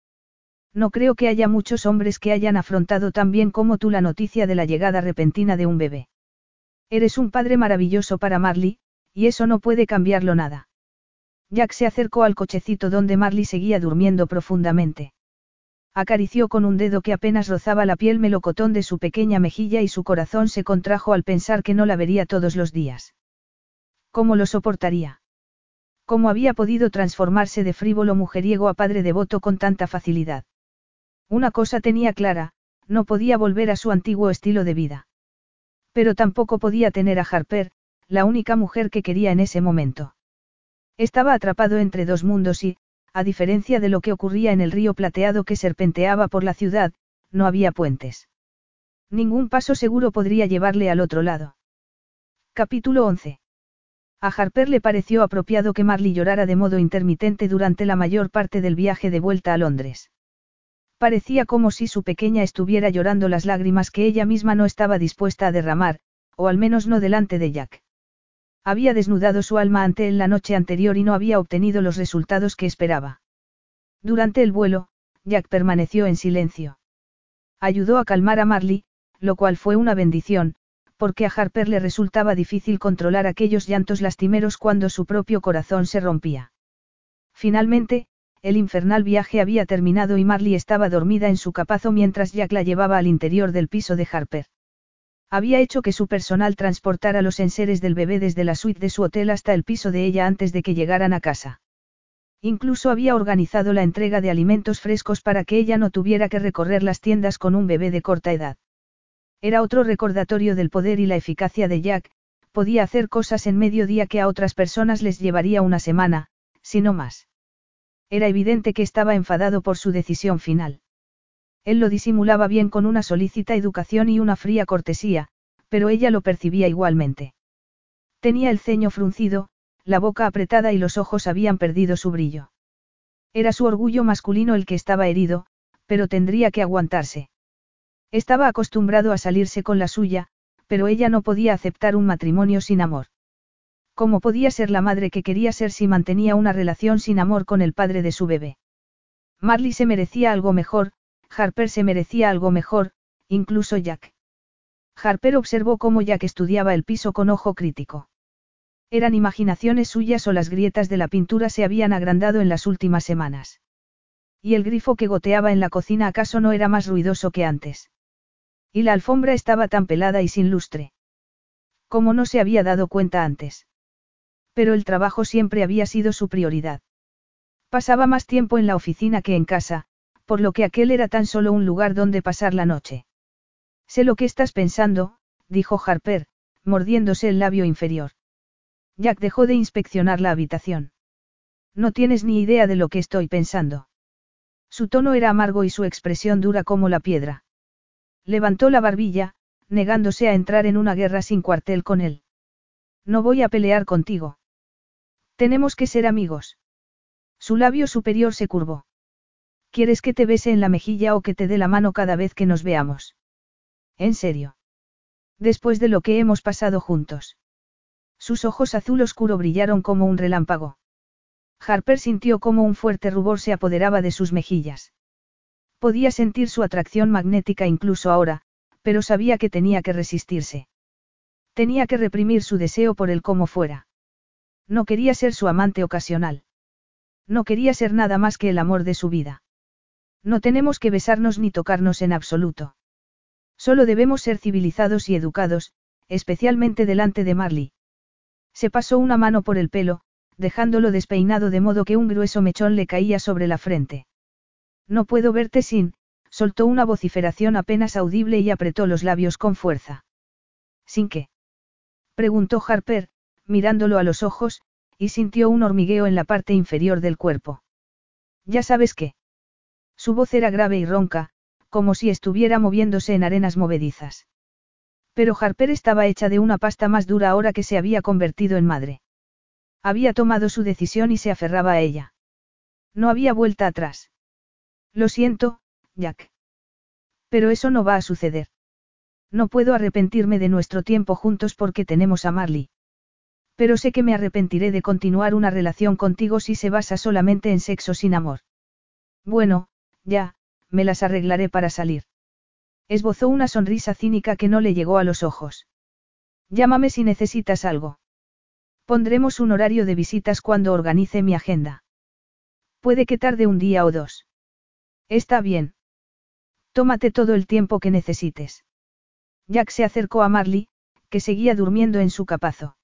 No creo que haya muchos hombres que hayan afrontado tan bien como tú la noticia de la llegada repentina de un bebé. Eres un padre maravilloso para Marley, y eso no puede cambiarlo nada. Jack se acercó al cochecito donde Marley seguía durmiendo profundamente. Acarició con un dedo que apenas rozaba la piel melocotón de su pequeña mejilla y su corazón se contrajo al pensar que no la vería todos los días. ¿Cómo lo soportaría? ¿Cómo había podido transformarse de frívolo mujeriego a padre devoto con tanta facilidad? Una cosa tenía clara, no podía volver a su antiguo estilo de vida. Pero tampoco podía tener a Harper, la única mujer que quería en ese momento. Estaba atrapado entre dos mundos y, a diferencia de lo que ocurría en el río plateado que serpenteaba por la ciudad, no había puentes. Ningún paso seguro podría llevarle al otro lado. Capítulo 11. A Harper le pareció apropiado que Marley llorara de modo intermitente durante la mayor parte del viaje de vuelta a Londres. Parecía como si su pequeña estuviera llorando las lágrimas que ella misma no estaba dispuesta a derramar, o al menos no delante de Jack. Había desnudado su alma ante él la noche anterior y no había obtenido los resultados que esperaba. Durante el vuelo, Jack permaneció en silencio. Ayudó a calmar a Marley, lo cual fue una bendición, porque a Harper le resultaba difícil controlar aquellos llantos lastimeros cuando su propio corazón se rompía. Finalmente, el infernal viaje había terminado y Marley estaba dormida en su capazo mientras Jack la llevaba al interior del piso de Harper. Había hecho que su personal transportara los enseres del bebé desde la suite de su hotel hasta el piso de ella antes de que llegaran a casa. Incluso había organizado la entrega de alimentos frescos para que ella no tuviera que recorrer las tiendas con un bebé de corta edad. Era otro recordatorio del poder y la eficacia de Jack, podía hacer cosas en medio día que a otras personas les llevaría una semana, si no más. Era evidente que estaba enfadado por su decisión final. Él lo disimulaba bien con una solícita educación y una fría cortesía, pero ella lo percibía igualmente. Tenía el ceño fruncido, la boca apretada y los ojos habían perdido su brillo. Era su orgullo masculino el que estaba herido, pero tendría que aguantarse. Estaba acostumbrado a salirse con la suya, pero ella no podía aceptar un matrimonio sin amor. ¿Cómo podía ser la madre que quería ser si mantenía una relación sin amor con el padre de su bebé? Marley se merecía algo mejor, Harper se merecía algo mejor, incluso Jack. Harper observó cómo Jack estudiaba el piso con ojo crítico. Eran imaginaciones suyas o las grietas de la pintura se habían agrandado en las últimas semanas. Y el grifo que goteaba en la cocina acaso no era más ruidoso que antes. Y la alfombra estaba tan pelada y sin lustre. Como no se había dado cuenta antes. Pero el trabajo siempre había sido su prioridad. Pasaba más tiempo en la oficina que en casa, por lo que aquel era tan solo un lugar donde pasar la noche. Sé lo que estás pensando, dijo Harper, mordiéndose el labio inferior. Jack dejó de inspeccionar la habitación. No tienes ni idea de lo que estoy pensando. Su tono era amargo y su expresión dura como la piedra. Levantó la barbilla, negándose a entrar en una guerra sin cuartel con él. No voy a pelear contigo. Tenemos que ser amigos. Su labio superior se curvó. ¿Quieres que te bese en la mejilla o que te dé la mano cada vez que nos veamos? ¿En serio? Después de lo que hemos pasado juntos. Sus ojos azul oscuro brillaron como un relámpago. Harper sintió como un fuerte rubor se apoderaba de sus mejillas. Podía sentir su atracción magnética incluso ahora, pero sabía que tenía que resistirse. Tenía que reprimir su deseo por él como fuera. No quería ser su amante ocasional. No quería ser nada más que el amor de su vida. No tenemos que besarnos ni tocarnos en absoluto. Solo debemos ser civilizados y educados, especialmente delante de Marley. Se pasó una mano por el pelo, dejándolo despeinado de modo que un grueso mechón le caía sobre la frente. No puedo verte sin, soltó una vociferación apenas audible y apretó los labios con fuerza. ¿Sin qué? Preguntó Harper, mirándolo a los ojos, y sintió un hormigueo en la parte inferior del cuerpo. Ya sabes qué. Su voz era grave y ronca, como si estuviera moviéndose en arenas movedizas. Pero Harper estaba hecha de una pasta más dura ahora que se había convertido en madre. Había tomado su decisión y se aferraba a ella. No había vuelta atrás. Lo siento, Jack. Pero eso no va a suceder. No puedo arrepentirme de nuestro tiempo juntos porque tenemos a Marley. Pero sé que me arrepentiré de continuar una relación contigo si se basa solamente en sexo sin amor. Bueno, ya, me las arreglaré para salir. Esbozó una sonrisa cínica que no le llegó a los ojos. Llámame si necesitas algo. Pondremos un horario de visitas cuando organice mi agenda. Puede que tarde un día o dos. Está bien. Tómate todo el tiempo que necesites. Jack se acercó a Marley, que seguía durmiendo en su capazo.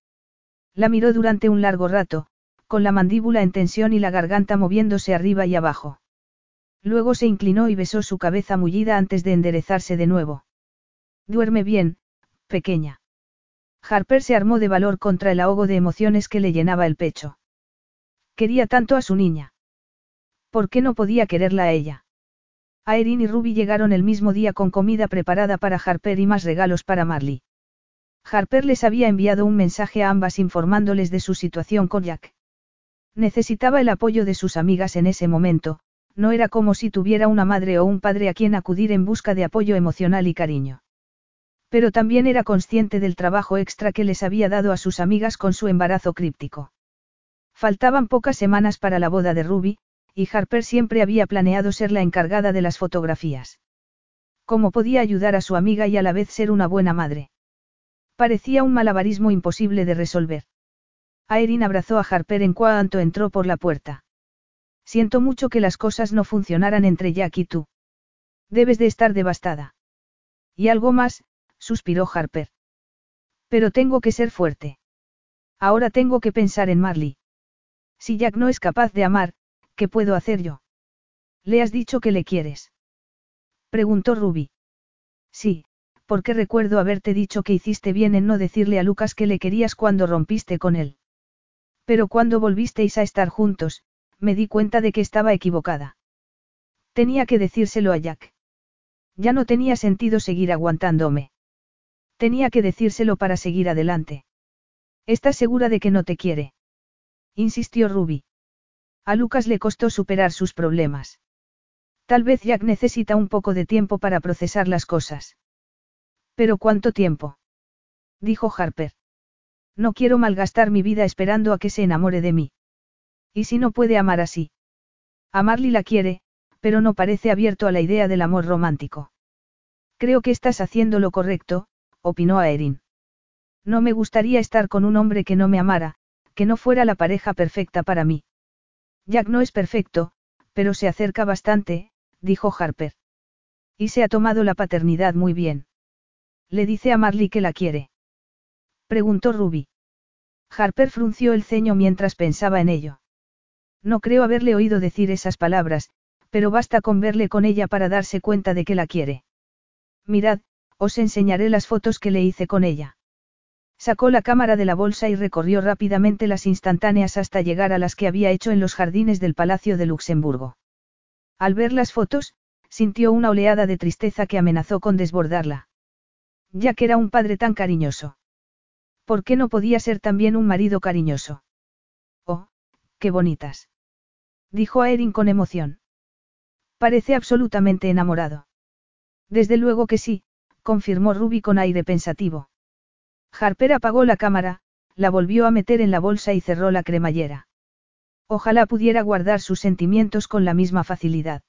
La miró durante un largo rato, con la mandíbula en tensión y la garganta moviéndose arriba y abajo. Luego se inclinó y besó su cabeza mullida antes de enderezarse de nuevo. Duerme bien, pequeña. Harper se armó de valor contra el ahogo de emociones que le llenaba el pecho. Quería tanto a su niña. ¿Por qué no podía quererla a ella? Aerin y Ruby llegaron el mismo día con comida preparada para Harper y más regalos para Marley. Harper les había enviado un mensaje a ambas informándoles de su situación con Jack. Necesitaba el apoyo de sus amigas en ese momento, no era como si tuviera una madre o un padre a quien acudir en busca de apoyo emocional y cariño. Pero también era consciente del trabajo extra que les había dado a sus amigas con su embarazo críptico. Faltaban pocas semanas para la boda de Ruby, y Harper siempre había planeado ser la encargada de las fotografías. ¿Cómo podía ayudar a su amiga y a la vez ser una buena madre? Parecía un malabarismo imposible de resolver. Aerin abrazó a Harper en cuanto entró por la puerta. Siento mucho que las cosas no funcionaran entre Jack y tú. Debes de estar devastada. Y algo más, suspiró Harper. Pero tengo que ser fuerte. Ahora tengo que pensar en Marley. Si Jack no es capaz de amar, ¿Qué puedo hacer yo? ¿Le has dicho que le quieres? Preguntó Ruby. Sí, porque recuerdo haberte dicho que hiciste bien en no decirle a Lucas que le querías cuando rompiste con él. Pero cuando volvisteis a estar juntos, me di cuenta de que estaba equivocada. Tenía que decírselo a Jack. Ya no tenía sentido seguir aguantándome. Tenía que decírselo para seguir adelante. ¿Estás segura de que no te quiere? Insistió Ruby. A Lucas le costó superar sus problemas. Tal vez Jack necesita un poco de tiempo para procesar las cosas. ¿Pero cuánto tiempo? Dijo Harper. No quiero malgastar mi vida esperando a que se enamore de mí. ¿Y si no puede amar así? A la quiere, pero no parece abierto a la idea del amor romántico. Creo que estás haciendo lo correcto, opinó Erin. No me gustaría estar con un hombre que no me amara, que no fuera la pareja perfecta para mí. Jack no es perfecto, pero se acerca bastante, dijo Harper. Y se ha tomado la paternidad muy bien. Le dice a Marley que la quiere. Preguntó Ruby. Harper frunció el ceño mientras pensaba en ello. No creo haberle oído decir esas palabras, pero basta con verle con ella para darse cuenta de que la quiere. Mirad, os enseñaré las fotos que le hice con ella. Sacó la cámara de la bolsa y recorrió rápidamente las instantáneas hasta llegar a las que había hecho en los jardines del Palacio de Luxemburgo. Al ver las fotos, sintió una oleada de tristeza que amenazó con desbordarla. Ya que era un padre tan cariñoso. ¿Por qué no podía ser también un marido cariñoso? Oh, qué bonitas. Dijo a Erin con emoción. Parece absolutamente enamorado. Desde luego que sí, confirmó Ruby con aire pensativo. Harper apagó la cámara, la volvió a meter en la bolsa y cerró la cremallera. Ojalá pudiera guardar sus sentimientos con la misma facilidad.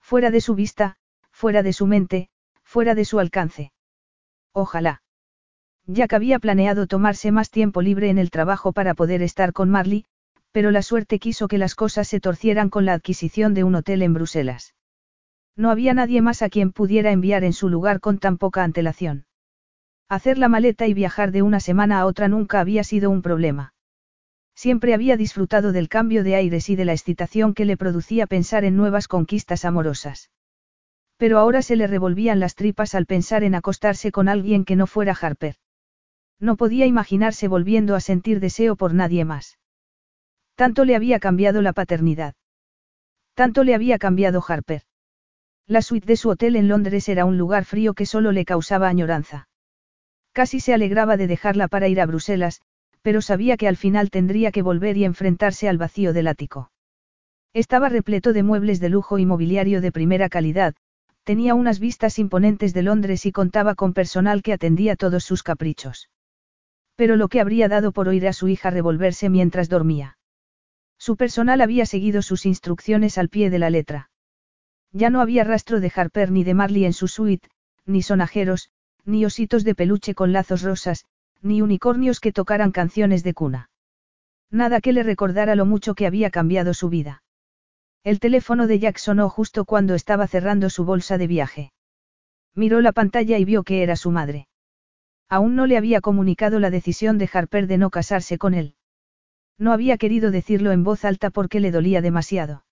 Fuera de su vista, fuera de su mente, fuera de su alcance. Ojalá. Jack había planeado tomarse más tiempo libre en el trabajo para poder estar con Marley, pero la suerte quiso que las cosas se torcieran con la adquisición de un hotel en Bruselas. No había nadie más a quien pudiera enviar en su lugar con tan poca antelación. Hacer la maleta y viajar de una semana a otra nunca había sido un problema. Siempre había disfrutado del cambio de aires y de la excitación que le producía pensar en nuevas conquistas amorosas. Pero ahora se le revolvían las tripas al pensar en acostarse con alguien que no fuera Harper. No podía imaginarse volviendo a sentir deseo por nadie más. Tanto le había cambiado la paternidad. Tanto le había cambiado Harper. La suite de su hotel en Londres era un lugar frío que solo le causaba añoranza. Casi se alegraba de dejarla para ir a Bruselas, pero sabía que al final tendría que volver y enfrentarse al vacío del ático. Estaba repleto de muebles de lujo y mobiliario de primera calidad, tenía unas vistas imponentes de Londres y contaba con personal que atendía todos sus caprichos. Pero lo que habría dado por oír a su hija revolverse mientras dormía. Su personal había seguido sus instrucciones al pie de la letra. Ya no había rastro de Harper ni de Marley en su suite, ni sonajeros, ni ositos de peluche con lazos rosas, ni unicornios que tocaran canciones de cuna. Nada que le recordara lo mucho que había cambiado su vida. El teléfono de Jack sonó justo cuando estaba cerrando su bolsa de viaje. Miró la pantalla y vio que era su madre. Aún no le había comunicado la decisión de Harper de no casarse con él. No había querido decirlo en voz alta porque le dolía demasiado.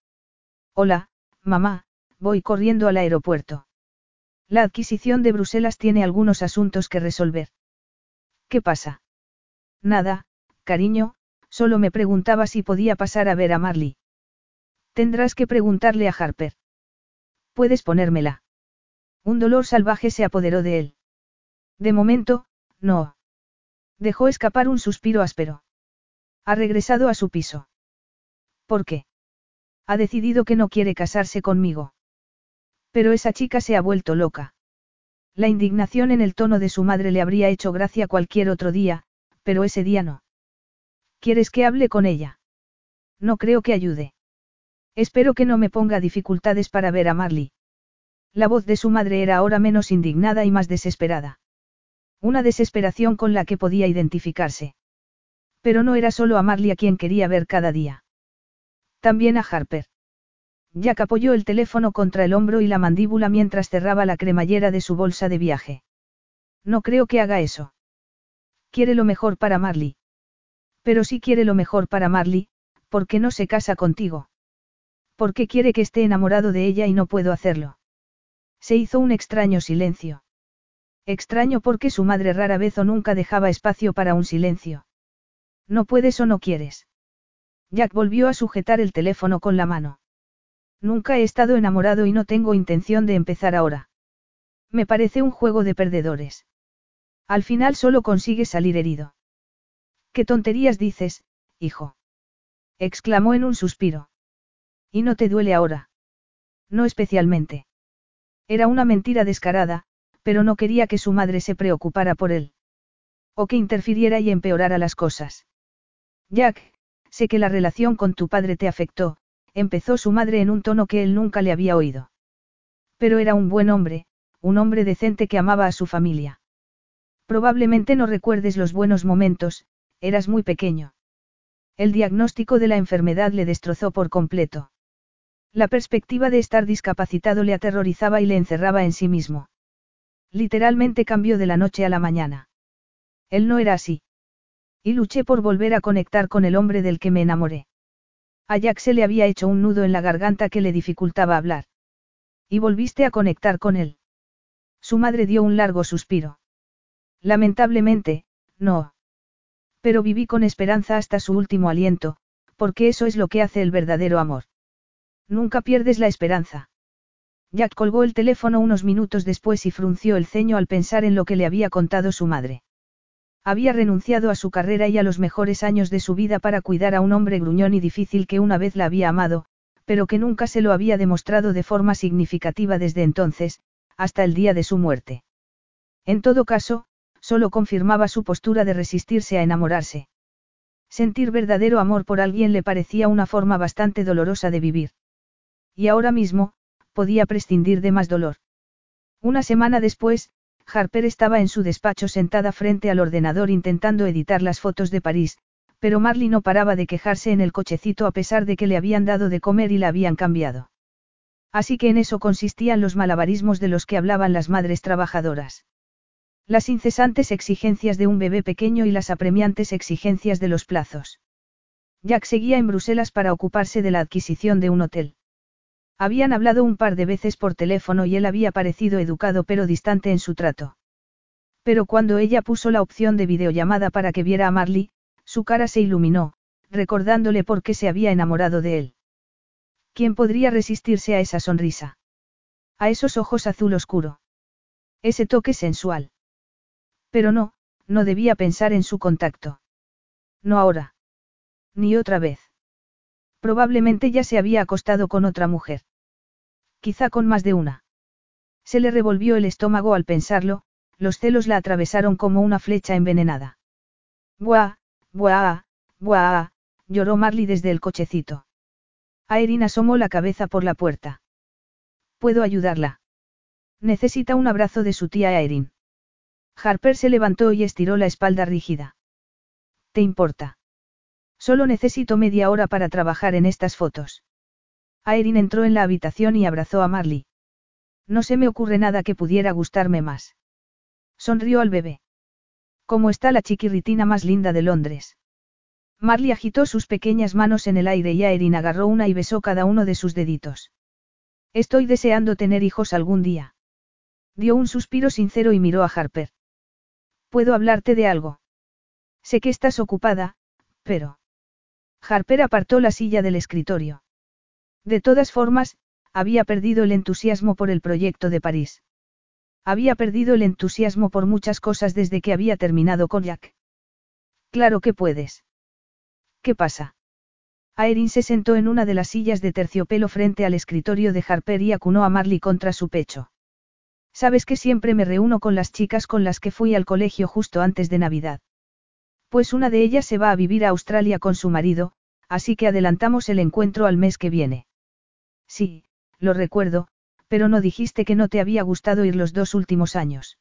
Hola, mamá, voy corriendo al aeropuerto. La adquisición de Bruselas tiene algunos asuntos que resolver. ¿Qué pasa? Nada, cariño, solo me preguntaba si podía pasar a ver a Marley. Tendrás que preguntarle a Harper. Puedes ponérmela. Un dolor salvaje se apoderó de él. De momento, no. Dejó escapar un suspiro áspero. Ha regresado a su piso. ¿Por qué? Ha decidido que no quiere casarse conmigo. Pero esa chica se ha vuelto loca. La indignación en el tono de su madre le habría hecho gracia cualquier otro día, pero ese día no. ¿Quieres que hable con ella? No creo que ayude. Espero que no me ponga dificultades para ver a Marley. La voz de su madre era ahora menos indignada y más desesperada. Una desesperación con la que podía identificarse. Pero no era solo a Marley a quien quería ver cada día. También a Harper. Jack apoyó el teléfono contra el hombro y la mandíbula mientras cerraba la cremallera de su bolsa de viaje. No creo que haga eso. Quiere lo mejor para Marley. Pero si quiere lo mejor para Marley, ¿por qué no se casa contigo? ¿Por qué quiere que esté enamorado de ella y no puedo hacerlo? Se hizo un extraño silencio. Extraño porque su madre rara vez o nunca dejaba espacio para un silencio. No puedes o no quieres. Jack volvió a sujetar el teléfono con la mano. Nunca he estado enamorado y no tengo intención de empezar ahora. Me parece un juego de perdedores. Al final solo consigues salir herido. ¿Qué tonterías dices, hijo? exclamó en un suspiro. ¿Y no te duele ahora? No especialmente. Era una mentira descarada, pero no quería que su madre se preocupara por él. O que interfiriera y empeorara las cosas. Jack, sé que la relación con tu padre te afectó, empezó su madre en un tono que él nunca le había oído. Pero era un buen hombre, un hombre decente que amaba a su familia. Probablemente no recuerdes los buenos momentos, eras muy pequeño. El diagnóstico de la enfermedad le destrozó por completo. La perspectiva de estar discapacitado le aterrorizaba y le encerraba en sí mismo. Literalmente cambió de la noche a la mañana. Él no era así. Y luché por volver a conectar con el hombre del que me enamoré. A Jack se le había hecho un nudo en la garganta que le dificultaba hablar. Y volviste a conectar con él. Su madre dio un largo suspiro. Lamentablemente, No. Pero viví con esperanza hasta su último aliento, porque eso es lo que hace el verdadero amor. Nunca pierdes la esperanza. Jack colgó el teléfono unos minutos después y frunció el ceño al pensar en lo que le había contado su madre. Había renunciado a su carrera y a los mejores años de su vida para cuidar a un hombre gruñón y difícil que una vez la había amado, pero que nunca se lo había demostrado de forma significativa desde entonces, hasta el día de su muerte. En todo caso, solo confirmaba su postura de resistirse a enamorarse. Sentir verdadero amor por alguien le parecía una forma bastante dolorosa de vivir. Y ahora mismo, podía prescindir de más dolor. Una semana después, Harper estaba en su despacho sentada frente al ordenador intentando editar las fotos de París, pero Marley no paraba de quejarse en el cochecito a pesar de que le habían dado de comer y la habían cambiado. Así que en eso consistían los malabarismos de los que hablaban las madres trabajadoras. Las incesantes exigencias de un bebé pequeño y las apremiantes exigencias de los plazos. Jack seguía en Bruselas para ocuparse de la adquisición de un hotel. Habían hablado un par de veces por teléfono y él había parecido educado pero distante en su trato. Pero cuando ella puso la opción de videollamada para que viera a Marley, su cara se iluminó, recordándole por qué se había enamorado de él. ¿Quién podría resistirse a esa sonrisa? A esos ojos azul oscuro. Ese toque sensual. Pero no, no debía pensar en su contacto. No ahora. Ni otra vez. Probablemente ya se había acostado con otra mujer. Quizá con más de una. Se le revolvió el estómago al pensarlo, los celos la atravesaron como una flecha envenenada. Buah, Buah, buah, lloró Marley desde el cochecito. Aerin asomó la cabeza por la puerta. ¿Puedo ayudarla? Necesita un abrazo de su tía Aerin. Harper se levantó y estiró la espalda rígida. ¿Te importa? Solo necesito media hora para trabajar en estas fotos. Aerin entró en la habitación y abrazó a Marley. No se me ocurre nada que pudiera gustarme más. Sonrió al bebé. ¿Cómo está la chiquirritina más linda de Londres? Marley agitó sus pequeñas manos en el aire y Aerin agarró una y besó cada uno de sus deditos. Estoy deseando tener hijos algún día. Dio un suspiro sincero y miró a Harper. ¿Puedo hablarte de algo? Sé que estás ocupada, pero... Harper apartó la silla del escritorio. De todas formas, había perdido el entusiasmo por el proyecto de París. Había perdido el entusiasmo por muchas cosas desde que había terminado con Jack. Claro que puedes. ¿Qué pasa? Aerin se sentó en una de las sillas de terciopelo frente al escritorio de Harper y acunó a Marley contra su pecho. Sabes que siempre me reúno con las chicas con las que fui al colegio justo antes de Navidad. Pues una de ellas se va a vivir a Australia con su marido, así que adelantamos el encuentro al mes que viene. Sí, lo recuerdo, pero no dijiste que no te había gustado ir los dos últimos años.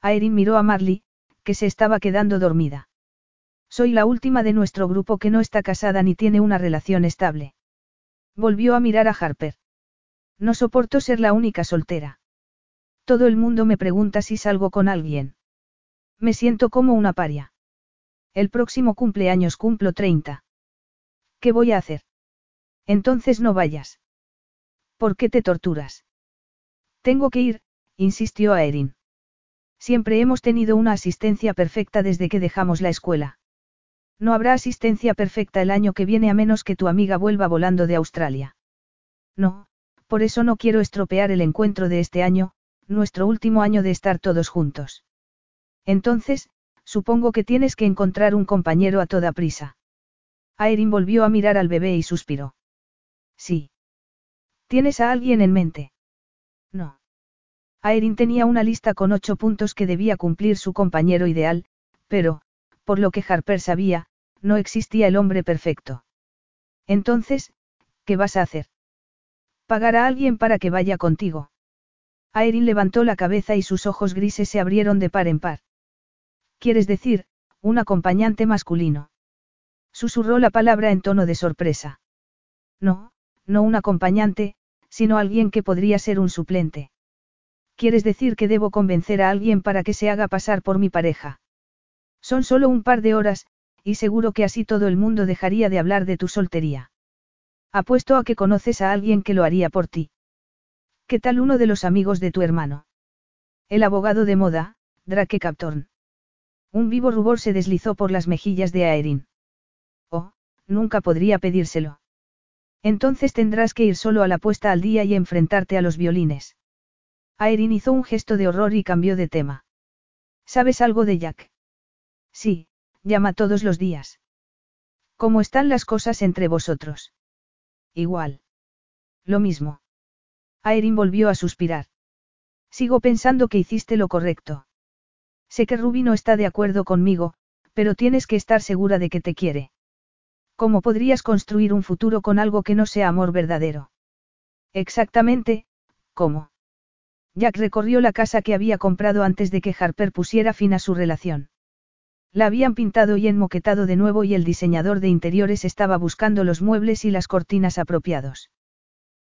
Aerin miró a Marley, que se estaba quedando dormida. Soy la última de nuestro grupo que no está casada ni tiene una relación estable. Volvió a mirar a Harper. No soporto ser la única soltera. Todo el mundo me pregunta si salgo con alguien. Me siento como una paria. El próximo cumpleaños cumplo 30. ¿Qué voy a hacer? Entonces no vayas. ¿Por qué te torturas? Tengo que ir, insistió Aerin. Siempre hemos tenido una asistencia perfecta desde que dejamos la escuela. No habrá asistencia perfecta el año que viene a menos que tu amiga vuelva volando de Australia. No, por eso no quiero estropear el encuentro de este año, nuestro último año de estar todos juntos. Entonces, supongo que tienes que encontrar un compañero a toda prisa. Aerin volvió a mirar al bebé y suspiró. Sí. ¿Tienes a alguien en mente? No. Aerin tenía una lista con ocho puntos que debía cumplir su compañero ideal, pero, por lo que Harper sabía, no existía el hombre perfecto. Entonces, ¿qué vas a hacer? Pagar a alguien para que vaya contigo. Aerin levantó la cabeza y sus ojos grises se abrieron de par en par. ¿Quieres decir, un acompañante masculino? Susurró la palabra en tono de sorpresa. No, no un acompañante, sino alguien que podría ser un suplente. ¿Quieres decir que debo convencer a alguien para que se haga pasar por mi pareja? Son solo un par de horas, y seguro que así todo el mundo dejaría de hablar de tu soltería. Apuesto a que conoces a alguien que lo haría por ti. ¿Qué tal uno de los amigos de tu hermano? El abogado de moda, Drake Captorn. Un vivo rubor se deslizó por las mejillas de Aerin. Oh, nunca podría pedírselo. Entonces tendrás que ir solo a la puesta al día y enfrentarte a los violines. Aerin hizo un gesto de horror y cambió de tema. ¿Sabes algo de Jack? Sí, llama todos los días. ¿Cómo están las cosas entre vosotros? Igual. Lo mismo. Aerin volvió a suspirar. Sigo pensando que hiciste lo correcto. Sé que Ruby no está de acuerdo conmigo, pero tienes que estar segura de que te quiere. ¿Cómo podrías construir un futuro con algo que no sea amor verdadero? Exactamente, ¿cómo? Jack recorrió la casa que había comprado antes de que Harper pusiera fin a su relación. La habían pintado y enmoquetado de nuevo y el diseñador de interiores estaba buscando los muebles y las cortinas apropiados.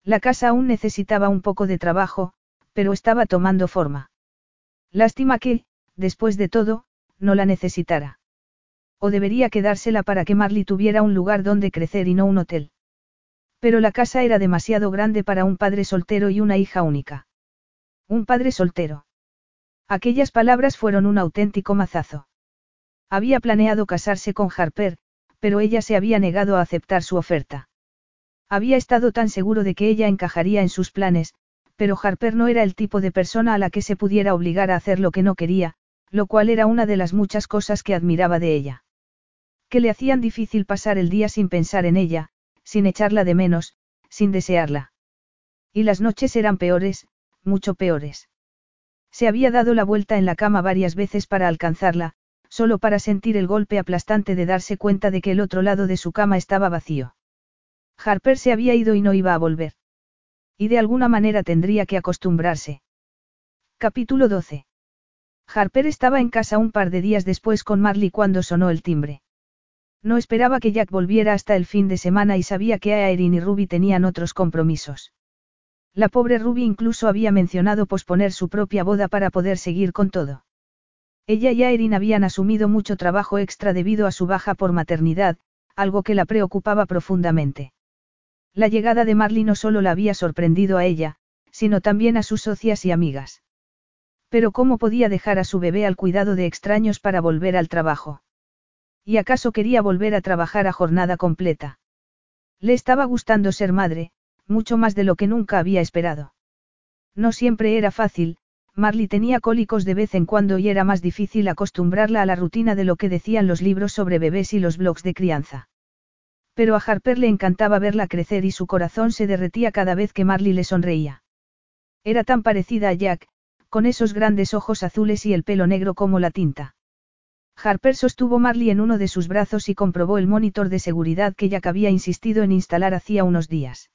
La casa aún necesitaba un poco de trabajo, pero estaba tomando forma. Lástima que, después de todo, no la necesitara. O debería quedársela para que Marley tuviera un lugar donde crecer y no un hotel. Pero la casa era demasiado grande para un padre soltero y una hija única. Un padre soltero. Aquellas palabras fueron un auténtico mazazo. Había planeado casarse con Harper, pero ella se había negado a aceptar su oferta. Había estado tan seguro de que ella encajaría en sus planes, pero Harper no era el tipo de persona a la que se pudiera obligar a hacer lo que no quería, lo cual era una de las muchas cosas que admiraba de ella. Que le hacían difícil pasar el día sin pensar en ella, sin echarla de menos, sin desearla. Y las noches eran peores, mucho peores. Se había dado la vuelta en la cama varias veces para alcanzarla, solo para sentir el golpe aplastante de darse cuenta de que el otro lado de su cama estaba vacío. Harper se había ido y no iba a volver. Y de alguna manera tendría que acostumbrarse. Capítulo 12. Harper estaba en casa un par de días después con Marley cuando sonó el timbre. No esperaba que Jack volviera hasta el fin de semana y sabía que Aerin y Ruby tenían otros compromisos. La pobre Ruby incluso había mencionado posponer su propia boda para poder seguir con todo. Ella y Aerin habían asumido mucho trabajo extra debido a su baja por maternidad, algo que la preocupaba profundamente. La llegada de Marley no solo la había sorprendido a ella, sino también a sus socias y amigas. Pero ¿cómo podía dejar a su bebé al cuidado de extraños para volver al trabajo? ¿Y acaso quería volver a trabajar a jornada completa? Le estaba gustando ser madre, mucho más de lo que nunca había esperado. No siempre era fácil, Marley tenía cólicos de vez en cuando y era más difícil acostumbrarla a la rutina de lo que decían los libros sobre bebés y los blogs de crianza. Pero a Harper le encantaba verla crecer y su corazón se derretía cada vez que Marley le sonreía. Era tan parecida a Jack, con esos grandes ojos azules y el pelo negro como la tinta. Harper sostuvo Marley en uno de sus brazos y comprobó el monitor de seguridad que Jack había insistido en instalar hacía unos días.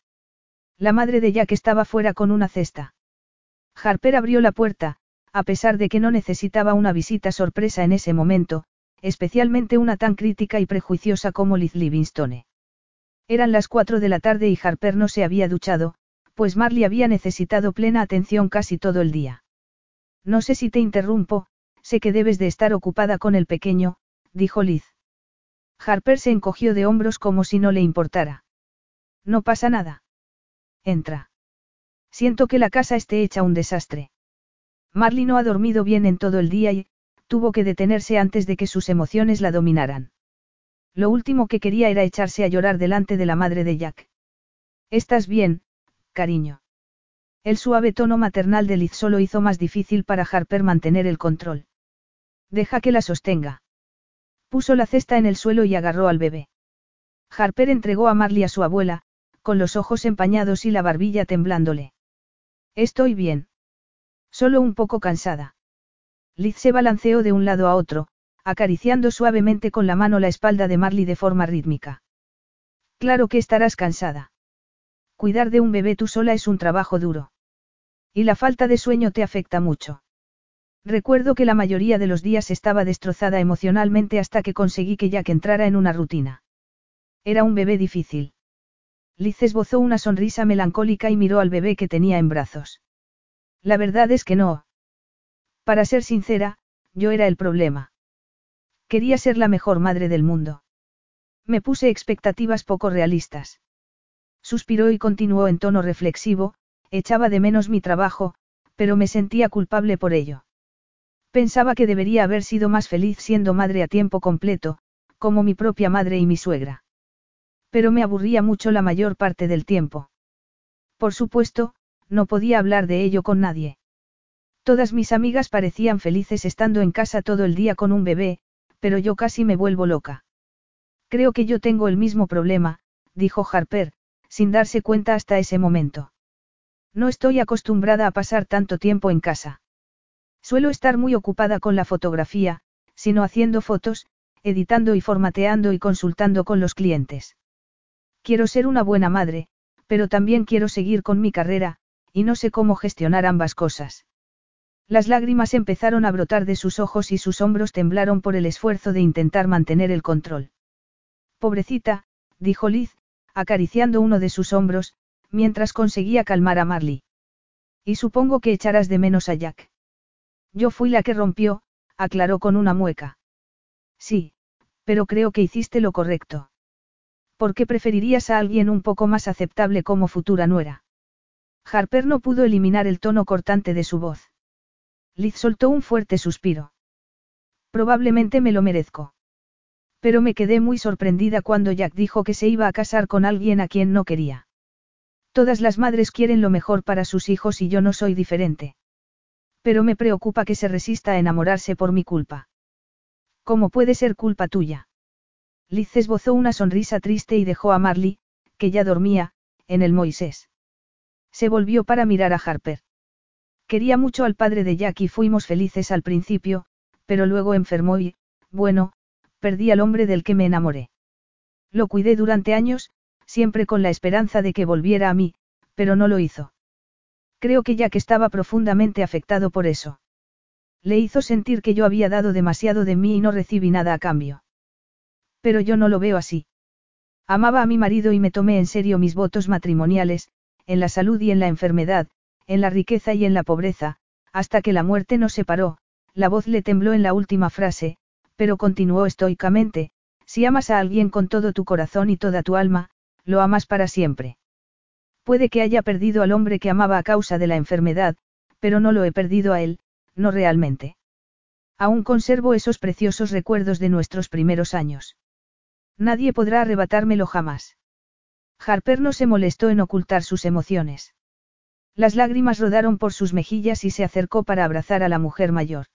La madre de Jack estaba fuera con una cesta. Harper abrió la puerta, a pesar de que no necesitaba una visita sorpresa en ese momento, especialmente una tan crítica y prejuiciosa como Liz Livingstone. Eran las cuatro de la tarde y Harper no se había duchado, pues Marley había necesitado plena atención casi todo el día. No sé si te interrumpo, sé que debes de estar ocupada con el pequeño, dijo Liz. Harper se encogió de hombros como si no le importara. No pasa nada. Entra. Siento que la casa esté hecha un desastre. Marley no ha dormido bien en todo el día y, tuvo que detenerse antes de que sus emociones la dominaran. Lo último que quería era echarse a llorar delante de la madre de Jack. ¿Estás bien, cariño? El suave tono maternal de Liz solo hizo más difícil para Harper mantener el control. Deja que la sostenga. Puso la cesta en el suelo y agarró al bebé. Harper entregó a Marley a su abuela, con los ojos empañados y la barbilla temblándole. Estoy bien. Solo un poco cansada. Liz se balanceó de un lado a otro, acariciando suavemente con la mano la espalda de Marley de forma rítmica. Claro que estarás cansada. Cuidar de un bebé tú sola es un trabajo duro. Y la falta de sueño te afecta mucho. Recuerdo que la mayoría de los días estaba destrozada emocionalmente hasta que conseguí que Jack entrara en una rutina. Era un bebé difícil. Liz esbozó una sonrisa melancólica y miró al bebé que tenía en brazos. La verdad es que no. Para ser sincera, yo era el problema. Quería ser la mejor madre del mundo. Me puse expectativas poco realistas. Suspiró y continuó en tono reflexivo, echaba de menos mi trabajo, pero me sentía culpable por ello. Pensaba que debería haber sido más feliz siendo madre a tiempo completo, como mi propia madre y mi suegra. Pero me aburría mucho la mayor parte del tiempo. Por supuesto, no podía hablar de ello con nadie. Todas mis amigas parecían felices estando en casa todo el día con un bebé, pero yo casi me vuelvo loca. Creo que yo tengo el mismo problema, dijo Harper, sin darse cuenta hasta ese momento. No estoy acostumbrada a pasar tanto tiempo en casa. Suelo estar muy ocupada con la fotografía, sino haciendo fotos, editando y formateando y consultando con los clientes. Quiero ser una buena madre, pero también quiero seguir con mi carrera, y no sé cómo gestionar ambas cosas. Las lágrimas empezaron a brotar de sus ojos y sus hombros temblaron por el esfuerzo de intentar mantener el control. Pobrecita, dijo Liz, acariciando uno de sus hombros, mientras conseguía calmar a Marley. Y supongo que echarás de menos a Jack. Yo fui la que rompió, aclaró con una mueca. Sí, pero creo que hiciste lo correcto. ¿Por qué preferirías a alguien un poco más aceptable como futura nuera? Harper no pudo eliminar el tono cortante de su voz. Liz soltó un fuerte suspiro. Probablemente me lo merezco. Pero me quedé muy sorprendida cuando Jack dijo que se iba a casar con alguien a quien no quería. Todas las madres quieren lo mejor para sus hijos y yo no soy diferente. Pero me preocupa que se resista a enamorarse por mi culpa. ¿Cómo puede ser culpa tuya? Liz esbozó una sonrisa triste y dejó a Marley, que ya dormía, en el Moisés. Se volvió para mirar a Harper. Quería mucho al padre de Jack y fuimos felices al principio, pero luego enfermó y, bueno, perdí al hombre del que me enamoré. Lo cuidé durante años, siempre con la esperanza de que volviera a mí, pero no lo hizo. Creo que Jack estaba profundamente afectado por eso. Le hizo sentir que yo había dado demasiado de mí y no recibí nada a cambio. Pero yo no lo veo así. Amaba a mi marido y me tomé en serio mis votos matrimoniales, en la salud y en la enfermedad, en la riqueza y en la pobreza, hasta que la muerte nos separó, la voz le tembló en la última frase, pero continuó estoicamente, si amas a alguien con todo tu corazón y toda tu alma, lo amas para siempre. Puede que haya perdido al hombre que amaba a causa de la enfermedad, pero no lo he perdido a él, no realmente. Aún conservo esos preciosos recuerdos de nuestros primeros años. Nadie podrá arrebatármelo jamás. Harper no se molestó en ocultar sus emociones. Las lágrimas rodaron por sus mejillas y se acercó para abrazar a la mujer mayor.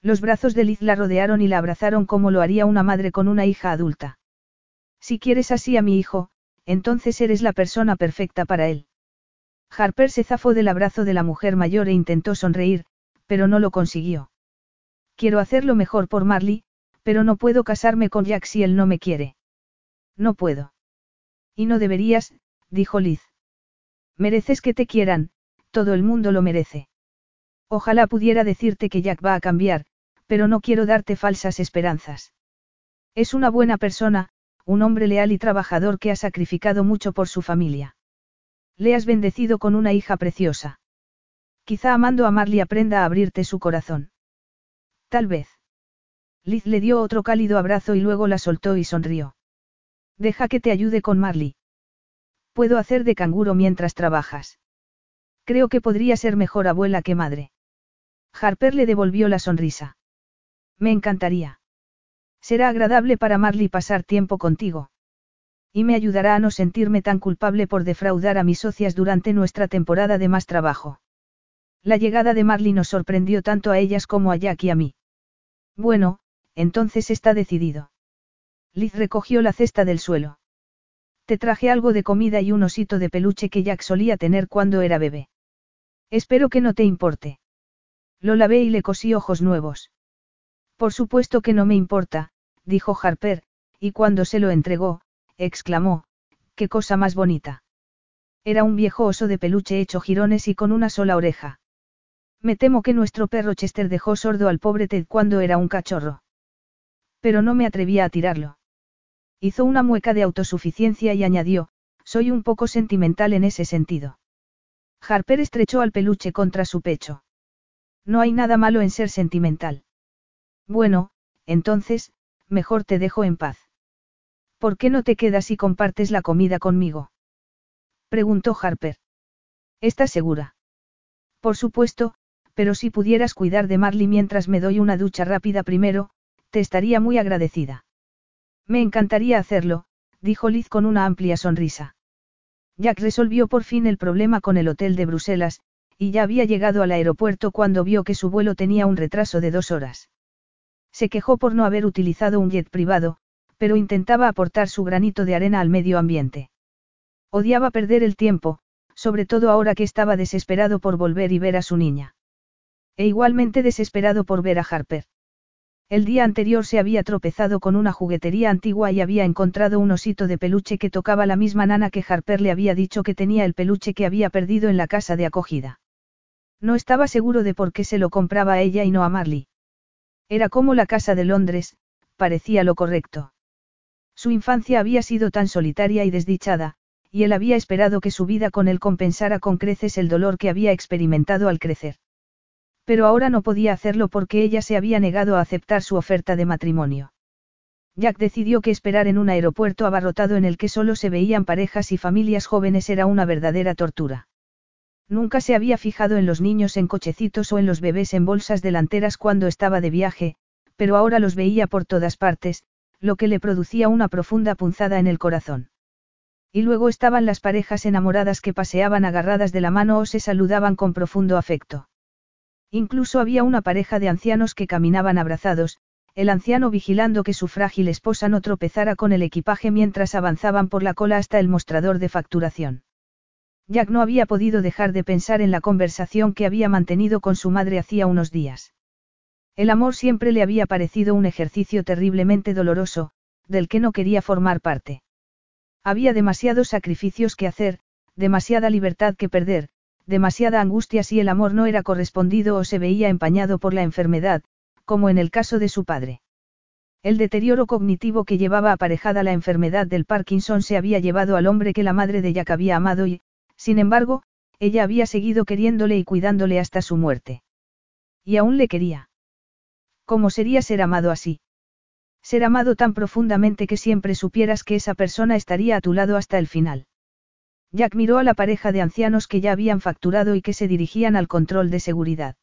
Los brazos de Liz la rodearon y la abrazaron como lo haría una madre con una hija adulta. Si quieres así a mi hijo, entonces eres la persona perfecta para él. Harper se zafó del abrazo de la mujer mayor e intentó sonreír, pero no lo consiguió. Quiero hacer lo mejor por Marley, pero no puedo casarme con Jack si él no me quiere. No puedo. Y no deberías, dijo Liz. Mereces que te quieran, todo el mundo lo merece. Ojalá pudiera decirte que Jack va a cambiar, pero no quiero darte falsas esperanzas. Es una buena persona, un hombre leal y trabajador que ha sacrificado mucho por su familia. Le has bendecido con una hija preciosa. Quizá amando a Marley aprenda a abrirte su corazón. Tal vez. Liz le dio otro cálido abrazo y luego la soltó y sonrió. Deja que te ayude con Marley. Puedo hacer de canguro mientras trabajas. Creo que podría ser mejor abuela que madre. Harper le devolvió la sonrisa. Me encantaría. Será agradable para Marley pasar tiempo contigo. Y me ayudará a no sentirme tan culpable por defraudar a mis socias durante nuestra temporada de más trabajo. La llegada de Marley nos sorprendió tanto a ellas como a Jack y a mí. Bueno, entonces está decidido. Liz recogió la cesta del suelo. Te traje algo de comida y un osito de peluche que Jack solía tener cuando era bebé. Espero que no te importe. Lo lavé y le cosí ojos nuevos. Por supuesto que no me importa, dijo Harper, y cuando se lo entregó, exclamó, qué cosa más bonita. Era un viejo oso de peluche hecho jirones y con una sola oreja. Me temo que nuestro perro Chester dejó sordo al pobre Ted cuando era un cachorro. Pero no me atrevía a tirarlo. Hizo una mueca de autosuficiencia y añadió, soy un poco sentimental en ese sentido. Harper estrechó al peluche contra su pecho. No hay nada malo en ser sentimental. Bueno, entonces, mejor te dejo en paz. ¿Por qué no te quedas y compartes la comida conmigo? Preguntó Harper. ¿Estás segura? Por supuesto, pero si pudieras cuidar de Marley mientras me doy una ducha rápida primero, te estaría muy agradecida. Me encantaría hacerlo, dijo Liz con una amplia sonrisa. Jack resolvió por fin el problema con el hotel de Bruselas, y ya había llegado al aeropuerto cuando vio que su vuelo tenía un retraso de dos horas. Se quejó por no haber utilizado un jet privado, pero intentaba aportar su granito de arena al medio ambiente. Odiaba perder el tiempo, sobre todo ahora que estaba desesperado por volver y ver a su niña. E igualmente desesperado por ver a Harper. El día anterior se había tropezado con una juguetería antigua y había encontrado un osito de peluche que tocaba la misma nana que Harper le había dicho que tenía el peluche que había perdido en la casa de acogida. No estaba seguro de por qué se lo compraba a ella y no a Marley. Era como la casa de Londres, parecía lo correcto. Su infancia había sido tan solitaria y desdichada, y él había esperado que su vida con él compensara con creces el dolor que había experimentado al crecer. Pero ahora no podía hacerlo porque ella se había negado a aceptar su oferta de matrimonio. Jack decidió que esperar en un aeropuerto abarrotado en el que solo se veían parejas y familias jóvenes era una verdadera tortura. Nunca se había fijado en los niños en cochecitos o en los bebés en bolsas delanteras cuando estaba de viaje, pero ahora los veía por todas partes, lo que le producía una profunda punzada en el corazón. Y luego estaban las parejas enamoradas que paseaban agarradas de la mano o se saludaban con profundo afecto. Incluso había una pareja de ancianos que caminaban abrazados, el anciano vigilando que su frágil esposa no tropezara con el equipaje mientras avanzaban por la cola hasta el mostrador de facturación. Jack no había podido dejar de pensar en la conversación que había mantenido con su madre hacía unos días. El amor siempre le había parecido un ejercicio terriblemente doloroso, del que no quería formar parte. Había demasiados sacrificios que hacer, demasiada libertad que perder, demasiada angustia si el amor no era correspondido o se veía empañado por la enfermedad, como en el caso de su padre. El deterioro cognitivo que llevaba aparejada la enfermedad del Parkinson se había llevado al hombre que la madre de Jack había amado y, sin embargo, ella había seguido queriéndole y cuidándole hasta su muerte. Y aún le quería. ¿Cómo sería ser amado así? Ser amado tan profundamente que siempre supieras que esa persona estaría a tu lado hasta el final. Jack miró a la pareja de ancianos que ya habían facturado y que se dirigían al control de seguridad.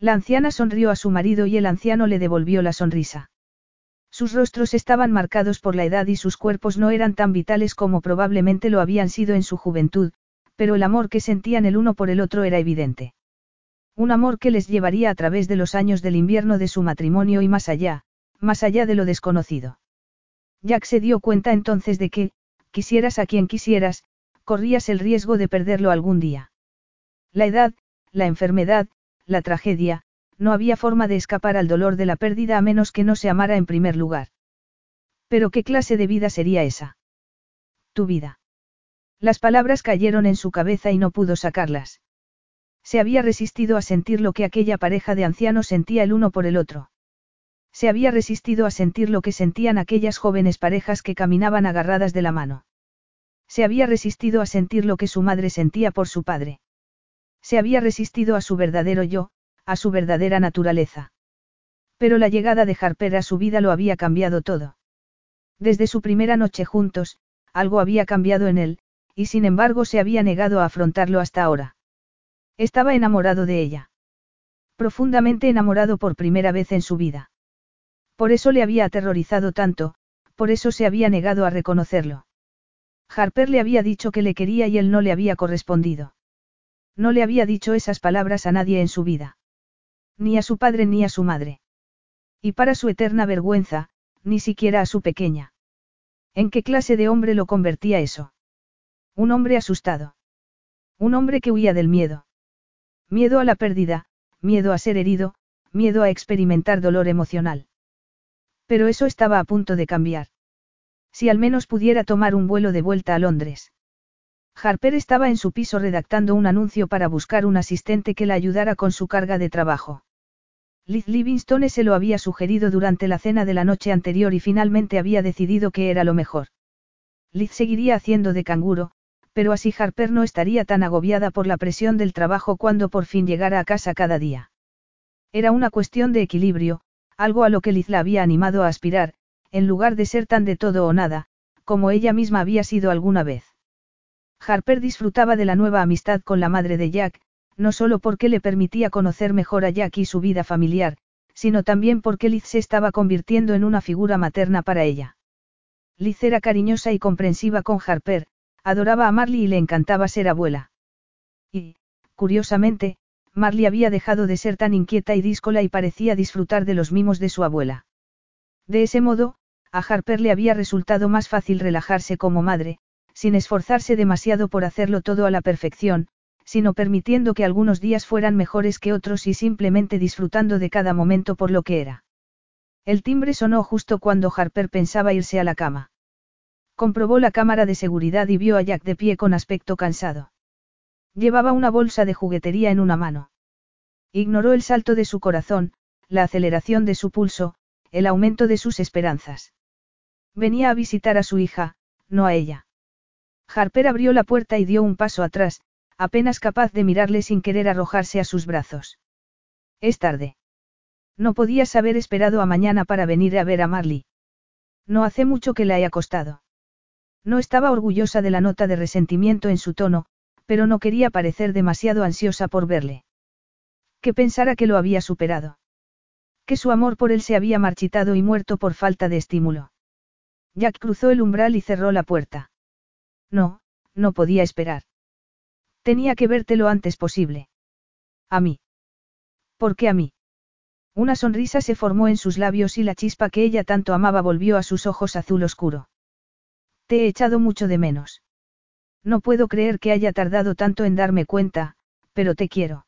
La anciana sonrió a su marido y el anciano le devolvió la sonrisa. Sus rostros estaban marcados por la edad y sus cuerpos no eran tan vitales como probablemente lo habían sido en su juventud, pero el amor que sentían el uno por el otro era evidente. Un amor que les llevaría a través de los años del invierno de su matrimonio y más allá, más allá de lo desconocido. Jack se dio cuenta entonces de que, quisieras a quien quisieras, corrías el riesgo de perderlo algún día. La edad, la enfermedad, la tragedia, no había forma de escapar al dolor de la pérdida a menos que no se amara en primer lugar. Pero ¿qué clase de vida sería esa? Tu vida. Las palabras cayeron en su cabeza y no pudo sacarlas. Se había resistido a sentir lo que aquella pareja de ancianos sentía el uno por el otro. Se había resistido a sentir lo que sentían aquellas jóvenes parejas que caminaban agarradas de la mano. Se había resistido a sentir lo que su madre sentía por su padre. Se había resistido a su verdadero yo, a su verdadera naturaleza. Pero la llegada de Harper a su vida lo había cambiado todo. Desde su primera noche juntos, algo había cambiado en él, y sin embargo se había negado a afrontarlo hasta ahora. Estaba enamorado de ella. Profundamente enamorado por primera vez en su vida. Por eso le había aterrorizado tanto, por eso se había negado a reconocerlo. Harper le había dicho que le quería y él no le había correspondido. No le había dicho esas palabras a nadie en su vida. Ni a su padre ni a su madre. Y para su eterna vergüenza, ni siquiera a su pequeña. ¿En qué clase de hombre lo convertía eso? Un hombre asustado. Un hombre que huía del miedo. Miedo a la pérdida, miedo a ser herido, miedo a experimentar dolor emocional. Pero eso estaba a punto de cambiar. Si al menos pudiera tomar un vuelo de vuelta a Londres. Harper estaba en su piso redactando un anuncio para buscar un asistente que la ayudara con su carga de trabajo. Liz Livingstone se lo había sugerido durante la cena de la noche anterior y finalmente había decidido que era lo mejor. Liz seguiría haciendo de canguro, pero así Harper no estaría tan agobiada por la presión del trabajo cuando por fin llegara a casa cada día. Era una cuestión de equilibrio, algo a lo que Liz la había animado a aspirar, en lugar de ser tan de todo o nada, como ella misma había sido alguna vez. Harper disfrutaba de la nueva amistad con la madre de Jack, no solo porque le permitía conocer mejor a Jack y su vida familiar, sino también porque Liz se estaba convirtiendo en una figura materna para ella. Liz era cariñosa y comprensiva con Harper, adoraba a Marley y le encantaba ser abuela. Y, curiosamente, Marley había dejado de ser tan inquieta y díscola y parecía disfrutar de los mimos de su abuela. De ese modo, a Harper le había resultado más fácil relajarse como madre, sin esforzarse demasiado por hacerlo todo a la perfección, sino permitiendo que algunos días fueran mejores que otros y simplemente disfrutando de cada momento por lo que era. El timbre sonó justo cuando Harper pensaba irse a la cama. Comprobó la cámara de seguridad y vio a Jack de pie con aspecto cansado. Llevaba una bolsa de juguetería en una mano. Ignoró el salto de su corazón, la aceleración de su pulso, el aumento de sus esperanzas. Venía a visitar a su hija, no a ella. Harper abrió la puerta y dio un paso atrás, apenas capaz de mirarle sin querer arrojarse a sus brazos. Es tarde. No podías haber esperado a mañana para venir a ver a Marley. No hace mucho que la haya acostado. No estaba orgullosa de la nota de resentimiento en su tono, pero no quería parecer demasiado ansiosa por verle. Que pensara que lo había superado. Que su amor por él se había marchitado y muerto por falta de estímulo. Jack cruzó el umbral y cerró la puerta. No, no podía esperar. Tenía que verte lo antes posible. A mí. ¿Por qué a mí? Una sonrisa se formó en sus labios y la chispa que ella tanto amaba volvió a sus ojos azul oscuro. Te he echado mucho de menos. No puedo creer que haya tardado tanto en darme cuenta, pero te quiero.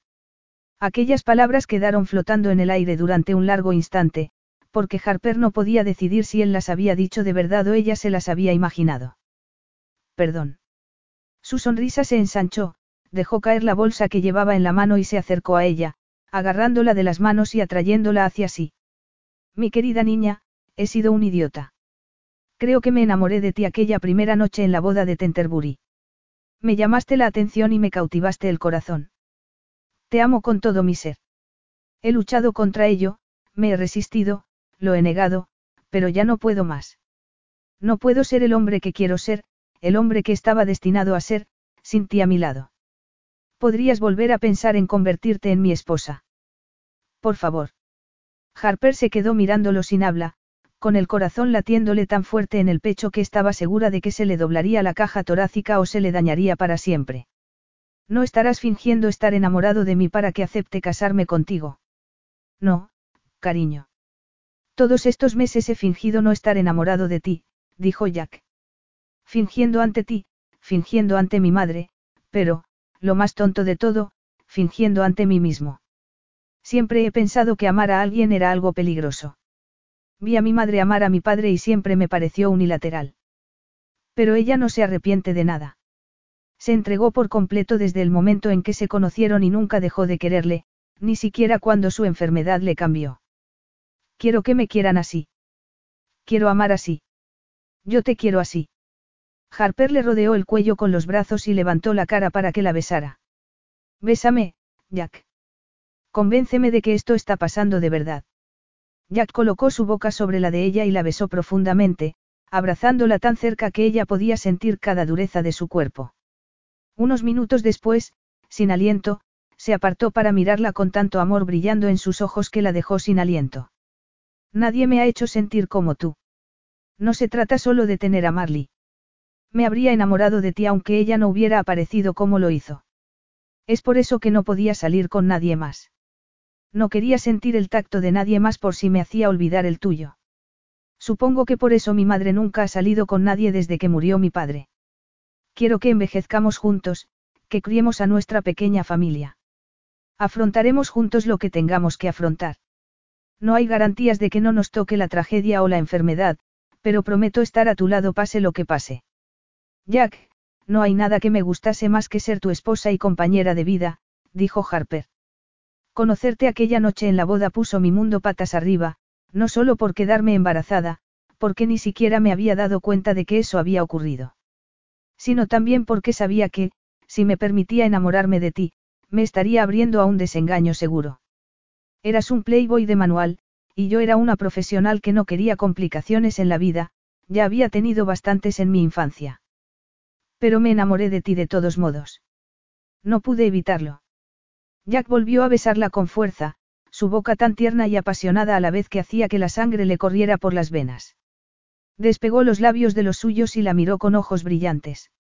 Aquellas palabras quedaron flotando en el aire durante un largo instante, porque Harper no podía decidir si él las había dicho de verdad o ella se las había imaginado. Perdón. Su sonrisa se ensanchó, dejó caer la bolsa que llevaba en la mano y se acercó a ella, agarrándola de las manos y atrayéndola hacia sí. Mi querida niña, he sido un idiota. Creo que me enamoré de ti aquella primera noche en la boda de Tenterbury. Me llamaste la atención y me cautivaste el corazón. Te amo con todo mi ser. He luchado contra ello, me he resistido, lo he negado, pero ya no puedo más. No puedo ser el hombre que quiero ser, el hombre que estaba destinado a ser, sin ti a mi lado. Podrías volver a pensar en convertirte en mi esposa. Por favor. Harper se quedó mirándolo sin habla, con el corazón latiéndole tan fuerte en el pecho que estaba segura de que se le doblaría la caja torácica o se le dañaría para siempre. No estarás fingiendo estar enamorado de mí para que acepte casarme contigo. No, cariño. Todos estos meses he fingido no estar enamorado de ti, dijo Jack. Fingiendo ante ti, fingiendo ante mi madre, pero, lo más tonto de todo, fingiendo ante mí mismo. Siempre he pensado que amar a alguien era algo peligroso. Vi a mi madre amar a mi padre y siempre me pareció unilateral. Pero ella no se arrepiente de nada. Se entregó por completo desde el momento en que se conocieron y nunca dejó de quererle, ni siquiera cuando su enfermedad le cambió. Quiero que me quieran así. Quiero amar así. Yo te quiero así. Harper le rodeó el cuello con los brazos y levantó la cara para que la besara. Bésame, Jack. Convénceme de que esto está pasando de verdad. Jack colocó su boca sobre la de ella y la besó profundamente, abrazándola tan cerca que ella podía sentir cada dureza de su cuerpo. Unos minutos después, sin aliento, se apartó para mirarla con tanto amor brillando en sus ojos que la dejó sin aliento. Nadie me ha hecho sentir como tú. No se trata solo de tener a Marley. Me habría enamorado de ti aunque ella no hubiera aparecido como lo hizo. Es por eso que no podía salir con nadie más. No quería sentir el tacto de nadie más por si me hacía olvidar el tuyo. Supongo que por eso mi madre nunca ha salido con nadie desde que murió mi padre. Quiero que envejezcamos juntos, que criemos a nuestra pequeña familia. Afrontaremos juntos lo que tengamos que afrontar. No hay garantías de que no nos toque la tragedia o la enfermedad, pero prometo estar a tu lado pase lo que pase. Jack, no hay nada que me gustase más que ser tu esposa y compañera de vida, dijo Harper. Conocerte aquella noche en la boda puso mi mundo patas arriba, no solo por quedarme embarazada, porque ni siquiera me había dado cuenta de que eso había ocurrido. Sino también porque sabía que, si me permitía enamorarme de ti, me estaría abriendo a un desengaño seguro. Eras un playboy de manual, y yo era una profesional que no quería complicaciones en la vida, ya había tenido bastantes en mi infancia. Pero me enamoré de ti de todos modos. No pude evitarlo. Jack volvió a besarla con fuerza, su boca tan tierna y apasionada a la vez que hacía que la sangre le corriera por las venas. Despegó los labios de los suyos y la miró con ojos brillantes.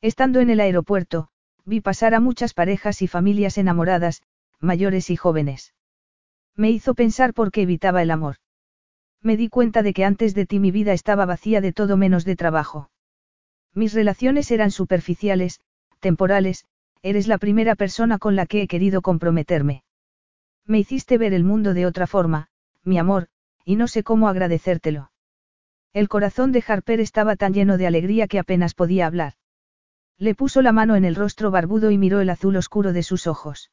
Estando en el aeropuerto, vi pasar a muchas parejas y familias enamoradas, mayores y jóvenes. Me hizo pensar por qué evitaba el amor. Me di cuenta de que antes de ti mi vida estaba vacía de todo menos de trabajo. Mis relaciones eran superficiales, temporales, eres la primera persona con la que he querido comprometerme. Me hiciste ver el mundo de otra forma, mi amor, y no sé cómo agradecértelo. El corazón de Harper estaba tan lleno de alegría que apenas podía hablar. Le puso la mano en el rostro barbudo y miró el azul oscuro de sus ojos.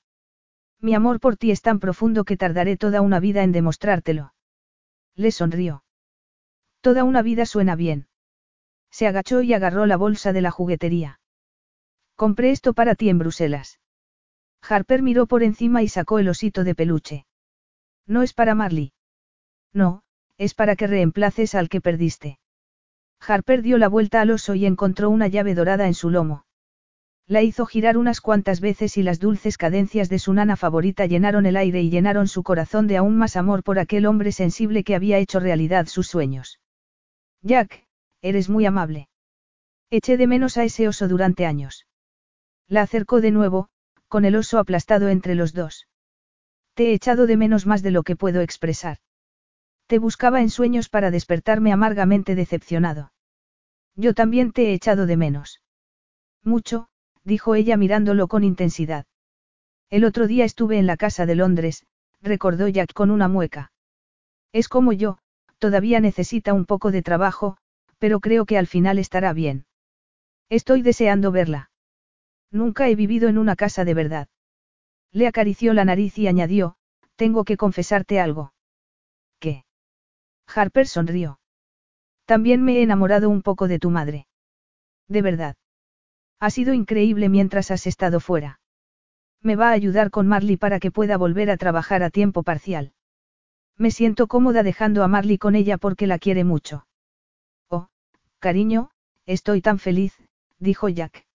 Mi amor por ti es tan profundo que tardaré toda una vida en demostrártelo. Le sonrió. Toda una vida suena bien. Se agachó y agarró la bolsa de la juguetería. Compré esto para ti en Bruselas. Harper miró por encima y sacó el osito de peluche. No es para Marley. No, es para que reemplaces al que perdiste. Harper dio la vuelta al oso y encontró una llave dorada en su lomo. La hizo girar unas cuantas veces y las dulces cadencias de su nana favorita llenaron el aire y llenaron su corazón de aún más amor por aquel hombre sensible que había hecho realidad sus sueños. Jack, eres muy amable. Eché de menos a ese oso durante años. La acercó de nuevo, con el oso aplastado entre los dos. Te he echado de menos más de lo que puedo expresar. Te buscaba en sueños para despertarme amargamente decepcionado. Yo también te he echado de menos. Mucho, dijo ella mirándolo con intensidad. El otro día estuve en la casa de Londres, recordó Jack con una mueca. Es como yo, todavía necesita un poco de trabajo, pero creo que al final estará bien. Estoy deseando verla. Nunca he vivido en una casa de verdad. Le acarició la nariz y añadió, tengo que confesarte algo. ¿Qué? Harper sonrió. También me he enamorado un poco de tu madre. De verdad. Ha sido increíble mientras has estado fuera. Me va a ayudar con Marley para que pueda volver a trabajar a tiempo parcial. Me siento cómoda dejando a Marley con ella porque la quiere mucho. Oh, cariño, estoy tan feliz, dijo Jack.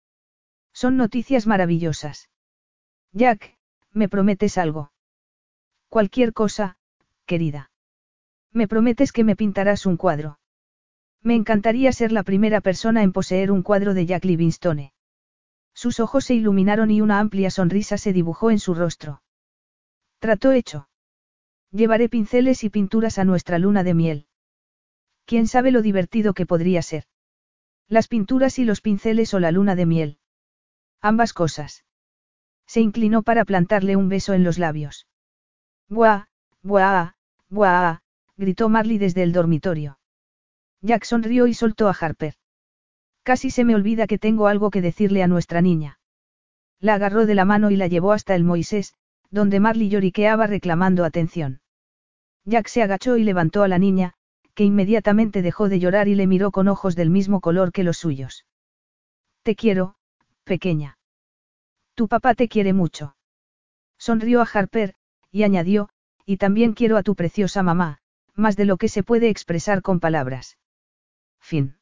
Son noticias maravillosas. Jack, ¿me prometes algo? Cualquier cosa, querida. Me prometes que me pintarás un cuadro. Me encantaría ser la primera persona en poseer un cuadro de Jack Livingstone. Sus ojos se iluminaron y una amplia sonrisa se dibujó en su rostro. Trato hecho. Llevaré pinceles y pinturas a nuestra luna de miel. ¿Quién sabe lo divertido que podría ser? Las pinturas y los pinceles o la luna de miel. Ambas cosas. Se inclinó para plantarle un beso en los labios. ¡Buah! ¡Buah! ¡Buah! gritó Marley desde el dormitorio. Jack sonrió y soltó a Harper. Casi se me olvida que tengo algo que decirle a nuestra niña. La agarró de la mano y la llevó hasta el Moisés, donde Marley lloriqueaba reclamando atención. Jack se agachó y levantó a la niña, que inmediatamente dejó de llorar y le miró con ojos del mismo color que los suyos. Te quiero, pequeña. Tu papá te quiere mucho. Sonrió a Harper, y añadió, y también quiero a tu preciosa mamá, más de lo que se puede expresar con palabras. Fin.